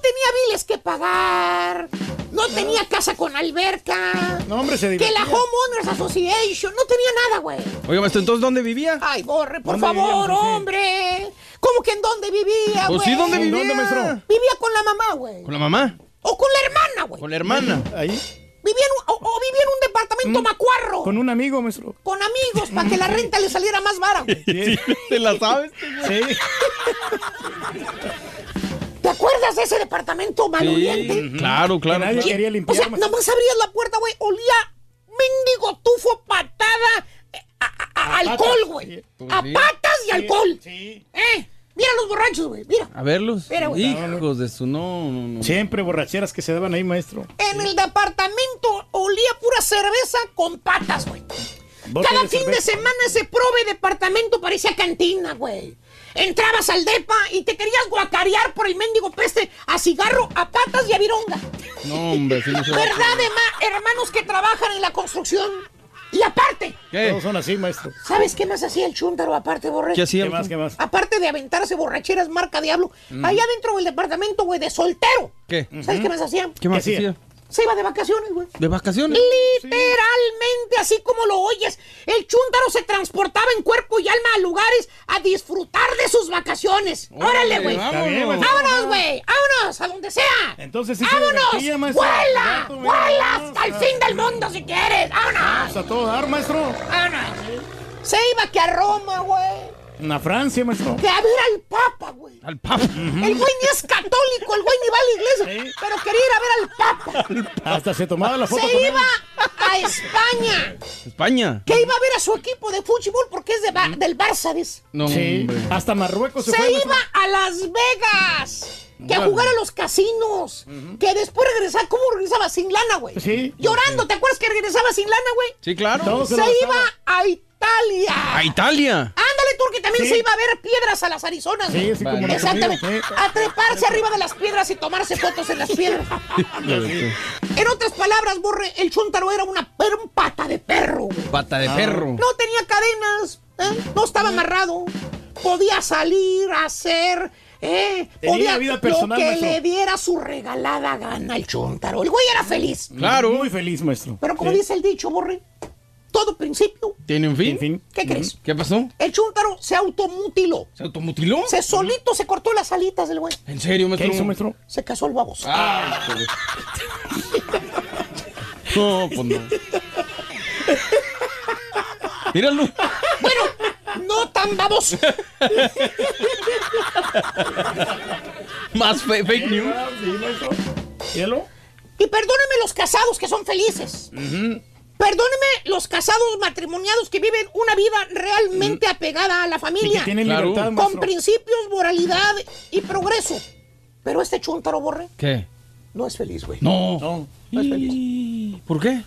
tenía biles que pagar. No tenía casa con alberca. No, hombre, se Que divertía. la Homeowners Association. No tenía nada, güey. Oiga, maestro, ¿entonces dónde vivía? Ay, borre, por ¿Dónde favor, sí? hombre. ¿Cómo que en dónde vivía, güey? Pues sí, ¿dónde vivía? ¿Dónde, maestro? Vivía con la mamá, güey. ¿Con la mamá? O con la hermana, güey. ¿Con la hermana? Ahí. Vivía en un- o, o vivía en un departamento macuarro. Con un amigo, maestro. Con amigos, para que la renta le saliera más vara, güey. ¿Te la sabes? Sí. ¿Te acuerdas de ese departamento maloliente? Sí, claro, claro. Que nadie claro. quería O limpiar. sea, maestro. nomás abrías la puerta, güey, olía mendigo tufo, patada, eh, a, a- a- alcohol, güey. Pues A sí. patas y alcohol. Sí. ¿Eh? Mira los borrachos, güey, mira. A verlos. Güey. Hijos de su no, no, no. Siempre borracheras que se daban ahí, maestro. En el departamento olía pura cerveza con patas, güey. Cada de fin de semana ese prove departamento parecía cantina, güey. Entrabas al depa y te querías guacarear por el mendigo peste a cigarro, a patas y a vironga. No, hombre, sí no se va a ¿Verdad, ema- hermanos que trabajan en la construcción? Y aparte, ¿Qué? Todos son así, maestro. ¿sabes qué más hacía el chúntaro aparte, borre? ¿Qué hacía? ¿Qué más, qué más? Aparte de aventarse borracheras marca diablo, allá dentro del departamento, güey, de soltero. ¿Qué? ¿Sabes qué más hacía? ¿Qué más ¿Qué hacía? Se iba de vacaciones, güey. ¿De vacaciones? Literalmente, así como lo oyes, el chúntaro se transportaba en cuerpo y alma a lugares a disfrutar de sus vacaciones. Órale, güey. vámonos. Güey. Vámonos, a donde sea. Entonces sí se Vámonos. divertía, maestro. Vuela, vuela hasta el fin del mundo si quieres. Vámonos. Vamos a todo dar, maestro. Vámonos. Se iba que a Roma, güey. A Francia, maestro. Que a ver al Papa, güey. Al papa. El güey ni es católico, el güey ni va a la iglesia. Pero quería ir a ver al Papa. Hasta se tomaba la foto Se con él. iba a España. España. que iba a ver a su equipo de fútbol porque es de Ba- del Barça, dice. No, Sí. hombre. Hasta Marruecos se, Se fue. maestro. iba a Las Vegas. Que a jugar a los casinos. Que después regresaba. ¿Cómo regresaba? Sin lana, güey. Sí. Llorando. ¿Te acuerdas que regresaba sin lana, güey? Sí, claro. Se lo iba a Italia. A Italia. Ándale, que también Sí. se iba a ver piedras a las Arizonas. Sí, como Vale. lo Exactamente. sí. A treparse arriba de las piedras y tomarse fotos en las piedras. En otras palabras, Borre, el chúntaro era, una, era un pata de perro, güey. Pata de perro. No tenía cadenas, ¿eh? no estaba amarrado. Podía salir a hacer, ¿eh? Tenía Podía vida personal, lo que maestro. le diera su regalada gana el chúntaro. El güey era feliz. Claro. Muy feliz, maestro. Pero como Sí. dice el dicho, Borre, todo principio. ¿Tiene un fin? ¿Qué crees? ¿Qué pasó? El chúntaro se automutiló. ¿Se automutiló? Se solito se cortó las alitas del güey. ¿En serio, ¿Qué maestro? hizo, maestro? Se casó el baboso. Ah, joder. No, pues no. Míralo. Bueno, no tan baboso. Más fe- fake news. Sí, maestro. Míralo. Y perdónenme los casados que son felices. Perdónenme los casados matrimoniados que viven una vida realmente apegada a la Y familia. que tienen Claro. libertad, con maestro. principios, moralidad y progreso. Pero este chúntaro, Borre, ¿Qué? no es feliz, güey. No. No. No es feliz. ¿Y ¿Por qué?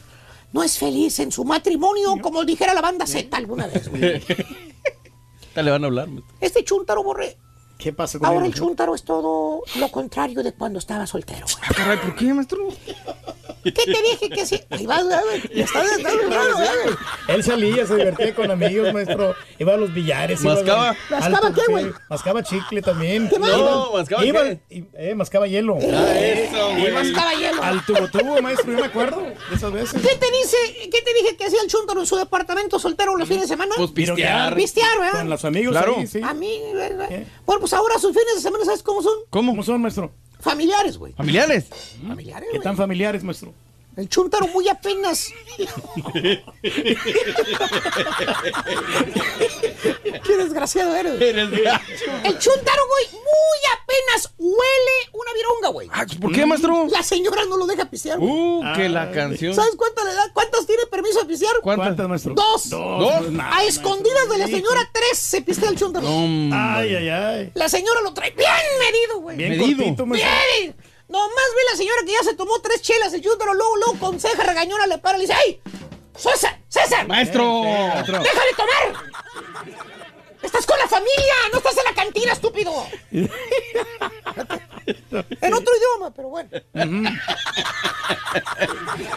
No es feliz en su matrimonio, como dijera la banda Z alguna vez, güey. Le van a hablar. Este chúntaro, Borre, ¿Qué pasa con ahora él? el chúntaro es todo lo contrario de cuando estaba soltero, güey. Ah, caray, ¿por qué, maestro? ¿Qué te dije que sí? Ahí vas, güey. Ya está, ya está, güey. Él salía, se divertía con amigos, maestro. Iba a los billares. iba a- ¿Mascaba? ¿Mascaba qué, güey? Mascaba chicle también. ¿Qué más? No, ¿mascaba Iba- qué? eh, mascaba hielo. Eso, Y mascaba hielo. Al tubo tubo, maestro, yo me acuerdo de esas veces. ¿Qué te dice, qué te dije que hacía el chúntaro en su departamento soltero los fines de semana? Pues pistear. Pistear, ¿verdad? Con los amigos Claro. ahí, sí. A mí, güey, güey. ¿Qué? Bueno, pues ahora sus fines de semana, ¿sabes cómo son? ¿Cómo? ¿Cómo son, maestro? Familiares, güey. ¿Familiares? Familiares, ¿Qué güey. tan familiares, maestro? El chúntaro muy apenas. Qué desgraciado eres. güey. Eres gacho. El chúntaro, güey, muy apenas huele una vironga, güey. Ah, ¿Por qué, maestro? La señora no lo deja pistear, güey. Uh, que la canción. ¿Sabes cuántas le da? ¿Cuántas tiene permiso de pistear? ¿Cuántas? ¿Cuántas, maestro? Dos. ¿Dos? pues, nada, A maestro. escondidas de la señora, tres se pistea el chúntaro. No. Ay, ay, ay. La señora lo trae bien medido, güey. Bien Medido. cortito, maestro. Bien. Nomás ve la señora que ya se tomó tres chelas, el chúntaro luego, luego con ceja regañona le para y le dice, ¡Ey! ¡César! ¡César! Maestro. ¡Deja de tomar! ¡Estás con la familia! ¡No estás en la cantina, estúpido! en otro idioma, pero bueno.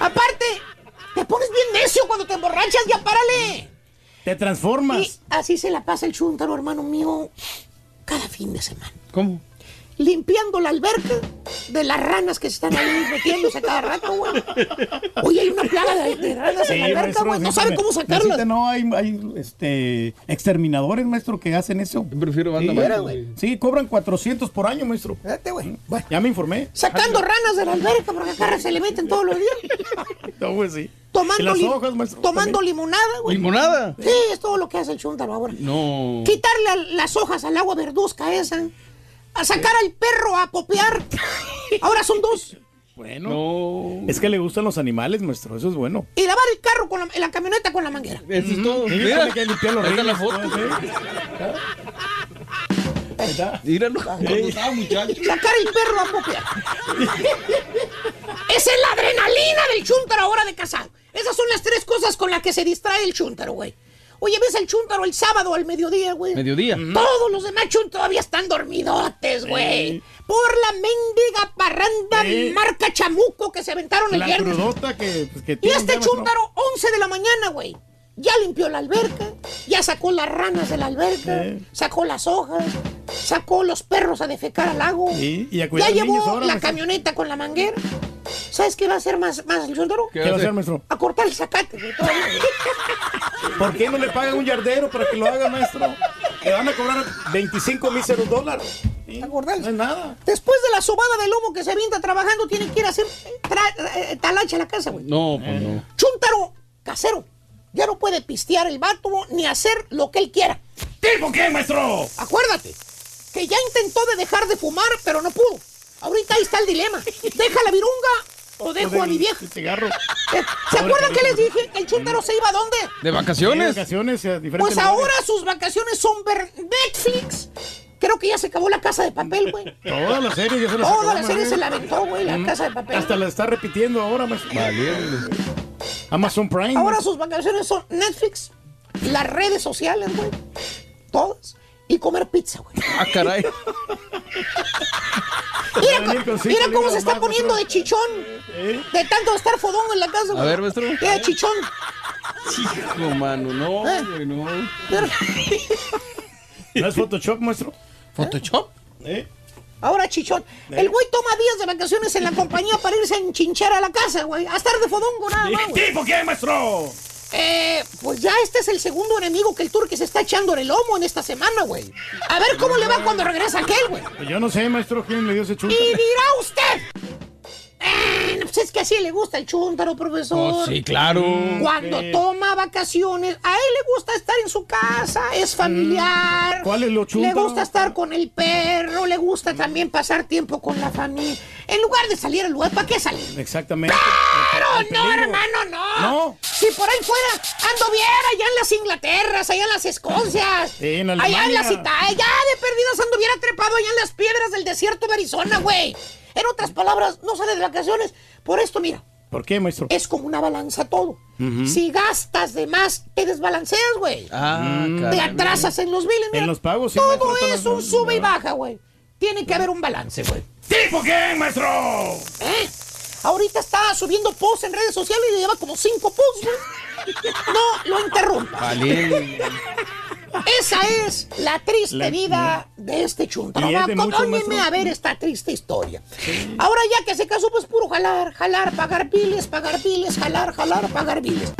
Aparte, te pones bien necio cuando te emborrachas, ya párale. Te transformas. Y así se la pasa el chúntaro, hermano mío, cada fin de semana. ¿Cómo? Limpiando la alberca de las ranas que se están ahí metiéndose cada rato, güey. Oye, hay una plaga de, de ranas en la alberca, güey. No sabe cómo sacarlas. necesita, no, hay, hay este, exterminadores, maestro, que hacen eso. Prefiero banda sí, güey. Sí, cobran 400 por año, maestro. Fíjate, güey. Ya me informé. Sacando ranas de la alberca porque acá se le meten todos los días. No, pues sí. Tomando, Y las lim- hojas, maestro, tomando también. limonada, güey. ¿Limonada? Sí, es todo lo que hace el chúntaro ahora. No. Quitarle las hojas al agua verduzca esa. A sacar al perro a popear. Ahora son dos. Bueno. Es que le gustan los animales, maestro. Eso es bueno. Y lavar el carro con la, la camioneta con la manguera. Eso es todo. Mira, que limpiar los está la foto. Míralo. Cuando estaba muchacho. Sacar el perro a popear. Esa es la adrenalina del chúntaro ahora de casado. Esas son las tres cosas con las que se distrae el chúntaro, güey. Oye, ves al chúntaro el sábado al mediodía, güey. Mediodía. Todos los demás chun todavía están dormidotes, güey. Por la mendiga parranda marca chamuco que se aventaron el La viernes. crudota que, pues, que Y este chúntaro, 11 de la mañana, güey. Ya limpió la alberca, ya sacó las ranas de la alberca, sacó las hojas, sacó los perros a defecar al lago. Sí, y a ya llevó ahora, la maestro. camioneta con la manguera. ¿Sabes qué va a hacer más, más el chúntaro? ¿Qué va a hacer, maestro? A cortar el zacate. ¿Por qué no le pagan un yardero para que lo haga, maestro? Le van a cobrar 25 míseros dólares. Acordás. No es nada. Después de la sobada de lomo que se avienta trabajando, tiene que ir a hacer eh, eh, talacha a la casa, güey. No, pues no. Chúntaro casero. Ya no puede pistear el vato ni hacer lo que él quiera. ¿Tipo qué, maestro? Acuérdate que ya intentó de dejar de fumar, pero no pudo. Ahorita ahí está el dilema. ¿Deja la virunga o dejo a mi vieja? El cigarro. Eh, ¿Se acuerdan que les dije que el chúntaro se iba a dónde? ¿De vacaciones? Sí, vacaciones a diferentes Pues lugares. ahora sus vacaciones son ver Netflix. Creo que ya se acabó la casa de papel, güey. Toda la serie ya se la Toda acabó, la serie maestro. se la aventó, güey, la Mm. casa de papel. Hasta la está repitiendo ahora, maestro. Amazon Prime. Ahora sus vacaciones son Netflix, las redes sociales, güey. Todas. Y comer pizza, güey. Ah, caray. Mira, a cómo se está más, poniendo maestro. de chichón. De tanto estar fodón en la casa, güey. ver, maestro. Mira, chichón. Hijo, mano, no, ¿Eh? güey, no. ¿No es Photoshop, maestro? ¿Photoshop? ¿Eh? Ahora chichón. El güey toma días de vacaciones en la compañía para irse a enchinchar a la casa, güey. A estar de fodongo nada más, güey. ¿Tipo qué, maestro? Eh, pues ya este es el segundo enemigo que el turque se está echando en el lomo en esta semana, güey. A ver cómo le va cuando regresa aquel, güey. Pues yo no sé, maestro, quién le dio ese chunta. Y dirá usted. Eh, pues es que así le gusta el chúntaro, profesor. Oh, sí, claro. Cuando Sí. toma vacaciones, a él le gusta estar en su casa, es familiar. Mm. ¿Cuál es lo Le chúntaro? gusta estar con el perro, le gusta también pasar tiempo con la familia. En lugar de salir al lugar, ¿para qué salir? Exactamente. Pero no, hermano, no. No. Si por ahí fuera ando bien allá en las Inglaterras, allá en las Escocias. Sí, en allá en las Italia, ya de perdidas ando bien trepado allá en las piedras del desierto de Arizona, güey. En otras palabras, no sale de vacaciones. Por esto, mira, ¿Por qué, maestro? es como una balanza todo. Si gastas de más, te desbalanceas, güey. Ah, te atrasas en los biles. En mira. los pagos, sí, Todo maestro, es un sube y baja, güey. Tiene que haber un balance, güey. ¿Tipo qué, maestro? ¿Eh? Ahorita está subiendo posts en redes sociales y lleva como cinco posts, güey. No lo interrumpa. Vale. Esa es la triste La- vida de este chuntaro. Y es de Acompáñenme a ver esta triste historia. Ahora ya que se casó, pues puro jalar, jalar, pagar piles, pagar piles, jalar, jalar, pagar piles.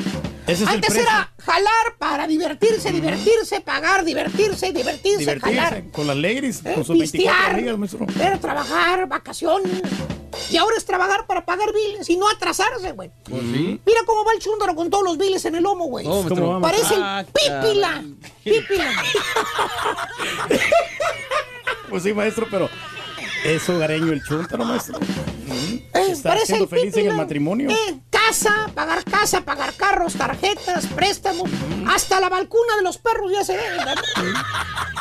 Es Antes era jalar para divertirse, divertirse, pagar, divertirse, divertirse, jalar. Divertirse con las ladies, Eh, con sus 24 pistear, amigas, maestro. Era trabajar, vacaciones. Y ahora es trabajar para pagar biles y no atrasarse, güey. Pues sí. Mira cómo va el chúndaro con todos los biles en el lomo, güey. No, maestro. ¿Cómo va, Parece Ah, el pípila. Pípila. Pues sí, maestro, pero es hogareño el chuntaro, maestro. Eh, Está parece siendo el feliz en el matrimonio. Eh, casa, pagar casa, pagar carros, tarjetas, préstamos. Hasta la balcuna de los perros ya se ve. ¿verdad?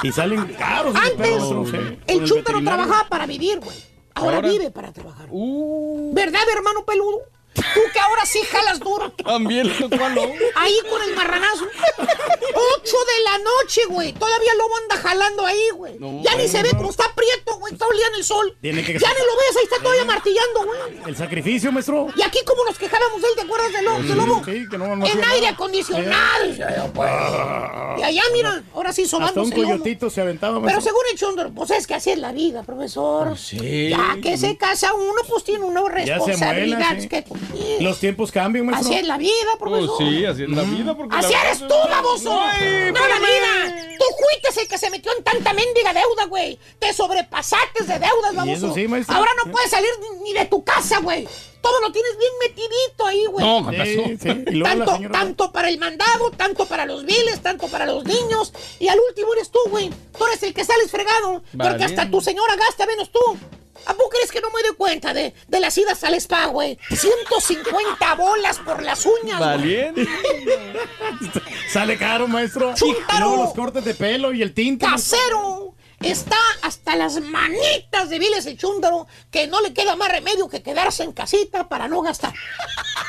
Y salen caros los Antes, perros, sí, con el chúntaro veterinario. trabajaba para vivir, güey. Ahora, Ahora- vive para trabajar. Uh, ¿Verdad, hermano peludo? Tú que ahora sí jalas duro. también, ¿cuál no? Ahí con el marranazo. Ocho de la noche, güey. Todavía el lobo anda jalando ahí, güey. No, ya ni se ve no. como está prieto, güey. Está oliendo el el sol. Tiene que- Ya ni lo ves, ahí está todavía martillando, güey. El sacrificio, maestro. Y aquí como nos quejábamos de él, ¿te acuerdas del lobo? del lobo? Sí, que no, no en aire nada. acondicionado. Pues, Y allá, mira, ahora sí Hasta un coyotito se aventaba, Pero maestro. según el Chondor, pues es que así es la vida, profesor. sí. Ya que se casa uno, pues tiene una Ya se muela, sí. que cumplir. Los tiempos cambian, maestro. Así es la vida, profesor. Pues sí, así es la vida. Porque Así la eres tú, baboso. Ay, no la vida. Tú fuiste el que se metió en tanta mendiga deuda, güey. Te sobrepasaste de deudas, Y baboso. eso sí, maestro. Ahora no puedes salir ni- de tu casa, güey. Todo lo tienes bien metidito ahí, güey. No, la Tanto, señora- tanto para el mandado, tanto para los biles, tanto para los niños. Y al último eres tú, güey. Tú eres el que sales fregado. Porque Vale. hasta tu señora gasta menos tú. ¿A poco crees que no me doy cuenta de, de las idas al spa, güey? 150 bolas por las uñas. Valiente. Sale caro, maestro. Luego los cortes de pelo y el tinte. Casero. Está hasta las manitas de Viles el chúndaro que no le queda más remedio que quedarse en casita para no gastar.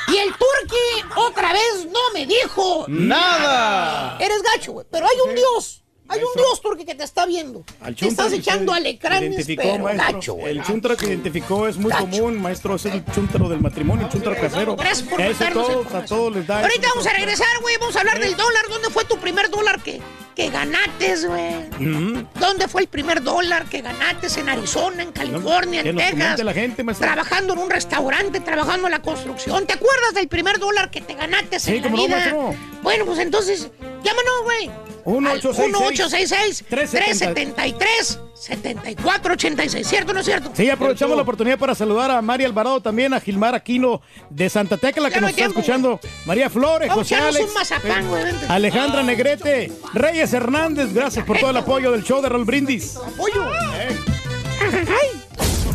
Y el turqui otra vez no me dijo ¡Nada! Eres gacho, güey. Pero hay un Dios. Hay un Dios, Turki, que te está viendo. Al te estás echando alecranes, pero maestro. gacho. El chuntaro que identificó es muy común, maestro. Es el chuntaro del matrimonio, el chuntaro casero. Gracias por Eso todos, a todos les da. Ahorita vamos a regresar, güey. Vamos a hablar del dólar. ¿Dónde fue tu primer dólar que, que ganates, güey? Ujú. ¿Dónde fue el primer dólar que ganates? ¿En Arizona, en California, Que en Texas? la gente, maestro. Trabajando en un restaurante, trabajando en la construcción. ¿Te acuerdas del primer dólar que te ganates Sí, en la no, vida? maestro. bueno, pues entonces, llámanos, güey. 1866 373 7486 ¿cierto o no es cierto? Sí, aprovechamos la oportunidad para saludar a María Alvarado también, a Gilmar Aquino de Santa Tecla, que nos está tiempo, escuchando. María Flores, Vamos José Alex. un mazapán, güey, vente. Alejandra Negrete, Reyes Hernández, gracias por todo el apoyo del show de Roll Brindis. Apoyo.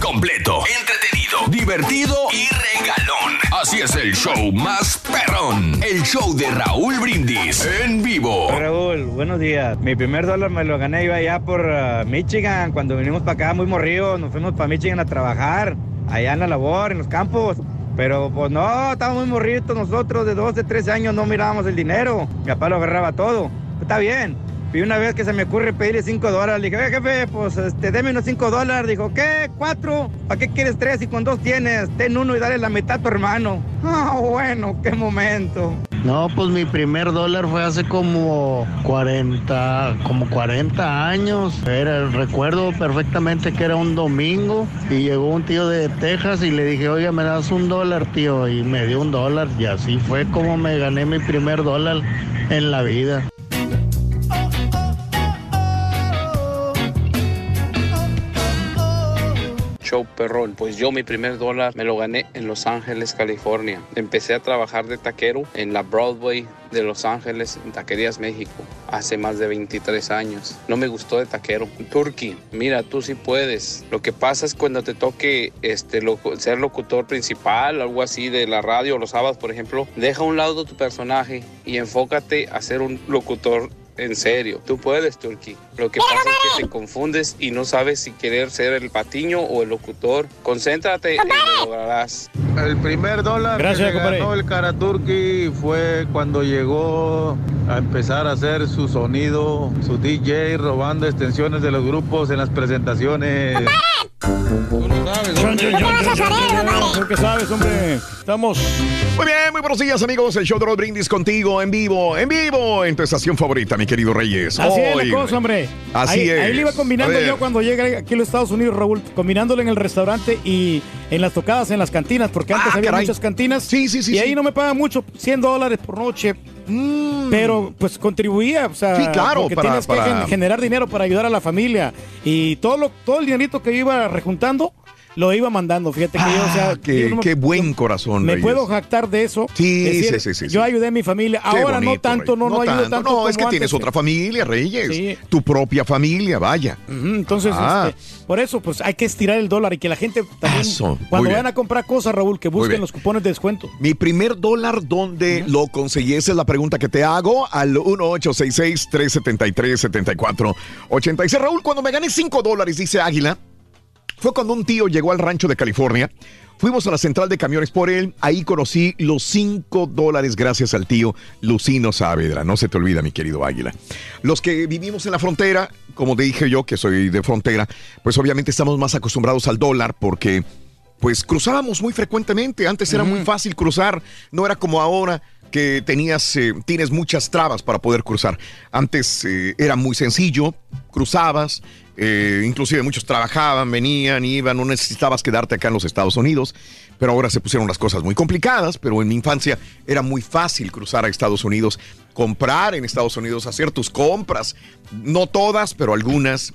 Completo, entretenido, divertido y regalón. Así es el show más perrón. El show de Raúl Brindis en vivo. Raúl, buenos días. Mi primer dólar me lo gané yo allá por ah, Michigan. Cuando vinimos para acá muy morridos, nos fuimos para Michigan a trabajar, allá en la labor, en los campos. Pero pues no, estábamos muy morritos nosotros, de 12, 13 años no mirábamos el dinero. Mi papá lo agarraba todo. Está bien. Y una vez que se me ocurre pedirle 5 dólares, le dije, "Oye, jefe, pues este, deme unos 5 dólares. Dijo, ¿qué? ¿Cuatro? ¿Para qué quieres tres y con dos tienes? Ten uno y dale la mitad a tu hermano. Ah, bueno, qué momento. No, pues mi primer dólar fue hace como 40, como 40 años. Era, recuerdo perfectamente que era un domingo y llegó un tío de Texas y le dije, oye, me das un dólar, tío, y me dio un dólar y así fue como me gané mi primer dólar en la vida. Show perrón. Pues yo mi primer dólar me lo gané en Los Ángeles, California. Empecé a trabajar de taquero en la Broadway de Los Ángeles, en Taquerías México, hace más de 23 años. No me gustó de taquero. Turkey, mira, tú sí puedes. Lo que pasa es cuando te toque este, ser locutor principal, algo así de la radio, los sábados, por ejemplo, deja a un lado tu personaje y enfócate a ser un locutor en serio, tú puedes, Turkey. Lo que pasa es que te confundes y no sabes si querer ser el patiño o el locutor. Concéntrate y lo lograrás. El primer dólar Gracias, que se ganó el Karaturki fue cuando llegó a empezar a hacer su sonido, su DJ, robando extensiones de los grupos en las presentaciones. Tú que sabes, hombre. Estamos. Muy bien, muy buenos días, amigos. El show de Roll Brindis contigo en vivo, en vivo, en tu estación favorita, mi querido Reyes. Así es la cosa, hombre. Así ahí, es. Ahí le iba combinando yo cuando llegué aquí a los Estados Unidos, Raúl, combinándolo en el restaurante y en las tocadas en las cantinas, porque antes Ah, había caray. muchas cantinas. Sí, sí, sí. Y ahí no me pagan mucho, 100 dólares por noche. Pero pues contribuía, o sea, Mm. Sí, claro, porque para- tienes que para- generar dinero para ayudar a la familia. Y todo lo, todo el dinerito que iba rejuntando, lo iba mandando. Fíjate que yo, o sea, Ah, qué, yo no me- qué buen corazón, me Reyes. puedo jactar de eso. Sí, Decir, sí, sí, sí, Yo ayudé a mi familia. Qué Ahora no tanto, no, Reyes. no, ayudo tanto. No, es que tienes otra familia, Reyes. Sí. Tu propia familia, vaya. Entonces, Ah. este, por eso, pues hay que estirar el dólar y que la gente también, Eso, muy cuando bien. vayan a comprar cosas, Raúl, que busquen los cupones de descuento. Mi primer dólar, ¿dónde lo conseguí? Esa es la pregunta que te hago al 1866-373-7486. Raúl, cuando me gané 5 dólares, dice Águila, Fue cuando un tío llegó al rancho de California. Fuimos a la central de camiones por él. Ahí conocí los 5 dólares gracias al tío Lucino Saavedra. No se te olvida, mi querido Águila. Los que vivimos en la frontera, como te dije yo, que soy de frontera, pues obviamente estamos más acostumbrados al dólar porque pues cruzábamos muy frecuentemente. Antes era muy fácil cruzar, no era como ahora que tenías, eh, tienes muchas trabas para poder cruzar. Antes eh, era muy sencillo, cruzabas, eh, inclusive muchos trabajaban, venían, iban, no necesitabas quedarte acá en los Estados Unidos, pero ahora se pusieron las cosas muy complicadas, pero en mi infancia era muy fácil cruzar a Estados Unidos, comprar en Estados Unidos, hacer tus compras, no todas, pero algunas,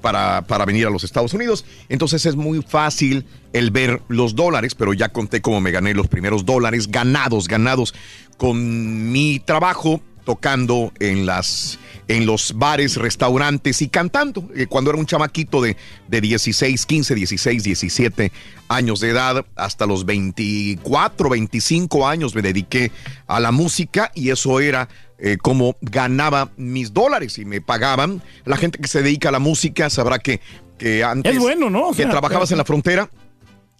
para, para, venir a los Estados Unidos. Entonces es muy fácil el ver los dólares, pero ya conté cómo me gané los primeros dólares ganados, ganados con mi trabajo tocando en las en los bares, restaurantes y cantando. Eh, cuando era un chamaquito de, de 16, 15, 16, 17 años de edad, hasta los 24, 25 años me dediqué a la música y eso era eh, como ganaba mis dólares y me pagaban. La gente que se dedica a la música sabrá que, que antes Es bueno, ¿no? O que trabajabas en la frontera,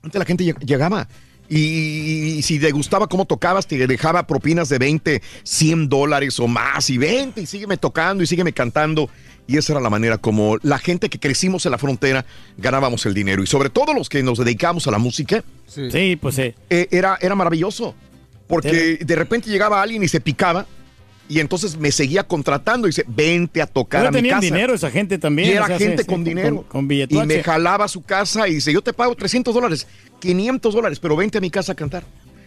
antes la gente lleg- llegaba. Y, si te gustaba cómo tocabas, te dejaba propinas de 20, 100 dólares o más. Y 20, y sígueme tocando y sígueme cantando. Y esa era la manera como la gente que crecimos en la frontera ganábamos el dinero. Y sobre todo los que nos dedicamos a la música. Sí, pues sí. eh, era, era maravilloso. Porque de repente llegaba alguien y se picaba. Y entonces me seguía contratando y dice, vente a tocar Pero a mi tenían casa. dinero esa gente también. Y era o sea, gente sí, con sí, dinero. Con, con y me jalaba a su casa y dice, yo te pago 300 dólares, 500 dólares, pero vente a mi casa a cantar.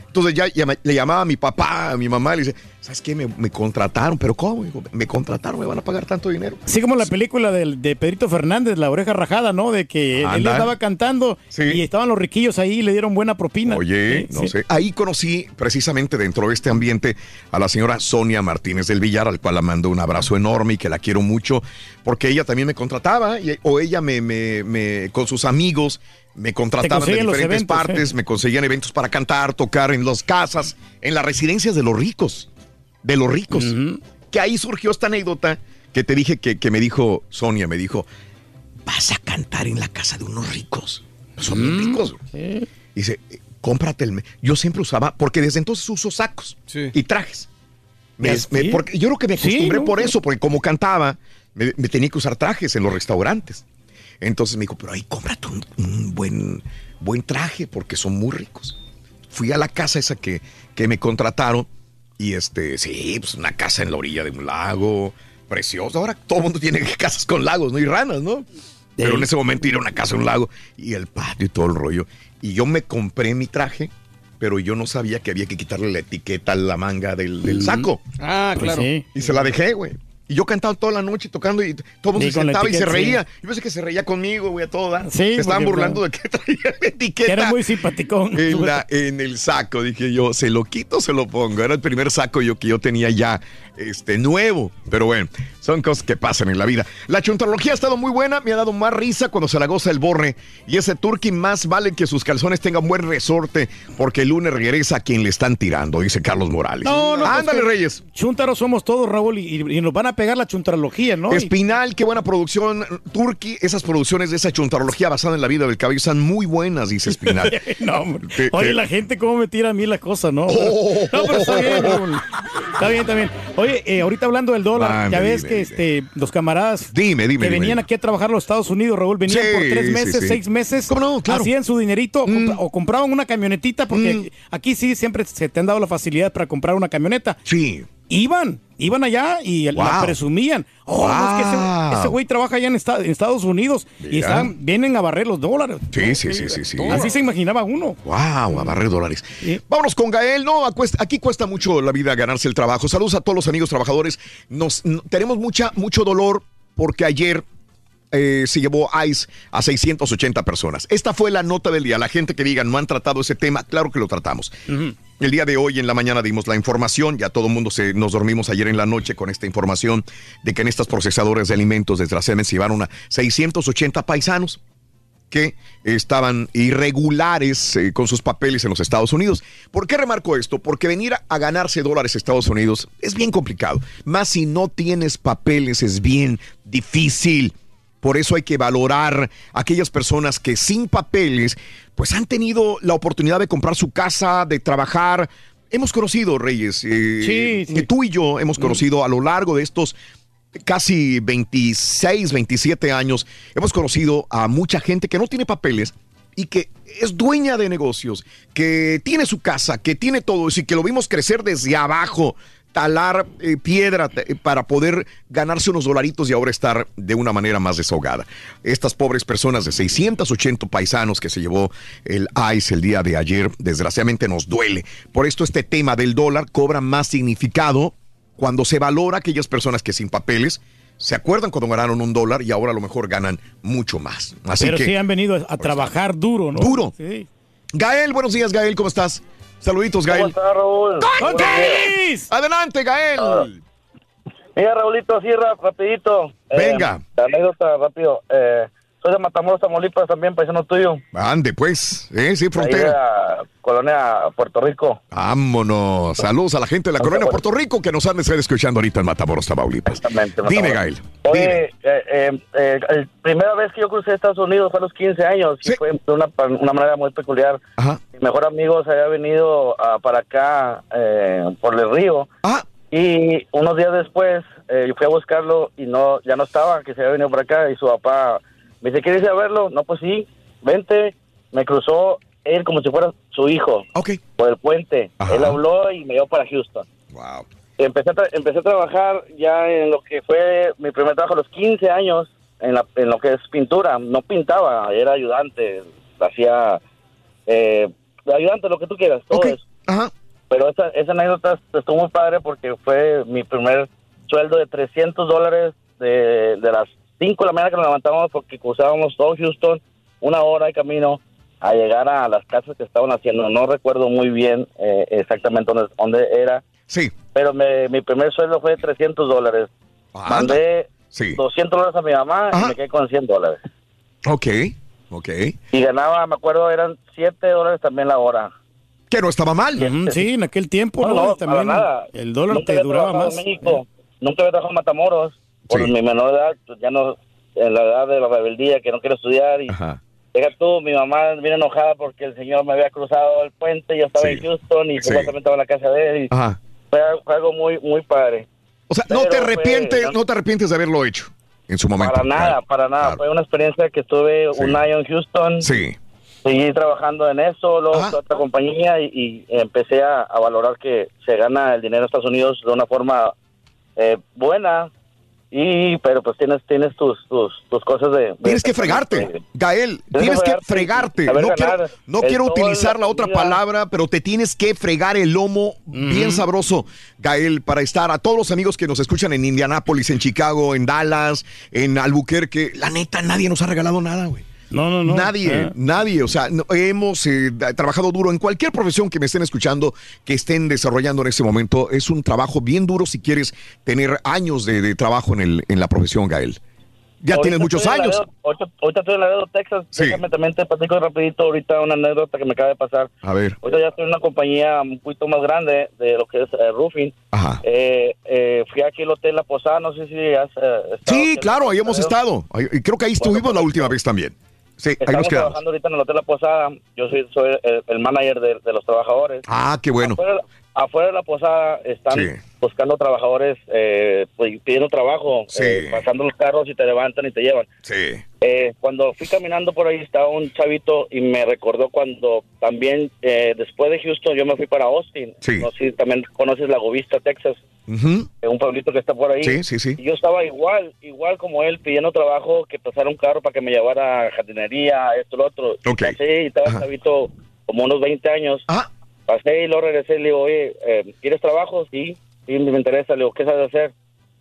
Entonces ya le llamaba a mi papá, a mi mamá, y le dice, ¿sabes qué? Me, me contrataron, pero ¿cómo? Me contrataron, me van a pagar tanto dinero. Así como la película del- de, Pedrito Fernández, La Oreja Rajada, ¿no? De que él estaba cantando y estaban los riquillos ahí y le dieron buena propina. Oye, Sí, no sí. sé. Ahí conocí precisamente dentro de este ambiente a la señora Sonia Martínez del Villar, al cual la mando un abrazo enorme y que la quiero mucho, porque ella también me contrataba, y- o ella me, me- me- con sus amigos me contrataban de diferentes eventos, partes, ¿eh? me conseguían eventos para cantar, tocar en las casas, en las residencias de los ricos, de los ricos. Que ahí surgió esta anécdota que te dije que, que me dijo Sonia, me dijo, vas a cantar en la casa de unos ricos. Son Mm. bien ricos. Dice, "Eh, cómprate el... me-". Yo siempre usaba, porque desde entonces uso sacos y trajes. Me- Ya me- sí. porque yo creo que me Sí, acostumbré ¿no? por eso, porque como cantaba, me, me tenía que usar trajes en los restaurantes. Entonces me dijo, pero ahí cómprate un, un buen, buen traje, porque son muy ricos. Fui a la casa esa que, que me contrataron y este, sí, pues una casa en la orilla de un lago, precioso. Ahora todo el mundo tiene casas con lagos, ¿no? Y ranas, ¿no? Pero en ese momento ir a una casa, un lago y el patio y todo el rollo. Y yo me compré mi traje, pero yo no sabía que había que quitarle la etiqueta a la manga del, del saco. Ah, Pues claro. sí. Y se la dejé, güey. Y yo cantaba toda la noche tocando y todo el mundo Sí, se sentaba y se reía. sí. Yo pensé que se reía conmigo, güey, a todo dar. Sí, se estaban burlando de que traía la etiqueta. Que era muy simpaticón. En, la- en el saco, dije yo, se lo quito, se lo pongo. Era el primer saco yo que yo tenía ya este, nuevo. Pero bueno, son cosas que pasan en la vida. La chuntarología ha estado muy buena, me ha dado más risa cuando se la goza el borre. Y ese turqui más vale que sus calzones tengan buen resorte, porque el lunes regresa a quien le están tirando, dice Carlos Morales. No, no, Ándale, Reyes. Chúntaros somos todos, Raúl, y, y nos van a pegar la chuntarología, ¿no? Espinal, qué buena producción. Turqui, esas producciones de esa chuntarología basada en la vida del cabello están muy buenas, dice Espinal. no, hombre. Te- Oye, te- la gente cómo me tira a mí la cosa, ¿no? Oh. No, pero está bien, Raúl. Está bien, bien. Oye, eh, ahorita hablando del dólar, Mande, ya ves que este, los camaradas Dime, dime, que dime, venían dime. aquí a trabajar a los Estados Unidos, Raúl, venían Sí, por tres meses, sí. seis meses, ¿Cómo no? Claro. Mm. hacían su dinerito o compra- o compraban una camionetita, porque aquí sí siempre se te han dado la facilidad para comprar una camioneta. Sí. Iban, iban allá y la Wow. presumían. Oh, no, es que ese- güey trabaja allá en, esta- en Estados Unidos y están, vienen a barrer los dólares. Sí, sí, sí, sí, sí. Así se imaginaba uno. Wow, a barrer dólares. Vámonos con Gael. No, aquí cuesta mucho la vida ganarse el trabajo. Saludos a todos los amigos trabajadores. Nos, tenemos mucha, mucho dolor porque ayer eh, se llevó ICE a 680 personas. Esta fue la nota del día. La gente que diga no han tratado ese tema, claro que lo tratamos. El día de hoy en la mañana dimos la información, ya todo el mundo se, nos dormimos ayer en la noche con esta información de que en estas procesadoras de alimentos desgraciadamente se llevaron a 680 paisanos que estaban irregulares eh, con sus papeles en los Estados Unidos. ¿Por qué remarco esto? Porque venir a, a ganarse dólares a Estados Unidos es bien complicado. Más si no tienes papeles es bien difícil. Por eso hay que valorar a aquellas personas que sin papeles, pues han tenido la oportunidad de comprar su casa, de trabajar. Hemos conocido, Reyes, eh, que tú y yo hemos conocido a lo largo de estos casi 26, 27 años, hemos conocido a mucha gente que no tiene papeles y que es dueña de negocios, que tiene su casa, que tiene todo eso y que lo vimos crecer desde abajo, talar eh, piedra eh, para poder ganarse unos dolaritos y ahora estar de una manera más desahogada. Estas pobres personas de 680 paisanos que se llevó el ICE el día de ayer, desgraciadamente nos duele. Por esto este tema del dólar cobra más significado cuando se valora a aquellas personas que sin papeles se acuerdan cuando ganaron un dólar y ahora a lo mejor ganan mucho más. Así Pero que, sí han venido a, a trabajar duro, ¿no? Duro. Sí. Gael, buenos días, Gael, ¿cómo estás? Saluditos, Gael. ¿Cómo está, Raúl? ¡Con tenis! Adelante, Gael. Mira, Raulito, así ra- rapidito. Eh, Venga. la anécdota, rápido. Eh, soy de Matamoros, Tamaulipas, también, paisano tuyo. Ande, pues. Eh, sí, Ahí frontera. de la colonia Puerto Rico. Vámonos. Saludos a la gente de la colonia Puerto Rico que nos han estado escuchando ahorita en Matamoros, Tamaulipas. Dime, Gael. Oye, eh, eh, eh, la primera vez que yo crucé Estados Unidos fue a los 15 años y fue de una, una manera muy peculiar. Mi mejor amigo se había venido ah, para acá eh, por el río y unos días después eh, yo fui a buscarlo y no ya no estaba, que se había venido para acá y su papá me dice, ¿quieres ir a verlo? No, pues sí, vente. Me cruzó él como si fuera su hijo por el puente. Él habló y me llevó para Houston. Wow. Empecé a, tra- empecé a trabajar ya en lo que fue mi primer trabajo a los 15 años, en, la- en lo que es pintura. No pintaba, era ayudante, hacía eh, ayudante, lo que tú quieras, todo eso. Pero esa, esa anécdota estuvo muy padre porque fue mi primer sueldo de 300 dólares de, de las 5 de la mañana que nos levantábamos porque cruzábamos todo Houston, una hora de camino a llegar a las casas que estaban haciendo. No recuerdo muy bien eh, exactamente dónde, dónde era. Sí. Pero me- mi primer sueldo fue de 300 dólares. Mandé Sí. 200 dólares a mi mamá y me quedé con 100 dólares. Ok, ok. Y ganaba, me acuerdo, eran 7 dólares también la hora. Que no estaba mal. Sí, en aquel tiempo, No, ¿no? no, También para nada. el dólar Nunca te duraba más. En México. Nunca había trabajado en Matamoros. Por mi menor edad, pues, ya no, en la edad de la rebeldía, que no quiero estudiar. Y Deja tú, mi mamá viene enojada porque el señor me había cruzado el puente, yo estaba en Houston y Sí. supuestamente estaba en la casa de él. y Ajá. Fue, fue algo muy, muy padre. O sea, no Pero te fue- arrepientes, no te arrepientes de haberlo hecho en su momento. Para nada, para nada. Fue una experiencia que estuve un año en Houston. Sí. Seguí trabajando en eso, luego otra compañía y, y empecé a, a valorar que se gana el dinero en Estados Unidos de una forma eh, buena. Y, pero pues tienes, tienes tus, tus, tus cosas de... de- Tienes que fregarte, Gael, tienes que fregarte. No quiero, no quiero utilizar la la otra palabra, pero te tienes que fregar el lomo bien sabroso, Gael, para estar a todos los amigos que nos escuchan en Indianápolis, en Chicago, en Dallas, en Albuquerque. La neta, nadie nos ha regalado nada, güey. No, no, no. Nadie, Ah. nadie. O sea, no- hemos eh, trabajado duro en cualquier profesión que me estén escuchando, que estén desarrollando en este momento. Es un trabajo bien duro si quieres tener años de, de trabajo en, el, en la profesión, Gael. Ya Ahorita tienes muchos años. Laredo- ahorita, ahorita estoy en Laredo, Texas. Sí. Déjame también te platico rapidito ahorita una anécdota que me acaba de pasar. A ver. Ahorita ya estoy en una compañía un poquito más grande de lo que es eh, roofing. Eh, eh, fui aquí al Hotel La Posada, no sé si has eh, estado Sí, claro, ahí hemos Laredo. estado. Creo que ahí estuvimos la última vez también. Sí, ahí Estamos nos quedamos. trabajando ahorita en el Hotel La Posada. Yo soy, soy el, el manager de, de los trabajadores. Ah, qué bueno. Afuera, afuera de la posada están Sí. buscando trabajadores, eh, pues, pidiendo trabajo, Sí. eh, pasando los carros y te levantan y te llevan. Sí. Eh, cuando fui caminando por ahí estaba un chavito y me recordó cuando también eh, después de Houston yo me fui para Austin. Sí. No sé si también conoces La Govista, Texas, Ujú. eh, un pueblito que está por ahí. Sí, sí, sí. Y yo estaba igual, igual como él, pidiendo trabajo, que pasara un carro para que me llevara a jardinería, esto, lo otro. Y Ok. Pasé y estaba chavito como unos 20 años. Pasé y luego regresé y le digo, oye, eh, ¿quieres trabajo? Sí, sí, me interesa. Le digo, ¿qué sabes hacer?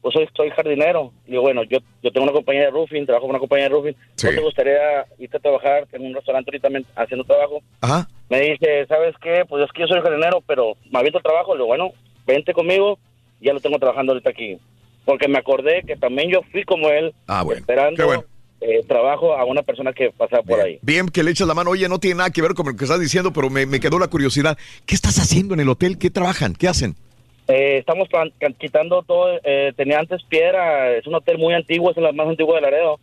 Pues soy, soy jardinero. Le digo, bueno, yo, yo tengo una compañía de roofing, trabajo con una compañía de roofing. ¿No te gustaría irte a trabajar? Tengo un restaurante ahorita haciendo trabajo. Ajá. Me dice, ¿sabes qué? Pues es que yo soy jardinero, pero me aviento el trabajo. Le digo, bueno, vente conmigo. Ya lo tengo trabajando ahorita aquí. Porque me acordé que también yo fui como él, Ah, bueno. esperando Qué bueno. eh, trabajo a una persona que pasaba por ahí. Bien que le echas la mano. Oye, no tiene nada que ver con lo que estás diciendo, pero me, me quedó la curiosidad. ¿Qué estás haciendo en el hotel? ¿Qué trabajan? ¿Qué hacen? Eh, estamos quitando todo. eh, tenía antes piedra. Es un hotel muy antiguo, es el más antiguo de Laredo.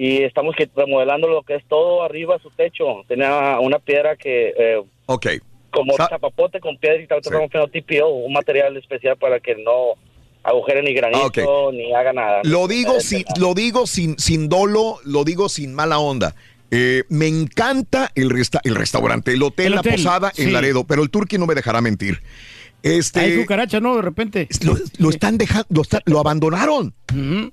y estamos remodelando lo que es todo arriba su techo. Tenía una piedra que, eh, Ok. Como chapapote con piedra y estamos rompiendo TPO, un material especial para que no agujere ni granito Ok. ni haga nada. Lo digo, sin, lo digo sin, sin dolo, lo digo sin mala onda. Eh, me encanta el, resta- el restaurante, el hotel, El la hotel, posada en sí. Laredo, pero el turqui no me dejará mentir. Este, Hay cucaracha, ¿no? De repente. Lo, lo están dejando, lo, está- lo abandonaron.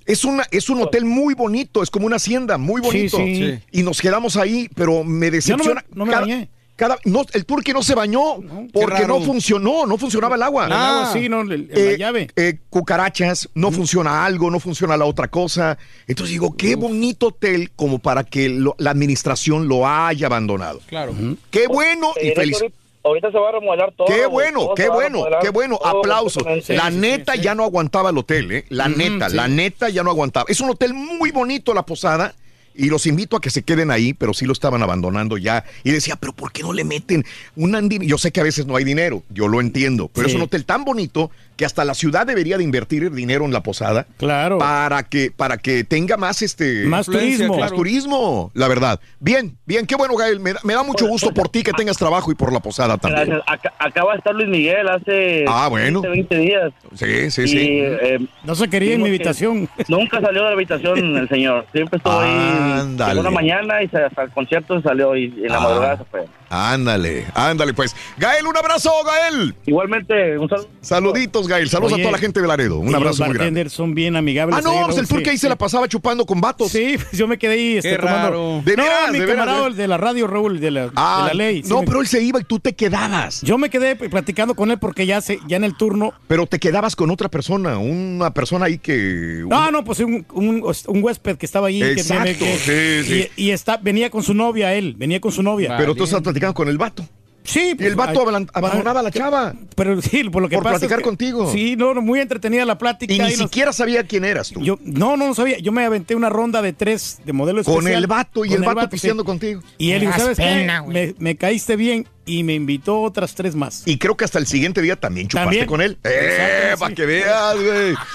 Es una, es un hotel muy bonito, es como una hacienda, muy bonito. Sí, sí. Y nos quedamos ahí, pero me decepciona. no me- no me cada- bañé. Cada- no, el turqui no se bañó porque no funcionó, no funcionaba el agua. El agua sí, no, el- el- la llave. eh, cucarachas, no funciona algo, no funciona la otra cosa. Entonces digo, qué bonito hotel como para que lo- la administración lo haya abandonado. Claro. Qué bueno y Eh, feliz. ahorita- Ahorita se va a remodelar todo. Qué bueno, todo qué bueno, qué bueno. Aplausos. La neta ya no aguantaba el hotel, ¿eh? La neta, sí. la neta ya no aguantaba. Es un hotel muy bonito, la posada. Y los invito a que se queden ahí, pero sí lo estaban abandonando ya. Y decía, pero ¿por qué no le meten un andi-?" Yo sé que a veces no hay dinero, yo lo entiendo, pero Sí. es un hotel tan bonito que hasta la ciudad debería de invertir dinero en la posada. Claro. Para que, para que tenga más este. Más turismo. Más claro. turismo, la verdad. Bien, bien, qué bueno, Gael. Me da, me da mucho gusto por ti que tengas trabajo y por la posada también. Gracias. Acá- acaba de estar Luis Miguel hace Ah, bueno. 20, 20 días. Sí, sí, Y, sí. eh, No se quería en mi habitación. Nunca salió de la habitación el señor. Siempre estuvo ahí. Ándale. Llegó una mañana y hasta el concierto salió y en la Ah. madrugada se fue. Ándale, ándale pues. Gael, un abrazo, Gael. Igualmente, un saludo. Saluditos, Gael. Saludos Oye, a toda la gente de Laredo. Un abrazo los muy grande. son bien amigables. Ah, no, pues el turque ahí sí, se la pasaba chupando con vatos. Sí, pues yo me quedé ahí este, Qué tomando- raro. ¿De no, veras, mi de veras, camarada de- el de la radio, Raúl, de la, Ah, de la ley. sí no, me- pero él se iba y tú te quedabas. Yo me quedé platicando con él porque ya, se, ya en el turno... Pero te quedabas con otra persona, una persona ahí que... No, no, pues un, un, un huésped que estaba ahí. que- Exacto, que- sí, sí. Y, y está, venía con su novia él, venía con su novia. Pero tú estás platicando con el vato. Sí. Y el vato abandonaba a la chava. Pero sí, por lo que Por pasa es platicar que- contigo. Sí, no, no, muy entretenida la plática. Y ni nos- siquiera sabía quién eras tú. Yo, no, no, no sabía. Yo me aventé una ronda de tres de modelo Con especial. el vato y Con el vato sí. pisteando contigo. Y él Me dijo, ¿sabes pena, qué? Me, me caíste bien y me invitó otras tres más. Y creo que hasta el siguiente día también chupaste También. con él. ¡Eh! Para sí. que veas, güey.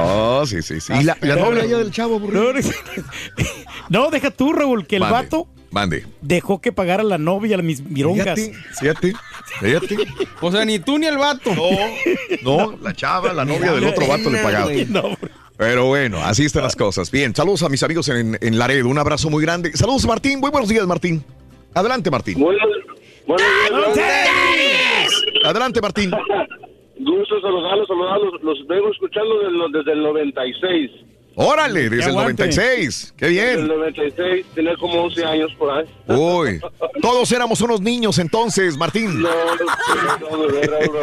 Oh, sí, sí, sí. Y la, la novia ya del chavo, burro. No, no, deja tú, Raúl, que el Mande, vato Mande. dejó que pagara la novia las mis mirongas. Fíjate, fíjate, fíjate. O sea, ni tú ni el vato. No, la chava, la novia del otro vato le pagaba. No, Pero bueno, así están las cosas. Bien, saludos a mis amigos en, en Laredo. Un abrazo muy grande. Saludos, Martín. Muy buenos días, Martín. Adelante, Martín. Buenos, buenos días, Adelante, Martín. Gusto saludarlos, saludarlos. Los vengo escuchando desde, el- desde el 96. Órale, desde el aguante. 96. Qué Desde el bien. 96, tenía como 11 años por ahí. Uy, todos éramos unos niños entonces, Martín. No, no, no, bro.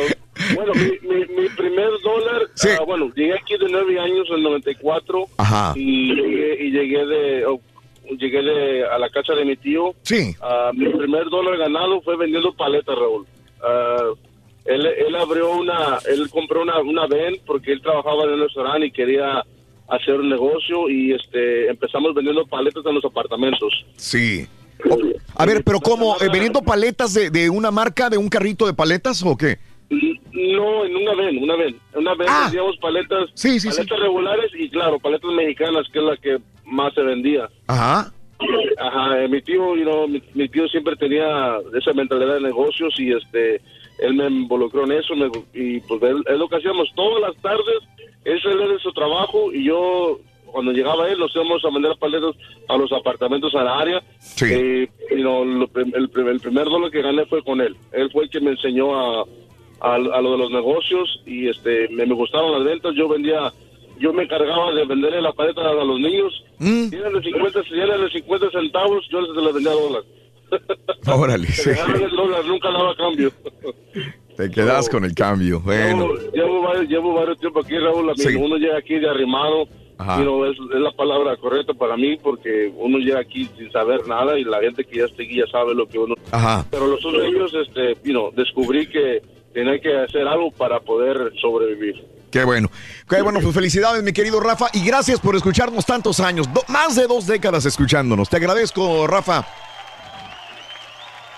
Bueno, mi, mi, mi primer dólar, Sí. ah, bueno, llegué aquí de 9 años en el 94 Ajá. y llegué, y llegué de oh, llegué de a la casa de mi tío. Sí. Ah, mi primer dólar ganado fue vendiendo paletas, Raúl. Ah, él, él abrió una, él compró una, una van porque él trabajaba en un restaurante y quería hacer un negocio y este empezamos vendiendo paletas en los apartamentos. Sí. O- a ver, pero ¿cómo? Eh, ¿Vendiendo paletas de, de una marca, de un carrito de paletas o qué? No, en una ven, una ven. Una ven Ah. vendíamos paletas, Sí, sí, sí. paletas regulares y claro, paletas mexicanas, que es la que más se vendía. Ajá. Ajá, eh, mi tío, you know, mi, mi tío siempre tenía esa mentalidad de negocios y este, él me involucró en eso me- y pues él, es lo que hacíamos todas las tardes, él salía de su trabajo y yo cuando llegaba él nos íbamos a vender paletas a los apartamentos a la área. Eh, you know, lo el, prim- el primer dólar que gané fue con él. Él fue el que me enseñó a, a, a lo de los negocios y este me, me gustaron las ventas. Yo vendía, yo me encargaba de venderle la paleta a los niños. Mm. Si eran de 50, si eran de 50 centavos, yo les les vendía dólares. Órale, sí. El dólar, nunca daba cambio. Te quedas con el cambio. Bueno. Llevo, llevo varios, llevo varios tiempo aquí, Raúl. Sí. Uno llega aquí de arrimado. Ajá. you know, es, es la palabra correcta para mí porque uno llega aquí sin saber nada y la gente que ya está aquí ya sabe lo que uno... Ajá. Pero los otros años, este, you know, descubrí que tenía que hacer algo para poder sobrevivir. Qué bueno. Qué bueno, pues felicidades, mi querido Rafa. Y gracias por escucharnos tantos años. Do- más de dos décadas escuchándonos. Te agradezco, Rafa.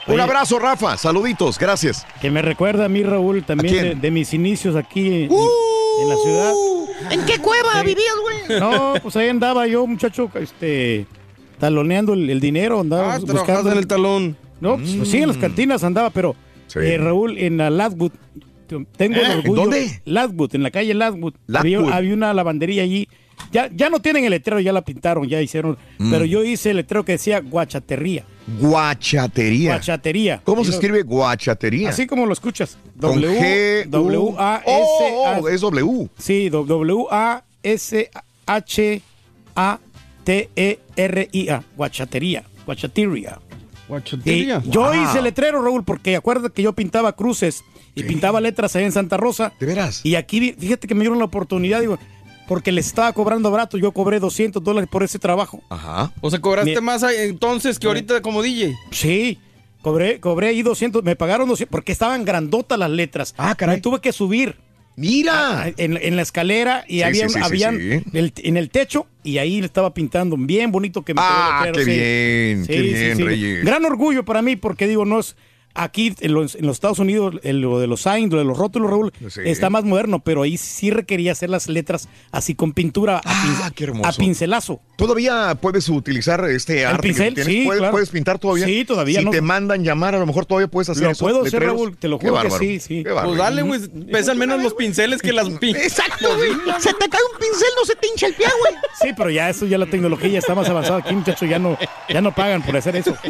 Un abrazo, Rafa. Saluditos. Gracias. Que me recuerda a mí, Raúl, también ¿A de, mis inicios aquí en, en la ciudad. ¿En qué cueva vivías, güey? No, pues ahí andaba yo, muchacho, este, taloneando el, el dinero, andaba Ah, buscando en el talón. No, pues, sí, en las cantinas andaba, pero eh, Raúl, en la Ladwood, t- tengo ¿Eh? el ¿En orgullo. dónde? Ladwood, en la calle. Había, Ladwood. había una lavandería allí. Ya, ya no tienen el letrero, ya la pintaron, ya hicieron. Mm. Pero yo hice el letrero que decía guachatería. Guachatería. Guachatería. ¿Cómo Y se lo- escribe guachatería? Así como lo escuchas. Con W, G, W A S Oh, A- oh, es W. Sí, W A S H A T E R I A. Guachatería. Guachatería. Guachatería. Y Yo Wow. hice letrero, Raúl, porque acuérdate que yo pintaba cruces y pintaba letras ahí en Santa Rosa. ¿De veras? Y aquí, fíjate que me dieron la oportunidad, digo, porque les estaba cobrando barato. Yo cobré 200 dólares por ese trabajo. Ajá. O sea, cobraste Mi- más entonces que ahorita como DJ. Sí, cobré, cobré ahí 200, me pagaron 200 porque estaban grandotas las letras. Ah, caray. Me tuve que subir. Mira. En, en la escalera y Sí, habían, sí, sí, sí, habían sí. el- en el techo y ahí le estaba pintando bien bonito que me quedó Ah, letrero, qué sí. bien, qué bien, Reyes. Gran orgullo para mí porque digo, no es aquí en los, en los Estados Unidos el- lo de los signs, lo de los rótulos, Raúl, Sí. está más moderno, pero ahí sí requería hacer las letras así con pintura a, pin- Ah, qué hermoso. a pincelazo. ¿Todavía puedes utilizar este El arte pincel, que tienes? sí, ¿Puedes, claro. puedes pintar todavía? Sí, todavía, Si ¿no? te mandan llamar, a lo mejor todavía puedes hacer Lo eso. puedo hacer. Raúl, te lo juro que sí. Pues dale, güey. Pesan menos los pinceles que las pintas. Exacto, güey. Se te cae un pincel, no se te hincha el pie, güey. Sí, pero ya eso, ya la tecnología ya está más avanzada aquí, muchachos, ya no, ya no pagan por hacer eso.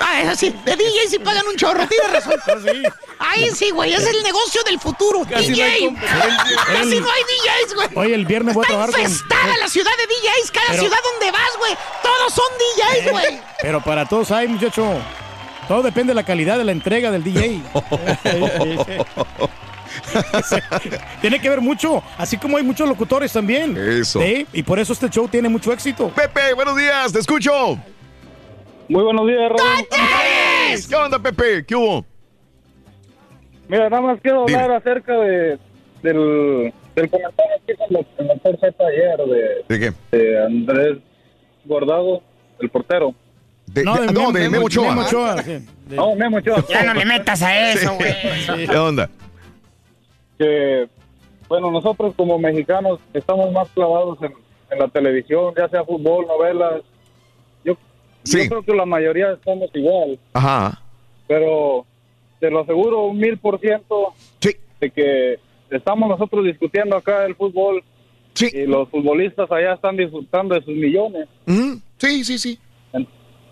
Ah, es así. De DJ sí pagan un chorro, tienes razón. Ahí sí, güey. Es el negocio del futuro. Casi no DJ. hay competencia. Casi El- no hay DJs, güey. Oye, el viernes voy a Está trabajar con- infestada la ciudad de DJs. Cada Pero- ciudad donde vas, güey. Todos son DJs, güey. Pero para todos hay, muchacho. Todo depende de la calidad de la entrega del DJ. tiene que ver mucho, así como hay muchos locutores también. Eso. Sí, y por eso este show tiene mucho éxito. Pepe, buenos días, te escucho. Muy buenos días, Raúl. ¿Qué onda, Pepe? ¿Qué hubo? Mira, nada más quiero hablar acerca de, del, del comentario que hizo el doctor Z ayer de, ¿De qué? de Andrés Gordado, el portero. De, de- no, de Memo Ochoa. Memo Ochoa, sí. No, Memo Ochoa. Ya no le metas a eso, güey. ¿Qué onda? Que, bueno, nosotros como mexicanos estamos más clavados en, en la televisión, ya sea fútbol, novelas. Yo, yo creo que la mayoría estamos igual. Ajá. pero te lo aseguro un mil por ciento de que estamos nosotros discutiendo acá el fútbol y los futbolistas allá están disfrutando de sus millones. Sí, sí, sí.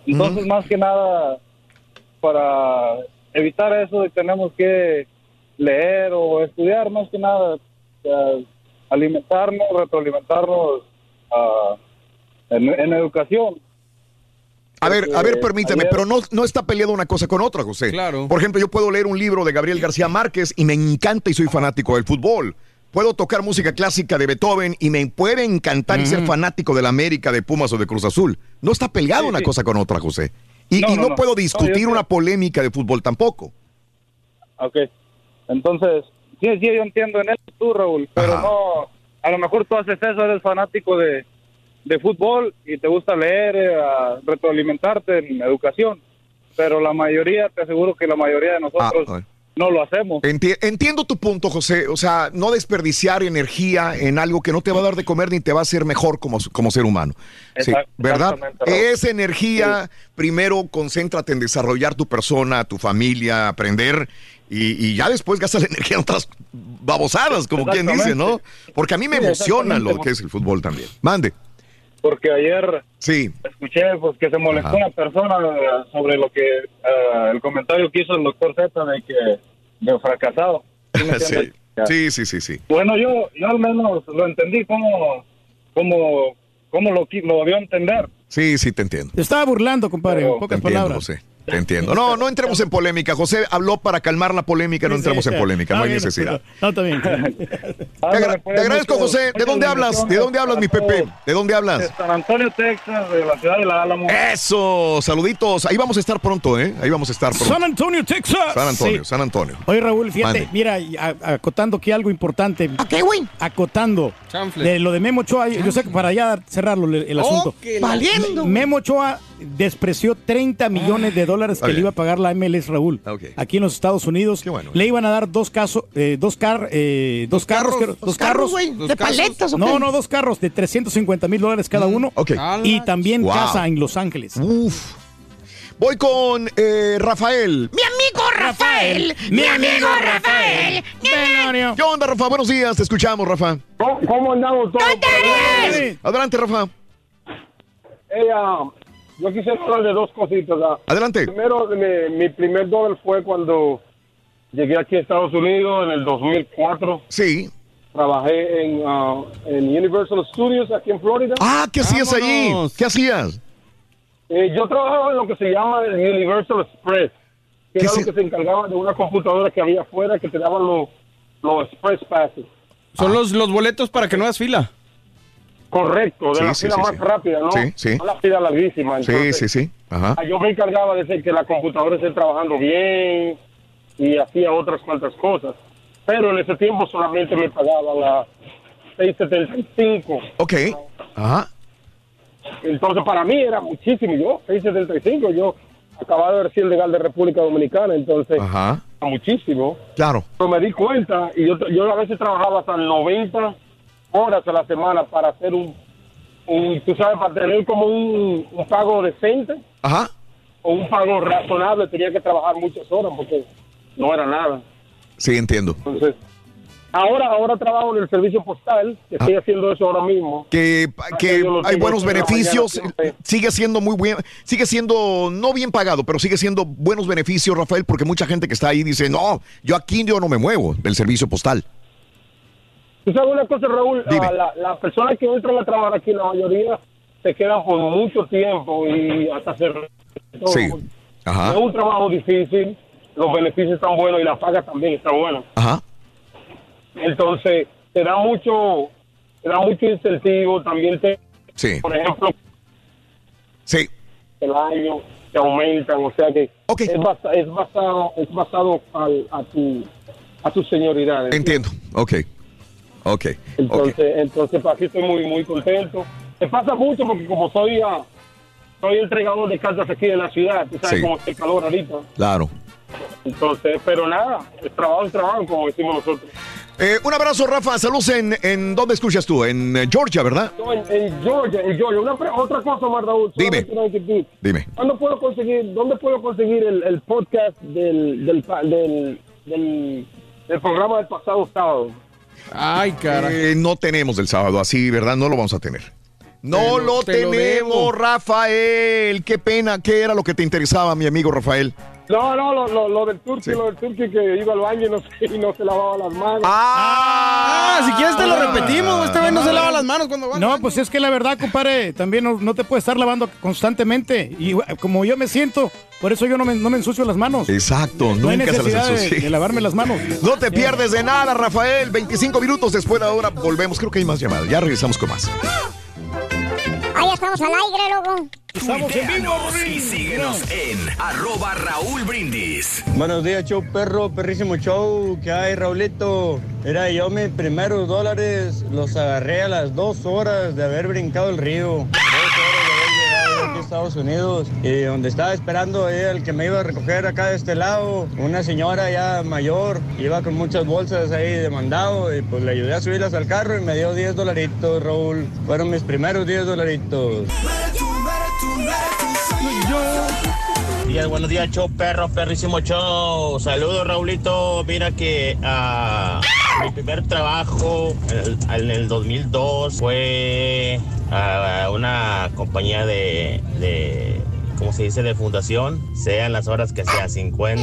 Entonces, más que nada, para evitar eso, tenemos que leer o estudiar, más que nada, eh, alimentarnos, retroalimentarnos ah, en, en educación. A ver, a ver, permíteme, ayer- pero no, no está peleado una cosa con otra, José. Claro. Por ejemplo, yo puedo leer un libro de Gabriel García Márquez y me encanta y soy fanático del fútbol. Puedo tocar música clásica de Beethoven y me puede encantar y ser fanático de la América, de Pumas o de Cruz Azul. No está peleado Sí, una sí. cosa con otra, José. Y No, y no, no, no. puedo discutir una polémica de fútbol tampoco. Ok. Entonces, sí, sí, yo entiendo en eso tú, Raúl, pero no, a lo mejor tú haces eso, eres fanático de, de fútbol y te gusta leer, eh, retroalimentarte en educación, pero la mayoría, te aseguro que la mayoría de nosotros Ah, no lo hacemos. Enti- entiendo tu punto, José. O sea, no desperdiciar energía en algo que no te va a dar de comer ni te va a hacer mejor como, como ser humano. Sí, ¿Verdad? Esa energía, primero concéntrate en desarrollar tu persona, tu familia, aprender. Y, y ya después gasta la energía en otras babosadas, como quien dice, ¿no? Porque a mí me Sí, emociona lo que es el fútbol también. Mande. Porque ayer Sí. escuché pues que se molestó Ajá. una persona sobre lo que eh, el comentario que hizo el doctor Z de que de fracasado. ¿Sí me Sí. sí, sí, sí, sí. Bueno, yo, yo al menos lo entendí como, como, como lo, lo dio a entender. Sí, sí, te entiendo. Te estaba burlando, compadre, en pocas entiendo, palabras. José. Te entiendo. No, no entremos en polémica. José habló para calmar la polémica, no entremos en polémica, no hay bien, necesidad. No, está bien. Te, agra- te agradezco, José. ¿De dónde hablas? ¿De dónde hablas, mi Pepe? ¿De dónde De hablas? San Antonio, Texas, de la ciudad de La Álamo. Eso, saluditos. Ahí vamos a estar pronto, ¿eh? Ahí vamos a estar pronto. San Antonio, Texas. San Antonio, Sí. San Antonio. Oye, Raúl, fíjate, Mande. mira, a- acotando aquí algo importante. ¿Qué, güey? Acotando. Chanfle. De lo de Memo Ochoa, yo sé que para ya cerrarlo el, Oh, asunto. Valiendo. Memo Ochoa despreció 30 millones de dólares que le iba a pagar la MLS Raúl. Aquí en los Estados Unidos. Le iban a dar dos casos, eh, dos car, eh, dos, carros, dos carros, dos de paletas, ¿o No, no, dos carros de 350 mil dólares cada uno. Y también Wow. casa en Los Ángeles. Uf. Voy con eh, Rafael. Mi amigo Rafael. Mi amigo Rafael. ¿Qué onda, Rafa? Buenos días, te escuchamos, Rafa. ¿Cómo, andamos todos? Adelante, Rafa. Eh, ah, yo quisiera hablar de dos cositas. Adelante. Primero, mi, mi primer dólar fue cuando llegué aquí a Estados Unidos en el 2004. Sí. Trabajé en, ah, en Universal Studios aquí en Florida. Ah, ¿qué hacías ahí? ¿Qué hacías? Eh, yo trabajaba en lo que se llama el Universal Express, que ¿Qué era se- lo que se encargaba de una computadora que había afuera que te daban los, los Express Passes. Son los, los boletos para que no hagas fila. Correcto, de Sí, la sí, fila sí, más sí. rápida, ¿no? Sí, sí. No la fila larguísima. Sí, entonces, sí, sí. Ajá. ah, Yo me encargaba de hacer que la computadora esté trabajando bien y hacía otras cuantas cosas. Pero en ese tiempo solamente me pagaban a 6.75. Ok. Ajá. Entonces para mí era muchísimo. Yo, 6.75, yo acababa de recién legal de República Dominicana, entonces Ajá. muchísimo. Claro. Pero me di cuenta y yo, yo a veces trabajaba hasta 90 horas a la semana para hacer un, un tú sabes, para tener como un, un pago decente Ajá. o un pago razonable tenía que trabajar muchas horas porque no era nada. Sí, entiendo. Entonces, ahora ahora trabajo en el servicio postal, que estoy haciendo eso ahora mismo. Que, que yo lo hay buenos beneficios. mañana. Sigue siendo muy bien, sigue siendo no bien pagado, pero sigue siendo buenos beneficios, Rafael, porque mucha gente que está ahí dice, no, yo aquí yo no me muevo del servicio postal. Tú sabes una cosa, Raúl, Dime. La, la persona que entran a trabajar aquí, la mayoría se quedan por mucho tiempo y hasta se... Sí. Ajá. Es un trabajo difícil, los beneficios están buenos y la paga también está buena. Ajá. Entonces, te da mucho, te da mucho incentivo, también te, Sí. por ejemplo, Sí. el año te aumentan, o sea que es, basa- es basado, es basado al- a tu a tu señoridad. Entiendo. Ok. Ok. Entonces, entonces pues, aquí estoy muy, muy contento. Me pasa mucho porque como soy, ah, soy entregador de cartas aquí en la ciudad, tú sabes Sí. cómo está el calor ahorita. Claro. Entonces, pero nada, el trabajo es trabajo, como decimos nosotros. Eh, un abrazo, Rafa. Saludos en, en ¿dónde escuchas tú? En eh, Georgia, ¿verdad? En, en Georgia, en Georgia. Una, otra cosa más, Raúl. Dime. Dime. ¿Cuándo puedo conseguir, dónde puedo conseguir el, el podcast del, del, del, del, del programa del pasado sábado? Ay, cara. Eh, no tenemos el sábado, así, ¿verdad? No lo vamos a tener. No Te lo- lo te lo tenemos. Rafael. Qué pena. ¿Qué era lo que te interesaba, mi amigo Rafael? No, no, lo, lo, lo del turqui, lo del turqui que iba al baño y no, se- y no se lavaba las manos. Ah, si quieres te lo repetimos. Esta vez no se lava las manos cuando va. al No, baño. pues es que la verdad, compadre, también no, no te puedes estar lavando constantemente. Y eh, como yo me siento, por eso yo no me, no me ensucio las manos. Exacto, No hay nunca se las necesidad de, de lavarme las manos. No te pierdes de nada, Rafael. 25 minutos después de ahora volvemos. Creo que hay más llamadas. Ya regresamos con más. Ah, ya estamos al aire, loco. Tuiteanos y síguenos en arroba Raúl Brindis. Buenos días, show perro, perrísimo show. ¿Qué hay, Raulito? Mira, yo mis primeros dólares los agarré a las dos horas de haber brincado el río. Dos horas de haber llegado aquí a Estados Unidos. Y donde estaba esperando el que me iba a recoger acá de este lado, una señora ya mayor, iba con muchas bolsas ahí de mandado. Y pues le ayudé a subirlas al carro y me dio 10 dolaritos, Raúl. Fueron mis primeros 10 dolaritos. Buenos días, show perro, perrísimo show. Saludos, Raulito. Mira que ah, mi primer trabajo en el, en el 2002 fue a una compañía de, de, ¿cómo se dice?, de fundación. Sean las horas que sean, 50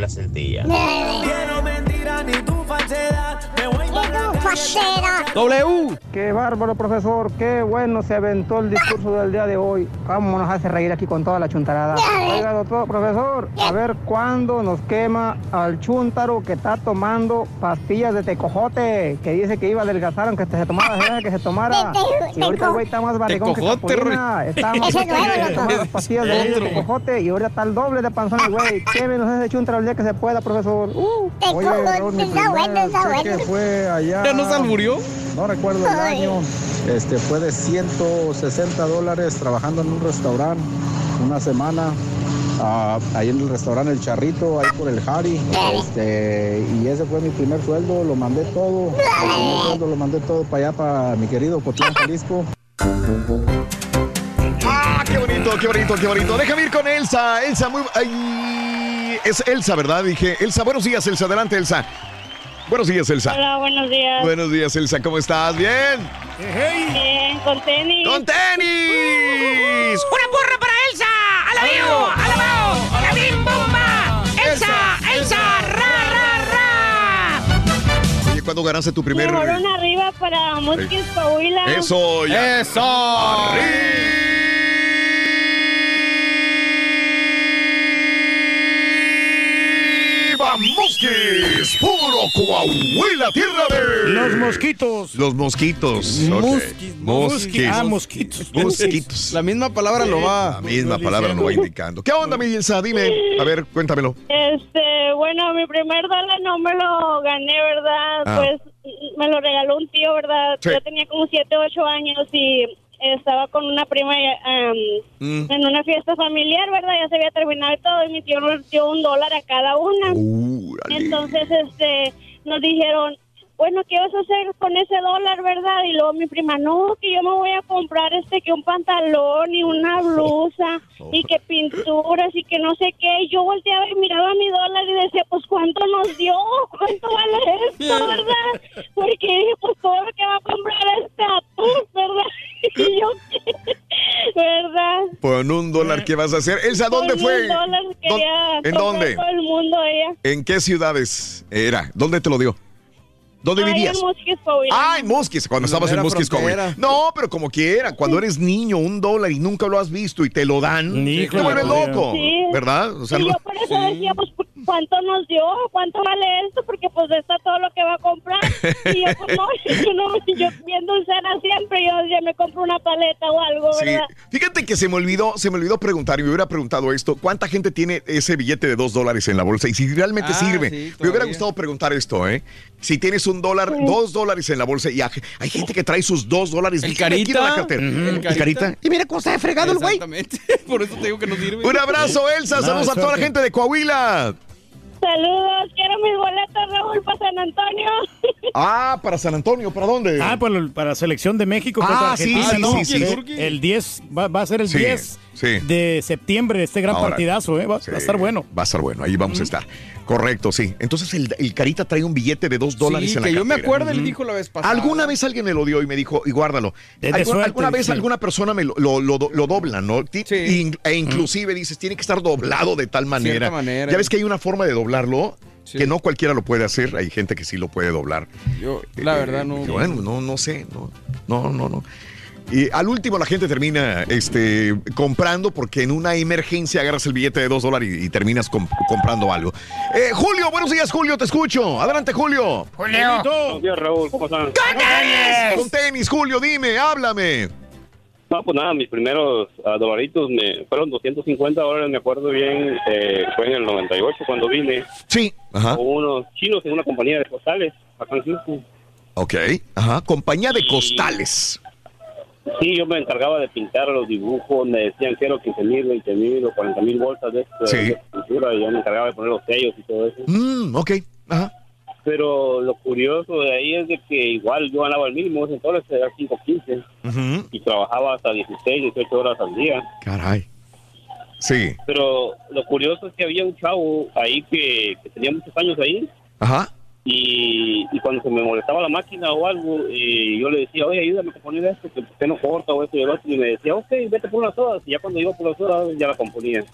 las el día. Quiero mentira ni tu falsedad. Me voy para la W. Qué bárbaro, profesor. Qué bueno se aventó el discurso del día de hoy. Cómo nos hace reír aquí con toda la chuntarada. Oiga, doctor, profesor, a ver cuándo nos quema al chuntaro que está tomando pastillas de tecojote, que dice que iba a adelgazar aunque se tomara las veces que se tomara. Y ahorita el güey está más barrigón que Capulina. Está más es nuevo, loco. pastillas de, de tecojote y ahorita está el doble de panzón el güey. Quémenos ese chuntaro el día que se pueda, profesor. Uh. Oye, Raúl, mi está bueno, está bueno. fue allá. ¿Ya nos alburió? No recuerdo el Ay. año. Este fue de 160 dólares trabajando en un restaurante. una semana ah, ahí en el restaurante El Charrito, ahí por el Jari. Este, y ese fue mi primer sueldo, lo mandé todo. El primer sueldo lo mandé todo para allá, para mi querido Cotlán, Jalisco. ¡Ah, qué bonito, qué bonito, qué bonito! Déjame ir con Elsa. Elsa, muy. ay, es Elsa, ¿verdad? Dije, Elsa, buenos días, Elsa. Adelante, Elsa. Buenos días, Elsa. Hola, buenos días. Buenos días, Elsa. ¿Cómo estás? ¿Bien? Bien, con tenis. ¡Con tenis! ¡Una porra para Elsa! ¡Alabío! ¡Alabao! ¡La bim bomba! ¡Elsa! ¡Elsa! ¡Ra, ra, ra! Oye, ¿cuándo ganaste tu primer... Mejor una arriba para Musquis Coahuila. Eso, ya. ¡Eso! ¡Viva Mosquis! ¡Puro Coahuila, tierra de... Los mosquitos. Los mosquitos. ok. Mosquis, Mosquis. Ah, mosquitos. Mosquitos. La misma palabra lo va. La misma palabra lo va indicando. ¿Qué onda, mi Elsa? Dime. A ver, cuéntamelo. Este, bueno, mi primer dólar no me lo gané, ¿verdad? Ah. Pues me lo regaló un tío, ¿verdad? Sí. Yo tenía como 7, 8 años y estaba con una prima em, Mm. en una fiesta familiar, ¿verdad? Ya se había terminado y todo y mi tío nos dio un dólar a cada una. Entonces, este, nos dijeron, bueno, ¿qué vas a hacer con ese dólar, verdad? Y luego mi prima, no, que yo me voy a comprar este, que un pantalón y una blusa y que pinturas y que no sé qué. Y yo volteaba y miraba mi dólar y decía, pues, ¿cuánto nos dio? ¿Cuánto vale esto, verdad? Porque dije, pues, todo lo que va a comprar este atún, ¿verdad? Y yo, ¿verdad? Con un dólar, ¿qué vas a hacer? Elsa, ¿dónde Con fue? un dólar quería ¿En dónde? todo el mundo ella. ¿En qué ciudades era? ¿Dónde te lo dio? ¿Dónde vivías? en Musquis. Ah, en Musquis, cuando estabas en Musquis. No, pero como quiera, cuando eres niño, un dólar y nunca lo has visto y te lo dan, te vuelves loco, Sí. ¿verdad? O sea, y yo por eso decía, pues, ¿cuánto nos dio? ¿Cuánto vale esto? Porque, pues, está todo lo que va a comprar. Y yo, pues, no, yo, no, yo viendo un cena siempre, yo ya me compro una paleta o algo, Sí, ¿verdad? fíjate que se me olvidó, se me olvidó preguntar y me hubiera preguntado esto, ¿cuánta gente tiene ese billete de dos dólares en la bolsa? Y si realmente Ah, sirve. sí, me hubiera gustado preguntar esto, ¿eh? Si tienes un dólar, dos dólares en la bolsa y hay gente que trae sus dos dólares El en la carita. cartera. El carita. Y mira cómo está de fregado el güey. Exactamente. Por eso te digo que no sirve. Un abrazo, Elsa. Saludos a toda la gente de Coahuila. Saludos, quiero mis boletos, Raúl, para San Antonio. Ah, para San Antonio, ¿para dónde? Ah, para, para la selección de México Ah, contra sí, Argentina, sí, ¿no? sí, sí. El- El 10, va, va a ser el Sí, 10 sí. de septiembre, este gran Ahora, partidazo, ¿eh? Va, va a estar bueno. Va a estar bueno, ahí vamos a estar. Correcto, sí. Entonces el, el Carita trae un billete de dos dólares Sí, en la que yo me acuerdo, él Ujú. dijo la vez pasada. Alguna vez alguien me lo dio y me dijo, y guárdalo. Suerte, alguna vez sí. alguna persona me lo, lo, lo, lo dobla, ¿no? In- e inclusive dices, tiene que estar doblado de tal manera. Cierta manera. Ya ves que hay una forma de doblarlo que no cualquiera lo puede hacer. Hay gente que sí lo puede doblar. Yo, la Eh, verdad, no. que Bueno, no, no sé. No, no, no. no. Y al último la gente termina este, comprando porque en una emergencia agarras el billete de dos dólares y, y terminas comp- comprando algo. Eh, Julio, buenos días, Julio, te escucho. Adelante, Julio. Julio. Buenos días, Raúl. ¿Cómo están? Con tenis, Julio, dime, háblame. No, pues nada, mis primeros dolaritos me fueron 250 dólares, me acuerdo bien. eh, fue en el 98 cuando vine. Sí. Ajá. Con unos chinos en una compañía de postales. Acá en Houston. Ok. Ajá. Compañía de costales. Sí, yo me encargaba de pintar los dibujos. Me decían quiero 15 mil, 20 mil o 40 mil bolsas de, Sí. de pintura. Y yo me encargaba de poner los sellos y todo eso. Mm, ok. Ajá. Pero lo curioso de ahí es de que igual yo ganaba el mínimo, entonces era 5.15 Ujú. y trabajaba hasta 16, 18 horas al día. Caray. Sí. Pero lo curioso es que había un chavo ahí que, que tenía muchos años ahí Ajá. Y, y cuando se me molestaba la máquina o algo, eh, yo le decía, oye, ayúdame a componer esto, que usted no corta o esto y el otro, y me decía, ok, vete por unas horas, y ya cuando iba por las horas ya la componía.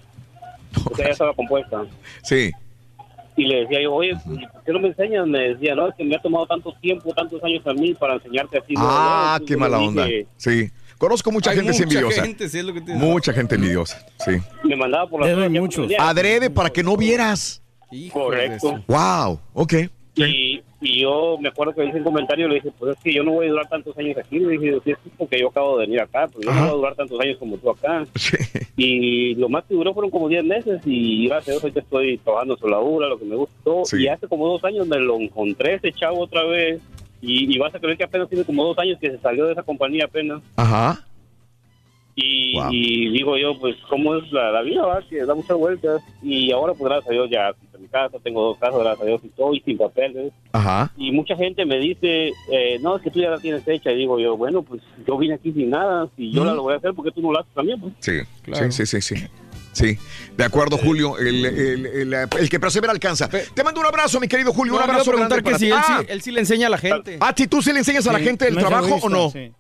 O sea, ya estaba compuesta. Sí. Y le decía yo, oye, ¿y ¿por qué no me enseñas? Me decía, no, es que me ha tomado tanto tiempo, tantos años a mí para enseñarte así. Ah, qué mala onda. dije- Sí. Conozco mucha Hay gente mucha envidiosa. gente, sí, es lo que te- Mucha gente envidiosa. Sí. Me mandaba por las horas. venía. Adrede para que no vieras. Correcto. Wow. Ok. Y, y yo me acuerdo que hice un comentario, le dije, pues es que yo no voy a durar tantos años aquí. Le dije, sí, es porque yo acabo de venir acá, pero yo no voy a durar tantos años como tú acá. Y lo más que duró fueron como 10 meses y gracias a Dios ahorita estoy trabajando en labura, lo que me gustó. Sí. Y hace como dos años me lo encontré ese chavo otra vez. Y, y vas a creer que apenas tiene como dos años que se salió de esa compañía apenas. Ajá. Y, Wow. y digo yo, pues, ¿cómo es la, la vida? va? Que da muchas vueltas. Y ahora, pues, gracias a Dios, ya en mi casa, tengo dos casas, gracias a Dios, y todo, y sin papeles. Ajá. Y mucha gente me dice, eh, no, es que tú ya la tienes hecha. Y digo yo, bueno, pues, yo vine aquí sin nada. Si yo la lo voy a hacer, porque tú no la haces también? Pues? Sí, Claro. sí, sí, sí, sí. Sí, de acuerdo, Julio. El, el- el- el que persevera alcanza. Te mando un abrazo, mi querido Julio. No, un a abrazo preguntar que si ti. él, sí, él sí le enseña a la gente. Ah, si tú sí le enseñas a la gente el trabajo o no. sí.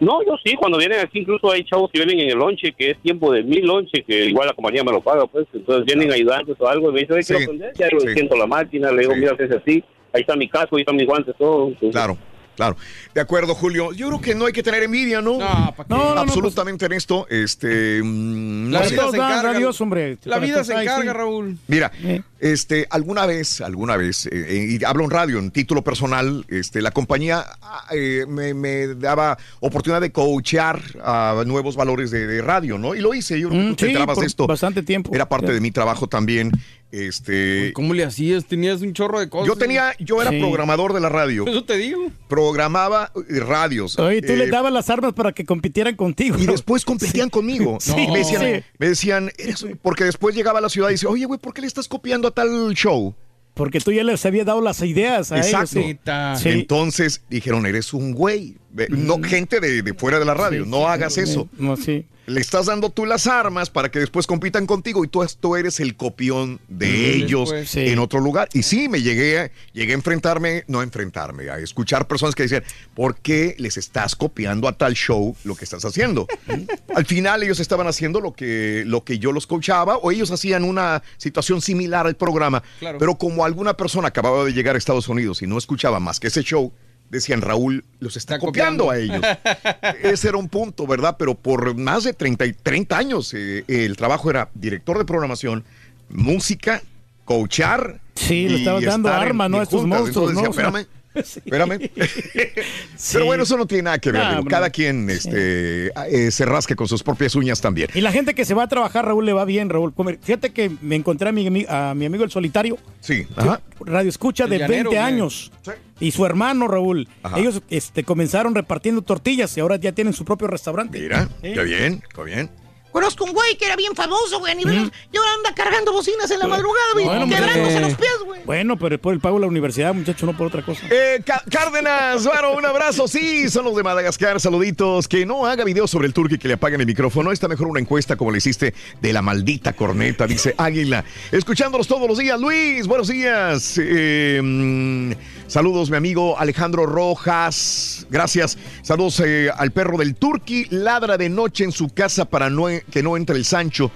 No, yo sí, cuando vienen aquí incluso hay chavos que vienen en el lonche, que es tiempo de mi lonche, que igual la compañía me lo paga, pues. Entonces vienen ayudantes o algo y me dicen, "Oye, quiero Sí, aprender", ya lo sí. siento la máquina, le digo, Sí. mira, es así, ahí está mi casco, ahí están mis guantes, todo. Entonces, Claro. Claro, de acuerdo, Julio. Yo creo que no hay que tener envidia, ¿no? No, ¿pa' qué? No, no, no, Absolutamente en esto. Este, mm, La no sé. vida se encarga. Dios, hombre. La vida se encarga, Raúl. Mira, este, alguna vez, alguna vez, eh, eh, y hablo en radio, en título personal, este, la compañía ah, eh, me, me daba oportunidad de coachear a nuevos valores de, de radio, ¿no? Y lo hice, yo Mm, te sí, enterabas por de esto. bastante tiempo. Era parte Ya. de mi trabajo también. Este, ¿Cómo le hacías? Tenías un chorro de cosas. yo tenía, yo era Sí. programador de la radio. Eso te digo. Programaba eh, radios. Oye, tú eh, les dabas las armas para que compitieran contigo. y después competían conmigo. Sí. Y me decían, Sí. me decían, "Eres un-", porque después llegaba a la ciudad y dice, oye, güey, ¿por qué le estás copiando a tal show? Porque tú ya les habías dado las ideas a Exacto. ellos. sí. Sí. Entonces dijeron, eres un güey. No, gente de, de fuera de la radio, Sí, no sí, hagas sí, eso. No, sí. Le estás dando tú las armas para que después compitan contigo y tú, tú eres el copión de ellos después. Sí. en otro lugar. Y sí, me llegué, llegué a enfrentarme, no a enfrentarme, a escuchar personas que decían, ¿por qué les estás copiando a tal show lo que estás haciendo? Al final ellos estaban haciendo lo que, lo que yo los coachaba o ellos hacían una situación similar al programa. Claro. Pero como alguna persona acababa de llegar a Estados Unidos y no escuchaba más que ese show, decían, Raúl los está, copiando, a ellos. Ese era un punto, ¿verdad? Pero por más de 30, y 30 años eh, el trabajo era director de programación, música, coachar. Sí, le y estabas dando en- arma, ¿no? en A estos monstruos, Entonces ¿no? espérame. Pero bueno, eso no tiene nada que ver. No. Cada quien este, eh, se rasque con sus propias uñas también. Y la gente que se va a trabajar, Raúl, le va bien, Raúl. Fíjate que me encontré a mi, a mi amigo el solitario, Sí, ajá. radio escucha de llanero, 20 güey. años. Y su hermano, Raúl. Ajá. Ellos este, comenzaron repartiendo tortillas y ahora ya tienen su propio restaurante. Mira, qué bien, qué bien. Conozco un güey que era bien famoso, güey, a nivel... Y ahora anda cargando bocinas en la madrugada, güey, Bueno, quebrándose los pies, güey. Bueno, pero es por el pago de la universidad, muchacho, no por otra cosa. Eh, Cá- Cárdenas, bueno, un abrazo. Sí, son los de Madagascar. Saluditos. Que no haga videos sobre el turco y que le apaguen el micrófono. Está mejor una encuesta como le hiciste de la maldita corneta, dice Águila. Escuchándolos todos los días. Luis, buenos días. Eh, saludos, mi amigo Alejandro Rojas. Gracias. Saludos eh, al perro del turqui. Ladra de noche en su casa para no, que no entre el Sancho.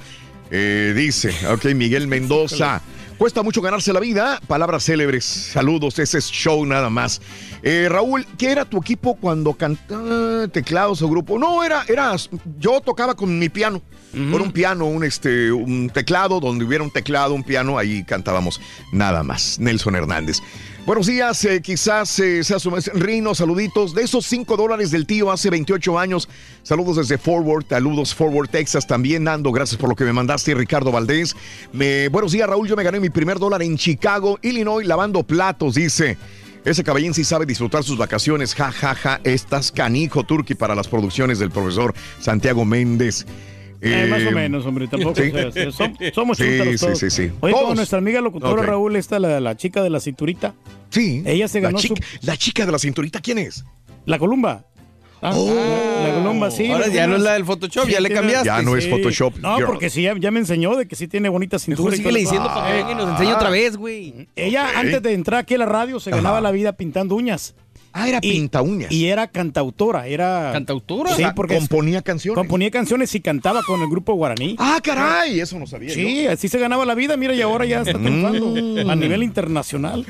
Eh, dice, ok, Miguel Mendoza. Cuesta mucho ganarse la vida. Palabras célebres. Saludos. Ese es show nada más. Eh, Raúl, ¿qué era tu equipo cuando cantaba teclados o grupo? No, era, era, yo tocaba con mi piano. Con un piano, un, este, un teclado, donde hubiera un teclado, un piano, ahí cantábamos nada más. Nelson Hernández. Buenos días, eh, quizás eh, sea su Rino, saluditos. De esos 5 dólares del tío hace 28 años, saludos desde Forward, saludos Forward, Texas también, Nando, gracias por lo que me mandaste, Ricardo Valdés. Buenos días, Raúl, yo me gané mi primer dólar en Chicago, Illinois, lavando platos, dice. Ese caballín sí sabe disfrutar sus vacaciones, ja, ja, ja, estás canijo, Turqui, para las producciones del profesor Santiago Méndez. Eh, más o Eh, menos, hombre, tampoco. sí. o sea, som- somos Sí, chúntaros sí, todos. sí, sí. Oye, Todos. como nuestra amiga locutora. Raúl, esta, la, la chica de la cinturita. Sí. Ella se La ganó chica, su... la chica de la cinturita, ¿quién es? La Columba. Ah, la Columba, sí. Ahora la ya no es la del Photoshop, ya le cambiaste. Ya no es Photoshop, No, girl. porque sí, ya, ya me enseñó de que sí tiene bonita cintura. Mejor y diciendo para que Ah. venga y nos enseñe otra vez, güey. Ella, antes de entrar aquí a la radio, se ganaba Ajá. la vida pintando uñas. Ah, era pinta uñas. Y era cantautora, era... ¿Cantautora? O Sí, sea, porque componía canciones. componía canciones y cantaba con el grupo guaraní. Ah, caray, eso no sabía Sí, así se ganaba la vida. Mira, y ahora ya está triunfando Mm. a nivel internacional.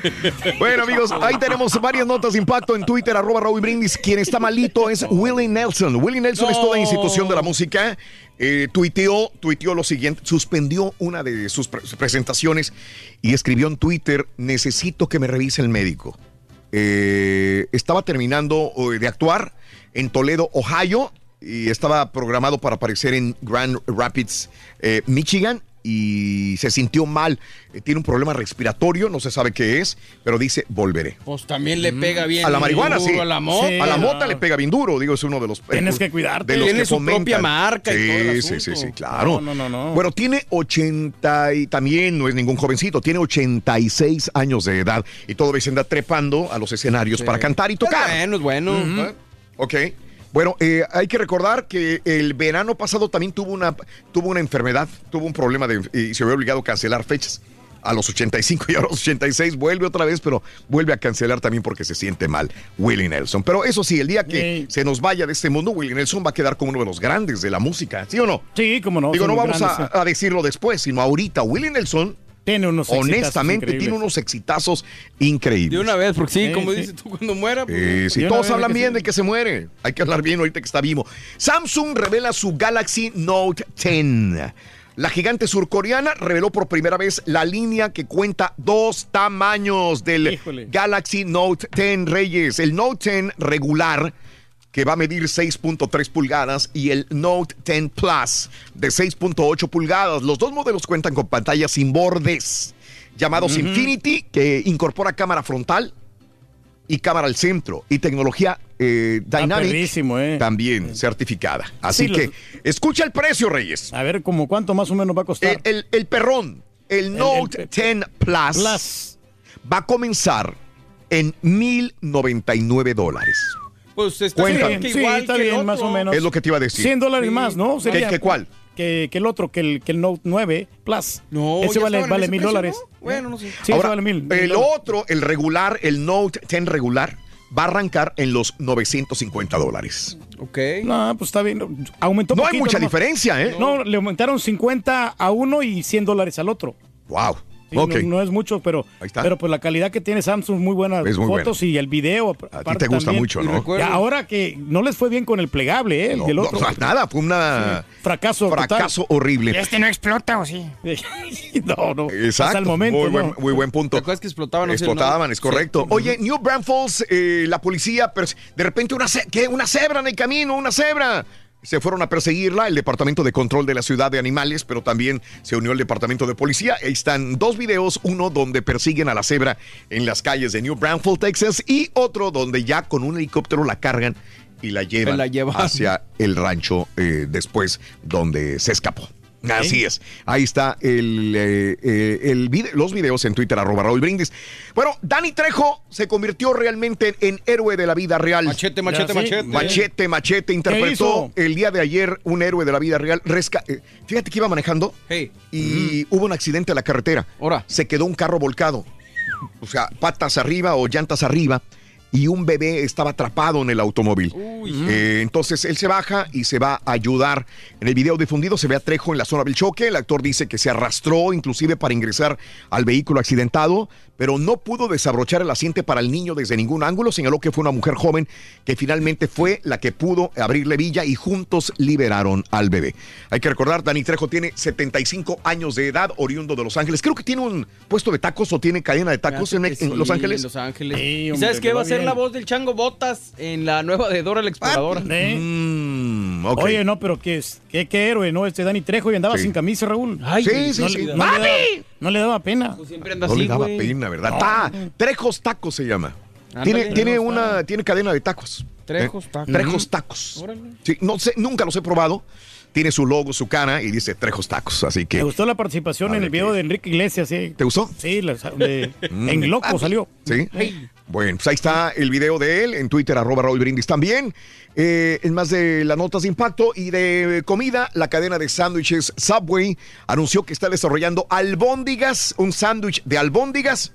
Bueno, amigos, ahí tenemos varias notas de impacto en Twitter, arroba Raúl Brindis. Quien está malito es Willie Nelson. Willie Nelson es toda institución de la música. Eh, tuiteó, tuiteó lo siguiente, suspendió una de sus pre- presentaciones y escribió en Twitter, necesito que me revise el médico. Eh, estaba terminando eh, de actuar en Toledo, Ohio, y estaba programado para aparecer en Grand Rapids, eh, Michigan. Y se sintió mal. Eh, tiene un problema respiratorio, no se sabe qué es, pero dice volveré. Pues también le pega bien. A la marihuana, duro sí. A la mota. a la mota le pega bien duro, digo, es uno de los. Tienes que cuidarte. De los Tiene que su propia marca y sí, todo el Sí, sí, sí, claro. No, no, no, no. Bueno, tiene 80 y también no es ningún jovencito, tiene 86 años de edad y todavía se anda trepando a los escenarios para cantar y tocar. Bueno, es bueno. ¿Eh? Ok. Bueno, eh, hay que recordar que el verano pasado también tuvo una, tuvo una enfermedad, tuvo un problema de, y se vio obligado a cancelar fechas. A los 85 y a los 86 vuelve otra vez, pero vuelve a cancelar también porque se siente mal Willie Nelson. Pero eso sí, el día que se nos vaya de este mundo, Willie Nelson va a quedar como uno de los grandes de la música, ¿sí o no? Sí, como no. Digo, no vamos grandes, a, a decirlo después, sino ahorita. Willie Nelson, Tiene unos honestamente, tiene unos exitazos increíbles. De una vez, porque sí, Sí, como sí. dices tú, cuando muera. pues, sí, una todos hablan bien se- de que se muere. Hay que hablar bien ahorita que está vivo. Samsung revela su Galaxy Note 10. La gigante surcoreana reveló por primera vez la línea que cuenta dos tamaños del Híjole. Galaxy Note 10 Reyes. El Note 10 regular que va a medir 6.3 pulgadas y el Note 10 Plus de 6.8 pulgadas. Los dos modelos cuentan con pantallas sin bordes llamados Infinity que incorpora cámara frontal y cámara al centro y tecnología eh, Dynamic perrísimo, eh. también certificada. Así Sí, que escucha el precio, Reyes. A ver, como cuánto más o menos va a costar. El, el- el perrón, el Note el- 10 Plus, Plus. va a comenzar en 1,099 dólares. Pues está Cuéntame. que Sí, igual está que el bien, otro. más o menos. Es lo que te iba a decir. 100 dólares Sí. más, ¿no? ¿Qué, qué cuál? Que, que el otro, que el, que el Note 9 Plus. No, ese vale, vale mil dólares. ¿no? Bueno, no sé. Sí, ese Ahora, vale mil. mil el dólares. otro, el regular, el Note 10 regular, va a arrancar en los 950 dólares. Ok. No, pues está bien. Aumentó No hay poquito mucha nomás. diferencia, ¿eh? No, le aumentaron 50 a uno y 100 dólares al otro. Wow. Sí, no, no es mucho, pero, Ahí está. pero pues la calidad que tiene Samsung, muy buenas Es muy fotos y el video. A ti te gusta también. mucho, ¿no? Y ahora que no les fue bien con el plegable, ¿eh? El No, no, otro. o sea, nada, fue una Fracaso. total. fracaso horrible. ¿Este no explota o sí? no, no. Exacto. Hasta el momento. muy, no. buen, muy buen punto. ¿Te acuerdas que explotaban? Explotaban, no? es correcto. Sí. Oye, New Braunfels, eh, la policía, pers- de repente una, ce- ¿qué? una cebra en el camino, una cebra. Se fueron a perseguirla, el Departamento de Control de la Ciudad de Animales, pero también se unió el Departamento de Policía. Ahí están dos videos, uno donde persiguen a la cebra en las calles de New Braunfels, Texas, y otro donde ya con un helicóptero la cargan y la llevan, la llevan. hacia el rancho eh, después donde se escapó. Así es. Ahí está el, eh, eh, el los videos en Twitter, arroba Raúl Brindis. Bueno, Dani Trejo se convirtió realmente en héroe de la vida real. Machete, machete, sí. machete. Machete, machete, interpretó el día de ayer un héroe de la vida real. Resca- eh, fíjate que iba manejando Hey. y hubo un accidente en la carretera. Ahora. Se quedó un carro volcado. O sea, patas arriba o llantas arriba. Y un bebé estaba atrapado en el automóvil. Eh, entonces él se baja y se va a ayudar. En el video difundido se ve a Trejo en la zona del choque. El actor dice que se arrastró inclusive para ingresar al vehículo accidentado, pero no pudo desabrochar el asiento para el niño desde ningún ángulo. Señaló que fue una mujer joven que finalmente fue la que pudo abrirle villa y juntos liberaron al bebé. Hay que recordar, Dani Trejo tiene 75 años de edad, oriundo de Los Ángeles. Creo que tiene un puesto de tacos o tiene cadena de tacos en, Los Ángeles. en Los Ángeles. Sí, ¿Y sabes qué va a ser la voz del Chango Botas en la nueva de Dora la Exploradora? ¿Eh? Mm. Oye, no, pero qué, es- qué, qué héroe, ¿no? Este Dani Trejo y andaba Sí. sin camisa, Raúl. Ay, Sí, sí, no, sí. no, le daba, no le daba pena. Pues siempre anda No así, le daba güey. pena, ¿verdad? Ta- Trejos Tacos se llama. Ándale, tiene, tiene una, Tacos. tiene cadena de tacos. Trejos ¿Eh? Tacos. Trejos Tacos. Órale. Sí, no sé, nunca los he probado. Tiene su logo, su cara y dice Trejos Tacos. Así Me que. gustó la participación en el video qué- de Enrique Iglesias, sí. ¿Te gustó? Sí, la- de- Mm. en Loco salió. Sí. Bueno, pues ahí está el video de él en Twitter, arroba Raúl Brindis también. Eh, en más de las notas de impacto y de comida, la cadena de sándwiches Subway anunció que está desarrollando albóndigas, un sándwich de albóndigas,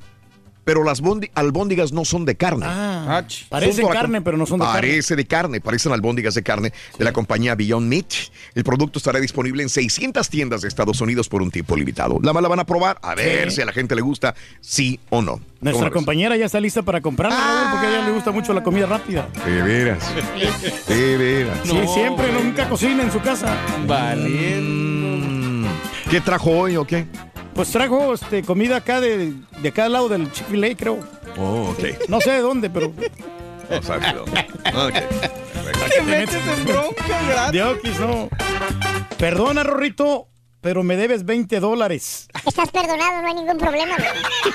pero las albóndigas no son de carne. Ah, por la carne, pero no son de carne. Parece de carne, parecen albóndigas de carne de la compañía Beyond Meat. El producto estará disponible en 600 tiendas de Estados Unidos por un tiempo limitado. La la van a probar a ver Sí. si a la gente le gusta, sí o no. ¿Cómo Nuestra compañera ya está lista para comprarla, Raúl, porque a ella le gusta mucho la comida rápida. De veras. De veras. Sí, siempre, nunca cocina en su casa. Valiendo. ¿Qué trajo hoy o qué? Pues trajo este, comida acá de, de cada lado del Chick-fil-A, creo. Oh, ok. No sé de dónde, pero... No sabes de dónde. Ok. Te metes en bronca, gratis. De Oquis, no. Perdona, Rorrito. pero me debes 20 dólares. Estás perdonado, no hay ningún problema. güey.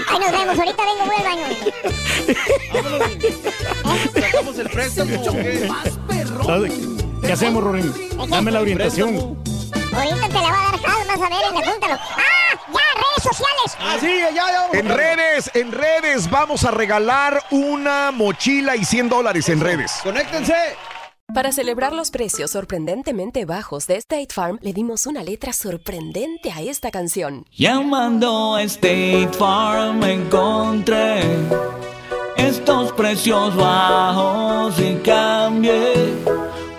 Ahí nos vemos, ahorita vengo, voy al baño. Sacamos el préstamo. ¿Qué hacemos, Rorín? Dame la orientación. Ahorita te la va a dar Hal, vas a ver, apúntalo. ¡Ah! ¡Ya, redes sociales! Ah, sí, ya, ya. En redes, en redes vamos a regalar una mochila y 100 dólares en redes. ¡Conéctense! Para celebrar los precios sorprendentemente bajos de State Farm, le dimos una letra sorprendente a esta canción. Llamando a State Farm encontré estos precios bajos y cambié.